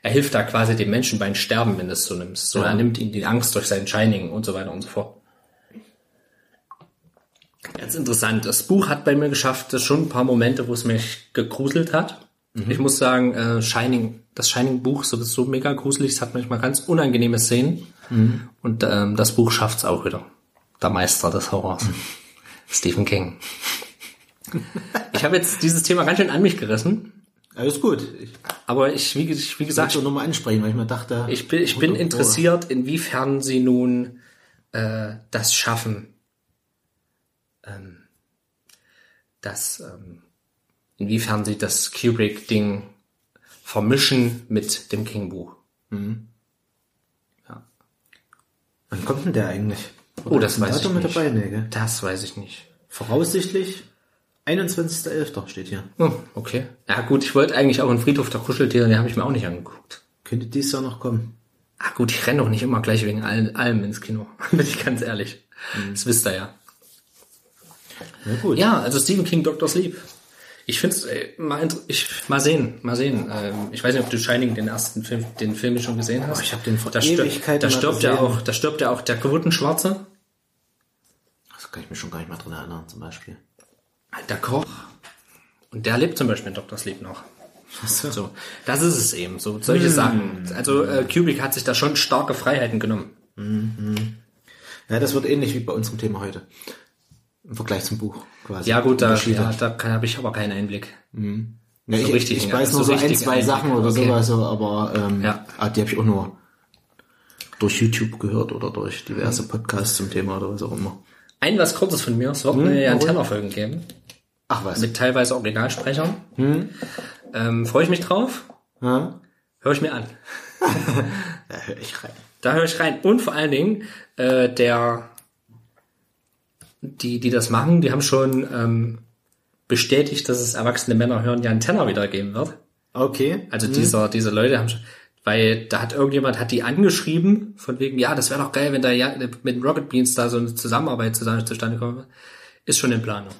er hilft da quasi dem Menschen beim Sterben, wenn du es so nimmst. So, er nimmt ihm die Angst durch sein Shining und so weiter und so fort. Ganz interessant. Das Buch hat bei mir geschafft, es schon ein paar Momente, wo es mich gegruselt hat. Ich muss sagen, äh, Shining, das Shining-Buch so, so mega gruselig, es hat manchmal ganz unangenehme Szenen. Und ähm, das Buch schafft's auch wieder. Der Meister des Horrors. Stephen King. Ich habe jetzt dieses Thema ganz schön an mich gerissen, Alles gut. Ich aber ich, wie, ich, wie gesagt, wollte schon nochmal ansprechen, weil ich mir dachte... ich bin, ich bin interessiert, inwiefern sie nun äh, das schaffen, ähm, das, ähm, inwiefern sie das Kubrick-Ding vermischen mit dem King-Buch. Wann kommt denn der eigentlich? Oh, das Ist ein weiß ich Datum mit nicht. dabei? Nee, gell? Das weiß ich nicht. Voraussichtlich 21.11. steht hier. Oh, okay. Ja gut, ich wollte eigentlich auch einen Friedhof der Kuscheltiere, den habe ich mir auch nicht angeguckt. Könnte dies Jahr noch kommen. Ah gut, ich renne doch nicht immer gleich wegen allem, allem ins Kino. Bin ich ganz ehrlich. Das wisst ihr ja. Na gut. Ja, also Stephen King, Dr. Sleep. Ich find's äh, mal, ich, mal sehen, mal sehen. Ähm, ich weiß nicht, ob du Shining den ersten Film, den Film schon gesehen hast. Oh, ich hab den vor da stirbt, Ewigkeiten da mal stirbt ja auch, da stirbt ja auch der Quotenschwarze, Das kann ich mir schon gar nicht mehr dran erinnern, zum Beispiel. der Koch. Und der lebt zum Beispiel in Dr. Sleep noch. So, das ist es eben. So solche Hm. Sachen. Also äh, Kubrick hat sich da schon starke Freiheiten genommen. Ja, das wird ähnlich wie bei unserem Thema heute. Im Vergleich zum Buch quasi. Ja gut, da, ja, da habe ich aber keinen Einblick. Ja, so ich, richtig, ich weiß so nur so ein, richtig zwei Einblick. Sachen oder Okay. sowas, so, aber ähm, Ja. ah, die habe ich auch nur durch YouTube gehört oder durch diverse Podcasts zum Thema oder was auch immer. Ein was Kurzes von mir. Es wird neue warum? Antenna-Folgen geben. Ach was. Mit teilweise Originalsprechern. Ähm, Freue ich mich drauf. Ja? Höre ich mir an. Da höre ich rein. Da höre ich rein. Und vor allen Dingen, äh, der, die, die das machen, die haben schon ähm, bestätigt, dass es erwachsene Männer hören, die Antenna wieder geben wird. Okay. Also dieser, diese Leute haben schon, weil da hat irgendjemand, hat die angeschrieben, von wegen, ja, das wäre doch geil, wenn da ja mit Rocket Beans da so eine Zusammenarbeit zusammen zustande kommt. Ist schon in Planung.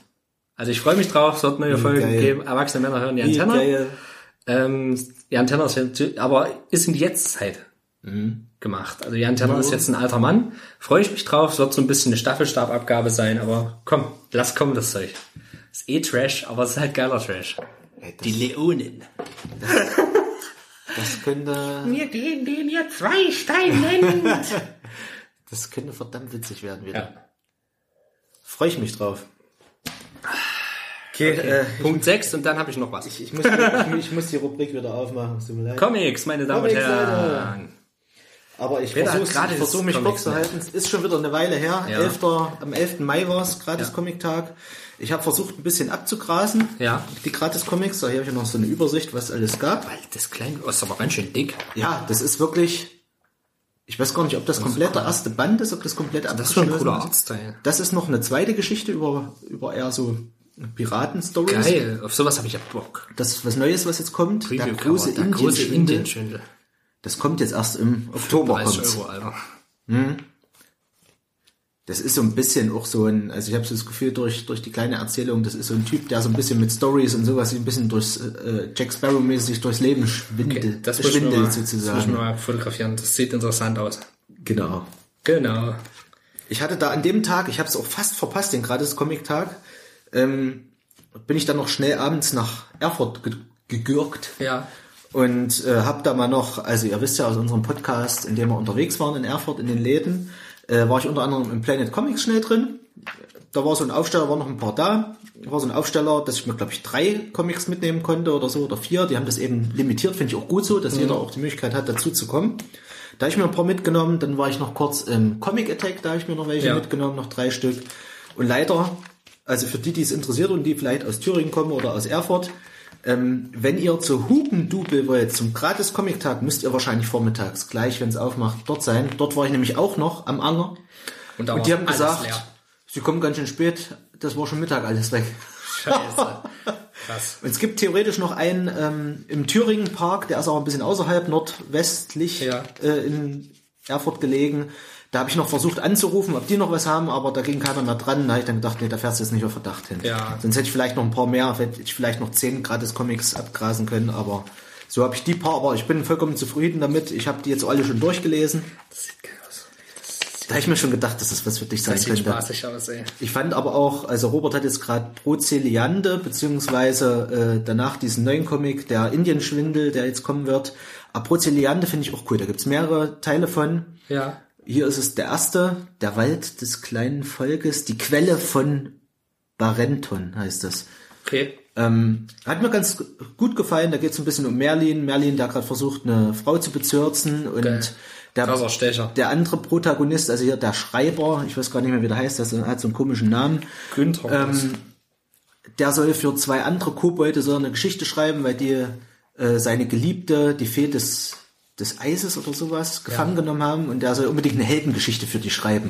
Also ich freue mich drauf, es wird neue Folgen geil. geben, erwachsene Männer hören die Antenna. Ähm, die Antenna ist aber ist in die Jetztzeit Mhm. Gemacht. Also die Antenna ist jetzt ein alter Mann. Freue ich mich drauf. Es wird so ein bisschen eine Staffelstababgabe sein, aber komm, lass kommen das Zeug. Ist eh Trash, aber es ist halt geiler Trash. Ey, das, Die Leonen. das könnte, Wir gehen dem hier zwei Steine. das könnte verdammt witzig werden wieder. ja. Freue ich mich drauf. Okay, Äh, Punkt 6 und dann habe ich noch was. ich, ich, muss, ich, ich muss die Rubrik wieder aufmachen. Comics, meine Damen und Comics, Herren. Aber ich versuche versuch mich kurz zu halten. Es ist schon wieder eine Weile her. Ja. 11. Am 11. Mai war es, gratis Ja. Comic-Tag. Ich habe versucht, ein bisschen abzugrasen. Ja. Die gratis Comics. Da habe ich noch so eine Übersicht, was es alles gab. Das kleine oh, ist aber ganz schön dick. Ja, das ist wirklich. Ich weiß gar nicht, ob das komplett der erste Band ist, ob das komplett Das ist schon ein abgeschlossen cooler ist. Artstyle. Das ist noch eine zweite Geschichte über, über eher so Piraten-Stories. Geil, auf sowas habe ich ja Bock. Das ist was Neues, was jetzt kommt. Große der große Indien-Schwindel. Indien-Schwindel. Das kommt jetzt erst im Oktober. 30 kommt's. Euro, Alter. Das ist so ein bisschen auch so ein, also ich habe so das Gefühl durch durch die kleine Erzählung, das ist so ein Typ, der so ein bisschen mit Stories und sowas ein bisschen durchs äh, Jack Sparrow mäßig durchs Leben schwindelt, Okay, das schwindelt mal, das muss sozusagen. mal fotografieren. Das sieht interessant aus. Genau. Genau. Ich hatte da an dem Tag, ich habe es auch fast verpasst, den gratis Comic-Tag, ähm, bin ich dann noch schnell abends nach Erfurt ge gegürkt Ja. Und äh, habe da mal noch, also ihr wisst ja aus unserem Podcast, in dem wir unterwegs waren in Erfurt in den Läden, äh, war ich unter anderem im Planet Comics schnell drin. Da war so ein Aufsteller, waren noch ein paar da. Da war so ein Aufsteller, dass ich mir, glaube ich, drei Comics mitnehmen konnte oder so oder vier. Die haben das eben limitiert, finde ich auch gut so, dass jeder auch die Möglichkeit hat, dazu zu kommen. Da habe ich mir ein paar mitgenommen, dann war ich noch kurz im Comic Attack, da habe ich mir noch welche Ja. mitgenommen, noch drei Stück. Und leider, also für die, die es interessiert und die vielleicht aus Thüringen kommen oder aus Erfurt, ähm, wenn ihr zur Hugendubel wollt, zum gratis Comic-Tag, müsst ihr wahrscheinlich vormittags, gleich wenn es aufmacht, dort sein. Dort war ich nämlich auch noch am Anger. Und, Und die haben gesagt, leer. sie kommen ganz schön spät, das war schon Mittag alles weg. Scheiße. Krass. Und es gibt theoretisch noch einen ähm, im Thüringen Park, der ist auch ein bisschen außerhalb, nordwestlich Ja. äh, in Erfurt gelegen. Da habe ich noch versucht anzurufen, ob die noch was haben, aber da ging keiner mehr dran. Da habe ich dann gedacht, nee, da fährst du jetzt nicht auf Verdacht hin. Ja. Sonst hätte ich vielleicht noch ein paar mehr, hätte ich vielleicht noch zehn gratis Comics abgrasen können, aber so habe ich die paar, aber ich bin vollkommen zufrieden damit. Ich habe die jetzt alle schon durchgelesen. Das sieht geil aus. Da habe ich mir schon gedacht, dass das was für dich sein Das sieht könnte. spaßig aus, ey. Ich fand aber auch, also Robert hat jetzt gerade Prozeliande, beziehungsweise äh, danach diesen neuen Comic, der Indienschwindel, der jetzt kommen wird. Aber Prozeliande finde ich auch cool. Da gibt's mehrere Teile von. Ja. Hier ist es der erste, der Wald des kleinen Volkes, die Quelle von Barenton heißt das. Okay. Ähm, hat mir ganz gut gefallen. Da geht es ein bisschen um Merlin. Merlin, der gerade versucht, eine Frau zu bezirzen. Und Geil. der, der andere Protagonist, also hier der Schreiber, ich weiß gar nicht mehr, wie der heißt, der hat so einen komischen Namen. Günther. Ähm, der soll für zwei andere Kobolde so eine Geschichte schreiben, weil die äh, seine Geliebte, die Fee des, des Eises oder sowas, gefangen genommen haben und der soll unbedingt eine Heldengeschichte für die schreiben.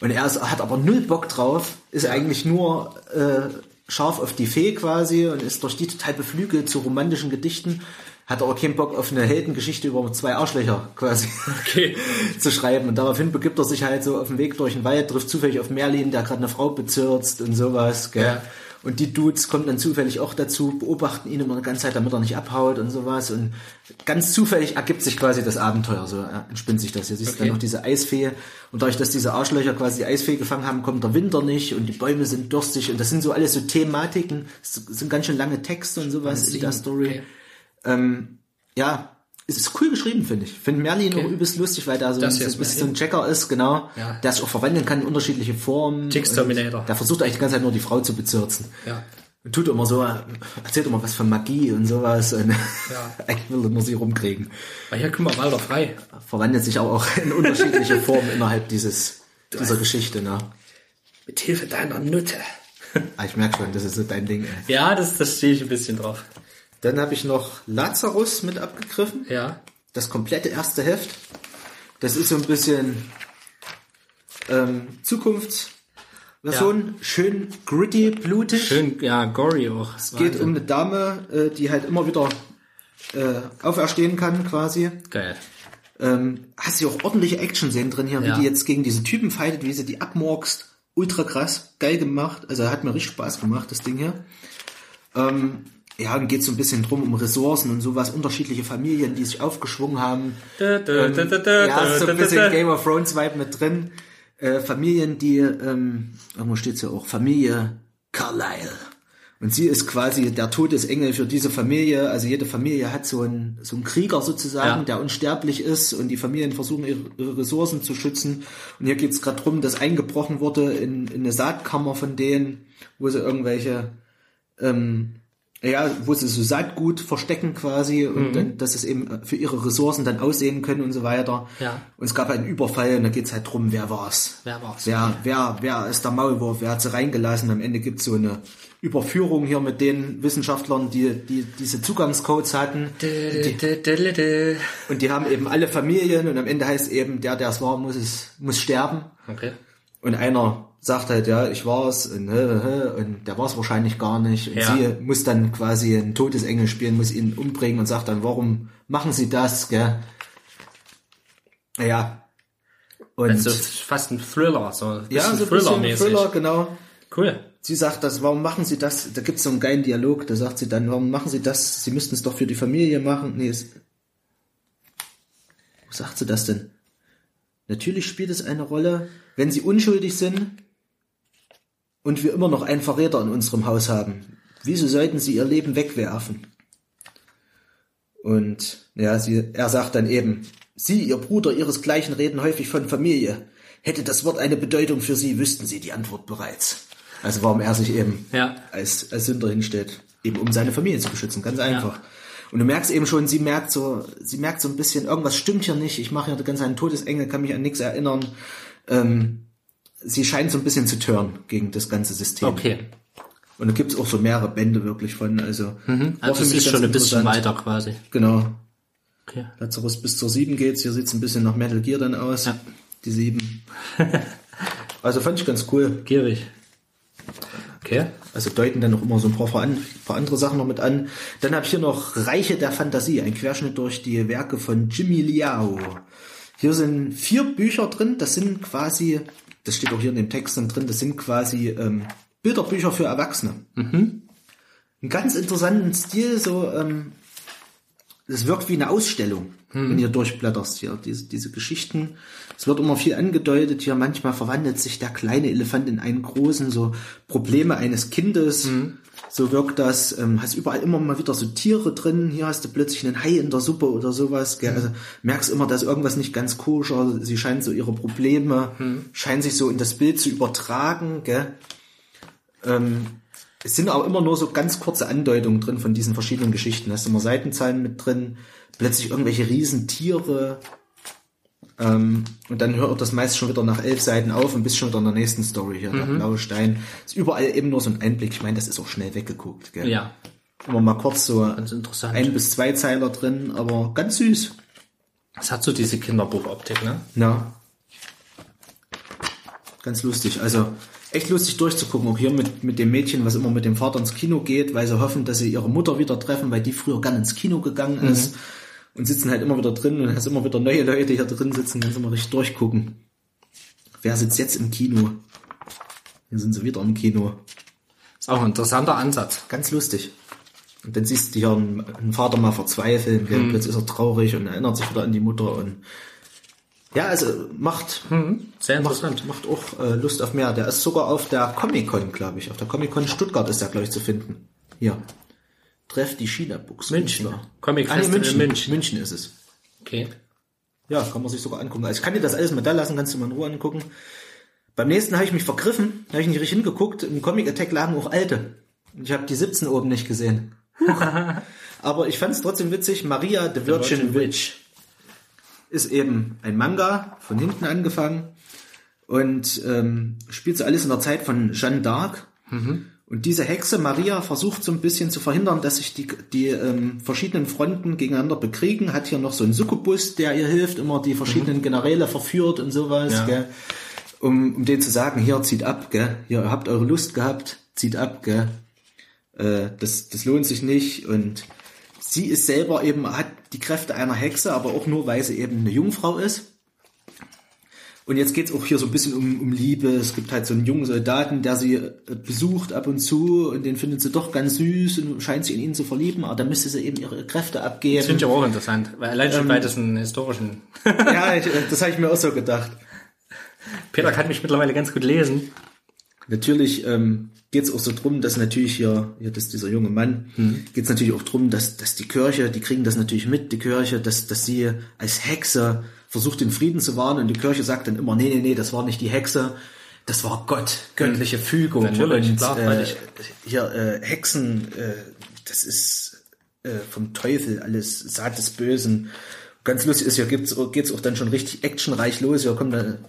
Und er ist, hat aber null Bock drauf, ist eigentlich nur äh, scharf auf die Fee quasi und ist durch die total beflügelt zu romantischen Gedichten, hat aber keinen Bock auf eine Heldengeschichte über zwei Arschlöcher quasi Okay. zu schreiben. Und daraufhin begibt er sich halt so auf den Weg durch den Wald, trifft zufällig auf Merlin, der gerade eine Frau bezirzt und sowas. Gell? Ja. Und die Dudes kommen dann zufällig auch dazu, beobachten ihn immer eine ganze Zeit, damit er nicht abhaut und sowas. Und ganz zufällig ergibt sich quasi das Abenteuer, so entspinnt sich das. Hier siehst Okay. dann noch diese Eisfee. Und dadurch, dass diese Arschlöcher quasi die Eisfee gefangen haben, kommt der Winter nicht und die Bäume sind durstig. Und das sind so alles so Thematiken. Das sind ganz schön lange Texte und sowas in der Story. Okay. Ähm, ja, es ist cool geschrieben, finde ich. Finde Merlin Okay. auch übelst lustig, weil da so, Das ein, bisschen so ein Checker ist, genau. Ja. Der sich auch verwandeln kann in unterschiedliche Formen. Tix Terminator. Der versucht eigentlich die ganze Zeit nur die Frau zu bezirzen. Ja. Und tut immer so, erzählt immer was von Magie und sowas. Und Ja. eigentlich will er nur sie rumkriegen. Aber hier, guck mal, Walder frei. Verwandelt sich aber auch in unterschiedliche Formen innerhalb dieses, dieser Geschichte, ne? Mit Hilfe deiner Nutte. Ah, ich merke schon, das ist so dein Ding. Ey. Ja, das, das stehe ich ein bisschen drauf. Dann habe ich noch Lazarus mit abgegriffen. Ja. Das komplette erste Heft. Das ist so ein bisschen ähm, Zukunftsversion. Ja. Schön gritty, blutig. Schön, ja, gory auch. Es geht um eine Dame, äh, die halt immer wieder äh, auferstehen kann quasi. Geil. Ähm, hast du auch ordentliche Action-Szenen drin hier, Ja. wie die jetzt gegen diese Typen fightet, wie sie die abmorkst. Ultra krass, geil gemacht. Also hat mir richtig Spaß gemacht, das Ding hier. Ähm, ja, dann geht so ein bisschen drum um Ressourcen und sowas, unterschiedliche Familien, die sich aufgeschwungen haben. Da, da, da, da, da, Ja, ist so ein da, bisschen da. Game of Thrones Vibe mit drin. Äh, Familien, die, ähm, irgendwo steht's ja auch, Familie Carlyle. Und sie ist quasi der Todesengel für diese Familie. Also jede Familie hat so einen, so einen Krieger sozusagen, Ja. der unsterblich ist und die Familien versuchen ihre, Ressourcen zu schützen. Und hier geht's gerade drum, dass eingebrochen wurde in, in eine Saatkammer von denen, wo sie irgendwelche ähm, ja, wo sie so Saatgut verstecken quasi Mhm. und dann, dass es eben für ihre Ressourcen dann aussehen können und so weiter. Ja. Und es gab einen Überfall und da geht's halt drum, wer war's? Wer war's? Wer, wer, wer ist der Maulwurf? Wer hat sie reingelassen? Am Ende gibt's so eine Überführung hier mit den Wissenschaftlern, die, die diese Zugangscodes hatten. Da. Und die haben eben alle Familien und am Ende heißt eben, der, der es war, muss es, muss sterben. Okay. Und einer sagt halt, ja, ich war's und, hä, hä, und der war's wahrscheinlich gar nicht. Und Ja. sie muss dann quasi einen Todesengel spielen, muss ihn umbringen und sagt dann, warum machen sie das, gell? Ja. Und Also fast ein Thriller, so ein ja, so ein bisschen Thriller-mäßig. Thriller, genau. Cool. Sie sagt das, warum machen Sie das? Da gibt's so einen geilen Dialog, da sagt sie dann, warum machen Sie das? Sie müssten es doch für die Familie machen. Nee, es, wo sagt sie das denn? Natürlich spielt es eine Rolle, wenn Sie unschuldig sind und wir immer noch einen Verräter in unserem Haus haben. Wieso sollten Sie Ihr Leben wegwerfen? Und ja, sie, er sagt dann eben, Sie, Ihr Bruder, Ihresgleichen reden häufig von Familie. Hätte das Wort eine Bedeutung für Sie, wüssten Sie die Antwort bereits. Also warum er sich eben Ja. als, als Sünder hinstellt, eben um seine Familie zu beschützen, ganz einfach. Und du merkst eben schon, sie merkt so, sie merkt so ein bisschen, irgendwas stimmt hier nicht, ich mache hier ganz einen Todesengel, kann mich an nichts erinnern. Ähm, sie scheint so ein bisschen zu turn gegen das ganze System. Okay. Und da gibt's auch so mehrere Bände wirklich von, also, war Also es ist schon ein bisschen weiter quasi. Genau. Okay. Lazarus bis zur 7 geht's, hier sieht's ein bisschen nach Metal Gear dann aus, Ja. die 7. also fand ich ganz cool. Gierig. Okay. Also deuten dann noch immer so ein paar, voran- paar andere Sachen noch mit an. Dann habe ich hier noch Reiche der Fantasie, ein Querschnitt durch die Werke von Jimmy Liao. Hier sind vier Bücher drin, das sind quasi, das steht auch hier in dem Text dann drin, das sind quasi ähm, Bilderbücher für Erwachsene. Einen ganz interessanten Stil, so ähm, es wirkt wie eine Ausstellung, wenn ihr durchblätterst hier, diese, diese Geschichten. Es wird immer viel angedeutet hier, manchmal verwandelt sich der kleine Elefant in einen großen, so Probleme eines Kindes. So wirkt das, ähm, hast überall immer mal wieder so Tiere drin, hier hast du plötzlich einen Hai in der Suppe oder sowas, gell? also merkst immer, dass irgendwas nicht ganz koscher, sie scheinen so ihre Probleme, scheinen sich so in das Bild zu übertragen, gell? Ähm, es sind auch immer nur so ganz kurze Andeutungen drin von diesen verschiedenen Geschichten. Da hast du immer Seitenzahlen mit drin, plötzlich irgendwelche Riesentiere. Ähm, und dann hört das meist schon wieder nach elf Seiten auf und bist schon wieder in der nächsten Story hier, der blaue Stein. Ist überall eben nur so ein Einblick. Ich meine, das ist auch schnell weggeguckt. Gell? Ja. Immer mal kurz so ein bis zwei Zeiler drin, aber ganz süß. Es hat so diese Kinderbuchoptik, ne? Ja. Ganz lustig. Also echt lustig durchzugucken. Auch hier mit, mit dem Mädchen, was immer mit dem Vater ins Kino geht, weil sie hoffen, dass sie ihre Mutter wieder treffen, weil die früher gern ins Kino gegangen ist. Und sitzen halt immer wieder drin und hast immer wieder neue Leute hier drin sitzen, kannst immer richtig durchgucken. Wer sitzt jetzt im Kino? Hier sind sie wieder im Kino. Ist auch ein interessanter Ansatz. Ganz lustig. Und dann siehst du hier einen, einen Vater mal verzweifeln, gell? plötzlich ist er traurig und erinnert sich wieder an die Mutter und ja, also macht, Sehr macht, interessant. macht auch äh, Lust auf mehr. Der ist sogar auf der Comic-Con, glaube ich. Auf der Comic-Con Stuttgart ist der, glaube ich, zu finden. Hier. Treff die China-Books. München. Comic Festival München. München. München ist es. Okay. Ja, kann man sich sogar angucken. Also ich kann dir das alles mal da lassen, kannst du mal in Ruhe angucken. Beim nächsten habe ich mich vergriffen, habe ich nicht richtig hingeguckt. Im Comic Attack lagen auch alte. Ich habe die 17 oben nicht gesehen. Aber ich fand es trotzdem witzig. Maria the Virgin, Virgin Witch ist eben ein Manga, von hinten angefangen. und ähm, spielt so alles in der Zeit von Jeanne d'Arc. Und diese Hexe Maria versucht so ein bisschen zu verhindern, dass sich die, die ähm, verschiedenen Fronten gegeneinander bekriegen. Hat hier noch so einen Succubus, der ihr hilft, immer die verschiedenen Generäle verführt und sowas, Ja. gell? Um, um denen zu sagen, hier zieht ab, gell? Ihr habt eure Lust gehabt, zieht ab, gell? Äh, das, das lohnt sich nicht und sie ist selber eben, hat die Kräfte einer Hexe, aber auch nur, weil sie eben eine Jungfrau ist. Und jetzt geht's auch hier so ein bisschen um, um Liebe. Es gibt halt so einen jungen Soldaten, der sie äh, besucht ab und zu und den findet sie doch ganz süß und scheint sich in ihn zu verlieben, aber dann müsste sie eben ihre Kräfte abgeben. Das finde ich auch interessant, weil allein Ähm, schon bei diesen historischen. ja, ich, das habe ich mir auch so gedacht. Peter kann mich mittlerweile ganz gut lesen. Natürlich ähm, geht's auch so drum, dass natürlich hier, hier das, dieser junge Mann, geht's natürlich auch drum, dass, dass die Kirche, die kriegen das natürlich mit, die Kirche, dass, dass sie als Hexe versucht, den Frieden zu wahren und die Kirche sagt dann immer, nee, nee, nee, das war nicht die Hexe, das war Gott, göttliche Fügung. Natürlich, und klar, äh, hier äh, Hexen, äh, das ist äh, vom Teufel, alles Saat des Bösen. Ganz lustig ist, hier gibt's, geht's auch dann schon richtig actionreich los. Hier kommt dann,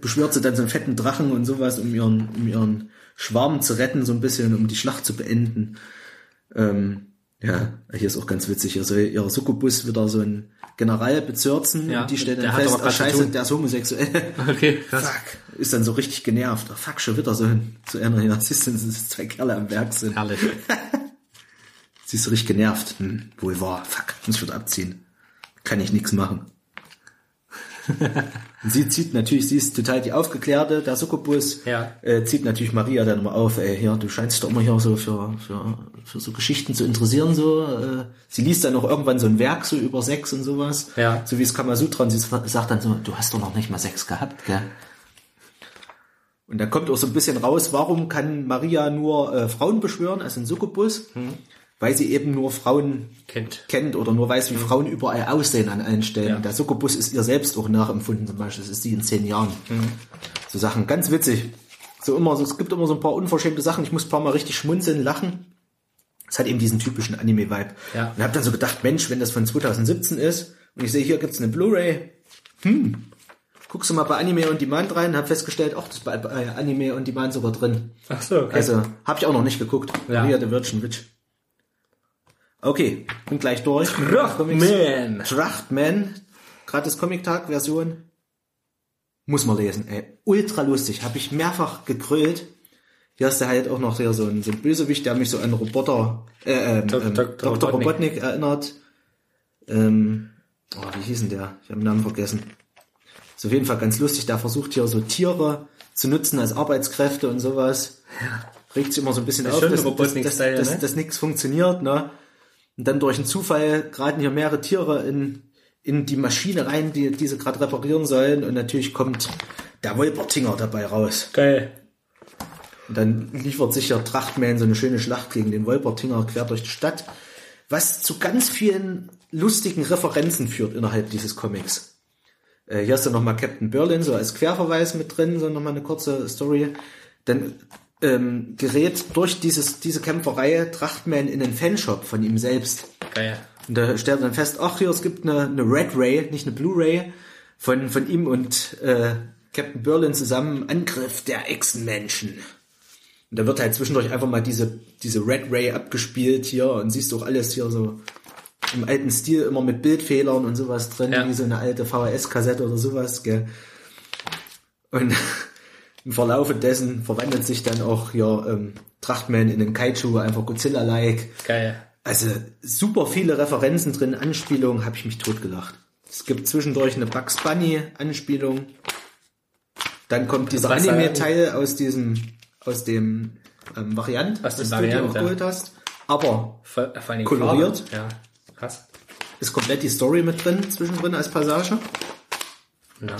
beschwört sie dann so einen fetten Drachen und sowas, um ihren, um ihren Schwarm zu retten, so ein bisschen, um die Schlacht zu beenden. Ähm, ja, hier ist auch ganz witzig. Hier soll ihr Succubus wieder so ein General bezirzen Ja, und die stellen dann fest, oh, scheiße, der ist homosexuell. Okay, krass. Fuck, ist dann so richtig genervt. Oh, fuck, schon wieder so zu einer, dass es zwei Kerle am Werk sind. Herrlich. Sie ist so richtig genervt. Hm, wohl wahr. Fuck, muss ich wieder abziehen. Kann ich nichts machen. Sie zieht natürlich, sie ist total die Aufgeklärte, der Succubus, Ja. äh, zieht natürlich Maria dann mal auf, ey, hier, du scheinst doch immer hier so für, für, für so Geschichten zu interessieren, so. Äh, sie liest dann auch irgendwann so ein Werk so über Sex und sowas. Ja. So wie es Kamasutra und sie sagt dann so, du hast doch noch nicht mal Sex gehabt, gell? Und da kommt auch so ein bisschen raus, warum kann Maria nur äh, Frauen beschwören, also ein Succubus? Weil sie eben nur Frauen Kennt. kennt oder nur weiß, wie Frauen überall aussehen an allen Stellen. Ja. Der Succubus ist ihr selbst auch nachempfunden, zum Beispiel. Das ist sie in zehn Jahren. So Sachen, ganz witzig. So immer, so, es gibt immer so ein paar unverschämte Sachen. Ich muss ein paar Mal richtig schmunzeln, lachen. Es hat eben diesen typischen Anime-Vibe. Ja. Und hab dann so gedacht, Mensch, wenn das von 2017 ist und ich sehe, hier gibt's eine Blu-ray, hm, guckst du mal bei Anime on Demand rein, hab festgestellt, ach, das ist bei, Anime on Demand sogar drin. Ach so, okay. Also, habe ich auch noch nicht geguckt. Ja. Maria the Virgin Witch. Okay, bin gleich durch. mit den Comics. Man. Trachtman, gratis Comic-Tag-Version. Muss man lesen, ey. Ultra lustig, habe ich mehrfach gegrölt. Hier hast du halt auch noch hier so ein, so ein Bösewicht, der mich so an Roboter, äh, ähm, Dok- ähm, Dr. Robotnik. Robotnik erinnert. Ähm, oh, wie hieß denn der? Ich habe den Namen vergessen. Ist auf jeden Fall ganz lustig. Der versucht hier so Tiere zu nutzen als Arbeitskräfte und sowas. Regt sich immer so ein bisschen auf, schön dass, dass, dass, Robotnik-Style, dass, ne? dass nichts funktioniert, ne? Und dann durch einen Zufall geraten hier mehrere Tiere in, in die Maschine rein, die, die sie gerade reparieren sollen. Und natürlich kommt der Wolpertinger dabei raus. Geil. Und dann liefert sich ja Trachtman so eine schöne Schlacht gegen den Wolpertinger quer durch die Stadt, was zu ganz vielen lustigen Referenzen führt innerhalb dieses Comics. Äh, hier hast du nochmal Captain Berlin so als Querverweis mit drin, so nochmal eine kurze Story. Dann ähm, gerät durch dieses, diese Kämpferei Trachtman in den Fanshop von ihm selbst. Geil. Und da stellt man fest, ach hier, es gibt eine, eine Red Ray, nicht eine Blu-ray, von, von ihm und äh, Captain Berlin zusammen, Angriff der Echsenmenschen. Und da wird halt zwischendurch einfach mal diese, diese Red Ray abgespielt hier und siehst du auch alles hier so im alten Stil, immer mit Bildfehlern und sowas drin, Ja. wie so eine alte VHS-Kassette oder sowas, gell. Und im Verlaufe dessen verwandelt sich dann auch hier ähm, Trachtman in den Kaiju, einfach Godzilla-like. Geil. Also super viele Referenzen drin, Anspielungen, habe ich mich totgelacht. Es gibt zwischendurch eine Bugs Bunny Anspielung. Dann kommt dieser Was, Anime-Teil aus diesem, aus dem ähm, Variant, dem das du dir Variant, auch geholt hast. Aber Vor, vor Koloriert. Ja. Krass. ist komplett die Story mit drin, zwischendrin als Passage. Ja.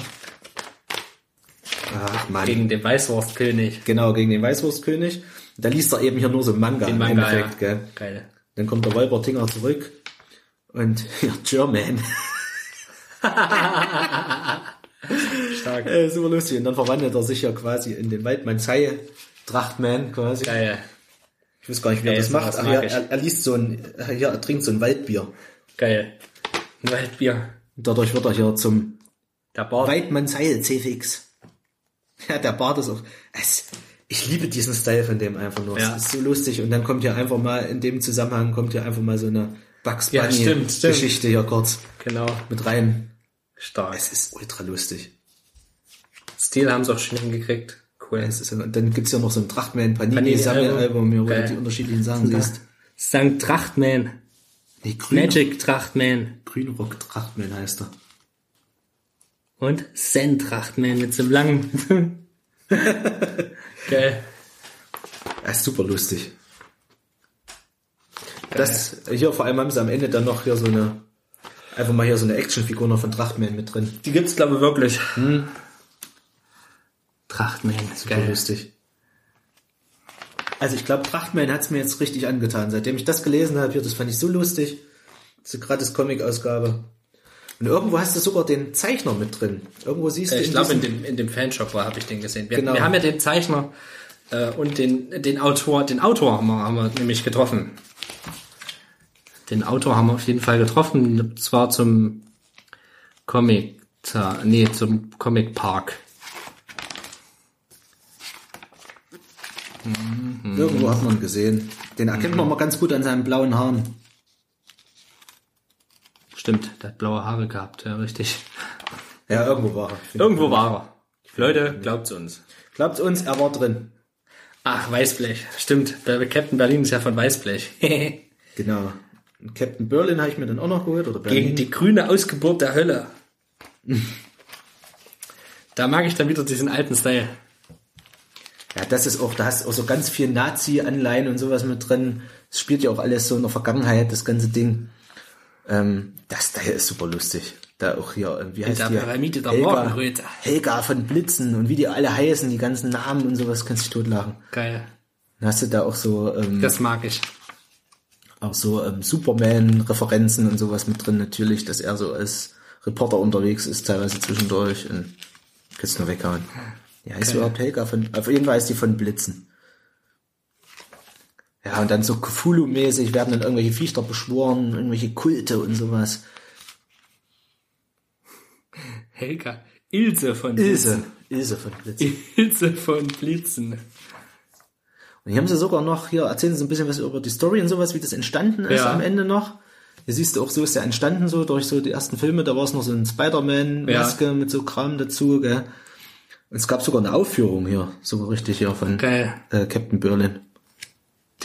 Ach man. Gegen den Weißwurstkönig. genau, gegen den Weißwurstkönig. Da liest er eben hier nur so ein Manga Den im Manga, Endeffekt, ja. gell. Geil. Dann kommt der Wolpertinger zurück und ja, German. Stark. Äh, super lustig. Und dann verwandelt er sich ja quasi in den Waldmann Zei Trachtman quasi. Geil. Ich weiß gar nicht, wie er das macht. Ach, ich. er, er liest so ein, ja, er trinkt so ein Waldbier. Geil. Ein Waldbier. Dadurch wird er hier zum Der Bart. Weidmann Zeil CFX. Ja, der Bart ist auch. Es, ich liebe diesen Style von dem einfach nur. Ja. Es ist so lustig. Und dann kommt hier einfach mal, in dem Zusammenhang kommt hier einfach mal so eine Bugs Ja, Bunny stimmt, stimmt. Geschichte hier kurz Genau. mit rein. Stark. Es ist ultra lustig. Stil haben sie auch schon hingekriegt. Cool. Es ist, und dann gibt's ja noch so ein Trachtman Panini Sammelalbum, wo du die unterschiedlichen Sachen siehst. St. Trachtman. Nee, grün, Magic Trachtman. Grünrock Trachtman heißt er. Und Zen Trachtman mit so einem langen. Geil. Er ist super lustig. Das, hier vor allem haben sie am Ende dann noch hier so eine, einfach mal hier so eine Actionfigur noch von Trachtman mit drin. Die gibt's glaube ich wirklich. Trachtman. Super Geil. lustig. Also ich glaube, Trachtman hat's mir jetzt richtig angetan. Seitdem ich das gelesen habe, hier, das fand ich so lustig. Das ist gratis Comic-Ausgabe. Und irgendwo hast du sogar den Zeichner mit drin. Irgendwo siehst du Ich glaube, in dem, in dem Fanshop war, habe ich den gesehen. Wir, Genau. wir haben ja den Zeichner äh, und den, den Autor, den Autor haben wir, haben wir nämlich getroffen. Den Autor haben wir auf jeden Fall getroffen, und zwar zum Comic, nee, zum Comic Park. Irgendwo hat man gesehen. Den erkennt man mal ganz gut an seinen blauen Haaren. Stimmt, der hat blaue Haare gehabt, ja, richtig. Ja, irgendwo war er. Irgendwo war er. Leute, glaubt's uns. Glaubt uns, er war drin. Ach, Weißblech. Stimmt, der Captain Berlin ist ja von Weißblech. Genau. Und Captain Berlin habe ich mir dann auch noch geholt. Oder Berlin. Gegen die grüne Ausgeburt der Hölle. Da mag ich dann wieder diesen alten Style. Ja, das ist auch, da hast auch so ganz viel Nazi-Anleihen und sowas mit drin. Es spielt ja auch alles so in der Vergangenheit, das ganze Ding. Ähm, das Teil ist super lustig. Da auch hier, äh, wie heißt der die? Pyramide der Helga, Morgenröte. Helga von Blitzen und wie die alle heißen, die ganzen Namen und sowas, kannst du totlachen. Geil. Dann hast du da auch so, ähm, Das mag ich. auch so ähm, Superman-Referenzen und sowas mit drin, natürlich, dass er so als Reporter unterwegs ist, teilweise zwischendurch und kannst nur weghauen. Ja, ist Geil. überhaupt Helga von, auf jeden Fall ist die von Blitzen. Ja, und dann so Cthulhu-mäßig werden dann irgendwelche Viecher beschworen, irgendwelche Kulte und sowas. Helga. Ilse von Ilse. Ilse von Blitzen. Blitzen. Ilse von Blitzen. Und hier haben sie sogar noch, hier erzählen sie ein bisschen was über die Story und sowas, wie das entstanden ist Ja. am Ende noch. Hier siehst du auch, so ist er entstanden, so durch so die ersten Filme, da war es noch so ein Spider-Man-Maske mit so Kram dazu, gell. Und es gab sogar eine Aufführung hier, sogar richtig hier von äh, Captain Berlin.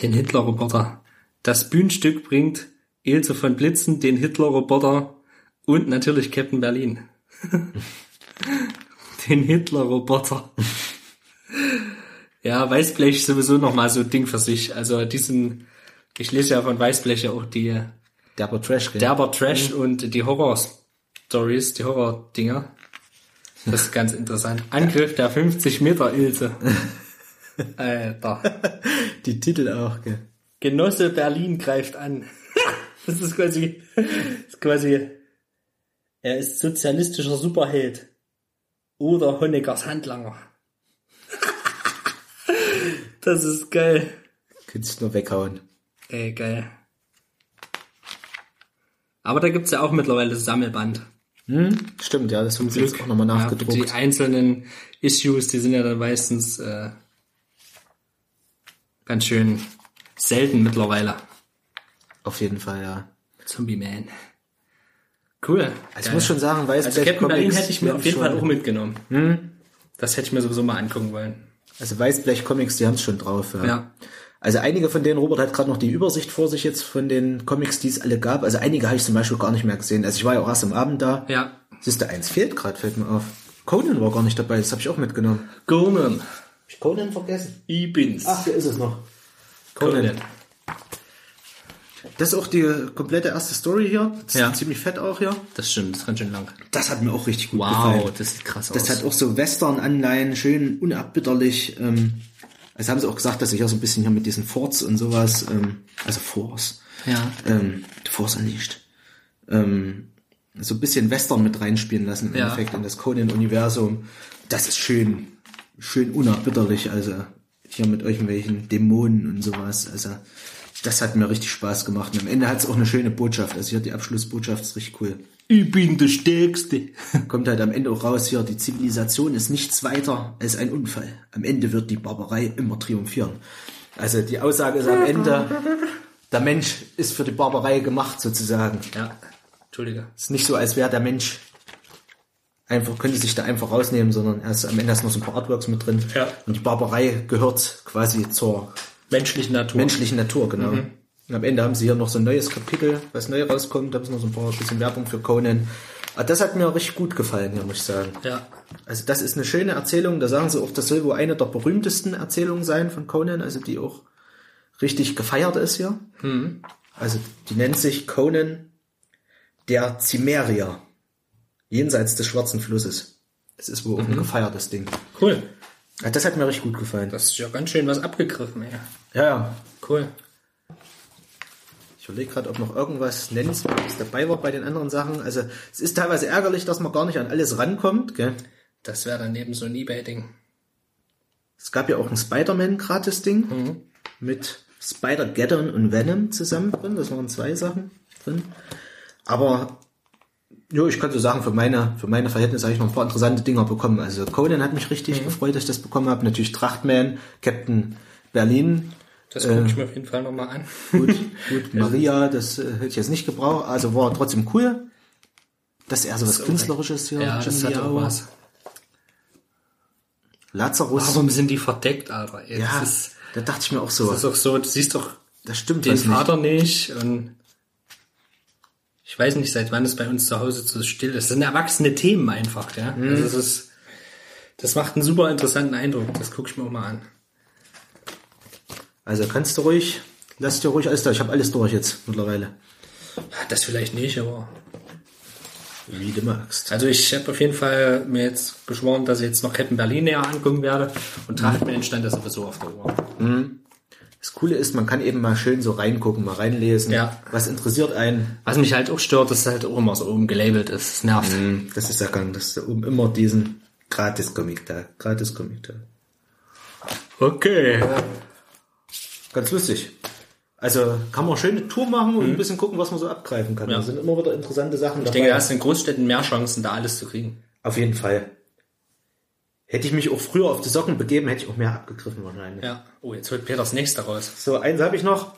Den Hitler-Roboter. Das Bühnenstück bringt Ilse von Blitzen, den Hitler-Roboter und natürlich Captain Berlin. den Hitler-Roboter. ja, Weißblech ist sowieso nochmal so ein Ding für sich. Also diesen, ich lese ja von Weißblech ja auch die Derber Trash, derber Trash und die Horror-Stories, die Horror-Dinger. Das ist ganz interessant. Angriff der 50 Meter Ilse. Alter. Die Titel auch, gell? Genosse Berlin greift an. Das ist quasi, das ist quasi, er ist sozialistischer Superheld. Oder Honeckers Handlanger. Das ist geil. Könntest nur weghauen. Ey, geil. Aber da gibt's ja auch mittlerweile das Sammelband. Hm? Stimmt, ja, das haben sie jetzt auch nochmal Ja, nachgedruckt. die einzelnen Issues, die sind ja dann meistens äh, ganz schön selten mittlerweile. Auf jeden Fall, ja. Zombie Man. Cool. Also ich muss schon sagen, weiß Also Captain Berlin Comics hätte ich mir auf jeden Fall auch mitgenommen. Das hätte ich mir sowieso mal angucken wollen. Also Weißblech Comics, die haben es schon drauf. Ja. Ja. Also einige von denen, Robert hat gerade noch die Übersicht vor sich jetzt von den Comics, die es alle gab. Also einige habe ich zum Beispiel gar nicht mehr gesehen. Also ich war ja auch erst am Abend da. Ja. Siehst du, eins fehlt gerade, fällt mir auf. Conan war gar nicht dabei, das habe ich auch mitgenommen. Conan. Ich Conan vergessen? Ich bin's. Ach, hier ist es noch. Conan. Das ist auch die komplette erste Story hier. Das Ja. ist ziemlich fett auch hier. Das stimmt, das ist ganz schön lang. Das hat mir auch richtig gut gefallen. Wow, das sieht krass Das aus. hat auch so Western-Anleihen, schön unabbitterlich. Ähm, also haben sie auch gesagt, dass ich ja so ein bisschen hier mit diesen Forts und sowas, ähm, also Force, ja. ähm, Force Unleashed, ähm, so ein bisschen Western mit reinspielen lassen im Ja. Endeffekt in das Conan-Universum. Das ist schön, schön unabbitterlich, also hier mit irgendwelchen Dämonen und sowas. Also das hat mir richtig Spaß gemacht. Und am Ende hat es auch eine schöne Botschaft. Also hier die Abschlussbotschaft ist richtig cool. Ich bin der Stärkste. kommt halt am Ende auch raus hier, die Zivilisation ist nichts weiter als ein Unfall. Am Ende wird die Barbarei immer triumphieren. Also die Aussage ist am Ende, der Mensch ist für die Barbarei gemacht sozusagen. Ja, Entschuldige. Es ist nicht so, als wäre der Mensch einfach, könnte sich da einfach rausnehmen, sondern er ist am Ende hast noch so ein paar Artworks mit drin. Ja. Und die Barbarei gehört quasi zur Menschliche Natur. menschlichen Natur, genau. Und am Ende haben sie hier noch so ein neues Kapitel, was neu rauskommt. Da sie noch so ein paar bisschen Werbung für Conan. Aber das hat mir richtig gut gefallen, hier muss ich sagen. Ja. Also das ist eine schöne Erzählung. Da sagen sie auch, das soll wohl eine der berühmtesten Erzählungen sein von Conan, also die auch richtig gefeiert ist hier. Also die nennt sich Conan der Cimmeria, jenseits des Schwarzen Flusses. Es ist wohl auch ein gefeiertes Ding. Cool. Das hat mir richtig gut gefallen. Das ist ja ganz schön was abgegriffen, ey. Ja, ja. Cool. Ich überlege gerade, ob noch irgendwas nennenswertes dabei war bei den anderen Sachen. Also es ist teilweise ärgerlich, dass man gar nicht an alles rankommt. Gell? Das wäre dann eben so ein Ebay-Ding. Es gab ja auch ein Spider-Man-Gratis-Ding mit Spider-Geddon und Venom zusammen drin. Das waren zwei Sachen drin. Aber jo, ich kann so sagen, für meine, für meine Verhältnisse habe ich noch ein paar interessante Dinger bekommen. Also Conan hat mich richtig gefreut, dass ich das bekommen habe. Natürlich Trachtman, Captain Berlin. Das gucke ich mir auf jeden Fall nochmal an. Gut, gut, Maria, das äh, hätte ich jetzt nicht gebraucht. Also war trotzdem cool. Dass er so was Künstlerisches hier. Ja, das Jim hat auch was. Lazarus. Warum sind die verdeckt, Alter? Ey, ja, Das ist, da dachte ich mir auch so. das ist doch so, du siehst doch Das stimmt den was nicht. Vater nicht und ich weiß nicht, seit wann es bei uns zu Hause so still ist. Das sind erwachsene Themen einfach, ja. Mhm. Also das ist, das macht einen super interessanten Eindruck. Das gucke ich mir auch mal an. Also kannst du ruhig, lass dir ruhig alles da. Ich habe alles durch jetzt mittlerweile. Das vielleicht nicht, aber Wie du magst. Also ich habe auf jeden Fall mir jetzt geschworen, dass ich jetzt noch Captain Berlin näher angucken werde und Trachtman stand das sowieso auf der Uhr. Das Coole ist, man kann eben mal schön so reingucken, mal reinlesen. Ja. Was interessiert einen? Was mich halt auch stört, dass es halt auch immer so oben gelabelt ist. Das nervt. Das ist ja gang, dass da oben immer diesen Gratis-Comic da, Gratis-Comic da. Okay. Ganz lustig. Also kann man schöne Tour machen und ein bisschen gucken, was man so abgreifen kann. Mhm. Ja. Da sind immer wieder interessante Sachen Ich denke, da hast du in Großstädten mehr Chancen, da alles zu kriegen. Auf jeden Fall. Hätte ich mich auch früher auf die Socken begeben, hätte ich auch mehr abgegriffen wahrscheinlich. Ja. Oh, jetzt holt Peter das nächste raus. So, eins habe ich noch.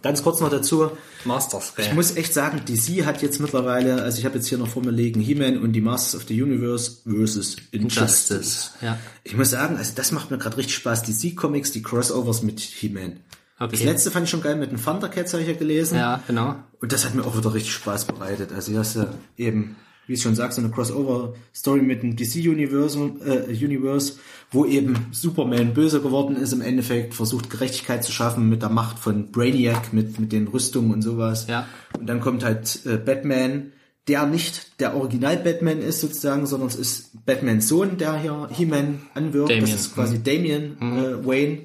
Ganz kurz noch dazu. Masters. Ich muss echt sagen, DC hat jetzt mittlerweile, also ich habe jetzt hier noch vor mir liegen, He-Man und die Masters of the Universe versus Injustice. Justice. Ja. Ich muss sagen, also das macht mir gerade richtig Spaß. DC Comics, die Crossovers mit He-Man. Das Okay. letzte fand ich schon geil mit den Thundercats, habe ich ja gelesen. Ja, genau. Und das hat mir auch wieder richtig Spaß bereitet. Also hast du eben, wie ich schon sagst, so eine Crossover-Story mit dem DC-Universe, äh, Universe, wo eben Superman böse geworden ist, im Endeffekt versucht Gerechtigkeit zu schaffen mit der Macht von Brainiac, mit, mit den Rüstungen und sowas. Ja. Und dann kommt halt äh, Batman, der nicht der Original-Batman ist sozusagen, sondern es ist Batmans Sohn, der hier He-Man anwirkt. Damien. Das ist quasi Damien äh, Wayne.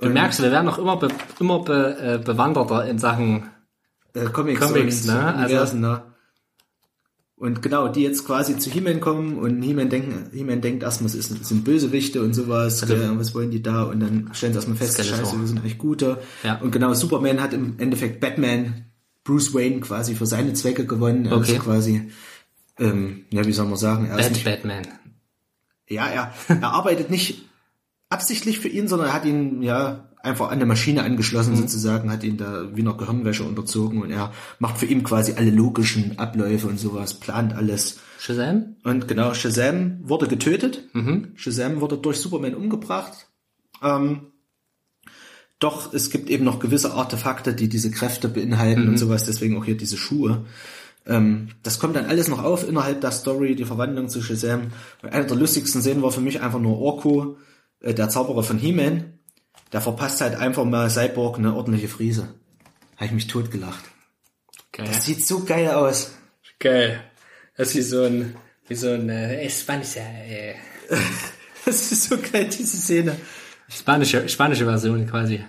Du merkst, wir werden noch immer, be, immer be, äh, bewanderter in Sachen. äh, Comics, Comics, ne? Also- ne? Und genau, die jetzt quasi zu He-Man kommen und He-Man denkt, He-Man denkt erstmal, es ist- sind Bösewichte und sowas, äh, was wollen die da? Und dann stellen sie erstmal fest, scheiße, wir sind eigentlich Gute. Ja. Und genau, Superman hat im Endeffekt Batman, Bruce Wayne quasi für seine Zwecke gewonnen. Er Okay. ist quasi, ähm, ja, wie soll man sagen, er ist Bad nicht, Batman. ja, er, er arbeitet nicht absichtlich für ihn, sondern er hat ihn ja einfach an eine Maschine angeschlossen sozusagen, hat ihn da wie einer Gehirnwäsche unterzogen und er macht für ihn quasi alle logischen Abläufe und sowas, plant alles. Shazam? Und genau, Shazam wurde getötet. Shazam wurde durch Superman umgebracht. Ähm, doch es gibt eben noch gewisse Artefakte, die diese Kräfte beinhalten und sowas, deswegen auch hier diese Schuhe. Ähm, das kommt dann alles noch auf innerhalb der Story, die Verwandlung zu Shazam. Einer der lustigsten Szenen war für mich einfach nur Orko, äh, der Zauberer von He-Man. Der verpasst halt einfach mal Cyborg eine ordentliche Frise. Habe ich mich totgelacht. Geil. Das sieht so geil aus. Geil. Das ist wie so ein, wie so ein äh, spanischer, äh, Das ist so geil, diese Szene. spanische, spanische Version quasi.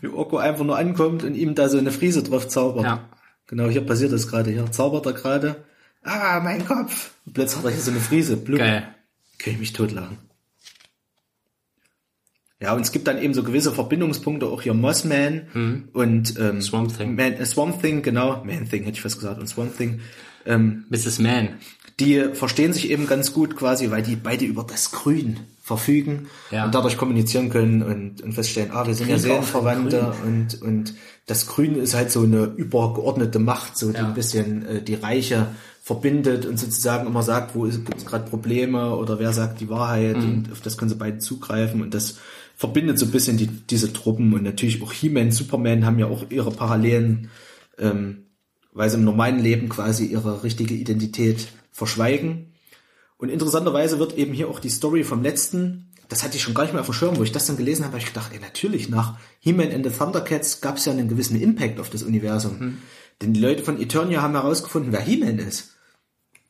wie Orko einfach nur ankommt und ihm da so eine Frise drauf zaubert. Ja. Genau, hier passiert das gerade. Hier zaubert er gerade. Ah, mein Kopf. Und plötzlich hat er hier so eine Frise. Blub. Geil. Kann ich mich totlachen. Ja, und es gibt dann eben so gewisse Verbindungspunkte, auch hier Mossman und ähm, Swamp Thing. Man, äh, Swamp Thing, genau. Man Thing hätte ich fast gesagt. Und Swamp Thing. Ähm, Mrs. Man. Die verstehen sich eben ganz gut quasi, weil die beide über das Grün verfügen Ja. und dadurch kommunizieren können und, und feststellen, ah, wir sind ja Seelenverwandte und, und das Grün ist halt so eine übergeordnete Macht, so die Ja. ein bisschen äh, die Reiche verbindet und sozusagen immer sagt, wo gibt es gerade Probleme oder wer sagt die Wahrheit Mhm. und auf das können sie beide zugreifen und das verbindet so ein bisschen die, diese Truppen und natürlich auch He-Man, Superman haben ja auch ihre Parallelen, ähm, weil sie im normalen Leben quasi ihre richtige Identität verschweigen. Und interessanterweise wird eben hier auch die Story vom letzten, das hatte ich schon gar nicht mehr auf dem Schirm, wo ich das dann gelesen habe, habe ich gedacht, ey, natürlich, nach He-Man and the Thundercats gab es ja einen gewissen Impact auf das Universum. Denn die Leute von Eternia haben herausgefunden, wer He-Man ist.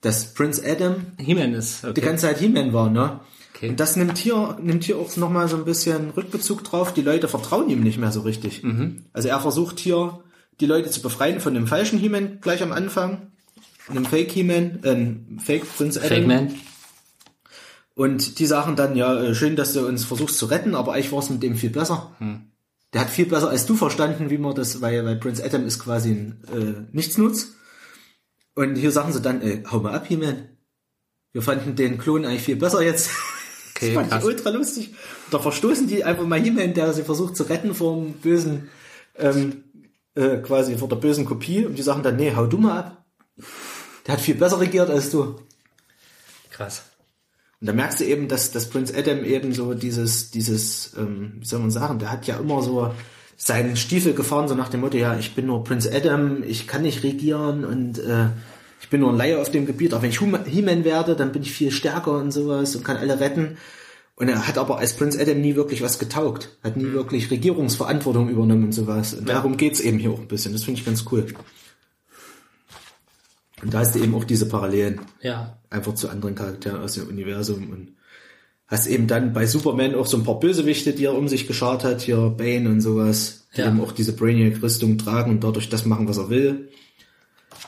Dass Prince Adam He-Man ist. die Okay. ganze Zeit He-Man war, ne? Okay. Und das nimmt hier, nimmt hier auch nochmal so ein bisschen Rückbezug drauf. Die Leute vertrauen ihm nicht mehr so richtig. Mhm. Also er versucht hier, die Leute zu befreien von dem falschen He-Man gleich am Anfang. Einem Fake He-Man, äh, Fake Prince Adam. Fake Man. Und die sagen dann, ja, äh, schön, dass du uns versuchst zu retten, aber eigentlich war es mit dem viel besser. Der hat viel besser als du verstanden, wie man das, weil, weil Prince Adam ist quasi ein äh, Nichtsnutz. Und hier sagen sie dann, äh, hau mal ab, He-Man. Wir fanden den Klon eigentlich viel besser jetzt. Okay, das fand krass. ich ultra lustig. Da verstoßen die einfach mal He-Man, der sie versucht zu retten vor dem bösen, ähm, äh, quasi vor der bösen Kopie. Und die sagen dann, nee, hau du mal ab. Der hat viel besser regiert als du. Krass. Und da merkst du eben, dass, dass Prince Adam eben so dieses, dieses, ähm, wie soll man sagen, der hat ja immer so seinen Stiefel gefahren, so nach dem Motto, ja, ich bin nur Prince Adam, ich kann nicht regieren und äh, ich bin nur ein Laie auf dem Gebiet, aber wenn ich He-Man werde, dann bin ich viel stärker und sowas und kann alle retten. Und er hat aber als Prince Adam nie wirklich was getaugt, hat nie wirklich Regierungsverantwortung übernommen und sowas. Und darum geht's eben hier auch ein bisschen. Das finde ich ganz cool. Und da hast du eben auch diese Parallelen Ja. einfach zu anderen Charakteren aus dem Universum und hast eben dann bei Superman auch so ein paar Bösewichte, die er um sich geschart hat, hier Bane und sowas, die Ja. eben auch diese Brainiac-Rüstung tragen und dadurch das machen, was er will.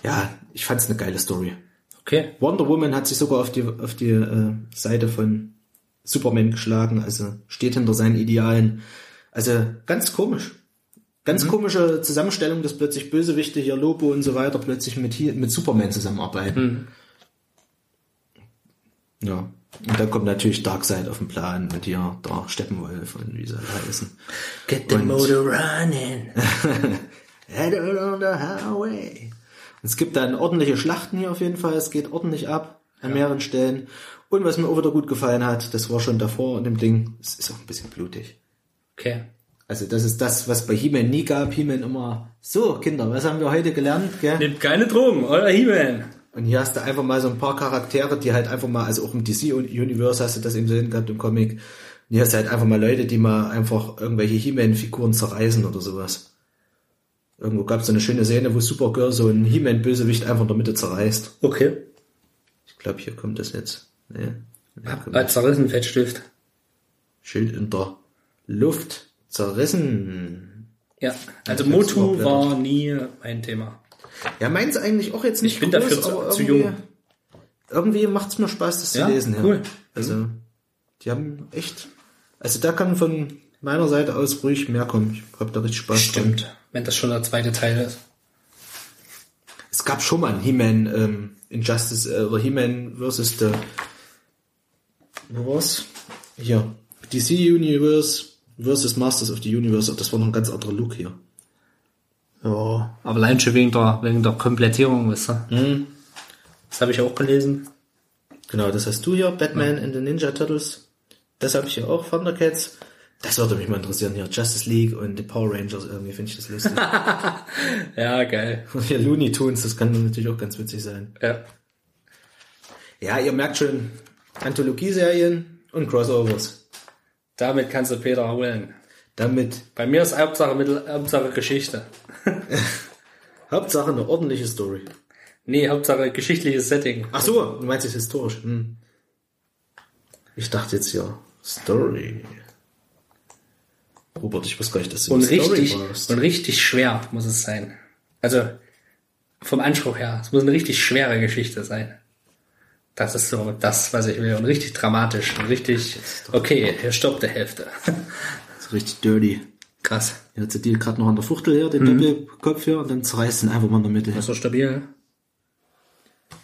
Ja, ich fand's eine geile Story. Okay. Wonder Woman hat sich sogar auf die, auf die äh, Seite von Superman geschlagen, also steht hinter seinen Idealen. Also ganz komisch. Ganz komische Zusammenstellung, dass plötzlich Bösewichte hier Lobo und so weiter plötzlich mit, hier, mit Superman zusammenarbeiten. Ja. Und dann kommt natürlich Darkseid auf den Plan mit hier der Steppenwolf und wie sie alle heißen. Get the Und- motor running. Head on the highway. Es gibt dann ordentliche Schlachten hier auf jeden Fall. Es geht ordentlich ab an mehreren Stellen. Und was mir auch wieder gut gefallen hat, das war schon davor in dem Ding, es ist auch ein bisschen blutig. Okay. Also das ist das, was bei He-Man nie gab. He-Man immer, so Kinder, was haben wir heute gelernt? Gell? Nehmt keine Drogen, euer He-Man. Und hier hast du einfach mal so ein paar Charaktere, die halt einfach mal, also auch im DC-Universe hast du das eben so gehabt im Comic. Und hier hast du halt einfach mal Leute, die mal einfach irgendwelche He-Man-Figuren zerreißen oder sowas. Irgendwo gab es so eine schöne Szene, wo Supergirl so einen He-Man-Bösewicht einfach in der Mitte zerreißt. Okay. Ich glaube, hier kommt das jetzt. Nee. Ja, kommt Als zerrissen Fettstift. Schild in der Luft zerrissen. Ja. Also Motu war nie mein Thema. Ja, meins eigentlich auch jetzt nicht Ich bin dafür zu- zu irgendwie- jung. Irgendwie macht's mir Spaß, das Ja, zu lesen. Ja. cool. Also, die haben echt, also da kann von meiner Seite aus ruhig mehr kommen. Ich hab da richtig Spaß dran. Stimmt. Wenn das schon der zweite Teil ist. Es gab schon mal ein He-Man ähm, Injustice äh, oder He-Man versus the wo war's? Hier. DC Universe versus Masters of the Universe. Das war noch ein ganz anderer Look hier. Ja. Aber allein schon wegen der, wegen der Komplettierung, wisst ihr. Mhm. Das habe ich auch gelesen. Genau, das hast du hier, Batman and the Ninja Turtles. Das habe ich hier auch, Thundercats. Das würde mich mal interessieren hier, Justice League und die Power Rangers, irgendwie finde ich das lustig. Ja, geil. und hier Looney Tunes, das kann natürlich auch ganz witzig sein. Ja. Ja, ihr merkt schon, Anthologieserien und Crossovers. Damit kannst du Peter holen. Damit Bei mir ist Hauptsache Mittel, Hauptsache Geschichte. Hauptsache eine ordentliche Story. Nee, Hauptsache geschichtliches Setting. Ach so, du meinst jetzt historisch. Hm. Ich dachte jetzt ja, Story. Robert, ich wusste gar nicht, dass du Und richtig, brauchst. und richtig schwer muss es sein. Also, vom Anspruch her. Es muss eine richtig schwere Geschichte sein. Das ist so das, was ich will. Und richtig dramatisch. Und richtig, okay, hier stoppt der Hälfte. So richtig dirty. Krass. Hier hat die gerade noch an der Fuchtel hier, den Doppelkopf hier, und dann zerreißt ihn einfach mal in der Mitte. Das ist so stabil.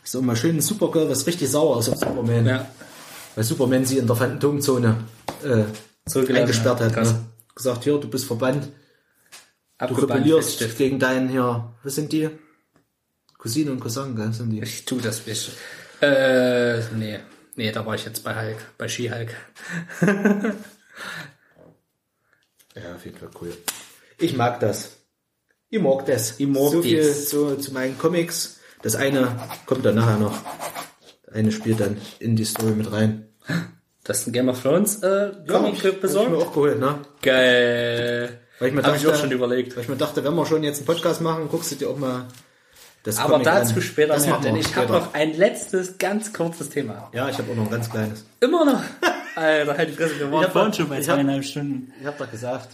So mal schön Supergirl, was richtig sauer ist auf Superman. Ja. Weil Superman sie in der Phantomzone äh, eingesperrt hat. hat. Krass. Ne? Gesagt, hier, du bist verbannt. Du rebellierst gegen deinen hier, was sind die? Cousine und Cousin, gell, sind die. Ich tu das bisschen. Äh, nee. Nee, da war ich jetzt bei Hulk, bei Ski-Hulk. Ja, auf jeden Fall cool. Ich mag das. Ich mag das. Ich mag so viel das. zu, zu meinen Comics. Das eine kommt dann nachher noch. Das eine spielt dann in die Story mit rein. Das ist ein Game of Thrones äh, Comic hab ich mir besorgt. auch geholt, ne? Geil. Weil ich mir ich dachte- auch schon überlegt. Weil ich mir dachte, wenn wir schon jetzt einen Podcast machen, guckst du dir auch mal das Aber Comic dazu an. später das mehr, denn ich habe noch ein letztes, ganz kurzes Thema. Ja, ich habe auch noch ein ganz kleines. Immer noch. Alter, halt die Fresse, wir waren hab vorhin schon bei ich hab- zweieinhalb Stunden. Ich habe doch gesagt,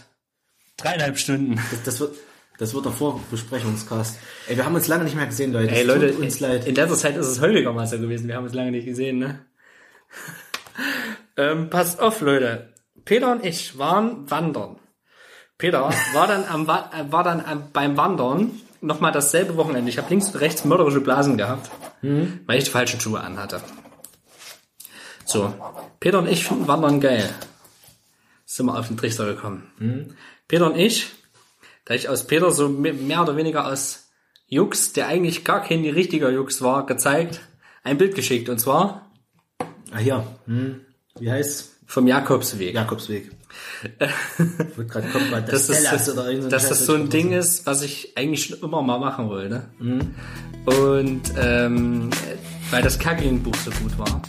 Dreieinhalb Stunden. das, das wird das wird der Vorbesprechungscast. Ey, wir haben uns lange nicht mehr gesehen, Leute. Ey Leute, tut uns leid. in letzter Zeit ist es häufiger mal so gewesen. Wir haben uns lange nicht gesehen, ne? Ähm, passt auf, Leute. Peter und ich waren wandern. Peter war dann am äh, war dann am, beim Wandern nochmal dasselbe Wochenende. Ich habe links und rechts mörderische Blasen gehabt, weil ich die falschen Schuhe anhatte. So, Peter und ich finden Wandern geil. Sind wir auf den Trichter gekommen. Peter und ich, da ich aus Peter so me- mehr oder weniger aus Jux, der eigentlich gar kein richtiger Jux war, gezeigt, ein Bild geschickt. Und zwar Ah, hier. Hm. Wie heißt vom Jakobsweg. Jakobsweg. Wollte gerade kommen, weil dass das, oder so ein dass das so ein Ding vergessen. ist, was ich eigentlich schon immer mal machen wollte. Und ähm, weil das Kagging-Buch so gut war.